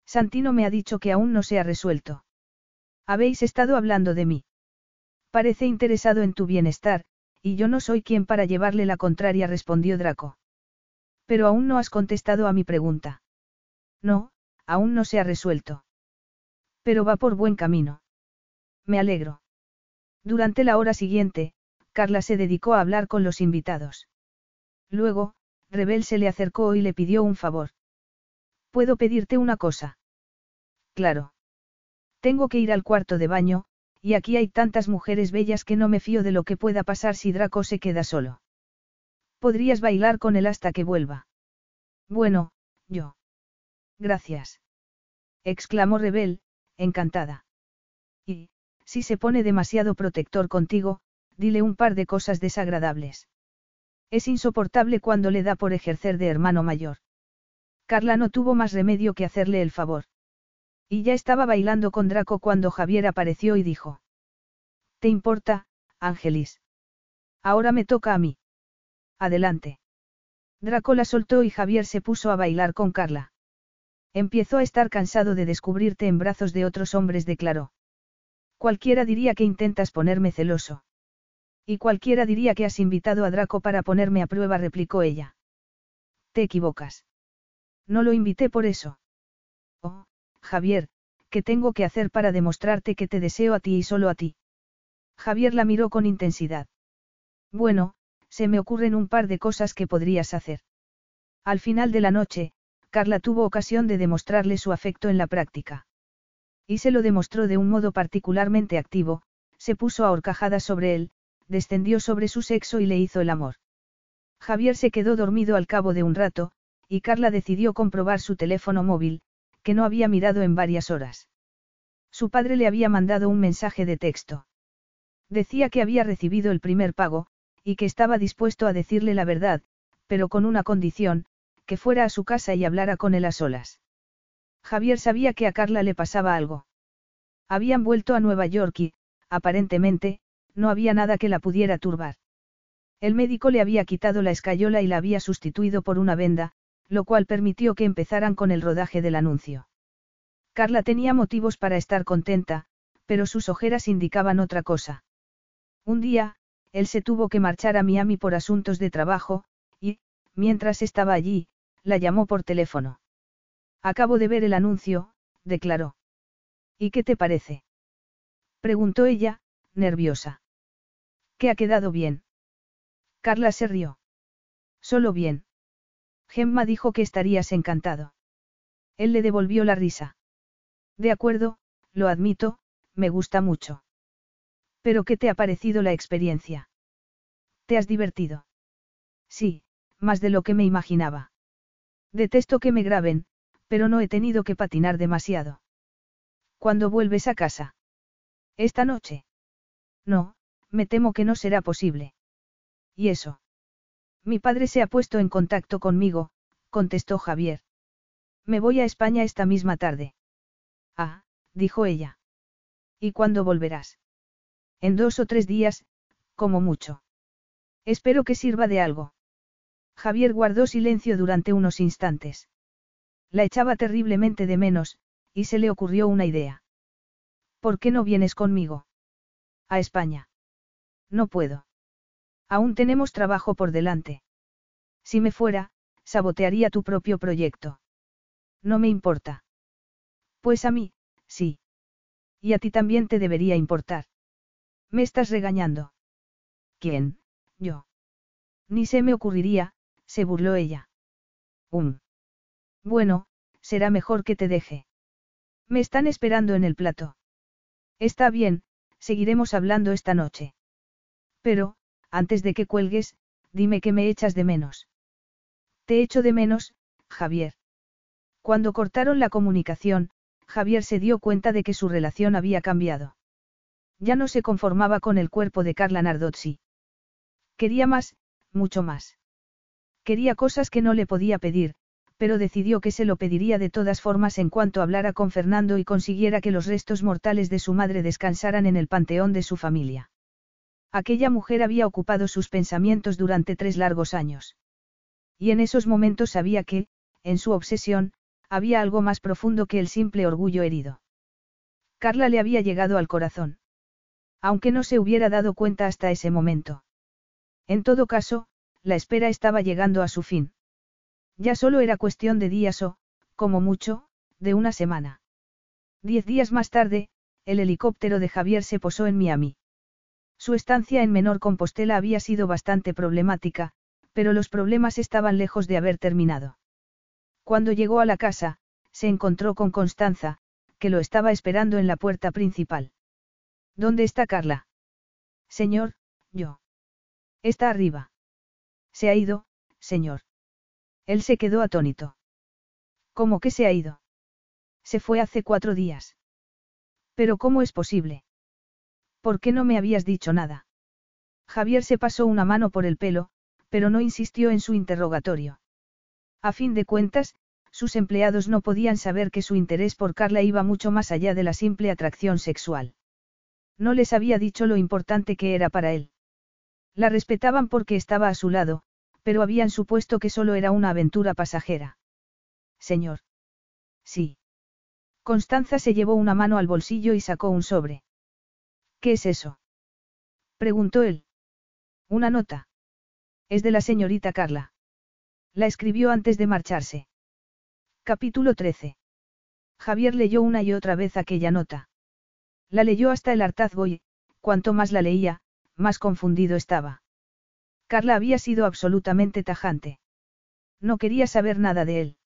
Santino me ha dicho que aún no se ha resuelto. Habéis estado hablando de mí. Parece interesado en tu bienestar, y yo no soy quien para llevarle la contraria, respondió Draco. Pero aún no has contestado a mi pregunta. No, aún no se ha resuelto. Pero va por buen camino. Me alegro. Durante la hora siguiente, Carla se dedicó a hablar con los invitados. Luego, Rebel se le acercó y le pidió un favor. ¿Puedo pedirte una cosa? Claro. Tengo que ir al cuarto de baño, y aquí hay tantas mujeres bellas que no me fío de lo que pueda pasar si Draco se queda solo. Podrías bailar con él hasta que vuelva. Bueno, yo. Gracias. exclamó Rebel, encantada. Y, si se pone demasiado protector contigo, dile un par de cosas desagradables. Es insoportable cuando le da por ejercer de hermano mayor. Carla no tuvo más remedio que hacerle el favor. Y ya estaba bailando con Draco cuando Javier apareció y dijo. ¿Te importa, Ángelis? Ahora me toca a mí. Adelante. Draco la soltó y Javier se puso a bailar con Carla. Empiezo a estar cansado de descubrirte en brazos de otros hombres, declaró. Cualquiera diría que intentas ponerme celoso. Y cualquiera diría que has invitado a Draco para ponerme a prueba, replicó ella. Te equivocas. No lo invité por eso. Oh, Javier, ¿qué tengo que hacer para demostrarte que te deseo a ti y solo a ti? Javier la miró con intensidad. Bueno, se me ocurren un par de cosas que podrías hacer. Al final de la noche, Carla tuvo ocasión de demostrarle su afecto en la práctica. Y se lo demostró de un modo particularmente activo, se puso a horcajadas sobre él, descendió sobre su sexo y le hizo el amor. Javier se quedó dormido al cabo de un rato, y Carla decidió comprobar su teléfono móvil, que no había mirado en varias horas. Su padre le había mandado un mensaje de texto. Decía que había recibido el primer pago, y que estaba dispuesto a decirle la verdad, pero con una condición, que fuera a su casa y hablara con él a solas. Javier sabía que a Carla le pasaba algo. Habían vuelto a Nueva York y, aparentemente, no había nada que la pudiera turbar. El médico le había quitado la escayola y la había sustituido por una venda, lo cual permitió que empezaran con el rodaje del anuncio. Carla tenía motivos para estar contenta, pero sus ojeras indicaban otra cosa. Un día, él se tuvo que marchar a Miami por asuntos de trabajo, y, mientras estaba allí, la llamó por teléfono. Acabo de ver el anuncio, declaró. ¿Y qué te parece? preguntó ella, nerviosa. ¿Qué ha quedado bien? Carla se rió. Solo bien. Gemma dijo que estarías encantado. Él le devolvió la risa. De acuerdo, lo admito, me gusta mucho. ¿Pero qué te ha parecido la experiencia? ¿Te has divertido? Sí, más de lo que me imaginaba. Detesto que me graben, pero no he tenido que patinar demasiado. ¿Cuándo vuelves a casa? Esta noche. No, me temo que no será posible. ¿Y eso? Mi padre se ha puesto en contacto conmigo, contestó Javier. Me voy a España esta misma tarde. Ah, dijo ella. ¿Y cuándo volverás? En dos o tres días, como mucho. Espero que sirva de algo. Javier guardó silencio durante unos instantes. La echaba terriblemente de menos, y se le ocurrió una idea. ¿Por qué no vienes conmigo? A España. No puedo. Aún tenemos trabajo por delante. Si me fuera, sabotearía tu propio proyecto. No me importa. Pues a mí, sí. Y a ti también te debería importar. Me estás regañando. ¿Quién? Yo. Ni se me ocurriría, se burló ella. Um. Bueno, será mejor que te deje. Me están esperando en el plato. Está bien, seguiremos hablando esta noche. Pero, antes de que cuelgues, dime que me echas de menos. Te echo de menos, Javier. Cuando cortaron la comunicación, Javier se dio cuenta de que su relación había cambiado. Ya no se conformaba con el cuerpo de Carla Nardozzi. Quería más, mucho más. Quería cosas que no le podía pedir, pero decidió que se lo pediría de todas formas en cuanto hablara con Fernando y consiguiera que los restos mortales de su madre descansaran en el panteón de su familia. Aquella mujer había ocupado sus pensamientos durante tres largos años. Y en esos momentos sabía que, en su obsesión, había algo más profundo que el simple orgullo herido. Carla le había llegado al corazón. Aunque no se hubiera dado cuenta hasta ese momento. En todo caso, la espera estaba llegando a su fin. Ya solo era cuestión de días o, como mucho, de una semana. Diez días más tarde, el helicóptero de Javier se posó en Miami. Su estancia en Menor Compostela había sido bastante problemática, Pero los problemas estaban lejos de haber terminado. Cuando llegó a la casa, se encontró con Constanza, que lo estaba esperando en la puerta principal. ¿Dónde está Carla? Señor, yo. Está arriba. Se ha ido, señor. Él se quedó atónito. ¿Cómo que se ha ido? Se fue hace cuatro días. Pero ¿cómo es posible? ¿Por qué no me habías dicho nada? Javier se pasó una mano por el pelo, pero no insistió en su interrogatorio. A fin de cuentas, sus empleados no podían saber que su interés por Carla iba mucho más allá de la simple atracción sexual. No les había dicho lo importante que era para él. La respetaban porque estaba a su lado, pero habían supuesto que solo era una aventura pasajera. Señor. Sí. Constanza se llevó una mano al bolsillo y sacó un sobre. ¿Qué es eso? preguntó él. Una nota. Es de la señorita Carla. La escribió antes de marcharse. Capítulo 13. Javier leyó una y otra vez aquella nota. La leyó hasta el hartazgo y, cuanto más la leía, más confundido estaba. Carla había sido absolutamente tajante. No quería saber nada de él.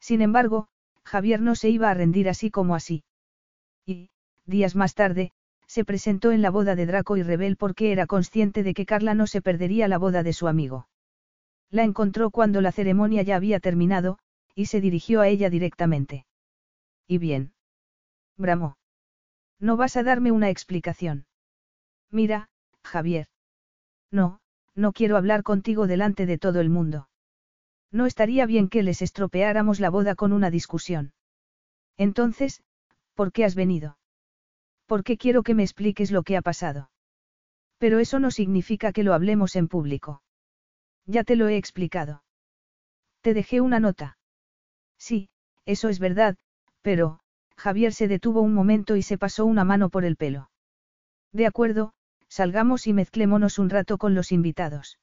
Sin embargo, Javier no se iba a rendir así como así. Y, días más tarde, se presentó en la boda de Draco y Rebel porque era consciente de que Carla no se perdería la boda de su amigo. La encontró cuando la ceremonia ya había terminado, y se dirigió a ella directamente. ¿Y bien? Bramó. ¿No vas a darme una explicación? Mira, Javier. No, no quiero hablar contigo delante de todo el mundo. No estaría bien que les estropeáramos la boda con una discusión. Entonces, ¿por qué has venido? Porque quiero que me expliques lo que ha pasado. Pero eso no significa que lo hablemos en público. Ya te lo he explicado. Te dejé una nota. Sí, eso es verdad, pero, Javier se detuvo un momento y se pasó una mano por el pelo. De acuerdo, salgamos y mezclémonos un rato con los invitados.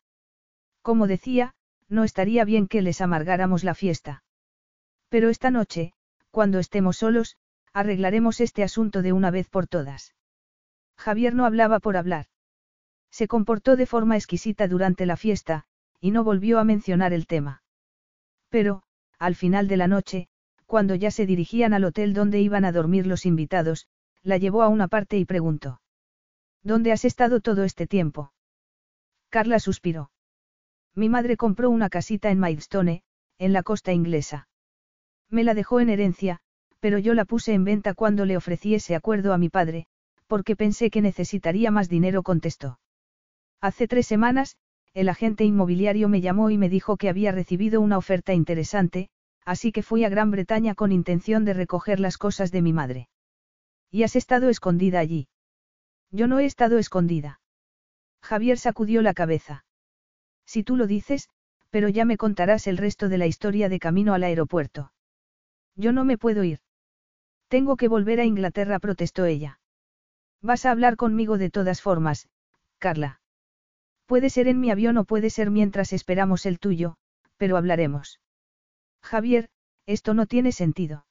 Como decía, no estaría bien que les amargáramos la fiesta. Pero esta noche, cuando estemos solos, arreglaremos este asunto de una vez por todas. Javier no hablaba por hablar. Se comportó de forma exquisita durante la fiesta, y no volvió a mencionar el tema. Pero, al final de la noche, cuando ya se dirigían al hotel donde iban a dormir los invitados, la llevó a una parte y preguntó. ¿Dónde has estado todo este tiempo? Carla suspiró. Mi madre compró una casita en Maidstone, en la costa inglesa. Me la dejó en herencia, pero yo la puse en venta cuando le ofrecí ese acuerdo a mi padre, porque pensé que necesitaría más dinero, contestó. Hace tres semanas, el agente inmobiliario me llamó y me dijo que había recibido una oferta interesante, así que fui a Gran Bretaña con intención de recoger las cosas de mi madre. ¿Y has estado escondida allí? Yo no he estado escondida. Javier sacudió la cabeza. Si tú lo dices, pero ya me contarás el resto de la historia de camino al aeropuerto. Yo no me puedo ir. Tengo que volver a Inglaterra, protestó ella. Vas a hablar conmigo de todas formas, Carla. Puede ser en mi avión o puede ser mientras esperamos el tuyo, pero hablaremos. Javier, esto no tiene sentido.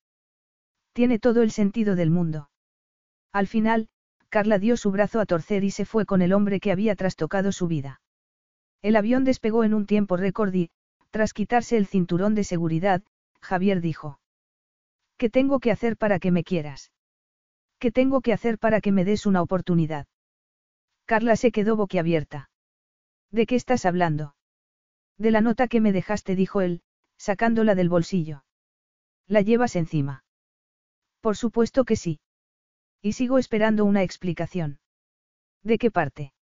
Tiene todo el sentido del mundo. Al final, Carla dio su brazo a torcer y se fue con el hombre que había trastocado su vida. El avión despegó en un tiempo récord y, tras quitarse el cinturón de seguridad, Javier dijo. ¿Qué tengo que hacer para que me quieras? ¿Qué tengo que hacer para que me des una oportunidad? Carla se quedó boquiabierta. ¿De qué estás hablando? De la nota que me dejaste, dijo él, sacándola del bolsillo. ¿La llevas encima? Por supuesto que sí. Y sigo esperando una explicación. ¿De qué parte?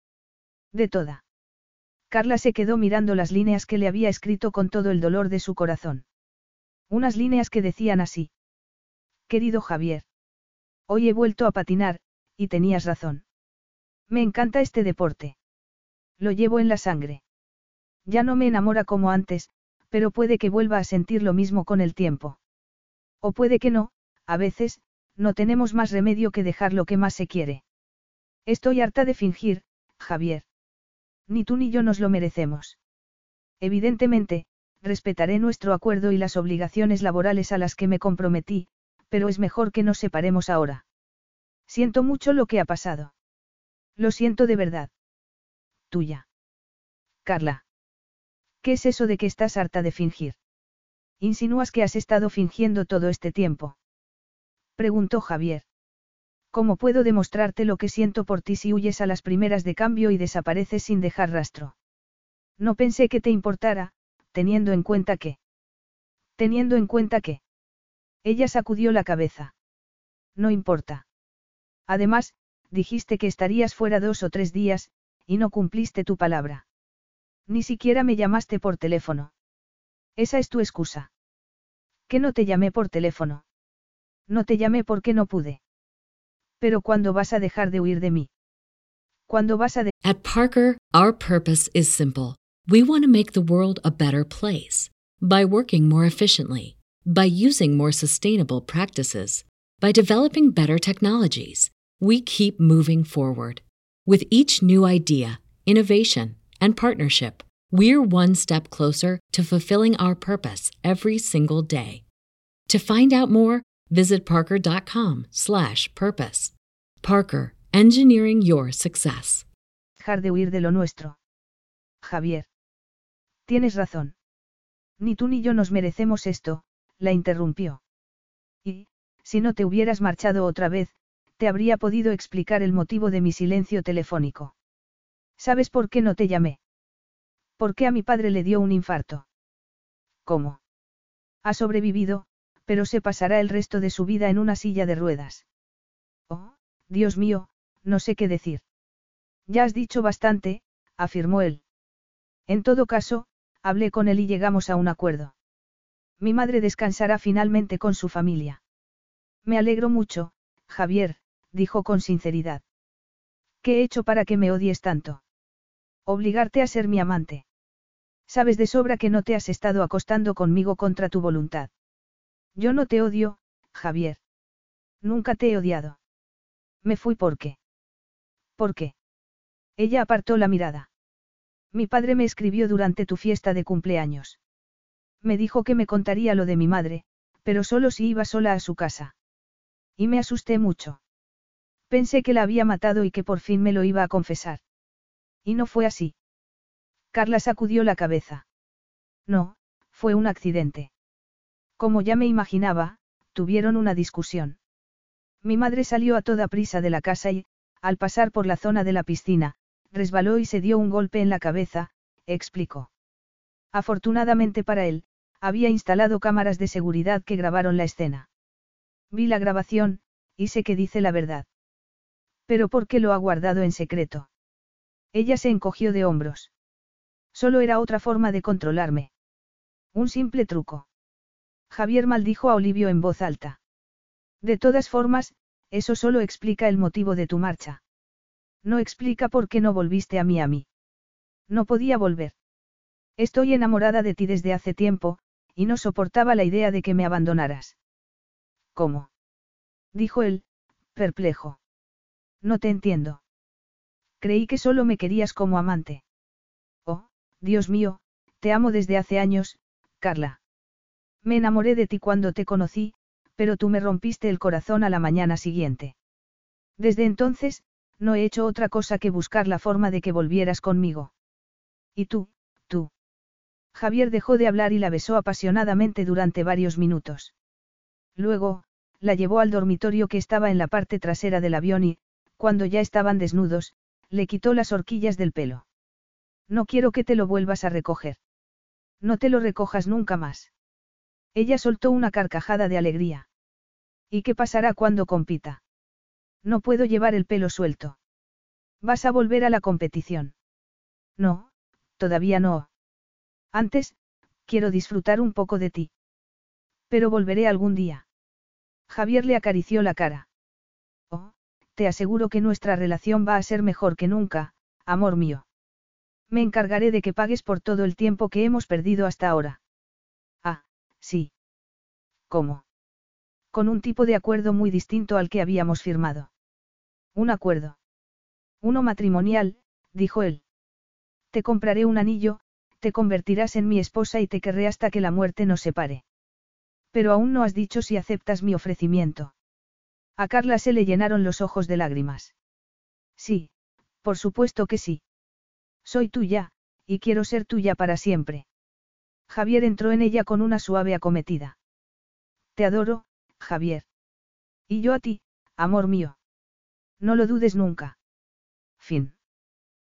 De toda. Carla se quedó mirando las líneas que le había escrito con todo el dolor de su corazón. Unas líneas que decían así. Querido Javier. Hoy he vuelto a patinar, y tenías razón. Me encanta este deporte. Lo llevo en la sangre. Ya no me enamora como antes, pero puede que vuelva a sentir lo mismo con el tiempo. O puede que no, a veces, no tenemos más remedio que dejar lo que más se quiere. Estoy harta de fingir, Javier. Ni tú ni yo nos lo merecemos. Evidentemente, respetaré nuestro acuerdo y las obligaciones laborales a las que me comprometí, pero es mejor que nos separemos ahora. Siento mucho lo que ha pasado. Lo siento de verdad tuya. Carla. ¿Qué es eso de que estás harta de fingir? Insinúas que has estado fingiendo todo este tiempo. Preguntó Javier. ¿Cómo puedo demostrarte lo que siento por ti si huyes a las primeras de cambio y desapareces sin dejar rastro? No pensé que te importara, teniendo en cuenta que... Teniendo en cuenta que... Ella sacudió la cabeza. No importa. Además, dijiste que estarías fuera dos o tres días, y no cumpliste tu palabra. Ni siquiera me llamaste por teléfono. Esa es tu excusa. ¿Que no te llamé por teléfono? No te llamé porque no pude. Pero ¿cuándo vas a dejar de huir de mí? ¿Cuándo vas a de At Parker, our purpose is simple. We want to make the world a better place by working more efficiently, by using more sustainable practices, by developing better technologies. We keep moving forward. With each new idea, innovation, and partnership, we're one step closer to fulfilling our purpose every single day. To find out more, visit parker.com/purpose. Parker, engineering your success. dejar de huir de lo nuestro? Javier. Tienes razón. Ni tú ni yo nos merecemos esto, la interrumpió. Y, si no te hubieras marchado otra vez, te habría podido explicar el motivo de mi silencio telefónico. ¿Sabes por qué no te llamé? Porque a mi padre le dio un infarto. ¿Cómo? Ha sobrevivido, pero se pasará el resto de su vida en una silla de ruedas. Oh, Dios mío, no sé qué decir. Ya has dicho bastante, afirmó él. En todo caso, hablé con él y llegamos a un acuerdo. Mi madre descansará finalmente con su familia. Me alegro mucho, Javier, dijo con sinceridad. ¿Qué he hecho para que me odies tanto? Obligarte a ser mi amante. Sabes de sobra que no te has estado acostando conmigo contra tu voluntad. Yo no te odio, Javier. Nunca te he odiado. Me fui porque. ¿Por qué? Ella apartó la mirada. Mi padre me escribió durante tu fiesta de cumpleaños. Me dijo que me contaría lo de mi madre, pero solo si iba sola a su casa. Y me asusté mucho. Pensé que la había matado y que por fin me lo iba a confesar. Y no fue así. Carla sacudió la cabeza. No, fue un accidente. Como ya me imaginaba, tuvieron una discusión. Mi madre salió a toda prisa de la casa y, al pasar por la zona de la piscina, resbaló y se dio un golpe en la cabeza, explicó. Afortunadamente para él, había instalado cámaras de seguridad que grabaron la escena. Vi la grabación, y sé que dice la verdad. Pero ¿por qué lo ha guardado en secreto? Ella se encogió de hombros. Solo era otra forma de controlarme. Un simple truco. Javier maldijo a Olivio en voz alta. De todas formas, eso solo explica el motivo de tu marcha. No explica por qué no volviste a Miami. No podía volver. Estoy enamorada de ti desde hace tiempo, y no soportaba la idea de que me abandonaras. ¿Cómo? dijo él, perplejo. No te entiendo. Creí que solo me querías como amante. Oh, Dios mío, te amo desde hace años, Carla. Me enamoré de ti cuando te conocí, pero tú me rompiste el corazón a la mañana siguiente. Desde entonces, no he hecho otra cosa que buscar la forma de que volvieras conmigo. ¿Y tú? Javier dejó de hablar y la besó apasionadamente durante varios minutos. Luego, la llevó al dormitorio que estaba en la parte trasera del avión y, cuando ya estaban desnudos, le quitó las horquillas del pelo. No quiero que te lo vuelvas a recoger. No te lo recojas nunca más. Ella soltó una carcajada de alegría. ¿Y qué pasará cuando compita? No puedo llevar el pelo suelto. ¿Vas a volver a la competición? No, todavía no. Antes, quiero disfrutar un poco de ti. Pero volveré algún día. Javier le acarició la cara. Oh, te aseguro que nuestra relación va a ser mejor que nunca, amor mío. Me encargaré de que pagues por todo el tiempo que hemos perdido hasta ahora. Ah, sí. ¿Cómo? Con un tipo de acuerdo muy distinto al que habíamos firmado. Un acuerdo. Uno matrimonial, dijo él. Te compraré un anillo, te convertirás en mi esposa y te querré hasta que la muerte nos separe. Pero aún no has dicho si aceptas mi ofrecimiento. A Carla se le llenaron los ojos de lágrimas. Sí, por supuesto que sí. Soy tuya, y quiero ser tuya para siempre. Javier entró en ella con una suave acometida. Te adoro, Javier. Y yo a ti, amor mío. No lo dudes nunca. Fin.